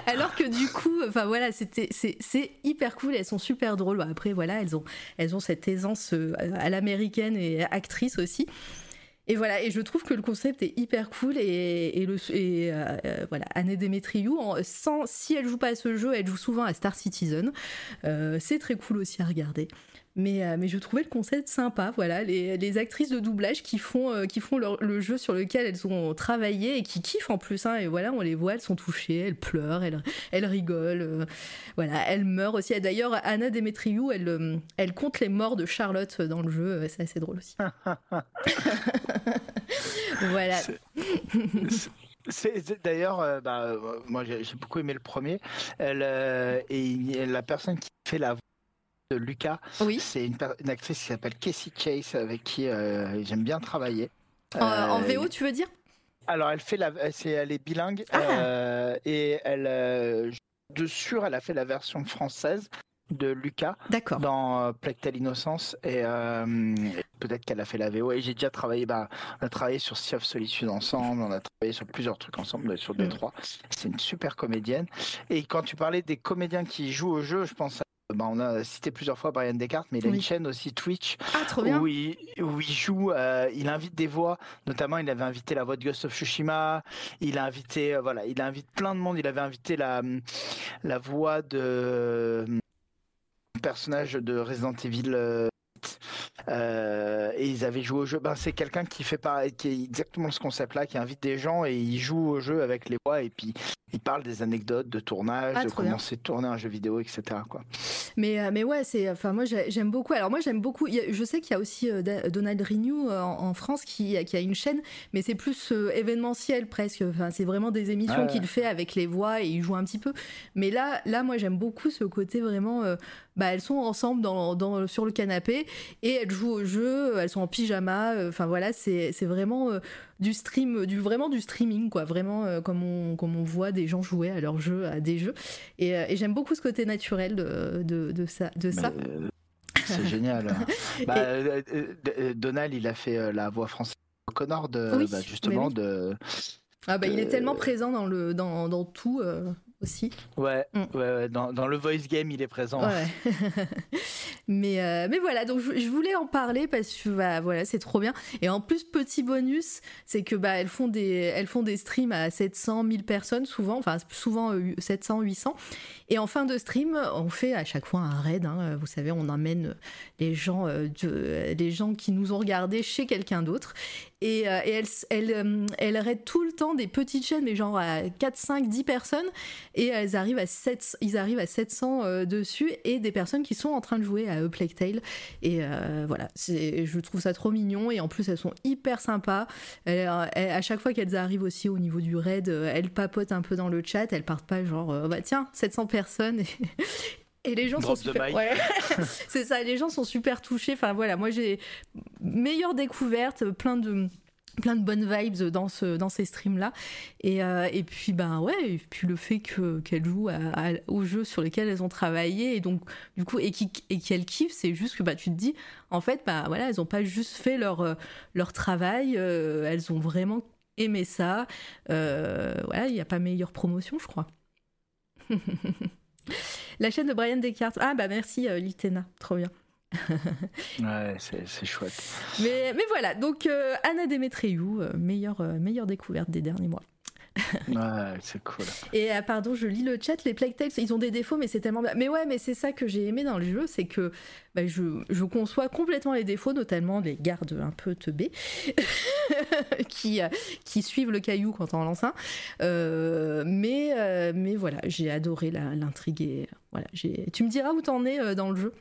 Alors que du coup, enfin voilà, c'était, c'est, hyper cool, elles sont super drôles. Bah, après, voilà, elles ont, elles ont cette aisance euh, à l'américaine et actrice aussi. Et voilà, et je trouve que le concept est hyper cool et, voilà, Anne Demetriou, sans, si elle joue pas à ce jeu, elle joue souvent à Star Citizen. C'est très cool aussi à regarder. Mais, euh, mais je trouvais le concept sympa, voilà, les, les actrices de doublage qui font, euh, qui font leur, le jeu sur lequel elles ont travaillé et qui kiffent en plus, hein, et voilà, on les voit, elles sont touchées, elles pleurent, elles, elles rigolent, euh, voilà, elles meurent aussi. D'ailleurs, Anna Demetriou, elle, elle compte les morts de Charlotte dans le jeu, c'est assez drôle aussi. voilà. D'ailleurs, euh, bah, moi j'ai beaucoup aimé le premier. Elle, euh, et la personne qui fait la voix de Lucas, oui. c'est une, une, actrice qui s'appelle Casey Chase avec qui euh, j'aime bien travailler. En, en, VO, tu veux dire? Alors elle fait la, c'est elle est bilingue ah. et elle, de sûr, elle a fait la version française de Lucas dans euh, Plectel Innocence et euh, peut-être qu'elle a fait la VO et j'ai déjà travaillé bah, on a travaillé sur Sea of Solitude ensemble on a travaillé sur plusieurs trucs ensemble sur deux mm. trois c'est une super comédienne et quand tu parlais des comédiens qui jouent au jeu je pense à bah, on a cité plusieurs fois Brian Descartes, mais il a oui. une chaîne aussi Twitch ah, où, il, où, il, joue, euh, il invite des voix, notamment il avait invité la voix de Ghost of Tsushima, il a invité, euh, voilà, il invite plein de monde, il avait invité la, la voix de personnage de Resident Evil euh, euh, et ils avaient joué au jeu. Ben, c'est quelqu'un qui fait pareil, qui est exactement ce concept-là, qui invite des gens et il joue au jeu avec les voix et puis il parle des anecdotes de tournage, ah, de comment c'est tourné un jeu vidéo, etc. Quoi. Mais, euh, mais ouais, c'est, enfin, moi j'aime beaucoup. Alors moi j'aime beaucoup, je sais qu'il y a aussi euh, Donald Renew en, France qui, qui, a une chaîne, mais c'est plus événementiel presque. Enfin, c'est vraiment des émissions ah, qu'il fait avec les voix et il joue un petit peu. Mais là, là moi j'aime beaucoup ce côté vraiment. Euh, bah, elles sont ensemble dans, dans, sur le canapé et elles jouent au jeu, elles sont en pyjama. Enfin voilà, c'est, vraiment du stream, du vraiment du streaming, quoi. Vraiment euh, comme on comme on voit des gens jouer à leurs jeux, à des jeux. Et, euh, et j'aime beaucoup ce côté naturel de de, de ça. De ça. Euh, c'est génial. bah, et... Donald, il a fait la voix française Connor de oui, bah, justement oui. de. Ah bah il est tellement présent dans le dans, dans tout aussi. Ouais, mm. ouais, ouais. Dans, dans, le voice game, il est présent. Ouais. mais, euh, mais voilà, donc je, je, voulais en parler parce que bah, voilà, c'est trop bien. Et en plus, petit bonus, c'est que bah, elles, font des, elles font des streams à 700, 1000 personnes, souvent, enfin souvent euh, 700, 800. Et en fin de stream, on fait à chaque fois un raid. Hein, vous savez, on emmène les gens, euh, de, les gens qui nous ont regardés chez quelqu'un d'autre. Et, euh, elle, elle, raid tout le temps des petites chaînes, mais genre à 4, 5, 10 personnes. Et elles arrivent à 7, ils arrivent à 700 euh, dessus. Et des personnes qui sont en train de jouer à Plague Tale. Et euh, voilà, je trouve ça trop mignon. Et en plus, elles sont hyper sympas. Elles, à chaque fois qu'elles arrivent aussi au niveau du raid, elles papotent un peu dans le chat. Elles partent pas genre, bah tiens, 700 personnes. et les gens Drop sont super. Ouais. c'est ça, les gens sont super touchés. Enfin voilà, moi j'ai meilleure découverte, plein de plein de bonnes vibes dans ce dans ces streams là et, euh, et puis ben ouais et puis le fait que qu'elles jouent à, à, aux jeux sur lesquels elles ont travaillé et donc du coup et qui et qu'elles kiffent c'est juste que bah tu te dis en fait bah voilà elles ont pas juste fait leur leur travail euh, elles ont vraiment aimé ça euh, voilà il n'y a pas meilleure promotion je crois La chaîne de Brian Descartes. Ah bah merci euh, Litena, trop bien. ouais, c'est chouette. Mais, mais voilà, donc euh, Anna Demetriou, euh, meilleure, meilleure découverte des derniers mois. Ouais, c'est cool. Et euh, pardon, je lis le chat, les Plague Tales, ils ont des défauts, mais c'est tellement bien. Mais ouais, mais c'est ça que j'ai aimé dans le jeu, c'est que bah, je, je conçois complètement les défauts, notamment les gardes un peu teubés, qui, euh, qui suivent le caillou quand on lance un. Euh, mais, euh, mais voilà, j'ai adoré l'intrigue. et Voilà, j'ai- tu me diras où t'en es dans le jeu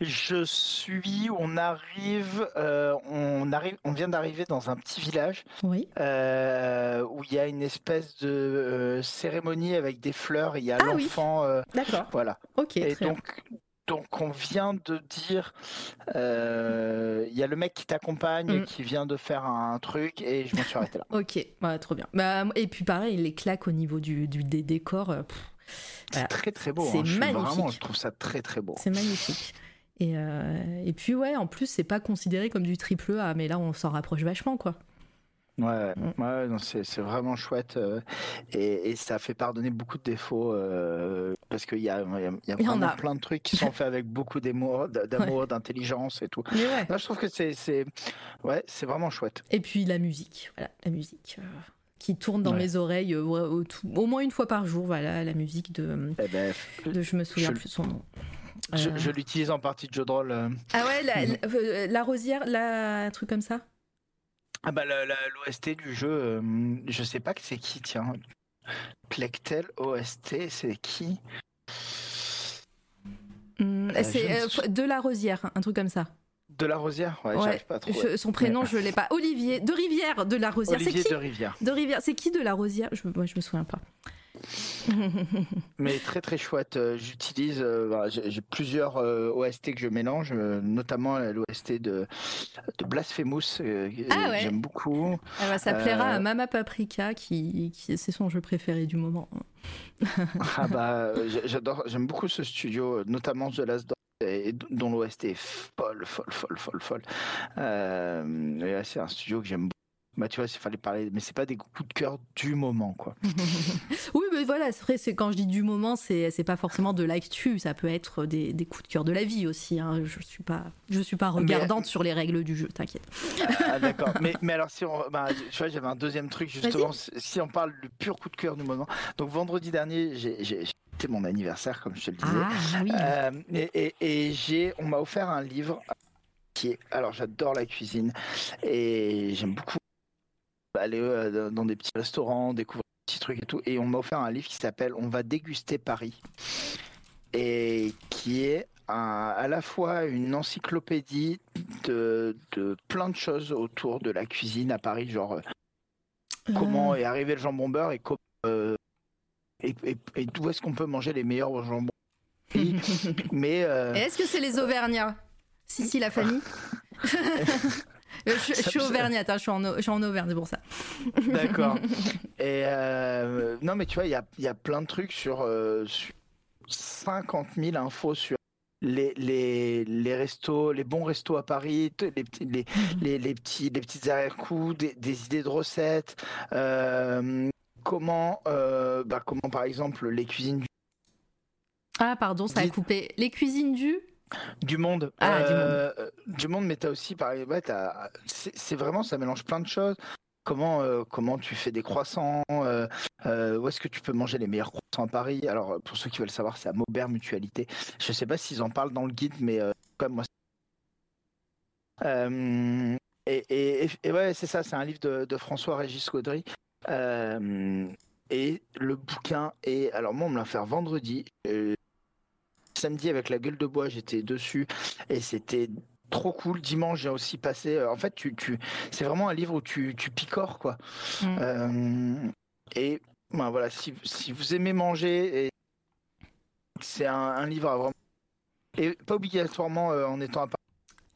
Je suis, on arrive, euh, on arrive, on vient d'arriver dans un petit village Oui. euh, où il y a une espèce de euh, cérémonie avec des fleurs. Il y a Ah l'enfant, D'accord. voilà. Ok, Et très bien. donc, donc on vient de dire, il y a le mec qui t'accompagne, Mm. qui vient de faire un truc, et je me suis arrêté là. Ok, ouais, trop bien. Bah, et puis pareil, les claques au niveau du, du- des décors, pff, C'est Voilà. très très beau. C'est hein. Magnifique. Vraiment, je trouve ça très très beau. c'est magnifique. Et, euh, et puis ouais, en plus, c'est pas considéré comme du triple A, mais là, on s'en rapproche vachement, quoi. Ouais, Mm. ouais, c'est vraiment chouette euh, et, et ça fait pardonner beaucoup de défauts euh, parce qu'il y a, y a, y a vraiment a. plein de trucs qui sont faits avec beaucoup d'amour, d'intelligence et tout. Ouais. Là, je trouve que c'est ouais, c'est vraiment chouette. Et puis la musique, voilà, la musique qui tourne dans Ouais. mes oreilles euh, au, tout- au moins une fois par jour, voilà, la musique de, Eh ben, de je me souviens Je- plus de son nom. je, Euh, je l'utilise en partie de jeu de rôle. euh. Ah ouais, la, la, la rosière, la, un truc comme ça? Ah bah l'OST du jeu, euh, je sais pas que c'est qui, tiens. Plectel OST, c'est qui? Euh, C'est euh, de la rosière, un truc comme ça. De la Rosière Ouais, Ouais, pas. Je- son prénom, je l'ai pas. Olivier de Rivière, de la rosière. C'est Olivier qui de Rivière. de Rivière. C'est qui de la rosière? Je, Moi, je me souviens pas. Mais très très chouette. Euh, J'utilise, euh, voilà, j'ai plusieurs euh, OST que je mélange, notamment l'OST de, de Blasphemous, que Ah ouais. j'aime beaucoup. Ah bah, ça plaira Euh, à Mama Paprika, qui, qui c'est son jeu préféré du moment. Ah bah, j'adore, j'aime beaucoup ce studio, notamment The Last dont l'OST est folle, folle, folle, folle, folle. Euh, c'est un studio que j'aime beaucoup. Bah tu vois, il fallait parler, mais c'est pas des coups de cœur du moment, quoi. Oui, mais voilà, c'est vrai, c'est quand je dis du moment, c'est c'est pas forcément de l'actu, ça peut être des, des coups de cœur de la vie aussi. hein. Je suis pas, je suis pas regardante sur les règles du jeu, t'inquiète. Ah d'accord. mais, mais alors si on, bah, tu vois, j'avais un deuxième truc justement. Si on parle du pur coup de cœur du moment. Donc vendredi dernier, j'ai, j'ai, c'était mon anniversaire, comme je te le disais. Ah oui. Euh, et et, et j'ai, on m'a offert un livre qui est, alors j'adore la cuisine et j'aime beaucoup aller euh, dans des petits restaurants, découvrir des petits trucs et tout. Et on m'a offert un livre qui s'appelle On va déguster Paris et qui est un- à la fois une encyclopédie de, de plein de choses autour de la cuisine à Paris, genre euh, comment est arrivé le jambon beurre et comment euh, et, et- et d'où est-ce qu'on peut manger les meilleurs jambons. Mais euh, Est-ce que c'est les Auvergnats? Si, si, la famille. Euh, je, je suis auvergnate, hein, je, suis en, je suis en Auvergne, c'est pour ça. D'accord. Et euh, non, mais tu vois, il y a, il y a plein de trucs sur, euh, sur 50 000 infos sur les, les, les restos, les bons restos à Paris, t- les petits, les, les, les petits, les petites arrière-coups, des, des idées de recettes. euh, comment, euh, bah, comment, par exemple, les cuisines du, Ah, pardon, ça a coupé. Les cuisines du du monde. Ah, du monde. euh, du monde, mais tu as aussi, ouais, c'est vraiment, ça mélange plein de choses. Comment, euh, comment tu fais des croissants euh, Où est-ce que tu peux manger les meilleurs croissants à Paris? Alors, pour ceux qui veulent savoir, c'est à Maubert Mutualité. Je sais pas s'ils en parlent dans le guide, mais comme moi. et, et, et- et ouais, c'est ça, c'est un livre de, de François-Régis Caudry. Et le bouquin est. Alors, moi, on me l'a fait vendredi. Samedi, avec la gueule de bois, j'étais dessus et c'était trop cool. Dimanche, j'ai aussi passé. euh, En fait, tu, tu... c'est vraiment un livre où tu, tu picores, quoi. Mm. Euh, et ben, voilà, si, si vous aimez manger, et... c'est un, un livre à vraiment. Et pas obligatoirement euh, en étant à Paris.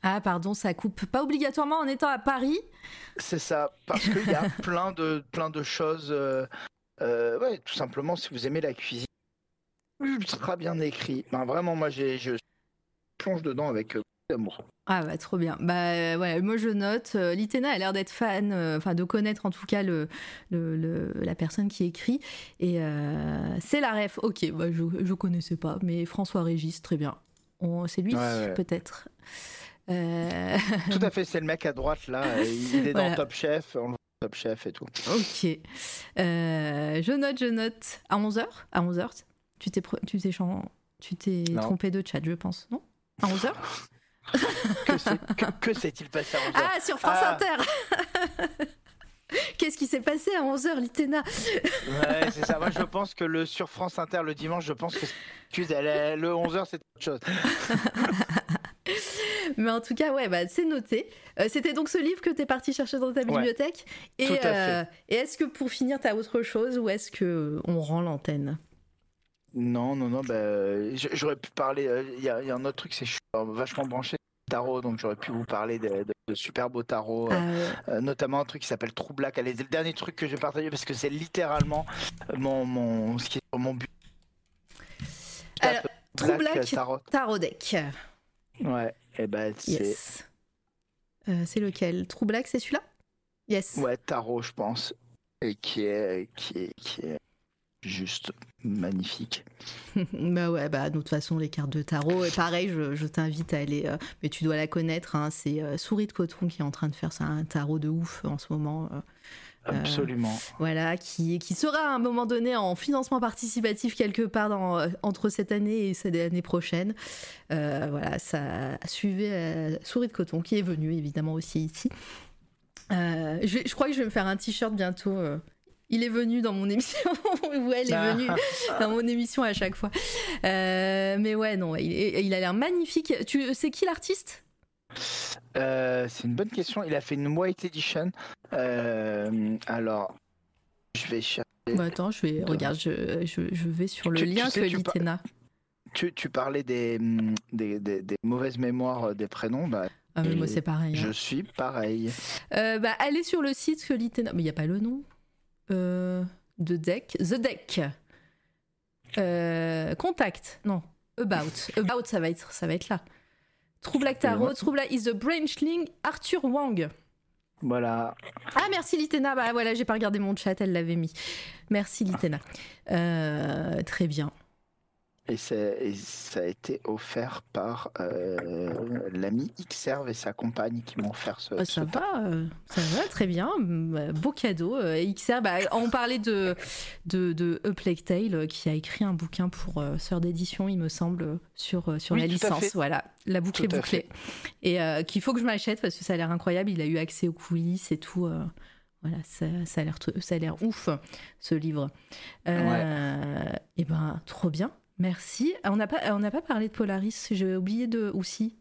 Ah, pardon, ça coupe. Pas obligatoirement en étant à Paris? C'est ça, parce qu'il y a plein de, plein de choses. euh, ouais, tout simplement, si vous aimez la cuisine, ultra bien écrit. Ben, vraiment, moi, j'ai, je plonge dedans avec euh, d'amour. Ah bah trop bien. Bah euh, ouais, moi je note. Euh, Litena a l'air d'être fan, euh, enfin de connaître en tout cas le, le- le- la personne qui écrit. Et euh, c'est la ref. Ok, bah je je connaissais pas, mais François Régis, très bien. C'est lui Ouais, ouais. peut-être. Euh, Tout à fait, c'est le mec à droite là, euh, il est dans Voilà. Top Chef, on le voit Top Chef et tout. Ok. Euh, je note, je note. À 11h À 11h Tu t'es tu t'es tu t'es trompé de chat, je pense, non? À 11h Que s'est-il passé à 11h Ah, sur France ah. Inter Qu'est-ce qui s'est passé à 11h, Litena? Ouais, c'est ça. Moi, je pense que le sur France Inter le dimanche, je pense que le 11h, c'est autre chose. Mais en tout cas, ouais, bah, c'est noté. Euh, c'était donc ce livre que tu es parti chercher dans ta bibliothèque. Et, euh, et est-ce que pour finir, tu as autre chose ou est-ce que on rend l'antenne? Non, non, non. Bah, j'aurais pu parler. Euh, il y, a un autre truc, c'est je suis vachement branché tarot, donc j'aurais pu vous parler de, super beaux tarots, ah notamment un truc qui s'appelle True Black. Allez, c'est le dernier truc que j'ai partagé parce que c'est littéralement mon, mon, ce qui est sur mon but. Alors, True Black, tarot. deck. Ouais, et eh ben c'est. Euh, c'est lequel? True Black, c'est celui-là? Yes. Ouais, tarot, je pense. Et qui est, qui est, qui est juste magnifique. bah ouais, bah de toute façon, les cartes de tarot, et pareil, je, t'invite à aller, euh, mais tu dois la connaître, hein, c'est euh, Souris de Coton qui est en train de faire ça, un tarot de ouf en ce moment. Absolument. voilà, qui, qui sera à un moment donné en financement participatif quelque part dans, entre cette année et cette année prochaine. voilà, ça suivait Souris de Coton qui est venu évidemment aussi ici. je, je, crois que je vais me faire un t-shirt bientôt il est venu dans mon émission, ou elle est venue dans mon émission à chaque fois. Euh, mais ouais, non, il, a l'air magnifique. Tu sais qui l'artiste? Euh, C'est une bonne question. Il a fait une white edition. Euh, alors, je vais chercher. Bah attends, je vais. Regarde, je, je, vais sur le lien que Litena. Tu, tu, parlais des, des, des, mauvaises mémoires des prénoms. Bah, ah, mais moi, c'est pareil. Je hein. suis pareil. bah, allez sur le site que Litena. Mais il n'y a pas le nom. Euh, de deck. The Deck. Euh, contact. Non. About. About, ça va être, ça va être là. True Black Tarot. Is the branchling Arthur Wang. Voilà. Ah, merci Litena. Bah voilà, j'ai pas regardé mon chat, elle l'avait mis. Merci Litena. Euh, très bien. Et, ça a été offert par euh, l'ami Xserve et sa compagne qui m'ont offert ce. Ça va, euh, ça va très bien, bah, beau cadeau. Euh, Xserve, bah, on parlait de de, de Tale qui a écrit un bouquin pour Sœur d'édition, il me semble, sur sur la licence. Voilà, la boucle est bouclée et qu'il faut que je m'achète parce que ça a l'air incroyable. Il a eu accès aux coulisses et tout. Voilà, ça, ça a l'air ça a l'air ouf ce livre. Et ben trop bien. Merci. On n'a pas, on n'a pas parlé de Polaris. J'ai oublié de aussi.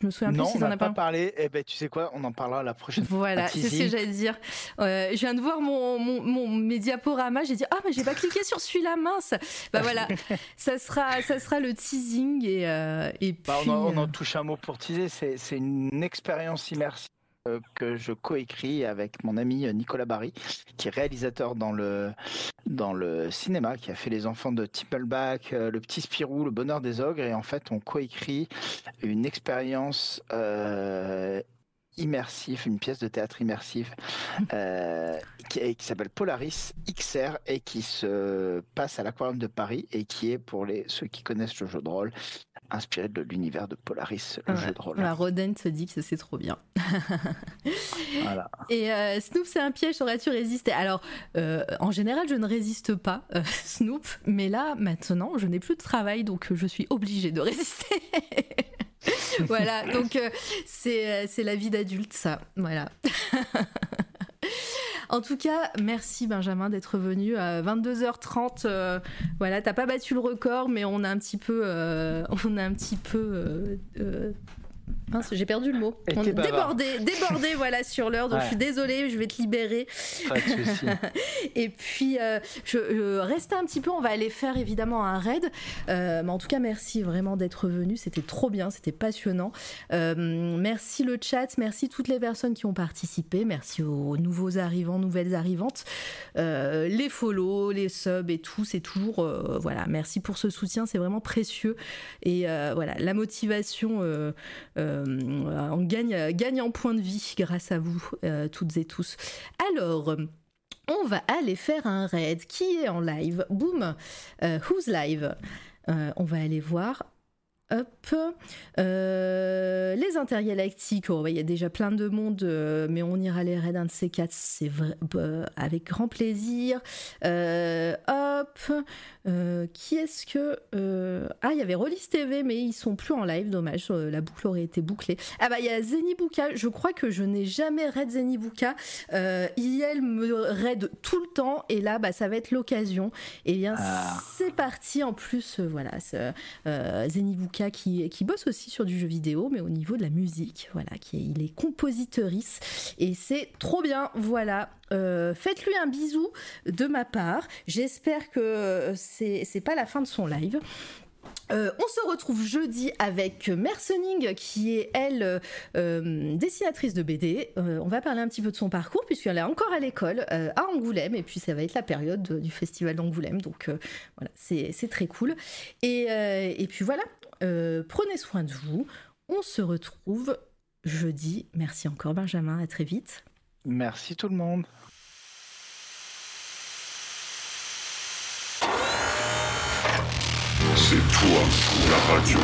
Je me souviens non, plus si on n'a pas, parlé. Eh ben, tu sais quoi On en parlera la prochaine fois. Voilà, c'est ce que j'allais dire. Euh, je viens de voir mon, mon, mon mes diaporamas. J'ai dit ah mais j'ai pas cliqué sur celui-là mince. Bah voilà, ça sera ça sera le teasing et euh, et bah, on, en, on, en, euh, touche un mot pour teaser. C'est une expérience immersive que je coécris avec mon ami Nicolas Barry, qui est réalisateur dans le, dans le cinéma, qui a fait Les Enfants de Tippleback, euh, Le Petit Spirou, Le Bonheur des Ogres, et en fait on coécrit une expérience euh, immersive, une pièce de théâtre immersive qui, qui s'appelle Polaris XR et qui se passe à l'Aquarium de Paris et qui est pour les ceux qui connaissent le jeu de rôle inspiré de l'univers de Polaris, le jeu de rôle. La Roden se dit que c'est trop bien. voilà. Et euh, Snoop, c'est un piège, aurais-tu résisté? Alors, euh, en général, je ne résiste pas, euh, Snoop, mais là, maintenant, je n'ai plus de travail, donc je suis obligée de résister. voilà, donc c'est la vie d'adulte, ça. Voilà. En tout cas, merci Benjamin d'être venu à 22h30. Euh, voilà, t'as pas battu le record, mais on a un petit peu, euh, on a un petit peu euh, j'ai perdu le mot. On est débordé, débordé, voilà, sur l'heure. Donc je suis désolée, je vais te libérer. et puis, euh, je, reste un petit peu. On va aller faire évidemment un raid. Euh, mais en tout cas, merci vraiment d'être venu. C'était trop bien, c'était passionnant. Euh, merci le chat, merci toutes les personnes qui ont participé. Merci aux nouveaux arrivants, nouvelles arrivantes, les follow, les subs et tout. C'est toujours, voilà, merci pour ce soutien. C'est vraiment précieux. Et voilà, la motivation euh, on gagne, gagne en point de vie grâce à vous, euh, toutes et tous. Alors, on va aller faire un raid. Qui est en live? Boum euh, Who's live? On va aller voir. Hop. Euh, les intergalactiques, oh, il y a déjà plein de monde, euh, mais on ira les raids d'un de ces quatre, c'est vrai, bah, avec grand plaisir. Euh, hop. qui est-ce que. Ah, il y avait Rollis TV, mais ils sont plus en live, dommage, la boucle aurait été bouclée. Ah, bah, il y a Zenibuka, je crois que je n'ai jamais raid Zenibuka. IL me raid tout le temps, et là, bah, ça va être l'occasion. Et bien, ah. c'est parti. En plus, voilà, Zenibuka qui, bosse aussi sur du jeu vidéo, mais au niveau de la musique, voilà, qui est, il est compositrice et c'est trop bien, voilà. Euh, faites-lui un bisou de ma part. J'espère que c'est pas la fin de son live. Euh, on se retrouve jeudi avec Mercening qui est elle euh, dessinatrice de BD. on va parler un petit peu de son parcours puisqu'elle est encore à l'école à Angoulême et puis ça va être la période du festival d'Angoulême donc voilà c'est très cool. Et, puis voilà, euh, prenez soin de vous. On se retrouve jeudi. Merci encore Benjamin, à très vite. Merci tout le monde. C'est toi la radio.